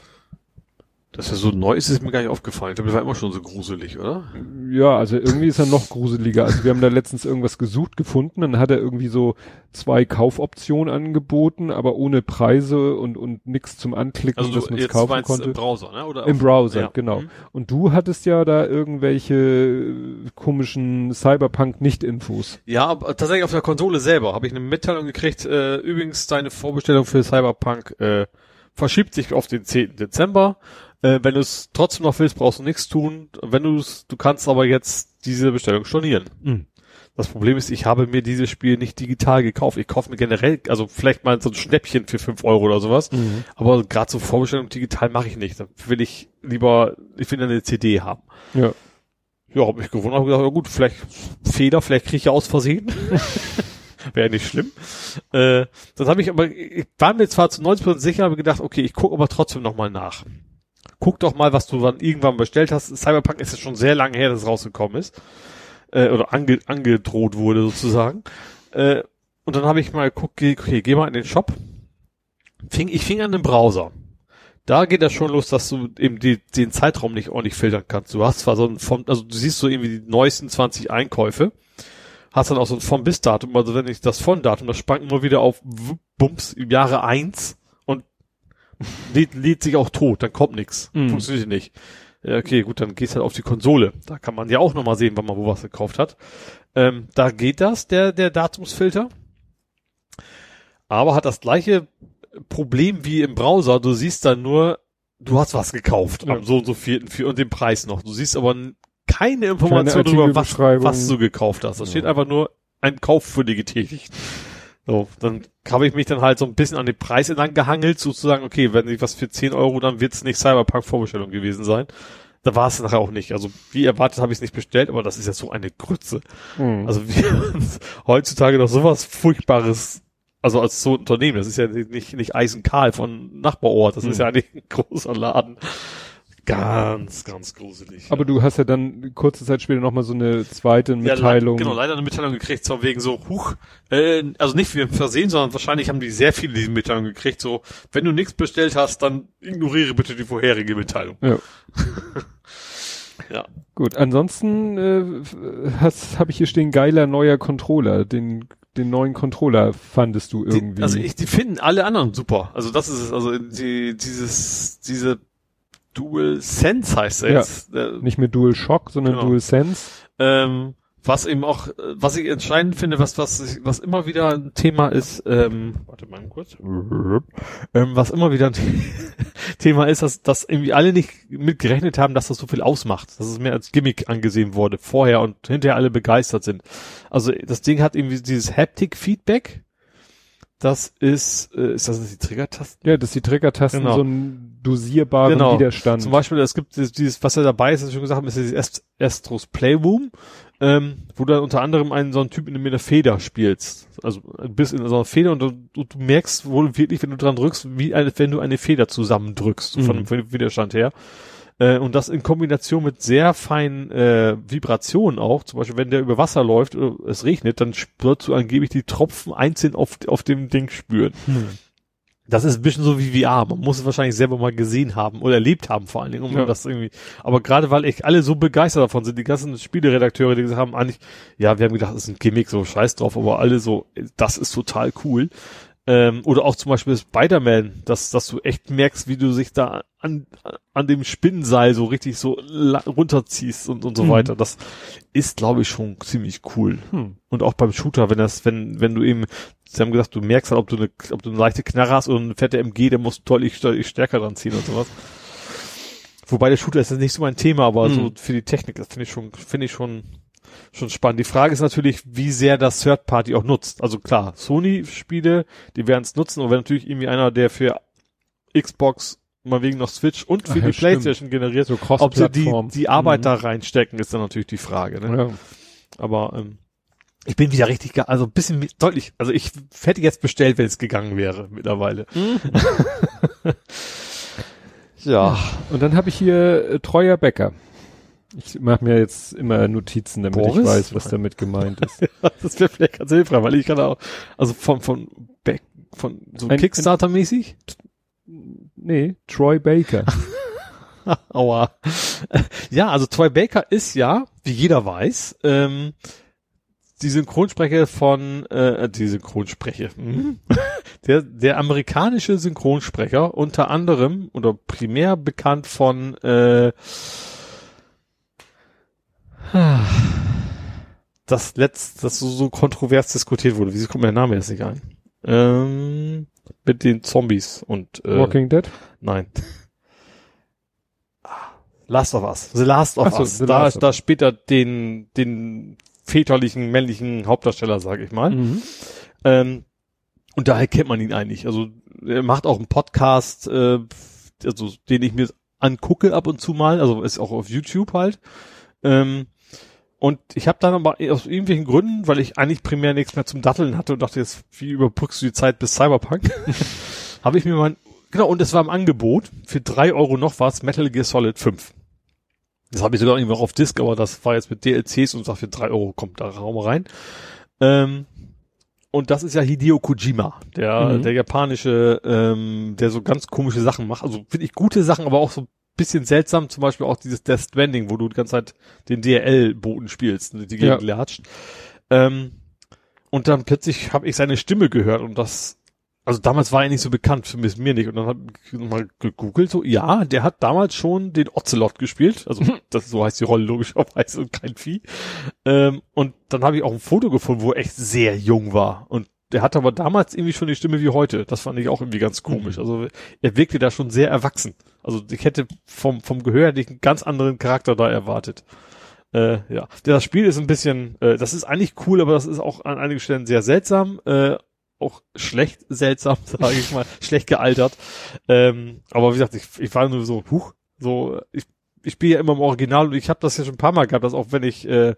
Dass er so neu ist, ist mir gar nicht aufgefallen. Ich glaube, der war immer schon so gruselig, oder? Ja, also irgendwie ist er noch gruseliger. Also wir haben da letztens irgendwas gesucht gefunden, dann hat er irgendwie so zwei Kaufoptionen angeboten, aber ohne Preise und und nix zum Anklicken, Also dass man es kaufen konnte. im Browser, ne? Oder Im Browser, ja. genau. Mhm. Und du hattest ja da irgendwelche äh, komischen Cyberpunk-Nicht-Infos. Ja, aber tatsächlich auf der Konsole selber habe ich eine Mitteilung gekriegt. Äh, übrigens, deine Vorbestellung für Cyberpunk äh, verschiebt sich auf den 10. Dezember. Äh, wenn du es trotzdem noch willst, brauchst du nichts tun. Wenn du es, du kannst aber jetzt diese Bestellung stornieren. Mhm. Das Problem ist, ich habe mir dieses Spiel nicht digital gekauft. Ich kaufe mir generell, also vielleicht mal so ein Schnäppchen für 5 Euro oder sowas. Aber gerade so Vorbestellung digital mache ich nicht. Da will ich lieber, ich will eine CD haben. Ja. Ja, hab mich gewundert, hab gedacht, ja gut, vielleicht Fehler, vielleicht kriege ich ja aus Versehen. Wäre nicht schlimm. Äh, dann habe ich aber, ich war mir zwar zu 90% sicher, habe gedacht, okay, ich gucke aber trotzdem nochmal nach. Guck doch mal, was du dann irgendwann bestellt hast. Cyberpunk ist ja schon sehr lange her, dass es rausgekommen ist. Äh, oder ange, angedroht wurde sozusagen. Äh, und dann habe ich mal geguckt, okay, geh mal in den Shop. Fing, ich fing an den Browser. Da geht das schon los, dass du eben die, den Zeitraum nicht ordentlich filtern kannst. Du hast zwar so ein vom, also du siehst so irgendwie die neuesten 20 Einkäufe, hast dann auch so ein vom bis Datum, also wenn ich das von Datum, das sprang immer wieder auf Bums im Jahre eins und lädt, lädt sich auch tot, dann kommt nichts. Mhm. Funktioniert nicht. Ja, okay, gut, dann gehst halt auf die Konsole. Da kann man ja auch nochmal sehen, wann man wo was gekauft hat. Ähm, da geht das, der, der Datumsfilter. Aber hat das gleiche Problem wie im Browser. Du siehst dann nur, du hast was gekauft Ja. am so und so vierten vier und den Preis noch. Du siehst aber keine Information Keine darüber, was, was du gekauft hast. Da steht Ja. einfach nur ein Kauf für die getätigt. So, dann habe ich mich dann halt so ein bisschen an den Preis entlang gehangelt, sozusagen, okay, wenn ich was für 10 Euro, dann wird's nicht Cyberpunk Vorbestellung gewesen sein. Da war es nachher auch nicht. Also wie erwartet habe ich es nicht bestellt, aber das ist ja so eine Grütze. Mhm. Also wir heutzutage noch sowas Furchtbares, also als so ein Unternehmen, das ist ja nicht, nicht Eisenkahl von Nachbarort, das ist Hm. ja eigentlich ein großer Laden. Ganz, ganz gruselig. Aber du hast ja dann kurze Zeit später nochmal so eine zweite Mitteilung. Ja, genau, leider eine Mitteilung gekriegt, so wegen so, huch, äh, also nicht wie im Versehen, sondern wahrscheinlich haben die sehr viele diese Mitteilung gekriegt, so, wenn du nichts bestellt hast, dann ignoriere bitte die vorherige Mitteilung. Ja. Ja. Gut, ansonsten äh, habe ich hier stehen geiler neuer Controller. Den den neuen Controller fandest du irgendwie? Die, also ich, die finden alle anderen super. Also das ist es. Also die, dieses, diese Dual Sense heißt er jetzt. Ja, nicht mehr Dual Shock, sondern genau. Dual Sense. Ähm, was eben auch, was ich entscheidend finde, was, was, was immer wieder ein Thema ist, ähm, warte mal kurz, ähm, was immer wieder ein Thema ist, dass, dass irgendwie alle nicht mitgerechnet haben, dass das so viel ausmacht, dass es mehr als Gimmick angesehen wurde, vorher und hinterher alle begeistert sind. Also das Ding hat irgendwie dieses Haptic-Feedback, das ist, äh, ist das die Triggertasten? Ja, das ist die Triggertasten, genau. so ein dosierbaren genau. Widerstand. Zum Beispiel, es gibt dieses, was ja dabei ist, was ich schon gesagt habe, ist dieses Astros Playroom ähm, wo du dann unter anderem einen so einen Typ in einer Feder spielst. Also bist in so einer Feder und du, du, merkst wohl wirklich, wenn du dran drückst, wie eine, wenn du eine Feder zusammendrückst, mhm. von, dem Widerstand her. Äh, und das in Kombination mit sehr feinen äh, Vibrationen auch, zum Beispiel wenn der über Wasser läuft oder es regnet, dann spürst du angeblich die Tropfen einzeln auf, auf dem Ding spüren. Mhm. Das ist ein bisschen so wie VR. Man muss es wahrscheinlich selber mal gesehen haben oder erlebt haben vor allen Dingen, um ja. das irgendwie. Aber gerade weil echt alle so begeistert davon sind, die ganzen Spieleredakteure, die gesagt haben, eigentlich, ja, wir haben gedacht, das ist ein Gimmick, so scheiß drauf, aber alle so, das ist total cool. Ähm, oder auch zum Beispiel Spider-Man, dass, dass du echt merkst, wie du sich da an, an dem Spinnenseil so richtig so runterziehst und, und so mhm. weiter. Das ist, glaube ich, schon ziemlich cool. Hm. Und auch beim Shooter, wenn das, wenn, wenn du eben, sie haben gesagt, du merkst halt, ob du eine, ob du eine leichte Knarre hast oder eine fette MG, dann musst du deutlich, deutlich stärker dran ziehen und sowas. Wobei der Shooter ist jetzt nicht so mein Thema, aber hm. so für die Technik, das finde ich schon, finde ich schon schon spannend. Die Frage ist natürlich, wie sehr das Third Party auch nutzt. Also klar, Sony-Spiele, die werden es nutzen, aber wenn natürlich irgendwie einer, der für Xbox mal wegen noch Switch und für Ach, die ja, Playstation generiert, so ob sie die, die Arbeit mhm. da reinstecken, ist dann natürlich die Frage. Ne? Ja. Aber ähm, ich bin wieder richtig, also ein bisschen deutlich, also ich hätte jetzt bestellt, wenn es gegangen wäre mittlerweile. Mhm. ja. Und dann habe ich hier äh, treuer Bäcker. Ich mache mir jetzt immer Notizen, damit Boris? ich weiß, was damit gemeint ist. ja, das wäre vielleicht ganz hilfreich, weil ich kann auch, also von, von, Back, von so Kickstarter-mäßig? Nee, Troy Baker. Aua. Ja, also Troy Baker ist ja, wie jeder weiß, ähm, die Synchronsprecher von, äh, die Synchronsprecher, mhm. der, der amerikanische Synchronsprecher, unter anderem oder primär bekannt von, äh, das letzt, das so, so kontrovers diskutiert wurde. Wieso kommt mir der Name jetzt nicht ein? Ähm, mit den Zombies und äh, Walking Dead? Nein. Last of Us. The Last of so, Us. Da, da später den, den väterlichen, männlichen Hauptdarsteller, sage ich mal. Mhm. Ähm, und daher kennt man ihn eigentlich. Also er macht auch einen Podcast, äh, also den ich mir angucke ab und zu mal. Also ist auch auf YouTube halt. Ähm, und ich habe dann aber aus irgendwelchen Gründen, weil ich eigentlich primär nichts mehr zum Datteln hatte und dachte, jetzt, wie überbrückst du die Zeit bis Cyberpunk? habe ich mir mal, genau, und es war im Angebot, für drei Euro noch was Metal Gear Solid 5. Das habe ich sogar irgendwie noch auf Disc, aber das war jetzt mit DLCs und sagt, für drei Euro kommt da Raum rein. Ähm, und das ist ja Hideo Kojima, der, mhm. der japanische, ähm, der so ganz komische Sachen macht. Also finde ich gute Sachen, aber auch so bisschen seltsam, zum Beispiel auch dieses Death Stranding, wo du die ganze Zeit den DRL-Boten spielst, die Gegend ja. latscht. Ähm, und dann plötzlich habe ich seine Stimme gehört und das, also damals war er nicht so bekannt, für mich mir nicht. Und dann habe ich mal gegoogelt, so, ja, der hat damals schon den Ocelot gespielt, also das so heißt die Rolle logischerweise und kein Vieh. Ähm, und dann habe ich auch ein Foto gefunden, wo er echt sehr jung war und der hatte aber damals irgendwie schon die Stimme wie heute. Das fand ich auch irgendwie ganz komisch. Mhm. Also er wirkte da schon sehr erwachsen. Also ich hätte vom, vom Gehör nicht einen ganz anderen Charakter da erwartet. Äh, ja, das Spiel ist ein bisschen, äh, das ist eigentlich cool, aber das ist auch an einigen Stellen sehr seltsam, äh, auch schlecht seltsam, sage ich mal, schlecht gealtert. Ähm, aber wie gesagt, ich, ich war nur so, huch, so, ich, ich spiele ja immer im Original und ich habe das ja schon ein paar Mal gehabt, dass auch wenn ich äh,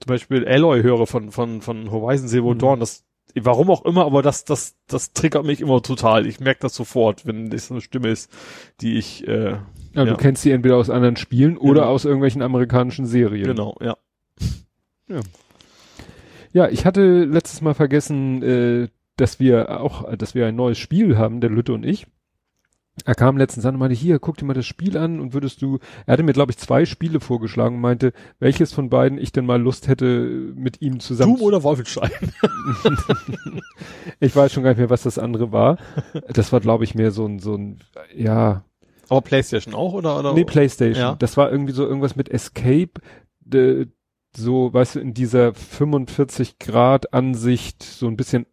zum Beispiel Alloy höre von von von Horizon Zero mhm. Dawn, das warum auch immer, aber das, das, das triggert mich immer total. Ich merke das sofort, wenn das eine Stimme ist, die ich, äh, Ja, Ja. du kennst sie entweder aus anderen Spielen oder Genau. aus irgendwelchen amerikanischen Serien. genau, ja. Ja, ich hatte letztes Mal vergessen, äh, dass wir auch, dass wir ein neues Spiel haben, der Lütte und ich. Er kam letztens an und meinte, hier, guck dir mal das Spiel an und würdest du, er hatte mir, glaube ich, zwei Spiele vorgeschlagen und meinte, welches von beiden ich denn mal Lust hätte, mit ihm zusammen. Doom oder Wolfenstein? Ich weiß schon gar nicht mehr, was das andere war. Das war, glaube ich, mehr so ein, so ein, ja, Aber Playstation auch, oder? oder? nee, Playstation. Ja. Das war irgendwie so irgendwas mit Escape, de, so, weißt du, in dieser 45 Grad Ansicht, so ein bisschen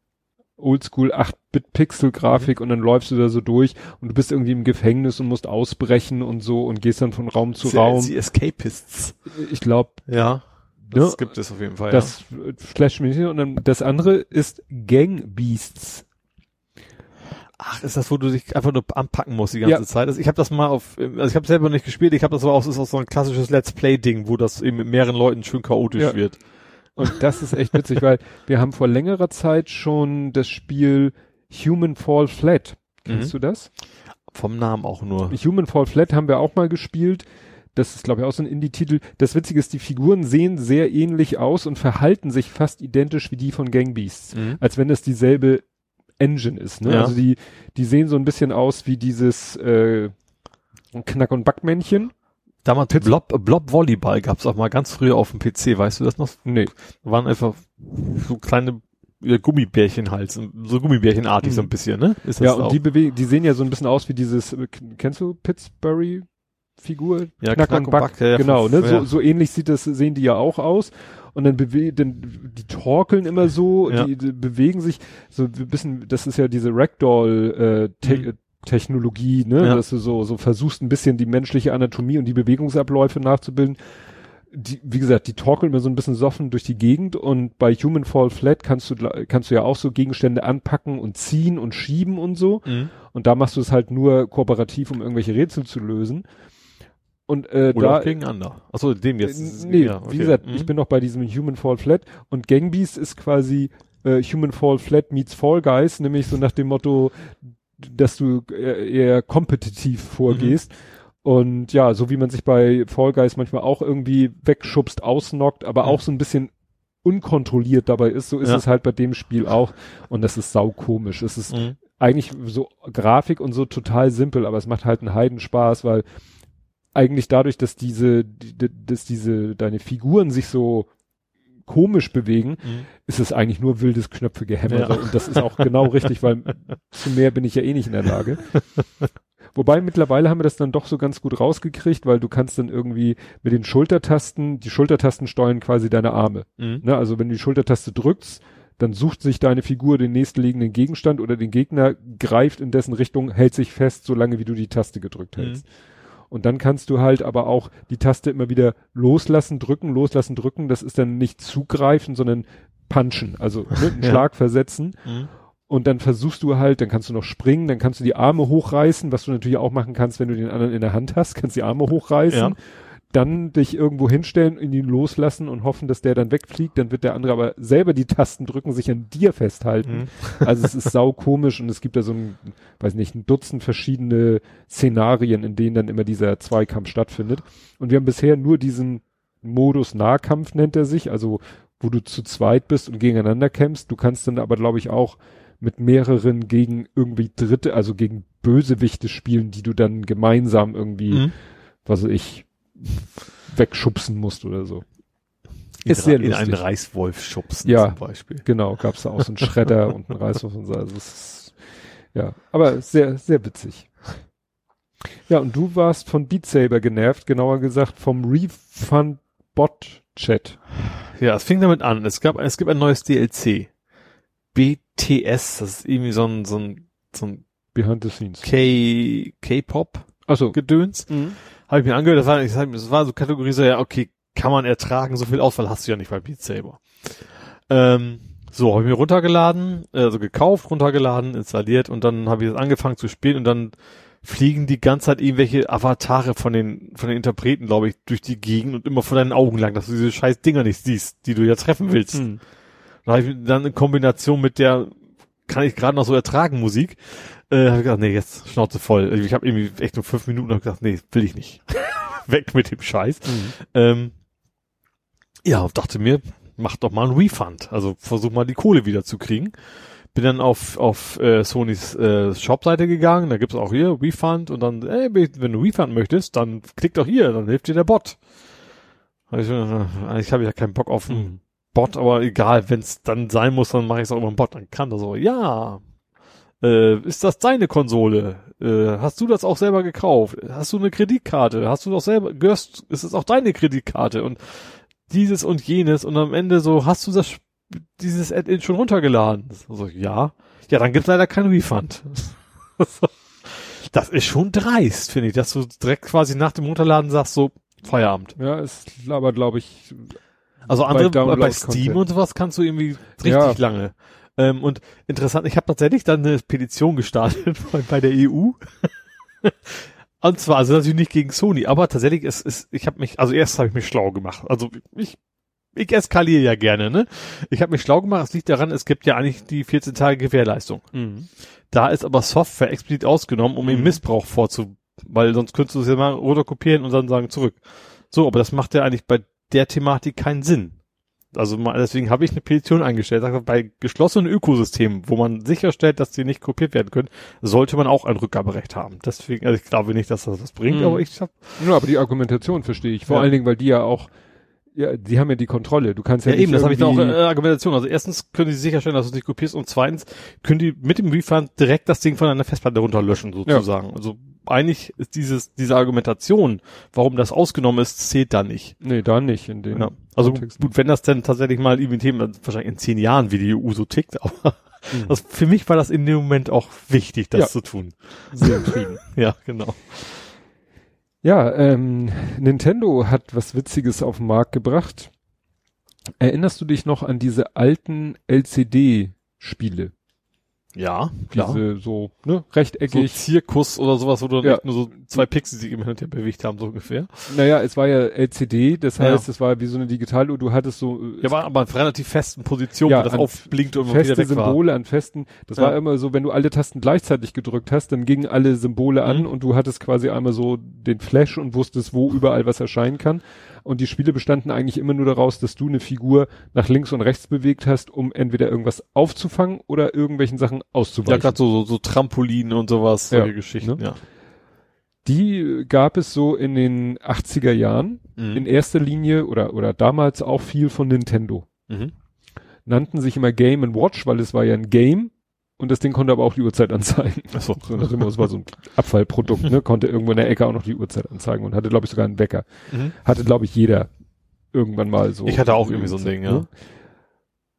Oldschool 8-Bit-Pixel-Grafik und dann läufst du da so durch und du bist irgendwie im Gefängnis und musst ausbrechen und so und gehst dann von Raum zu Sie- Raum. Sie Escapists. Ich glaube, Ja. Das Ja. gibt es auf jeden Fall, das äh, flasht mich nicht. Und dann das andere ist Gang Beasts. ja. Ach, ist das, wo du dich einfach nur anpacken musst die ganze Ja. Zeit? Also ich habe das mal auf, also ich habe selber nicht gespielt, ich habe das aber auch, ist auch so ein klassisches Let's Play-Ding, wo das eben mit mehreren Leuten schön chaotisch Ja. wird. Und das ist echt witzig, weil wir haben vor längerer Zeit schon das Spiel Human Fall Flat. Kennst Mhm. du das? Vom Namen auch nur. Human Fall Flat haben wir auch mal gespielt. Das ist, glaube ich, auch so ein Indie-Titel. Das Witzige ist, die Figuren sehen sehr ähnlich aus und verhalten sich fast identisch wie die von Gang Beasts. Mhm. Als wenn es dieselbe Engine ist. Ne? Ja. Also die, die sehen so ein bisschen aus wie dieses äh, Knack- und Backmännchen. Damals Blob, Blob Volleyball gab's auch mal ganz früher auf dem PC, weißt du das noch? Nee. Waren einfach so kleine ja, Gummibärchen halt, so Gummibärchenartig so ein Mhm. bisschen, ne? Ist Ja, das und auch? die bewegen, die sehen ja so ein bisschen aus wie dieses, äh, kennst du Pittsburgh? Figur? Ja, Knack, Knack und und Back. Back, ja, ja, genau, ne? ja. So, so ähnlich sieht das, sehen die ja auch aus. Und dann bewegen, dann, die torkeln immer so, Ja. die, die bewegen sich so ein bisschen, das ist ja diese Ragdoll, äh, Mhm. Technologie, ne? Ja. Dass du so, so versuchst ein bisschen die menschliche Anatomie und die Bewegungsabläufe nachzubilden. Die, wie gesagt, die torkeln immer so ein bisschen soffen durch die Gegend und bei Human Fall Flat kannst du, kannst du ja auch so Gegenstände anpacken und ziehen und schieben und so. Mhm. Und da machst du es halt nur kooperativ, um irgendwelche Rätsel zu lösen. Und äh, Oder da auch gegeneinander. Achso, dem jetzt. nee, ja, okay. wie gesagt, Mhm. ich bin noch bei diesem Human Fall Flat und Gang Beast ist quasi äh, Human Fall Flat meets Fall Guys, nämlich so nach dem Motto, dass du eher, eher kompetitiv vorgehst. Mhm. Und ja, so wie man sich bei Fall Guys manchmal auch irgendwie wegschubst, ausnockt, aber Mhm. auch so ein bisschen unkontrolliert dabei ist, so ist Ja. es halt bei dem Spiel auch. Und das ist saukomisch. Es ist Mhm. eigentlich so Grafik und so total simpel, aber es macht halt einen Heidenspaß, weil eigentlich dadurch, dass diese, die, die- dass diese, deine Figuren sich so komisch bewegen, Mhm. ist es eigentlich nur wildes Knöpfegehämmere Ja. und das ist auch genau richtig, weil zu mehr bin ich ja eh nicht in der Lage. Wobei mittlerweile haben wir das dann doch so ganz gut rausgekriegt, weil du kannst dann irgendwie mit den Schultertasten, die Schultertasten steuern quasi deine Arme. Mhm. Ne? Also wenn du die Schultertaste drückst, dann sucht sich deine Figur den nächstliegenden Gegenstand oder den Gegner, greift in dessen Richtung, hält sich fest, solange wie du die Taste gedrückt Mhm. Und dann kannst du halt aber auch die Taste immer wieder loslassen, drücken, loslassen, drücken. Das ist dann nicht zugreifen, sondern punchen, also ne, einen Ja. Schlag versetzen. Mhm. Und dann versuchst du halt, dann kannst du noch springen, dann kannst du die Arme hochreißen, was du natürlich auch machen kannst, wenn du den anderen in der Hand hast, kannst die Arme hochreißen, Ja. Dann dich irgendwo hinstellen, ihn loslassen und hoffen, dass der dann wegfliegt, dann wird der andere aber selber die Tasten drücken, sich an dir festhalten. Mhm. Also es ist sau komisch und es gibt da so ein, weiß nicht, ein Dutzend verschiedene Szenarien, in denen dann immer dieser Zweikampf stattfindet. Und wir haben bisher nur diesen Modus Nahkampf nennt er sich, also wo du zu zweit bist und gegeneinander kämpfst. Du kannst dann aber, glaube ich, auch mit mehreren gegen irgendwie Dritte, also gegen Bösewichte spielen, die du dann gemeinsam irgendwie, Mhm. was weiß ich, wegschubsen musst oder so. In, Ist sehr in einen lustig. Reißwolf schubsen Ja. zum Beispiel. Genau, gab's da auch so einen Schredder und einen Reißwurf und so. Also es ist, ja, aber sehr, sehr witzig. Ja, und du warst von Beat Saber genervt, genauer gesagt vom Refund Bot Chat. Ja, es fing damit an. Es gab, es gibt ein neues DLC. BTS, das ist irgendwie so ein, so ein, so ein Behind the scenes. K, K-Pop Achso. Gedöns. Mhm. Habe ich mir angehört, das war, das war so Kategorie so, ja, okay, kann man ertragen, so viel Auswahl hast du ja nicht bei Beat Saber. Ähm, so, habe ich mir runtergeladen, also gekauft, runtergeladen, installiert und dann habe ich es angefangen zu spielen und dann fliegen die ganze Zeit irgendwelche Avatare von den, von den Interpreten, glaube ich, durch die Gegend und immer vor deinen Augen lang, dass du diese scheiß Dinger nicht siehst, die du ja treffen willst. Mhm. Dann, hab ich dann in Kombination mit der, kann ich gerade noch so ertragen, Musik, äh, habe ich gedacht, nee, jetzt Schnauze voll. Ich habe irgendwie echt nur fünf Minuten und gedacht, nee, will ich nicht. Weg mit dem Scheiß. Mhm. Ähm, ja, dachte mir, mach doch mal einen Refund. Also versuch mal die Kohle wieder zu kriegen. Bin dann auf, auf äh, Sonys äh, Shopseite gegangen, da gibt's auch hier Refund und dann, ey, wenn du Refund möchtest, dann klick doch hier, dann hilft dir der Bot. Hab Ich, äh, eigentlich habe ich ja keinen Bock auf einen Mhm. Bot, aber egal, wenn es dann sein muss, dann mache ich es auch über einen Bot. Dann kann das so, ja, äh, ist das deine Konsole? Äh, hast du das auch selber gekauft? Hast du eine Kreditkarte? Hast du doch selber, gehörst, ist es auch deine Kreditkarte? Und dieses und jenes und am Ende so, hast du das, dieses Add-in schon runtergeladen? So, ja. Ja, dann gibt's leider keinen Refund. das ist schon dreist, finde ich, dass du direkt quasi nach dem Runterladen sagst, so, Feierabend. Ja, ist aber, glaube ich, Also Bei andere, bei, Download Steam Content. und sowas kannst du irgendwie richtig Ja. lange. Ähm, und interessant, ich habe tatsächlich dann eine Petition gestartet bei, bei der EU. und zwar, also natürlich nicht gegen Sony, aber tatsächlich ist, ist ich habe mich, also erst habe ich mich schlau gemacht. Also ich, ich eskaliere ja gerne, ne? Ich habe mich schlau gemacht, es liegt daran, es gibt ja eigentlich die 14 Tage Gewährleistung. Da ist aber Software explizit ausgenommen, um Mhm. eben Missbrauch vorzu, weil sonst könntest du es ja mal runterkopieren und dann sagen zurück. So, aber das macht ja eigentlich bei der Thematik keinen Sinn. Also mal, deswegen habe ich eine Petition eingestellt. Sag, bei geschlossenen Ökosystemen, wo man sicherstellt, dass die nicht kopiert werden können, sollte man auch ein Rückgaberecht haben. Deswegen, also ich glaube nicht, dass das was bringt, Mhm. aber ich hab, Ja, aber die Argumentation verstehe ich. Vor Ja. allen Dingen, weil die ja auch, ja, die haben ja die Kontrolle. Du kannst ja, ja, nicht eben, das habe ich da auch äh, Argumentation. Also erstens können die sicherstellen, dass du es nicht kopierst und zweitens können die mit dem Refund direkt das Ding von deiner Festplatte runterlöschen sozusagen. Also eigentlich ist dieses diese Argumentation, warum das ausgenommen ist, zählt da nicht. Nee, da nicht in den Ja. Also Kontext. gut, wenn das denn tatsächlich mal irgendwie Themen, wahrscheinlich in zehn Jahren, wie die EU so tickt, aber Mhm. also für mich war das in dem Moment auch wichtig, das Ja. zu tun. sehr intrigend. Ja, genau. Ja, ähm, Nintendo hat was Witziges auf den Markt gebracht. Erinnerst du dich noch an diese alten LCD-Spiele? Ja, Diese so, ne, So rechteckig. Zirkus oder sowas, wo du Ja. nur so zwei Pixel sich im Hin und her bewegt haben, so ungefähr. naja, es war ja LCD, das Ja. heißt, es war wie so eine Digitaluhr, du hattest so äh, Ja, war aber in relativ festen Position, Ja, wo das aufblinkt und immer wieder feste weg war. Symbole an festen. Das Ja. war immer so, wenn du alle Tasten gleichzeitig gedrückt hast, dann gingen alle Symbole an Mhm. und du hattest quasi einmal so den Flash und wusstest, wo überall was erscheinen kann. Und die Spiele bestanden eigentlich immer nur daraus, dass du eine Figur nach links und rechts bewegt hast, um entweder irgendwas aufzufangen oder irgendwelchen Sachen Ja, auszuweichen. gerade so, so, so Trampolin und sowas, Ja, solche Geschichten, ne? ja. die gab es so in den 80er Jahren, Mhm. in erster Linie oder, oder damals auch viel von Nintendo. Mhm. Nannten sich immer Game Watch, weil es war ja ein Game und das Ding konnte aber auch die Uhrzeit anzeigen. Achso. So, es war so ein Abfallprodukt, ne? Konnte irgendwo in der Ecke auch noch die Uhrzeit anzeigen und hatte, glaube ich, sogar einen Wecker. Mhm. Hatte, glaube ich, jeder irgendwann mal so. Ich hatte auch irgendwie so ein Ding, ja. ne?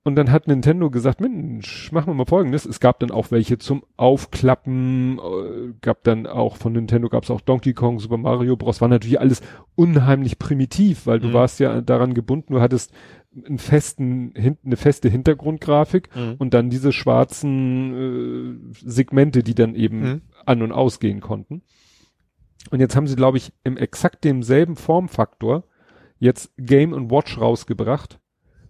Und dann hat Nintendo gesagt, Mensch, machen wir mal folgendes. Es gab dann auch welche zum Aufklappen, äh, gab dann auch von Nintendo gab es auch Donkey Kong, Super Mario Bros. War natürlich alles unheimlich primitiv, weil du Mhm. warst ja daran gebunden, du hattest einen festen, eine feste Hintergrundgrafik Mhm. und dann diese schwarzen äh, Segmente, die dann eben Mhm. an und ausgehen konnten. Und jetzt haben sie, glaube ich, im exakt demselben Formfaktor jetzt Game und Watch rausgebracht.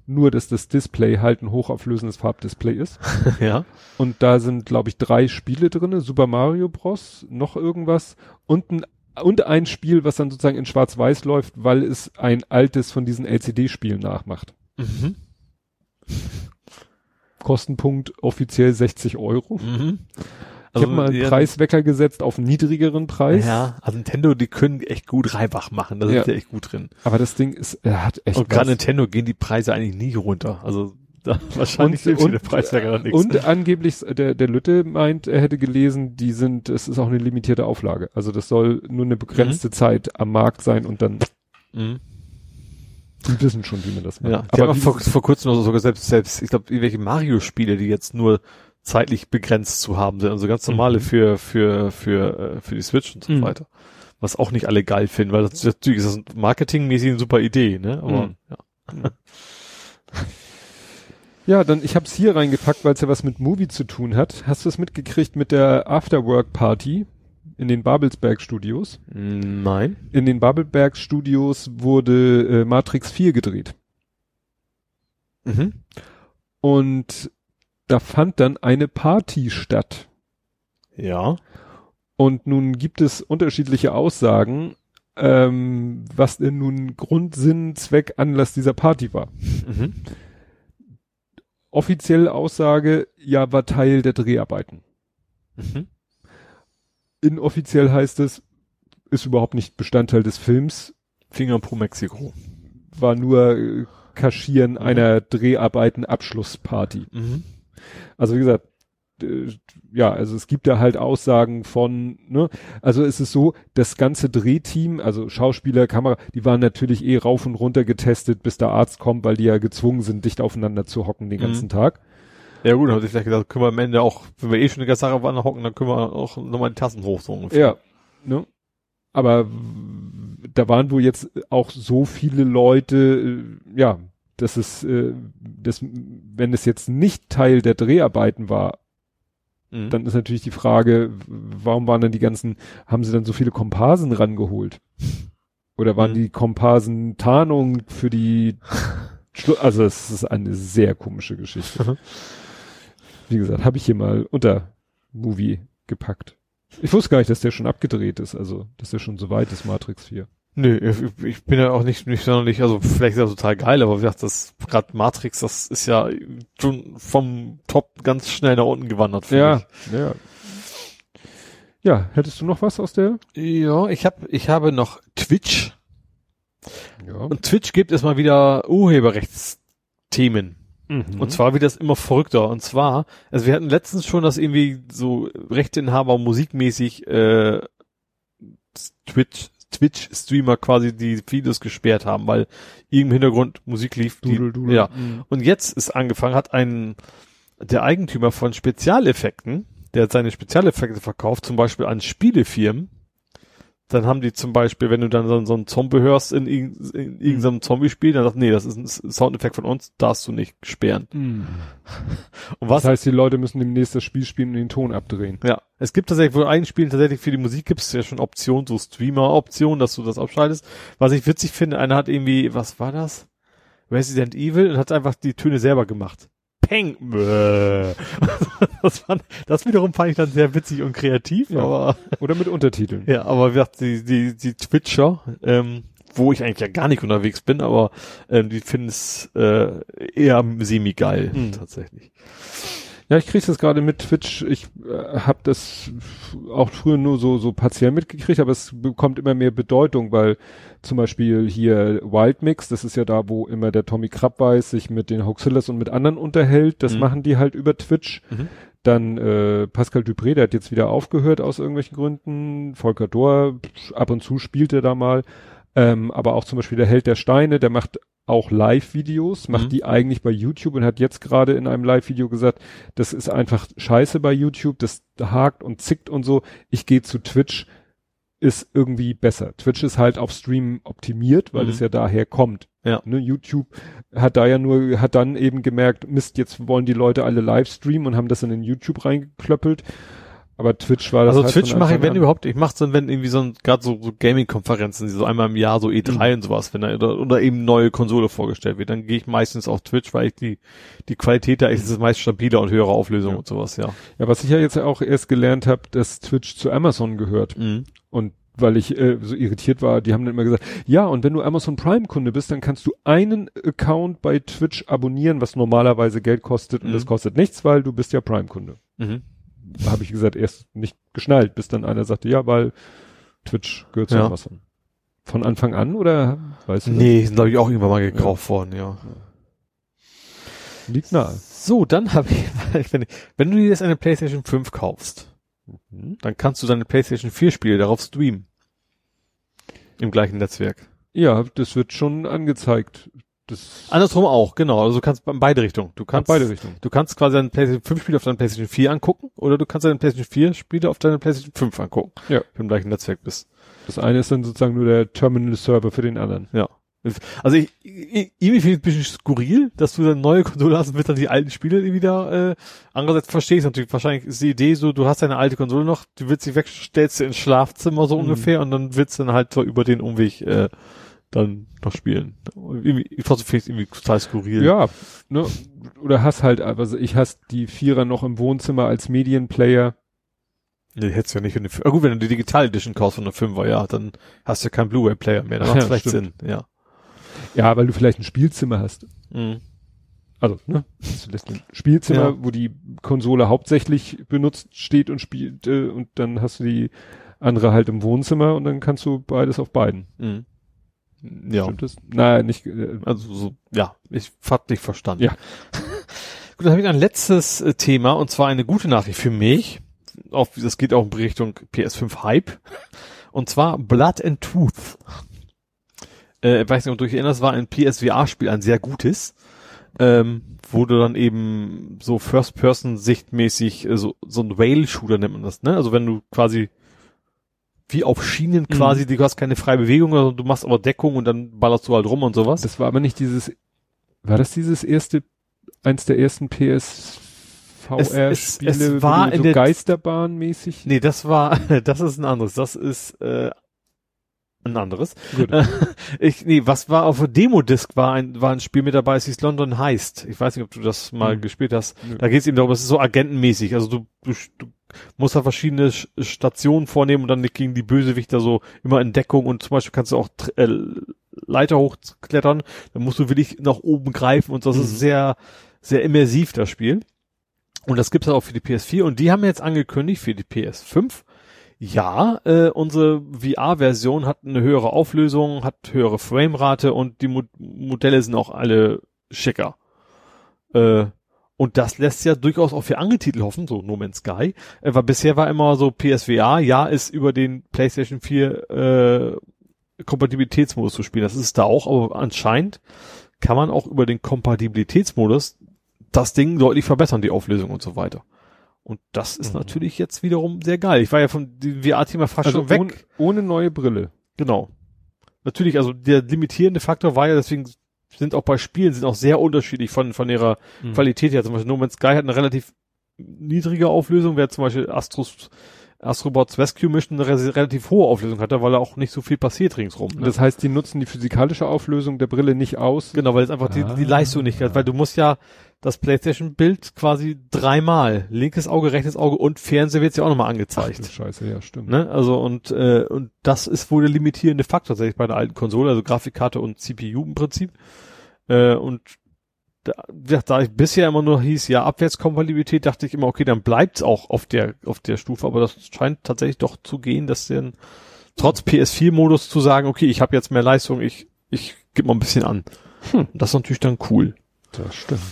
Nur, dass das Display halt ein hochauflösendes Farbdisplay ist. ja. Und da sind, glaube ich, drei Spiele drinne. Super Mario Bros., noch irgendwas und ein, und ein Spiel, was dann sozusagen in Schwarz-Weiß läuft, weil es ein altes von diesen LCD-Spielen nachmacht. Mhm. Kostenpunkt offiziell 60 Euro. Mhm. Ich habe mal einen ja, Preiswecker gesetzt auf einen niedrigeren Preis. Ja, also Nintendo, die können echt gut Reibach machen, da Ja. sind die echt gut drin. Aber das Ding ist, er hat echt Und gerade. Nintendo gehen die Preise eigentlich nie runter. Also da wahrscheinlich Und- sind und- viele Preiswerker dann nichts. Und angeblich, der, der Lütte meint, er hätte gelesen, die sind, es ist auch eine limitierte Auflage. Also das soll nur eine begrenzte Zeit am Markt sein und dann, Mhm. Die wissen schon, wie man das macht. Ja, die aber haben vor, vor kurzem noch sogar selbst, selbst, ich glaube, irgendwelche Mario-Spiele, die jetzt nur zeitlich begrenzt zu haben sind, also ganz normale Mhm. für, für, für, äh, für die Switch und so Mhm. weiter. Was auch nicht alle geil finden, weil das natürlich ist das marketingmäßig eine super Idee, ne? Aber, Mhm. ja. ja, dann, ich habe es hier reingepackt, weil es ja was mit Movie zu tun hat. Hast du es mitgekriegt mit der Afterwork Party in den Babelsberg Studios? Nein. In den Babelsberg Studios wurde äh, Matrix 4 gedreht. Mhm. Und da fand dann eine Party statt. Ja. Und nun gibt es unterschiedliche Aussagen, ähm, was denn nun Grund, Sinn, Zweck, Anlass dieser Party war. Mhm. Offizielle Aussage, ja, war Teil der Dreharbeiten. Mhm. Inoffiziell heißt es, ist überhaupt nicht Bestandteil des Films, Finger pro Mexiko. war nur äh, Kaschieren einer Dreharbeiten-Abschlussparty. Mhm. Also wie gesagt, äh, ja, also es gibt da halt Aussagen von, ne, also es ist so, das ganze Drehteam, also Schauspieler, Kamera, die waren natürlich eh rauf und runter getestet, bis der Arzt kommt, weil die ja gezwungen sind, dicht aufeinander zu hocken den Mhm. ganzen Tag. Ja gut, dann hab ich vielleicht gedacht, können wir am Ende auch, wenn wir eh schon die ganze Sache aufeinander hocken, dann können wir auch nochmal die Tassen hoch, so ungefähr. Ja, ne? Aber da waren wohl jetzt auch so viele Leute, äh, ja, dass es, äh, das, wenn es jetzt nicht Teil der Dreharbeiten war, Mhm. dann ist natürlich die Frage, warum waren dann die ganzen, haben sie dann so viele Komparsen rangeholt? Oder waren Mhm. die Komparsen Tarnung für die, Schlu also es ist eine sehr komische Geschichte. Wie gesagt, habe ich hier mal unter Movie gepackt. Ich wusste gar nicht, dass der schon abgedreht ist, also, dass der schon so weit ist, Matrix 4. Nö, ich, ich bin ja auch nicht, nicht sonderlich, also vielleicht ist das total geil, aber wie gesagt, das, gerade Matrix, das ist ja schon vom Top ganz schnell nach unten gewandert. Ja, ja. Ja, hättest du noch was aus der? ich. Ja, ich habe, ich habe noch Twitch. Ja. Und Twitch gibt es mal wieder Urheberrechtsthemen. Mhm. Und zwar wird das immer verrückter. Und zwar, also wir hatten letztens schon, dass irgendwie so Rechteinhaber musikmäßig äh, Twitch Twitch-Streamer quasi die Videos gesperrt haben, weil im Hintergrund Musik lief. Die, Dudel, dudel. Ja. Mhm. Und jetzt ist angefangen, hat ein der Eigentümer von Spezialeffekten, der hat seine Spezialeffekte verkauft, zum Beispiel an Spielefirmen. Dann haben die zum Beispiel, wenn du dann so, so einen Zombie hörst in, irgend- in irgendeinem Zombie-Spiel, dann sagst du, nee, das ist ein Soundeffekt von uns, darfst du nicht sperren. Mhm. Und was Das heißt, die Leute müssen demnächst das Spiel spielen und den Ton abdrehen. Ja, es gibt tatsächlich wohl ein Spiel tatsächlich für die Musik gibt es ja schon Optionen, so Streamer-Optionen, dass du das abschaltest. Was ich witzig finde, einer hat irgendwie, was war das? Resident Evil und hat einfach die Töne selber gemacht. Peng! Das, fand, das wiederum fand ich dann sehr witzig und kreativ, Ja. aber Oder mit Untertiteln. ja, aber wie gesagt, die, die, die Twitcher, ähm, wo ich eigentlich ja gar nicht unterwegs bin, aber ähm, die finden es äh, eher semi-geil, Mhm. tatsächlich. Ja, ich kriege das gerade mit Twitch. Ich äh, habe das auch früher nur so so partiell mitgekriegt, aber es bekommt immer mehr Bedeutung, weil zum Beispiel hier Wildmix, das ist ja da, wo immer der Tommy Krabbeis sich mit den Hoaxillas und mit anderen unterhält. Das Mhm. machen die halt über Twitch. Mhm. Dann äh, Pascal Dupré, der hat jetzt wieder aufgehört aus irgendwelchen Gründen. Volker Dohr, ab und zu spielt er da mal. Ähm, aber auch zum Beispiel der Held der Steine, der macht auch Live-Videos, macht Mhm. die eigentlich bei YouTube und hat jetzt gerade in einem Live-Video gesagt, das ist einfach scheiße bei YouTube, das hakt und zickt und so. Ich gehe zu Twitch, ist irgendwie besser. Twitch ist halt auf Stream optimiert, weil Mhm. es ja daher kommt. Ja. Ne, YouTube hat da ja nur, hat dann eben gemerkt, Mist, jetzt wollen die Leute alle live streamen und haben das in den YouTube reingeklöppelt. Aber Twitch war das Also halt Twitch mache ich, wenn an. überhaupt, ich mache dann, wenn irgendwie so ein, gerade so, so Gaming-Konferenzen, so einmal im Jahr, so E3 und sowas, wenn da, oder, oder eben neue Konsole vorgestellt wird, dann gehe ich meistens auf Twitch, weil ich die, die Qualität da ist, ist meist stabiler und höhere Auflösung Ja. und sowas, ja. Ja, was ich ja jetzt auch erst gelernt habe, dass Twitch zu Amazon gehört. Mhm. Und weil ich äh, so irritiert war, die haben dann immer gesagt, ja, und wenn du Amazon Prime Kunde bist, dann kannst du einen Account bei Twitch abonnieren, was normalerweise Geld kostet und Mhm. das kostet nichts, weil du bist ja Prime Kunde. Mhm. Habe ich gesagt, erst nicht geschnallt, bis dann einer sagte, ja, weil Twitch gehört zu Ja. Amazon. Von Anfang an oder weißt du? das? Nee, sind glaube ich auch irgendwann mal gekauft worden, ja. Liegt nahe. So, dann habe ich, wenn, wenn du dir jetzt eine PlayStation 5 kaufst, Mhm. dann kannst du deine PlayStation 4 Spiele darauf streamen. Im gleichen Netzwerk. Ja, das wird schon angezeigt. Das Andersrum auch, genau. Also du kannst in beide Richtungen. Du kannst beide Richtungen. Du kannst quasi deine PlayStation 5 Spiele auf deiner PlayStation 4 angucken oder du kannst deine PlayStation 4 Spiele auf deiner PlayStation 5 angucken. Ja. Wenn du im gleichen Netzwerk bist. Das eine ist dann sozusagen nur der Terminal-Server für den anderen. Ja. Also ich, ich, irgendwie finde ich es ein bisschen skurril, dass du eine neue Konsole hast und wird dann die alten Spiele wieder, äh, andererseits verstehe ich natürlich, wahrscheinlich ist die Idee so, du hast deine alte Konsole noch, die wird sie weg, stellst du ins Schlafzimmer so Mhm. ungefähr und dann wird's dann halt so über den Umweg, äh, dann noch spielen. Irgendwie, ich fand es irgendwie total skurril. Ja, ne? Oder hast halt, also ich hast die Vierer noch im Wohnzimmer als Medienplayer. Nee, hättest du ja nicht in den, ah, gut, wenn du die Digital Edition kaufst von der Fünfer, ja, dann hast du ja keinen Blu-ray-Player mehr, dann macht Ja, vielleicht stimmt. Sinn, ja. Ja, weil du vielleicht ein Spielzimmer hast. Mhm. Also, ne? Das ist ein Spielzimmer, Ja. wo die Konsole hauptsächlich benutzt steht und spielt, äh, und dann hast du die andere halt im Wohnzimmer und dann kannst du beides auf beiden. Mhm. Ja, Stimmt das? Nein, nicht, äh, also so, ja, ich hab dich verstanden. Ja. Gut, dann habe ich ein letztes äh, Thema und zwar eine gute Nachricht für mich. Auf, das geht auch in Richtung PS5 Hype. Und zwar Blood and Tooth. Äh, ich weiß nicht, ob du dich erinnerst, war ein PSVR-Spiel, ein sehr gutes, ähm, wo du dann eben so First-Person-Sichtmäßig äh, so, so ein Whale-Shooter nennt man das, ne? Also wenn du quasi wie auf Schienen quasi, du hast keine freie Bewegung, sondern du machst aber Deckung und dann ballerst du halt rum und sowas. das war aber nicht dieses, war das dieses erste, eins der ersten war in so Geisterbahn-mäßig? Nee, das war, das ist ein anderes. Das ist äh, ein anderes. Gut. Ich, nee, was war auf der Demo-Disc war ein, war ein Spiel mit dabei, es hieß London Heist. Ich weiß nicht, ob du das mal Hm. gespielt hast. Nö. Da geht es eben darum, es ist so agentenmäßig. Also du, du, du musst da verschiedene Sch- Stationen vornehmen und dann gegen die Bösewichter so immer in Deckung und zum Beispiel kannst du auch äh, Leiter hochklettern, dann musst du wirklich nach oben greifen und das Mhm. ist sehr, sehr immersiv, das Spiel. Und das gibt's auch für die PS4 und die haben jetzt angekündigt für die PS5. Ja, äh, unsere VR-Version hat eine höhere Auflösung, hat höhere Framerate und die Mo Modelle sind auch alle schicker. Äh, und das lässt ja durchaus auch für Angetitel hoffen, so No Man's Sky. Äh, weil bisher war immer so PSVR, ja, ist über den PlayStation 4 äh, Kompatibilitätsmodus zu spielen. Das ist es da auch, aber anscheinend kann man auch über den Kompatibilitätsmodus das Ding deutlich verbessern, die Auflösung und so weiter. Und das ist Mhm. natürlich jetzt wiederum sehr geil. Ich war ja von dem VR-Thema fast Also schon weg. ohne, ohne neue Brille. Genau. Natürlich, also der limitierende Faktor war ja, deswegen sind auch bei Spielen sind auch sehr unterschiedlich von, von ihrer Mhm. Qualität her. Zum Beispiel No Man's Sky hat eine relativ niedrige Auflösung, während zum Beispiel Astros, Astrobots Rescue Mission eine re relativ hohe Auflösung hatte, weil da auch nicht so viel passiert ringsrum. Ne? Das heißt, die nutzen die physikalische Auflösung der Brille nicht aus. genau, weil es einfach die, die Ah. Leistung nicht hat, weil du musst ja das PlayStation-Bild quasi dreimal, linkes Auge, rechtes Auge und Fernseher wird ja auch nochmal Ach, angezeigt. du Scheiße, ja, stimmt. Ne? Also und äh, und das ist wohl der limitierende Faktor tatsächlich bei der alten Konsole, also Grafikkarte und CPU im Prinzip. Äh, und da, ja, da ich bisher immer nur hieß, ja, Abwärtskompatibilität, dachte ich immer, okay, dann bleibt's auch auf der auf der Stufe, aber das scheint tatsächlich doch zu gehen, dass dann trotz PS4-Modus zu sagen, okay, ich habe jetzt mehr Leistung, ich ich gebe mal ein bisschen an. Hm. Das ist natürlich dann cool. Das stimmt.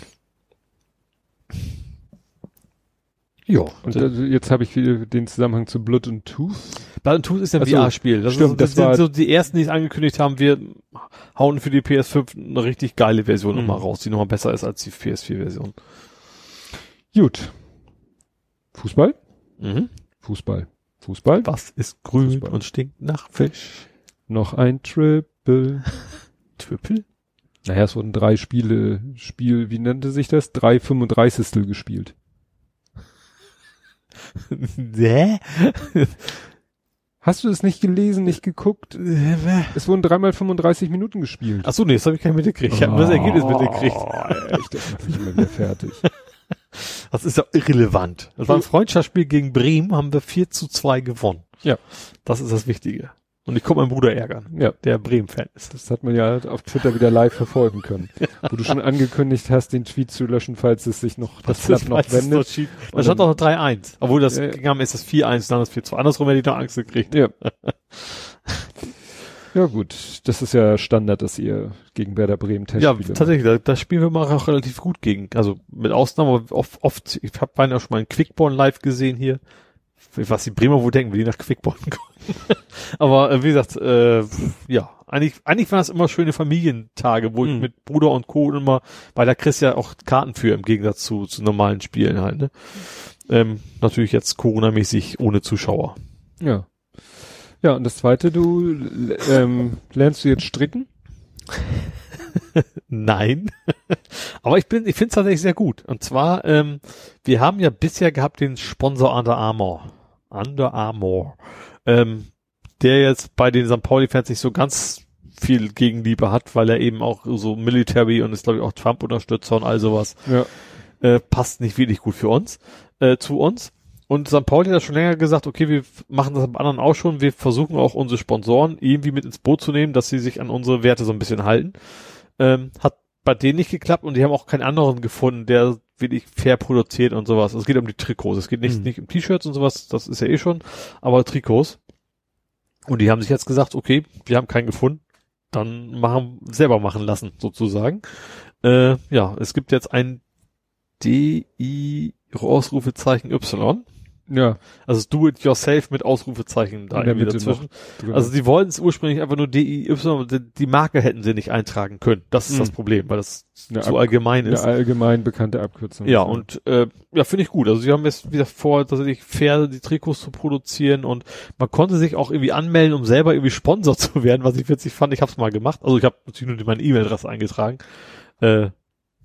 Ja. Und also jetzt habe ich wieder den Zusammenhang zu Blood and Tooth. Blood and Tooth ist ein Ach so, VR-Spiel. Das, stimmt, ist, das, das war- sind so die ersten, die es angekündigt haben. Wir hauen für die PS5 eine richtig geile Version Mhm. nochmal raus, die nochmal besser ist als die PS4-Version. Gut. Fußball? Mhm. Fußball. Fußball? Was ist grün Fußball. und stinkt nach Fisch? Noch ein Triple. Triple? Naja, es wurden drei Spiele, Spiel, wie nannte sich das? Drei 35. gespielt. Hä? Hast du es nicht gelesen, nicht geguckt? Es wurden dreimal 35 Minuten gespielt. Achso, nee, das habe ich gar nicht mitgekriegt. Ich habe das Ergebnis mitgekriegt. Oh, echt, das macht mich immer wieder fertig. Das ist ja irrelevant. Das war ein Freundschaftsspiel gegen Bremen, haben wir 4 zu 2 gewonnen. Ja. Das ist das Wichtige. Und ich konnte meinen Bruder ärgern, Ja, der Bremen-Fan ist. das hat man ja auf Twitter wieder live verfolgen können. Wo du schon angekündigt hast, den Tweet zu löschen, falls es sich noch, das Blatt noch wendet. noch schief. Da Und stand noch 3-1. Obwohl das Ja, ja. ging am ist das 4-1, dann das 4-2. Andersrum hätte ich noch Angst gekriegt. Ja. ja gut, das ist ja Standard, dass ihr gegen Werder Bremen Ja, Testspiele tatsächlich, da, das spielen wir mal auch relativ gut gegen. Also mit Ausnahme, aber oft, oft ich habe beinahe schon mal einen Quickborn live gesehen hier. Was die Bremer wohl denken, wenn die nach Quickborn kommen. aber äh, wie gesagt, äh, ja, eigentlich, eigentlich waren es immer schöne Familientage, wo ich Mhm. mit Bruder und Co. immer, weil da kriegst du ja auch Karten für im Gegensatz zu, zu normalen Spielen halt, ne? Ähm, natürlich jetzt Corona-mäßig ohne Zuschauer. Ja. Ja, und das zweite, du ähm, lernst du jetzt stricken? Nein. Aber ich bin, ich finde es tatsächlich sehr gut. Und zwar, ähm, wir haben ja bisher gehabt den Sponsor Under Armour. Under Armour. Ähm, der jetzt bei den St. Pauli-Fans nicht so ganz viel Gegenliebe hat, weil er eben auch so Military und ist glaube ich auch Trump-Unterstützer und all sowas. Ja. Äh, passt nicht wirklich gut für uns, äh, zu uns. Und St. Pauli hat schon länger gesagt, okay, wir machen das beim anderen auch schon. Wir versuchen auch unsere Sponsoren irgendwie mit ins Boot zu nehmen, dass sie sich an unsere Werte so ein bisschen halten. Ähm, hat bei denen nicht geklappt und die haben auch keinen anderen gefunden, der wirklich fair produziert und sowas. Es geht um die Trikots. Es geht nicht, Mhm. nicht um T-Shirts und sowas, das ist ja eh schon, aber Trikots. Und die haben sich jetzt gesagt, okay, wir haben keinen gefunden, dann machen, selber machen lassen, sozusagen. Äh, ja, es gibt jetzt ein DI Ausrufezeichen Y. Ja. Also do it yourself mit Ausrufezeichen da irgendwie dazwischen. Drin. Also sie wollten es ursprünglich einfach nur DIY, die, die Marke hätten sie nicht eintragen können. Das ist Mhm. das Problem, weil das Eine zu Ab- allgemein eine ist. allgemein bekannte Abkürzung. Ja, und äh, ja, finde ich gut. Also sie haben jetzt wieder vor, tatsächlich fair die Trikots zu produzieren und man konnte sich auch irgendwie anmelden, um selber irgendwie Sponsor zu werden, was ich witzig fand. Ich habe es mal gemacht. Also ich habe natürlich nur meine E-Mail-Adresse eingetragen. Äh,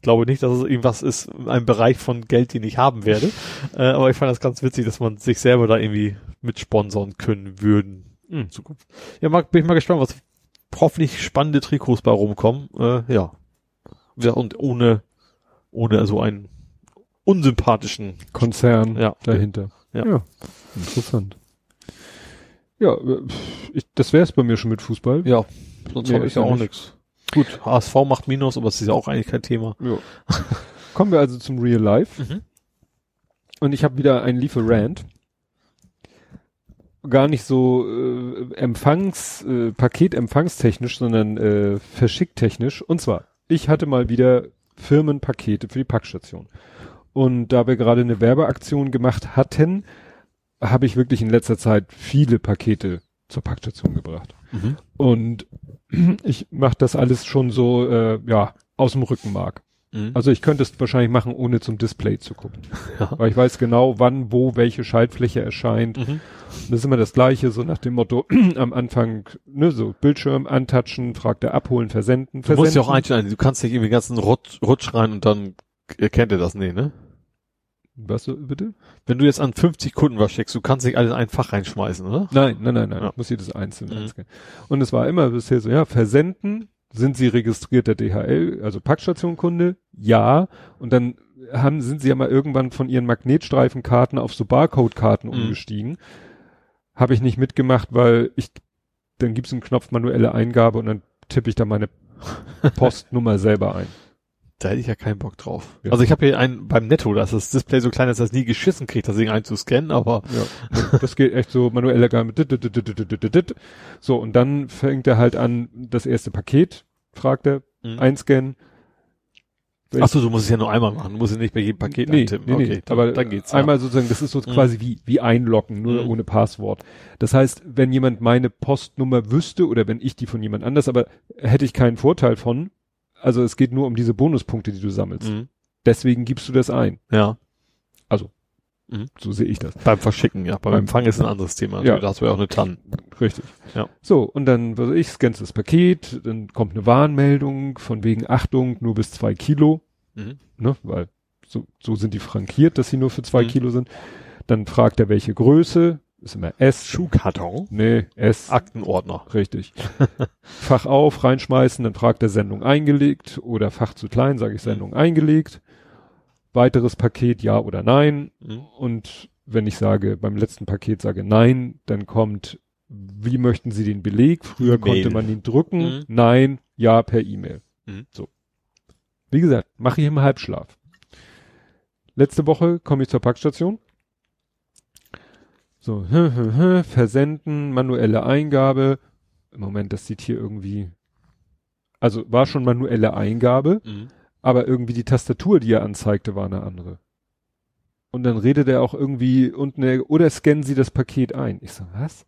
glaube nicht, dass es irgendwas ist, in einem Bereich von Geld, den ich haben werde. äh, aber ich fand das ganz witzig, dass man sich selber da irgendwie mit sponsern können würden in Zukunft. Ja, mag, bin ich mal gespannt, was hoffentlich spannende Trikots bei rumkommen. Äh, ja. Ja, Und ohne, ohne so einen unsympathischen Konzern Ja. dahinter. Ja. Interessant. Ja, äh, ich, das wäre es bei mir schon mit Fußball. Ja, sonst habe ich ja ja auch nicht. nichts. Gut, HSV macht Minus, aber es ist ja auch eigentlich kein Thema. Ja. Kommen wir also zum Real Life. Mhm. Und ich habe wieder einen Lieferant. Gar nicht so äh, Empfangs, äh, Paketempfangstechnisch, sondern äh, verschicktechnisch. Und zwar, ich hatte mal wieder Firmenpakete für die Packstation. Und da wir gerade eine Werbeaktion gemacht hatten, habe ich wirklich in letzter Zeit viele Pakete zur Packstation gebracht. Mhm. Und ich mache das alles schon so, äh, ja, aus dem Rückenmark. Mhm. Also ich könnte es wahrscheinlich machen, ohne zum Display zu gucken. Ja. Weil ich weiß genau, wann, wo, welche Schaltfläche erscheint. Mhm. Das ist immer das Gleiche, so nach dem Motto, am Anfang, ne, so Bildschirm antatschen, fragt er abholen, versenden, Du versenden. musst ja auch einstellen, du kannst nicht irgendwie den ganzen Rutsch, Rutsch rein und dann erkennt er das nicht, ne? Was bitte? Wenn du jetzt an 50 Kunden was schickst, du kannst nicht alles in ein Fach reinschmeißen, oder? Nein, nein, nein, nein. Ja. Ich muss jedes einzeln Mhm. einscannen. Und es war immer bisher so, ja, versenden, sind Sie registrierter DHL, also Packstationkunde? Ja. Und dann haben, sind Sie ja mal irgendwann von Ihren Magnetstreifenkarten auf so Barcode-Karten Mhm. umgestiegen. Habe ich nicht mitgemacht, weil ich, dann gibt's einen Knopf manuelle Eingabe und dann tippe ich da meine Postnummer selber ein. Da hätte ich ja keinen Bock drauf. Ja. Also ich habe hier einen beim Netto, da ist das Display so klein, dass das nie geschissen kriegt, das Ding einzuscannen, aber Ja, das geht echt so manueller Gang mit dit, dit, dit. So, und dann fängt er halt an, das erste Paket, fragt er, Mhm. einscannen. Welch- Ach so, du musst es ja nur einmal machen, du musst es nicht bei jedem Paket nee, eintippen. nee, nee, okay, dann, aber dann geht's. einmal sozusagen, das ist so Mhm. quasi wie, wie einloggen, nur Mhm. ohne Passwort. Das heißt, wenn jemand meine Postnummer wüsste oder wenn ich die von jemand anders, aber hätte ich keinen Vorteil von, also es geht nur um diese Bonuspunkte, die du sammelst. Mhm. Deswegen gibst du das ein. ja. So sehe ich das. Beim Verschicken, ja. Beim Beim- Empfang ist ein anderes Thema. Ja. Da hast du ja auch eine TAN. Richtig. Ja. So, und dann, was weiß ich, scannst das Paket, dann kommt eine Warnmeldung von wegen Achtung, nur bis zwei Kilo, Mhm. ne, weil so, so sind die frankiert, dass sie nur für zwei Mhm. Kilo sind. Dann fragt er, welche Größe, ist immer S. Schuhkarton. Nee, S. Aktenordner. Richtig. Fach auf, reinschmeißen, dann fragt er Sendung eingelegt oder Fach zu klein, sage ich Sendung eingelegt. Weiteres Paket, ja oder nein. Mhm. Und wenn ich sage, beim letzten Paket sage nein, dann kommt, wie möchten Sie den Beleg? Früher E-Mail. konnte man ihn drücken. Mhm. Nein, ja per E-Mail. Mhm. So. Wie gesagt, mache ich im Halbschlaf. Letzte Woche komme ich zur Packstation. So, versenden, manuelle Eingabe. Im Moment, das sieht hier irgendwie, also war schon manuelle Eingabe Mhm. aber irgendwie die Tastatur, die er anzeigte, war eine andere. Und dann redet er auch irgendwie unten, oder scannen Sie das Paket ein. Ich so, was?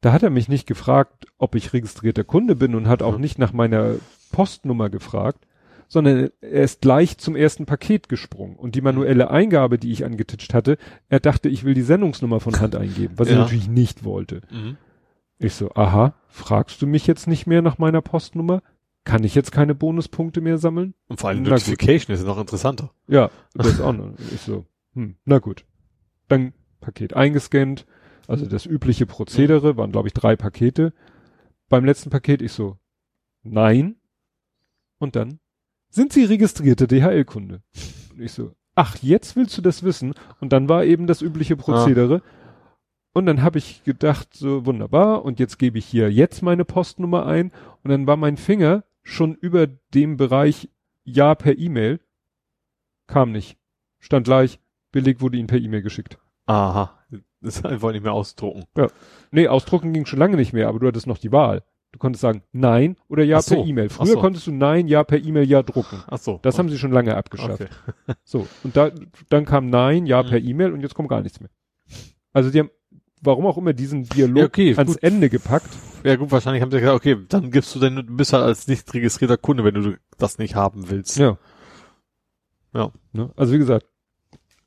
Da hat er mich nicht gefragt, ob ich registrierter Kunde bin und hat auch Mhm. nicht nach meiner Postnummer gefragt, sondern er ist gleich zum ersten Paket gesprungen. Und die manuelle Eingabe, die ich angetitscht hatte, er dachte, ich will die Sendungsnummer von Hand eingeben, was Ja. natürlich nicht wollte. Mhm. Ich so, aha, fragst du mich jetzt nicht mehr nach meiner Postnummer? Kann ich jetzt keine Bonuspunkte mehr sammeln? Und vor allem Na gut. Notification ist noch interessanter. Ja, das ist auch noch. Ich so, hm, na gut. Dann Paket eingescannt, also das übliche Prozedere, waren glaube ich drei Pakete. beim letzten Paket ich so, nein. Und dann, sind Sie registrierte DHL-Kunde? Und ich so, ach, jetzt willst du das wissen? Und dann war eben das übliche Prozedere. Und dann habe ich gedacht, so wunderbar, und jetzt gebe ich hier jetzt meine Postnummer ein. Und dann war mein Finger schon über dem Bereich Ja per E-Mail. Kam nicht. Stand gleich, Beleg wurde Ihnen per E-Mail geschickt. Aha. Das wollen nicht mehr ausdrucken. Nee, ausdrucken ging schon lange nicht mehr, aber du hattest noch die Wahl. Du konntest sagen Nein oder Ja so. per E-Mail. Früher so. konntest du Nein, Ja per E-Mail, Ja drucken. Ach so. Das haben sie schon lange abgeschafft. okay. So, und da, dann kam Nein, Ja Mhm. per E-Mail und jetzt kommt gar nichts mehr. Also die haben, warum auch immer, diesen Dialog Ja, okay, ans gut. Ende gepackt. Ja gut, wahrscheinlich haben sie gesagt, okay, dann gibst du denn, du bist halt als nicht registrierter Kunde, wenn du das nicht haben willst. Ja. Ja. Ne? Also wie gesagt,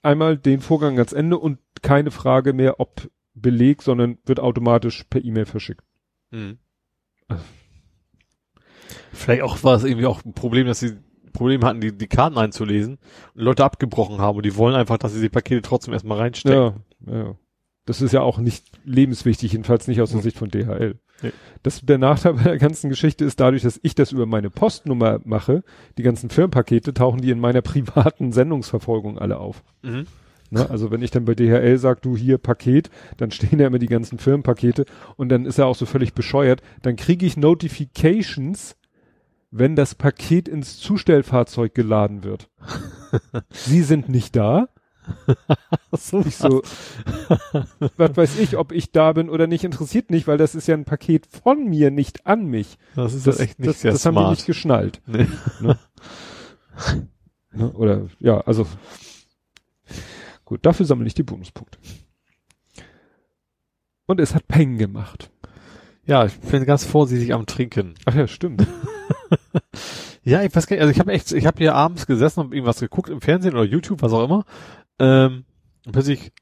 einmal den Vorgang ans Ende und keine Frage mehr, ob Beleg, sondern wird automatisch per E-Mail verschickt. Mhm. Vielleicht auch war es irgendwie auch ein Problem, dass sie Probleme hatten, die, die Karten einzulesen und Leute abgebrochen haben und die wollen einfach, dass sie die Pakete trotzdem erstmal reinstecken. Ja, ja. Das ist ja auch nicht lebenswichtig, jedenfalls nicht aus der. Sicht von DHL. Nee. Das, der Nachteil bei der ganzen Geschichte ist dadurch, dass ich das über meine Postnummer mache, die ganzen Firmenpakete tauchen die in meiner privaten Sendungsverfolgung alle auf. Mhm. Ne? Also wenn ich dann bei DHL sag, du hier Paket, dann stehen ja immer die ganzen Firmenpakete und dann ist er auch so völlig bescheuert. Dann kriege ich Notifications, wenn das Paket ins Zustellfahrzeug geladen wird. Sie sind nicht da. So, Ich so, was weiß ich, ob ich da bin oder nicht, interessiert nicht, weil das ist ja ein Paket von mir, nicht an mich. das ist Das, echt nicht das, sehr das haben die smart. nicht geschnallt. Nee. Ne? Oder ja, also gut, dafür sammle ich die Bonuspunkte. Und es hat Peng gemacht. Ja, ich bin ganz vorsichtig am Trinken. Ach ja, stimmt. Ja, ich weiß gar nicht, also ich habe echt, ich habe hier abends gesessen und irgendwas geguckt im Fernsehen oder YouTube, was auch immer. Ähm, und plötzlich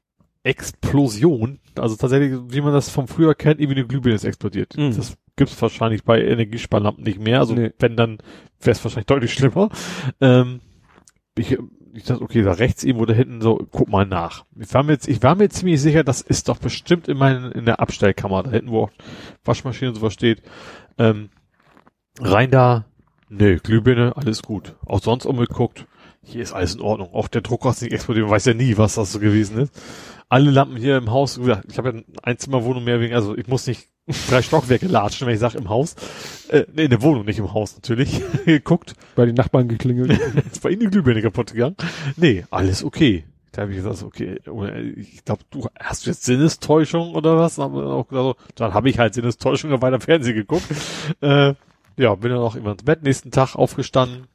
Explosion, also tatsächlich, wie man das vom früher kennt, irgendwie eine Glühbirne ist explodiert. Mhm. Das gibt's wahrscheinlich bei Energiesparlampen nicht mehr, also Nee. wenn dann wäre es wahrscheinlich deutlich schlimmer. Ähm, ich, ich dachte, okay, da rechts irgendwo da hinten so, guck mal nach. Ich war mir jetzt, ich war mir ziemlich sicher, das ist doch bestimmt in meinen, in der Abstellkammer, da hinten, wo auch Waschmaschine und sowas steht. Ähm, rein da, nö, Glühbirne, alles gut. Auch sonst umgeguckt, hier ist alles in Ordnung. Auch der Drucker ist nicht explodiert, man weiß ja nie, was das so gewesen ist. Alle Lampen hier im Haus, ich habe ja eine Einzimmerwohnung mehr wegen, also ich muss nicht drei Stockwerke latschen, wenn ich sage im Haus. Äh, nee, in der Wohnung, nicht im Haus natürlich. geguckt, Bei den Nachbarn geklingelt. ist bei Ihnen die Glühbirne kaputt gegangen? Nee, alles okay. Da habe ich gesagt, okay, ich glaube, du hast du jetzt Sinnestäuschung oder was? Dann, habe ich halt Sinnestäuschung und weiter Fernsehen geguckt. Äh, ja, bin dann auch immer ins Bett, nächsten Tag aufgestanden.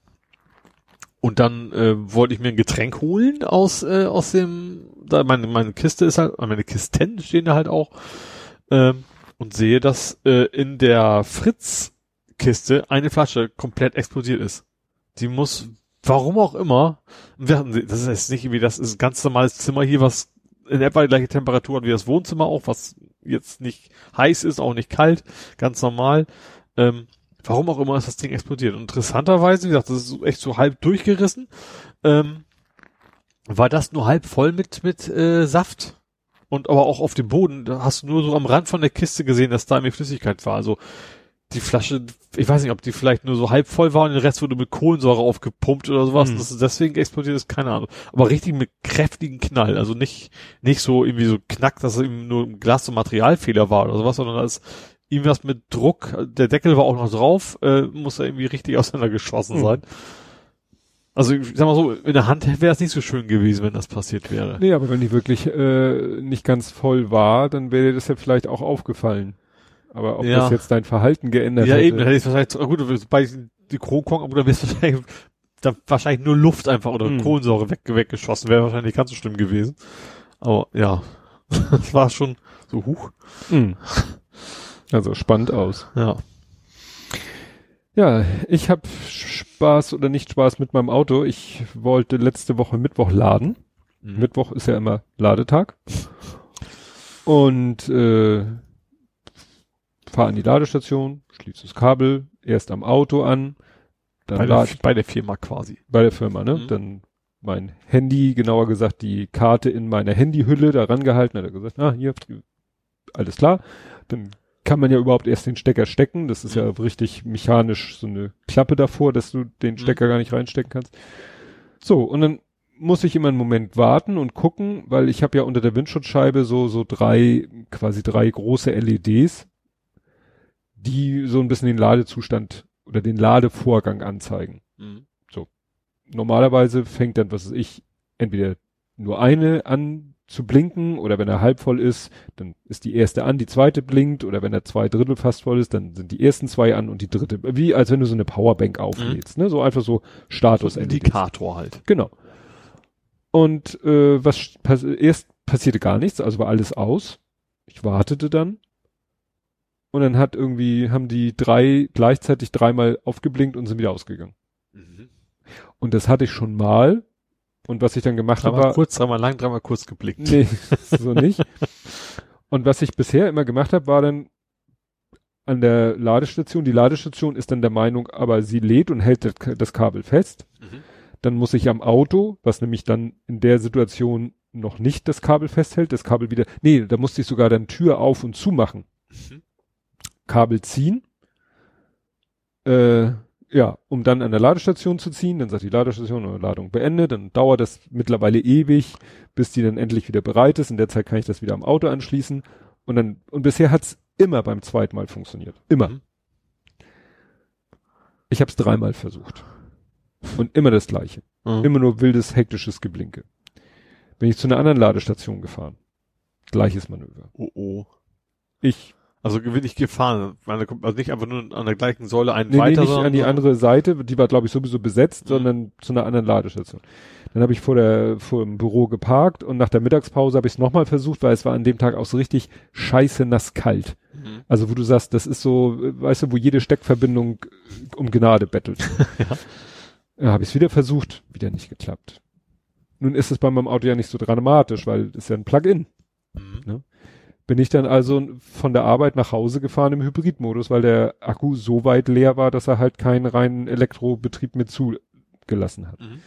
Und dann äh, wollte ich mir ein Getränk holen aus äh, aus dem, da meine meine Kiste ist halt, meine Kisten stehen da halt auch ähm, und sehe, dass äh, in der Fritz Kiste eine Flasche komplett explodiert ist. Die muss, warum auch immer, wir hatten, das ist nicht irgendwie, das ist ein ganz normales Zimmer hier, was in etwa die gleiche Temperatur hat wie das Wohnzimmer auch, was jetzt nicht heiß ist, auch nicht kalt, ganz normal. Ähm, warum auch immer ist das Ding explodiert. Und interessanterweise, wie gesagt, das ist echt so halb durchgerissen, ähm, war das nur halb voll mit, mit äh, Saft. Und aber auch auf dem Boden, da hast du nur so am Rand von der Kiste gesehen, dass da irgendwie Flüssigkeit war. Also die Flasche, ich weiß nicht, ob die vielleicht nur so halb voll war und den Rest wurde mit Kohlensäure aufgepumpt oder sowas. Hm. Das ist deswegen explodiert ist, keine Ahnung. Aber richtig mit kräftigen Knall. Also nicht, nicht so irgendwie so knack, dass es eben nur ein Glas- und Materialfehler war oder sowas, sondern da ist irgendwas mit Druck. Der Deckel war auch noch drauf, äh, muss da irgendwie richtig auseinandergeschossen Hm. sein. Also ich sag mal so, in der Hand wäre es nicht so schön gewesen, wenn das passiert wäre. nee, aber wenn die wirklich äh, nicht ganz voll war, dann wäre dir das ja vielleicht auch aufgefallen. Aber ob Ja. das jetzt dein Verhalten geändert Ja, hätte. eben, dann hätte ich wahrscheinlich, ah, gut, bei die Kronkong, aber da wäre wahrscheinlich, da wahrscheinlich nur Luft einfach oder Hm. Kohlensäure weg, weggeschossen, wäre wahrscheinlich nicht ganz so schlimm gewesen. Aber ja, das war schon so hoch. Hm. Also spannend aus. Ja. Ja, ich habe Spaß oder nicht Spaß mit meinem Auto. Ich wollte letzte Woche Mittwoch laden. Mhm. Mittwoch ist ja immer Ladetag. Und äh, fahre an die Ladestation, schließe das Kabel, erst am Auto an, dann bei, der, bei der Firma quasi. bei der Firma, ne? Mhm. Dann mein Handy, genauer gesagt die Karte in meiner Handyhülle da rangehalten, hat er gesagt, ah, hier, alles klar. Dann kann man ja überhaupt erst den Stecker stecken. Das ist ja richtig mechanisch so eine Klappe davor, dass du den Stecker gar nicht reinstecken kannst. So, und dann muss ich immer einen Moment warten und gucken, weil ich habe ja unter der Windschutzscheibe so, so drei, quasi drei große LEDs, die so ein bisschen den Ladezustand oder den Ladevorgang anzeigen. Mhm. Normalerweise fängt dann, was weiß ich, entweder nur eine an zu blinken oder wenn er halb voll ist, dann ist die erste an, die zweite blinkt oder wenn er zwei Drittel fast voll ist, dann sind die ersten zwei an und die dritte, wie als wenn du so eine Powerbank auflädst, ne? So einfach so Status. So ein Indikator halt. Genau. Und äh, was pass erst passierte gar nichts, also war alles aus. Ich wartete dann. Und dann hat irgendwie, haben die drei gleichzeitig dreimal aufgeblinkt und sind wieder ausgegangen. Mhm. Und das hatte ich schon mal. Und was ich dann gemacht habe, Dreimal war, kurz, dreimal lang, dreimal kurz geblickt. nee, so nicht. Und was ich bisher immer gemacht habe, war dann an der Ladestation. Die Ladestation ist dann der Meinung, aber sie lädt und hält das, das Kabel fest. Mhm. Dann muss ich am Auto, was nämlich dann in der Situation noch nicht das Kabel festhält, das Kabel wieder, nee, da musste ich sogar dann Tür auf und zu machen. Mhm. Kabel ziehen. Äh, ja, um dann an der Ladestation zu ziehen, dann sagt die Ladestation, oh, Ladung beendet, dann dauert das mittlerweile ewig, bis die dann endlich wieder bereit ist. In der Zeit kann ich das wieder am Auto anschließen. Und dann, und bisher hat's immer beim zweiten Mal funktioniert. Immer. Mhm. Ich habe es dreimal versucht. Und immer das gleiche. Mhm. Immer nur wildes, hektisches Geblinke. Bin ich zu einer anderen Ladestation gefahren. Gleiches Manöver. Oh oh. Ich Also bin ich gefahren. Man kommt also nicht einfach nur an der gleichen Säule einen Nee, nee, weiter, nicht sondern an die andere Seite, die war glaube ich sowieso besetzt, Mhm. sondern zu einer anderen Ladestation. Dann habe ich vor der vor dem Büro geparkt und nach der Mittagspause habe ich es nochmal versucht, weil es war an dem Tag auch so richtig scheiße nass kalt. Mhm. Also wo du sagst, das ist so, äh, weißt du, wo jede Steckverbindung äh, um Gnade bettelt. Ja. Ja, habe ich es wieder versucht, wieder nicht geklappt. Nun ist es bei meinem Auto ja nicht so dramatisch, weil es ist ja ein Plug-in. Mhm. Bin ich dann also von der Arbeit nach Hause gefahren im Hybridmodus, weil der Akku so weit leer war, dass er halt keinen reinen Elektrobetrieb mit zugelassen hat. Mhm.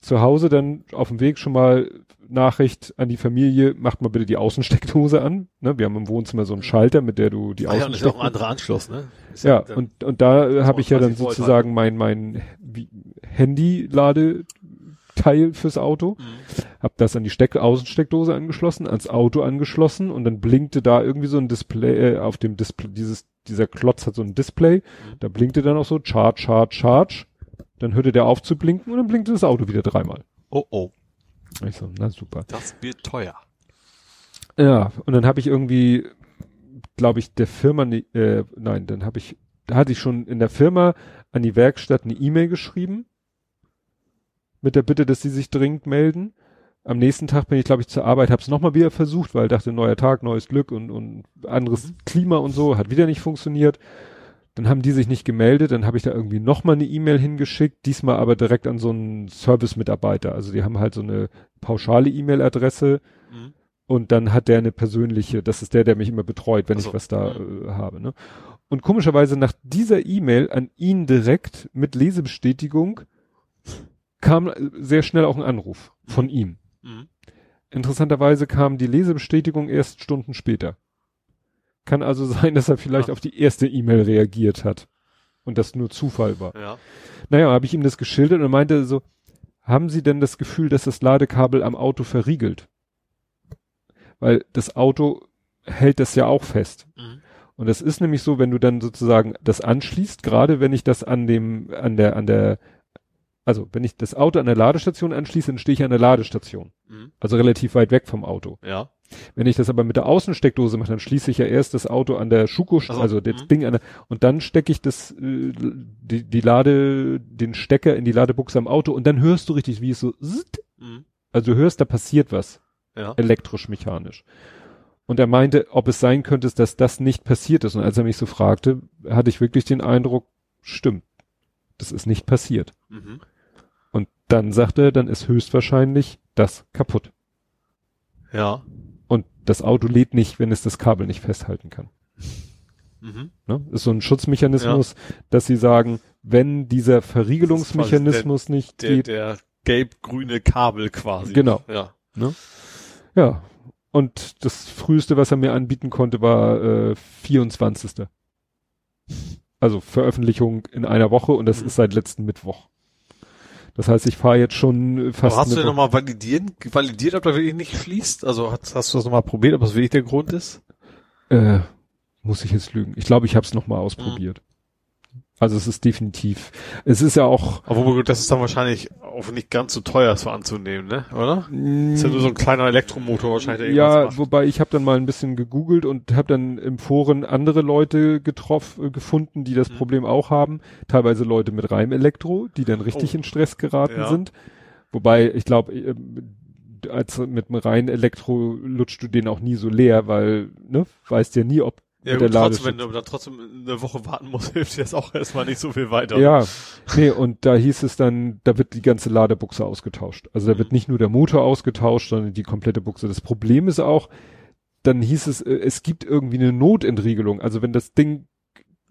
Zu Hause dann auf dem Weg schon mal Nachricht an die Familie, macht mal bitte die Außensteckdose an. Ne, wir haben im Wohnzimmer so einen Schalter, mit der du die Ah ja, und ist auch ein Außensteckdose anderer Anschluss, ne? Ist ja, und, und da habe ich ja dann 32 Volt sozusagen mein, mein wie- Handy-Ladeteil fürs Auto, Mhm. hab das an die Steck Außensteckdose angeschlossen, ans Auto angeschlossen und dann blinkte da irgendwie so ein Display, äh, auf dem Display, dieses, dieser Klotz hat so ein Display, Mhm. da blinkte dann auch so Charge, Charge, Charge, dann hörte der auf zu blinken und dann blinkte das Auto wieder dreimal. Oh oh. Ich so, na super. Das wird teuer. Ja, und dann habe ich irgendwie, glaube ich, der Firma, äh, nein, dann habe ich, da hatte ich schon in der Firma an die Werkstatt eine E-Mail geschrieben mit der Bitte, dass sie sich dringend melden. Am nächsten Tag bin ich, glaube ich, zur Arbeit, habe es nochmal wieder versucht, weil dachte, neuer Tag, neues Glück und, und anderes Mhm. Klima und so, hat wieder nicht funktioniert. Dann haben die sich nicht gemeldet, dann habe ich da irgendwie nochmal eine E-Mail hingeschickt, diesmal aber direkt an so einen Service-Mitarbeiter. Also die haben halt so eine pauschale E-Mail-Adresse, Mhm. und dann hat der eine persönliche, das ist der, der mich immer betreut, wenn Ach so. ich was da äh, habe. Ne? Und komischerweise nach dieser E-Mail an ihn direkt mit Lesebestätigung kam sehr schnell auch ein Anruf von ihm. Mhm. Interessanterweise kam die Lesebestätigung erst Stunden später. Kann also sein, dass er vielleicht Ah. auf die erste E-Mail reagiert hat und das nur Zufall war. Ja. Naja, habe ich ihm das geschildert und er meinte so, haben Sie denn das Gefühl, dass das Ladekabel am Auto verriegelt? Weil das Auto hält das ja auch fest. Mhm. Und das ist nämlich so, wenn du dann sozusagen das anschließt, gerade wenn ich das an dem, an der, an der, also wenn ich das Auto an der Ladestation anschließe, dann stehe ich an der Ladestation. Mhm. Also relativ weit weg vom Auto. Ja. Wenn ich das aber mit der Außensteckdose mache, dann schließe ich ja erst das Auto an der Schuko, Ach so, also das mhm. Ding an der, und dann stecke ich das, äh, die, die Lade, den Stecker in die Ladebuchse am Auto und dann hörst du richtig, wie es so, zzt, Mhm. also du hörst, da passiert was, Ja. elektrisch-mechanisch. Und er meinte, ob es sein könnte, dass das nicht passiert ist. Und als er mich so fragte, hatte ich wirklich den Eindruck, stimmt, das ist nicht passiert. Mhm. Dann sagte er, dann ist höchstwahrscheinlich das kaputt. Ja. Und das Auto lädt nicht, wenn es das Kabel nicht festhalten kann. Mhm. Ne? Ist so ein Schutzmechanismus, dass sie sagen, wenn dieser Verriegelungsmechanismus nicht Der, geht, der gelb-grüne Kabel quasi. Genau. Ja. ja. Und das früheste, was er mir anbieten konnte, war äh, 24. Also Veröffentlichung in einer Woche und das Mhm. ist seit letzten Mittwoch. Das heißt, ich fahre jetzt schon fast. Aber hast du denn nochmal validieren, validiert, ob da wirklich nicht fließt? Also hast, hast du das nochmal probiert, ob das wirklich der Grund ist? Äh, muss ich jetzt lügen. Ich glaube, ich habe es nochmal ausprobiert. Also es ist definitiv. Es ist ja auch. Aber das ist dann wahrscheinlich auch nicht ganz so teuer, so anzunehmen, ne? Oder? Ist ja nur so ein kleiner Elektromotor wahrscheinlich, der Ja, macht. wobei ich habe dann mal ein bisschen gegoogelt und habe dann im Foren andere Leute getroffen, gefunden, die das Mhm. Problem auch haben. Teilweise Leute mit reinem Elektro, die dann richtig Oh. in Stress geraten Ja. sind. Wobei ich glaube, als mit einem reinen Elektro lutscht du den auch nie so leer, weil ne, weißt ja nie, ob Ja, gut, trotzdem, wenn du dann trotzdem eine Woche warten musst, hilft dir das auch erstmal nicht so viel weiter. Ja, nee, und da hieß es dann, da wird die ganze Ladebuchse ausgetauscht. Also da wird Mhm. nicht nur der Motor ausgetauscht, sondern die komplette Buchse. Das Problem ist auch, dann hieß es, äh, es gibt irgendwie eine Notentriegelung. Also wenn das Ding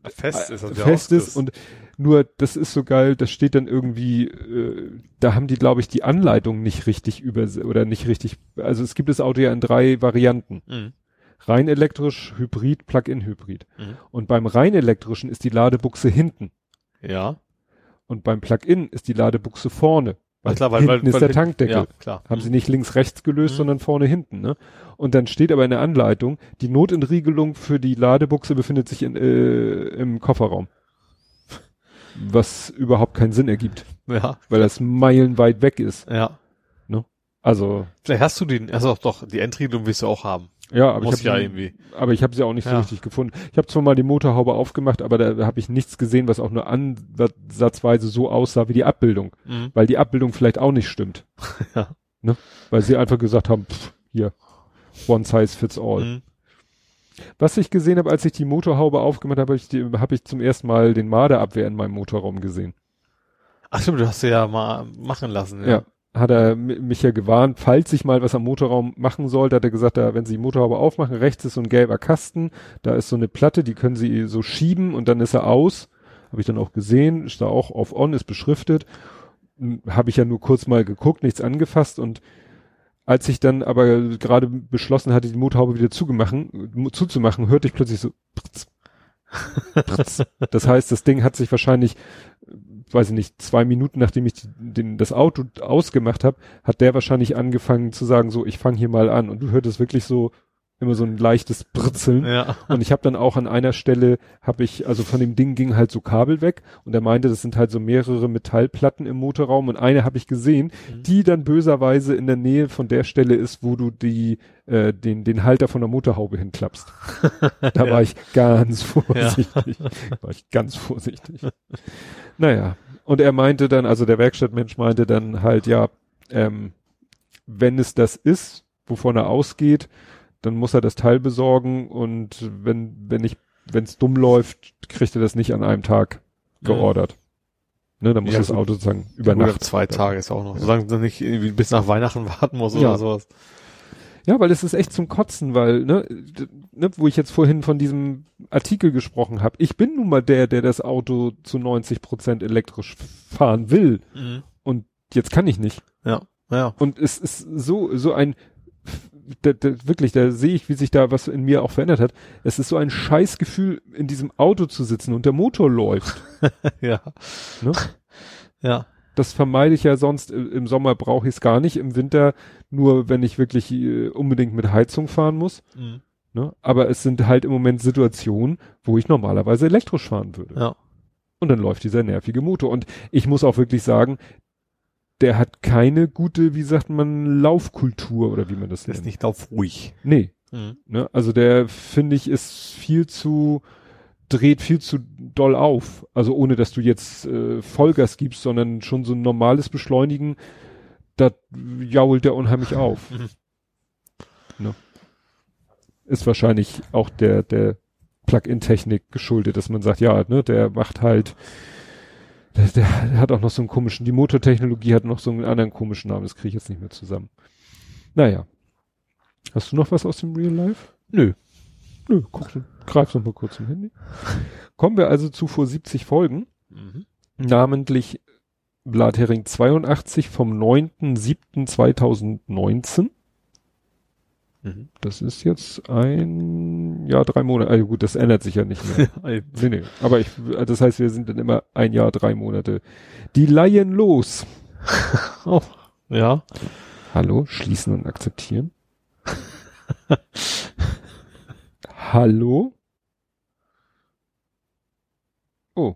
Fest ist, wieder fest ist und nur, das ist so geil, das steht dann irgendwie, äh, da haben die, glaube ich, die Anleitung nicht richtig über oder nicht richtig, also es gibt das Auto ja in drei Varianten. Mhm. Rein elektrisch, Hybrid, Plug-in-Hybrid. Mhm. Und beim rein elektrischen ist die Ladebuchse hinten. Ja. Und beim Plug-in ist die Ladebuchse vorne. Weil klar, weil- hinten weil- ist weil der hinten- Tankdeckel. Ja, klar. Haben sie nicht links rechts gelöst, Mhm. sondern vorne hinten, ne? Und dann steht aber in der Anleitung, die Notentriegelung für die Ladebuchse befindet sich in, äh, im Kofferraum. Was überhaupt keinen Sinn ergibt, Ja, weil das meilenweit weg ist. ja. Also, Vielleicht hast du den, also doch, die Entriegelung willst du auch haben. Ja, aber Muss ich ja habe irgendwie. aber ich habe sie auch nicht so Ja. richtig gefunden. Ich habe zwar mal die Motorhaube aufgemacht, aber da habe ich nichts gesehen, was auch nur ansatzweise so aussah wie die Abbildung, Mhm. weil die Abbildung vielleicht auch nicht stimmt. Ja. Ne? Weil sie einfach gesagt haben, pff, hier, one size fits all. Mhm. Was ich gesehen habe, als ich die Motorhaube aufgemacht habe, habe ich, habe ich zum ersten Mal den Marderabwehr in meinem Motorraum gesehen. Ach stimmt, du hast sie ja mal machen lassen. Ja. Hat er mi- mich ja gewarnt, falls ich mal was am Motorraum machen sollte, hat er gesagt, da, wenn Sie die Motorhaube aufmachen, rechts ist so ein gelber Kasten, da ist so eine Platte, die können Sie so schieben und dann ist er aus. Habe ich dann auch gesehen, ist da auch auf on, ist beschriftet. Habe ich ja nur kurz mal geguckt, nichts angefasst und als ich dann aber gerade beschlossen hatte, die Motorhaube wieder zugemachen, mu- zuzumachen, hörte ich plötzlich so pritz, pritz. Das heißt, das Ding hat sich wahrscheinlich, weiß ich nicht, zwei Minuten nachdem ich den, das Auto ausgemacht habe, hat der wahrscheinlich angefangen zu sagen, so, ich fange hier mal an. Und du hörtest wirklich so immer so ein leichtes Britzeln. Ja. Und ich habe dann auch an einer Stelle, habe ich, also von dem Ding ging halt so Kabel weg und er meinte, das sind halt so mehrere Metallplatten im Motorraum und eine habe ich gesehen, Mhm. die dann böserweise in der Nähe von der Stelle ist, wo du die, äh, den, den Halter von der Motorhaube hinklappst. Da war ich ganz vorsichtig. War ich ganz vorsichtig. Naja. Und er meinte dann, also der Werkstattmensch meinte dann halt, ja, ähm, wenn es das ist, wovon er ausgeht, dann muss er das Teil besorgen und wenn, wenn ich, wenn es dumm läuft, kriegt er das nicht an einem Tag geordert. Ne, dann muss Ja, das gut. Auto sozusagen Über Nacht. zwei Tage ist auch noch. Solange du nicht irgendwie bis nach Weihnachten warten musst Ja. oder sowas. Ja, weil es ist echt zum Kotzen, weil, ne, ne, wo ich jetzt vorhin von diesem Artikel gesprochen habe, ich bin nun mal der, der das Auto zu 90 Prozent elektrisch fahren will und jetzt kann ich nicht. Ja. Ja. Und es ist so, so ein, da, da, wirklich, da sehe ich, wie sich da was in mir auch verändert hat. Es ist so ein Scheißgefühl, in diesem Auto zu sitzen und der Motor läuft. Ja. Ne? Ja. Das vermeide ich ja sonst. Im im Sommer brauche ich es gar nicht. Im Winter nur, wenn ich wirklich äh, unbedingt mit Heizung fahren muss. Mhm. Ne? Aber es sind halt im Moment Situationen, wo ich normalerweise elektrisch fahren würde. Ja. Und dann läuft dieser nervige Motor. Und ich muss auch wirklich sagen, der hat keine gute, wie sagt man, Laufkultur oder wie man das Der ist nennt. nicht auf ruhig. Nee. Mhm. Ne? Also der, finde ich, ist viel zu, dreht viel zu doll auf. Also ohne, dass du jetzt äh, Vollgas gibst, sondern schon so ein normales Beschleunigen, da jault der unheimlich auf. Mhm. Ne? Ist wahrscheinlich auch der, der Plug-in-Technik geschuldet, dass man sagt, ja, ne, der macht halt, der, der hat auch noch so einen komischen, die Motortechnologie hat noch so einen anderen komischen Namen, das kriege ich jetzt nicht mehr zusammen. Naja. Hast du noch was aus dem Real Life? Nö. Nö, guck, greif noch mal kurz im Handy. Kommen wir also zu vor 70 Folgen, Mhm. namentlich Blathering 82 vom 9.7.2019. Mhm. Das ist jetzt ein, ja, drei Monate. Also gut, das ändert sich ja nicht mehr. nee, nee. Aber ich, das heißt, wir sind dann immer ein Jahr, drei Monate. Die leihen los. oh, ja. Hallo, schließen und akzeptieren. Hallo? Oh.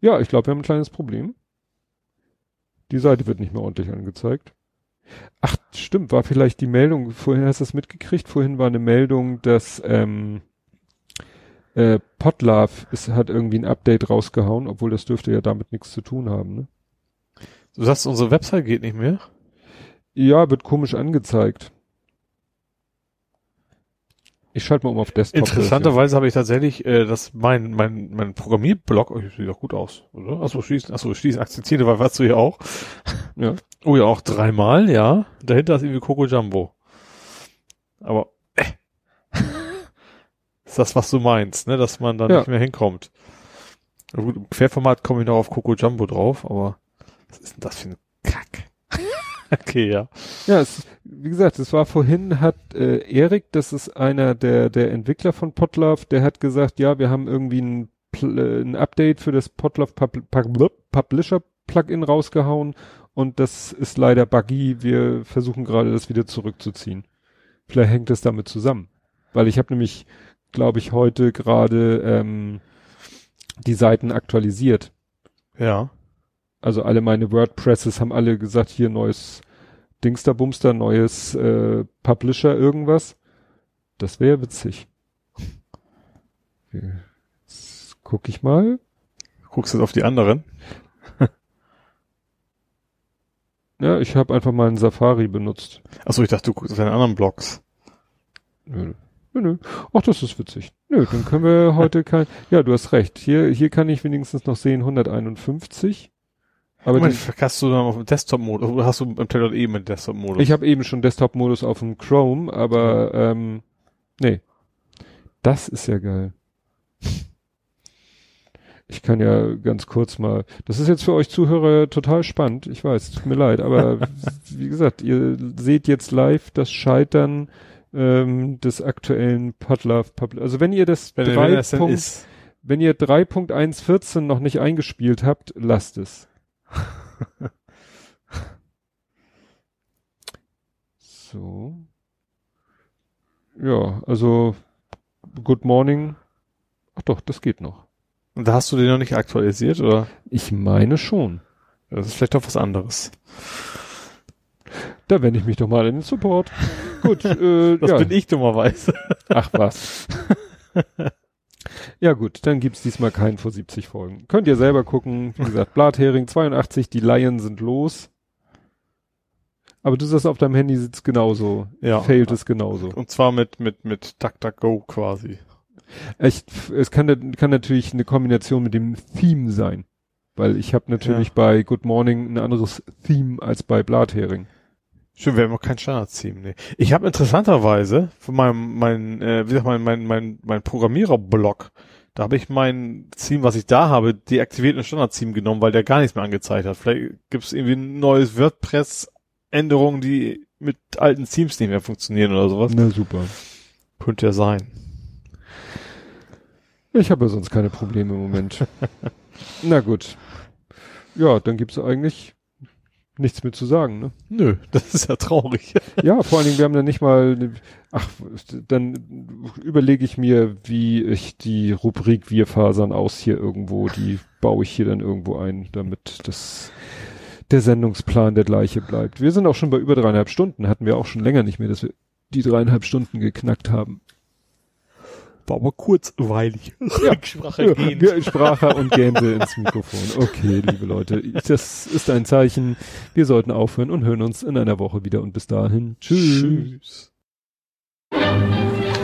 Ja, ich glaube, wir haben ein kleines Problem. Die Seite wird nicht mehr ordentlich angezeigt. Ach, stimmt, war vielleicht die Meldung, vorhin hast du es mitgekriegt, vorhin war eine Meldung, dass ähm, äh, Podlove ist, hat irgendwie ein Update rausgehauen, obwohl das dürfte ja damit nichts zu tun haben, ne? Du sagst, unsere Website geht nicht mehr? Ja, wird komisch angezeigt. Ich schalte mal um auf Desktop. Interessanterweise habe ich tatsächlich, äh, das mein mein mein Programmierblock, oh, sieht doch gut aus, oder? Achso, schließen, achso, schließen, akzeptieren, weil was du hier auch. Ja. Oh ja, auch dreimal, ja. Dahinter ist irgendwie Coco Jumbo. Aber äh. ist das, was du meinst, ne? Dass man da Ja. nicht mehr hinkommt. Gut, im Querformat komme ich noch auf Coco Jumbo drauf, aber was ist denn das für ein? okay, ja. Ja, es, wie gesagt, es war vorhin, hat äh, Erik, das ist einer der, der Entwickler von Podlove, der hat gesagt, ja, wir haben irgendwie ein, äh, ein Update für das Podlove Pub Pub Publisher Plugin rausgehauen und das ist leider buggy. Wir versuchen gerade das wieder zurückzuziehen. Vielleicht hängt es damit zusammen. Weil ich habe nämlich, glaube ich, heute gerade ähm, die Seiten aktualisiert. Ja. Also alle meine WordPresses haben alle gesagt, hier neues Dingsterbumster, neues äh, Publisher, irgendwas. Das wäre witzig. Jetzt guck ich mal. Guckst du jetzt auf die anderen? Ja, ich habe einfach mal einen Safari benutzt. Achso, ich dachte, du guckst auf deine anderen Blogs. Nö, nö, nö. Ach, das ist witzig. Nö, dann können wir heute kein. Ja, du hast recht. Hier, hier kann ich wenigstens noch sehen 151. Aber Aber den, hast du dann auf dem Desktop-Modus, oder hast du im Tablet eben den Desktop-Modus? ich habe eben schon Desktop-Modus auf dem Chrome, aber ähm, nee. Das ist ja geil. Ich kann ja ganz kurz mal. Das ist jetzt für euch Zuhörer total spannend. Ich weiß, tut mir leid, aber wie gesagt, ihr seht jetzt live das Scheitern ähm, des aktuellen Podlove Public. Also wenn ihr das wenn, wenn drei das denn Punkt, wenn ihr 3.1.14 noch nicht eingespielt habt, lasst es. so. Ja, also Good Morning. Ach doch, das geht noch. Und da hast du den noch nicht aktualisiert, oder? Ich meine schon. Das ist vielleicht doch was anderes. Da wende ich mich doch mal in den Support. Gut, äh, Das ja. bin ich dummerweise. Ach was. ja gut, dann gibt's diesmal keinen vor 70 Folgen. Könnt ihr selber gucken. Wie gesagt, Blathering 82, die Laien sind los. Aber du sagst, auf deinem Handy sitzt genauso. Ja. Failt es genauso. Und zwar mit, mit, mit DuckDuckGo quasi. Echt, es kann, kann natürlich eine Kombination mit dem Theme sein. Weil ich habe natürlich bei Good Morning ein anderes Theme als bei Blathering. Schön, wir haben auch kein Standard-Theme, nee. Ich habe interessanterweise von meinem, mein, äh, wie sagt man, mein, mein, mein Programmierer-Blog, da habe ich mein Theme, was ich da habe, deaktiviert und Standard-Theme genommen, weil der gar nichts mehr angezeigt hat. Vielleicht gibt es irgendwie ein neues WordPress-Änderungen, die mit alten Themes nicht mehr funktionieren oder sowas. Na super. Könnte ja sein. Ich habe ja sonst keine Probleme im Moment. Na gut. Ja, dann gibt's eigentlich nichts mehr zu sagen, ne? Nö, das ist ja traurig. Ja, vor allen Dingen, wir haben dann nicht mal, ach, dann überlege ich mir, wie ich die Rubrik Wir fasern aus hier irgendwo, die baue ich hier dann irgendwo ein, damit das, der Sendungsplan der gleiche bleibt. Wir sind auch schon bei über dreieinhalb Stunden, hatten wir auch schon länger nicht mehr, dass wir die dreieinhalb Stunden geknackt haben war aber kurzweilig. Ja, Sprache, ja, Sprache und Gähnte ins Mikrofon. Okay, liebe Leute, das ist ein Zeichen. Wir sollten aufhören und hören uns in einer Woche wieder. Und bis dahin, tschüss. tschüss.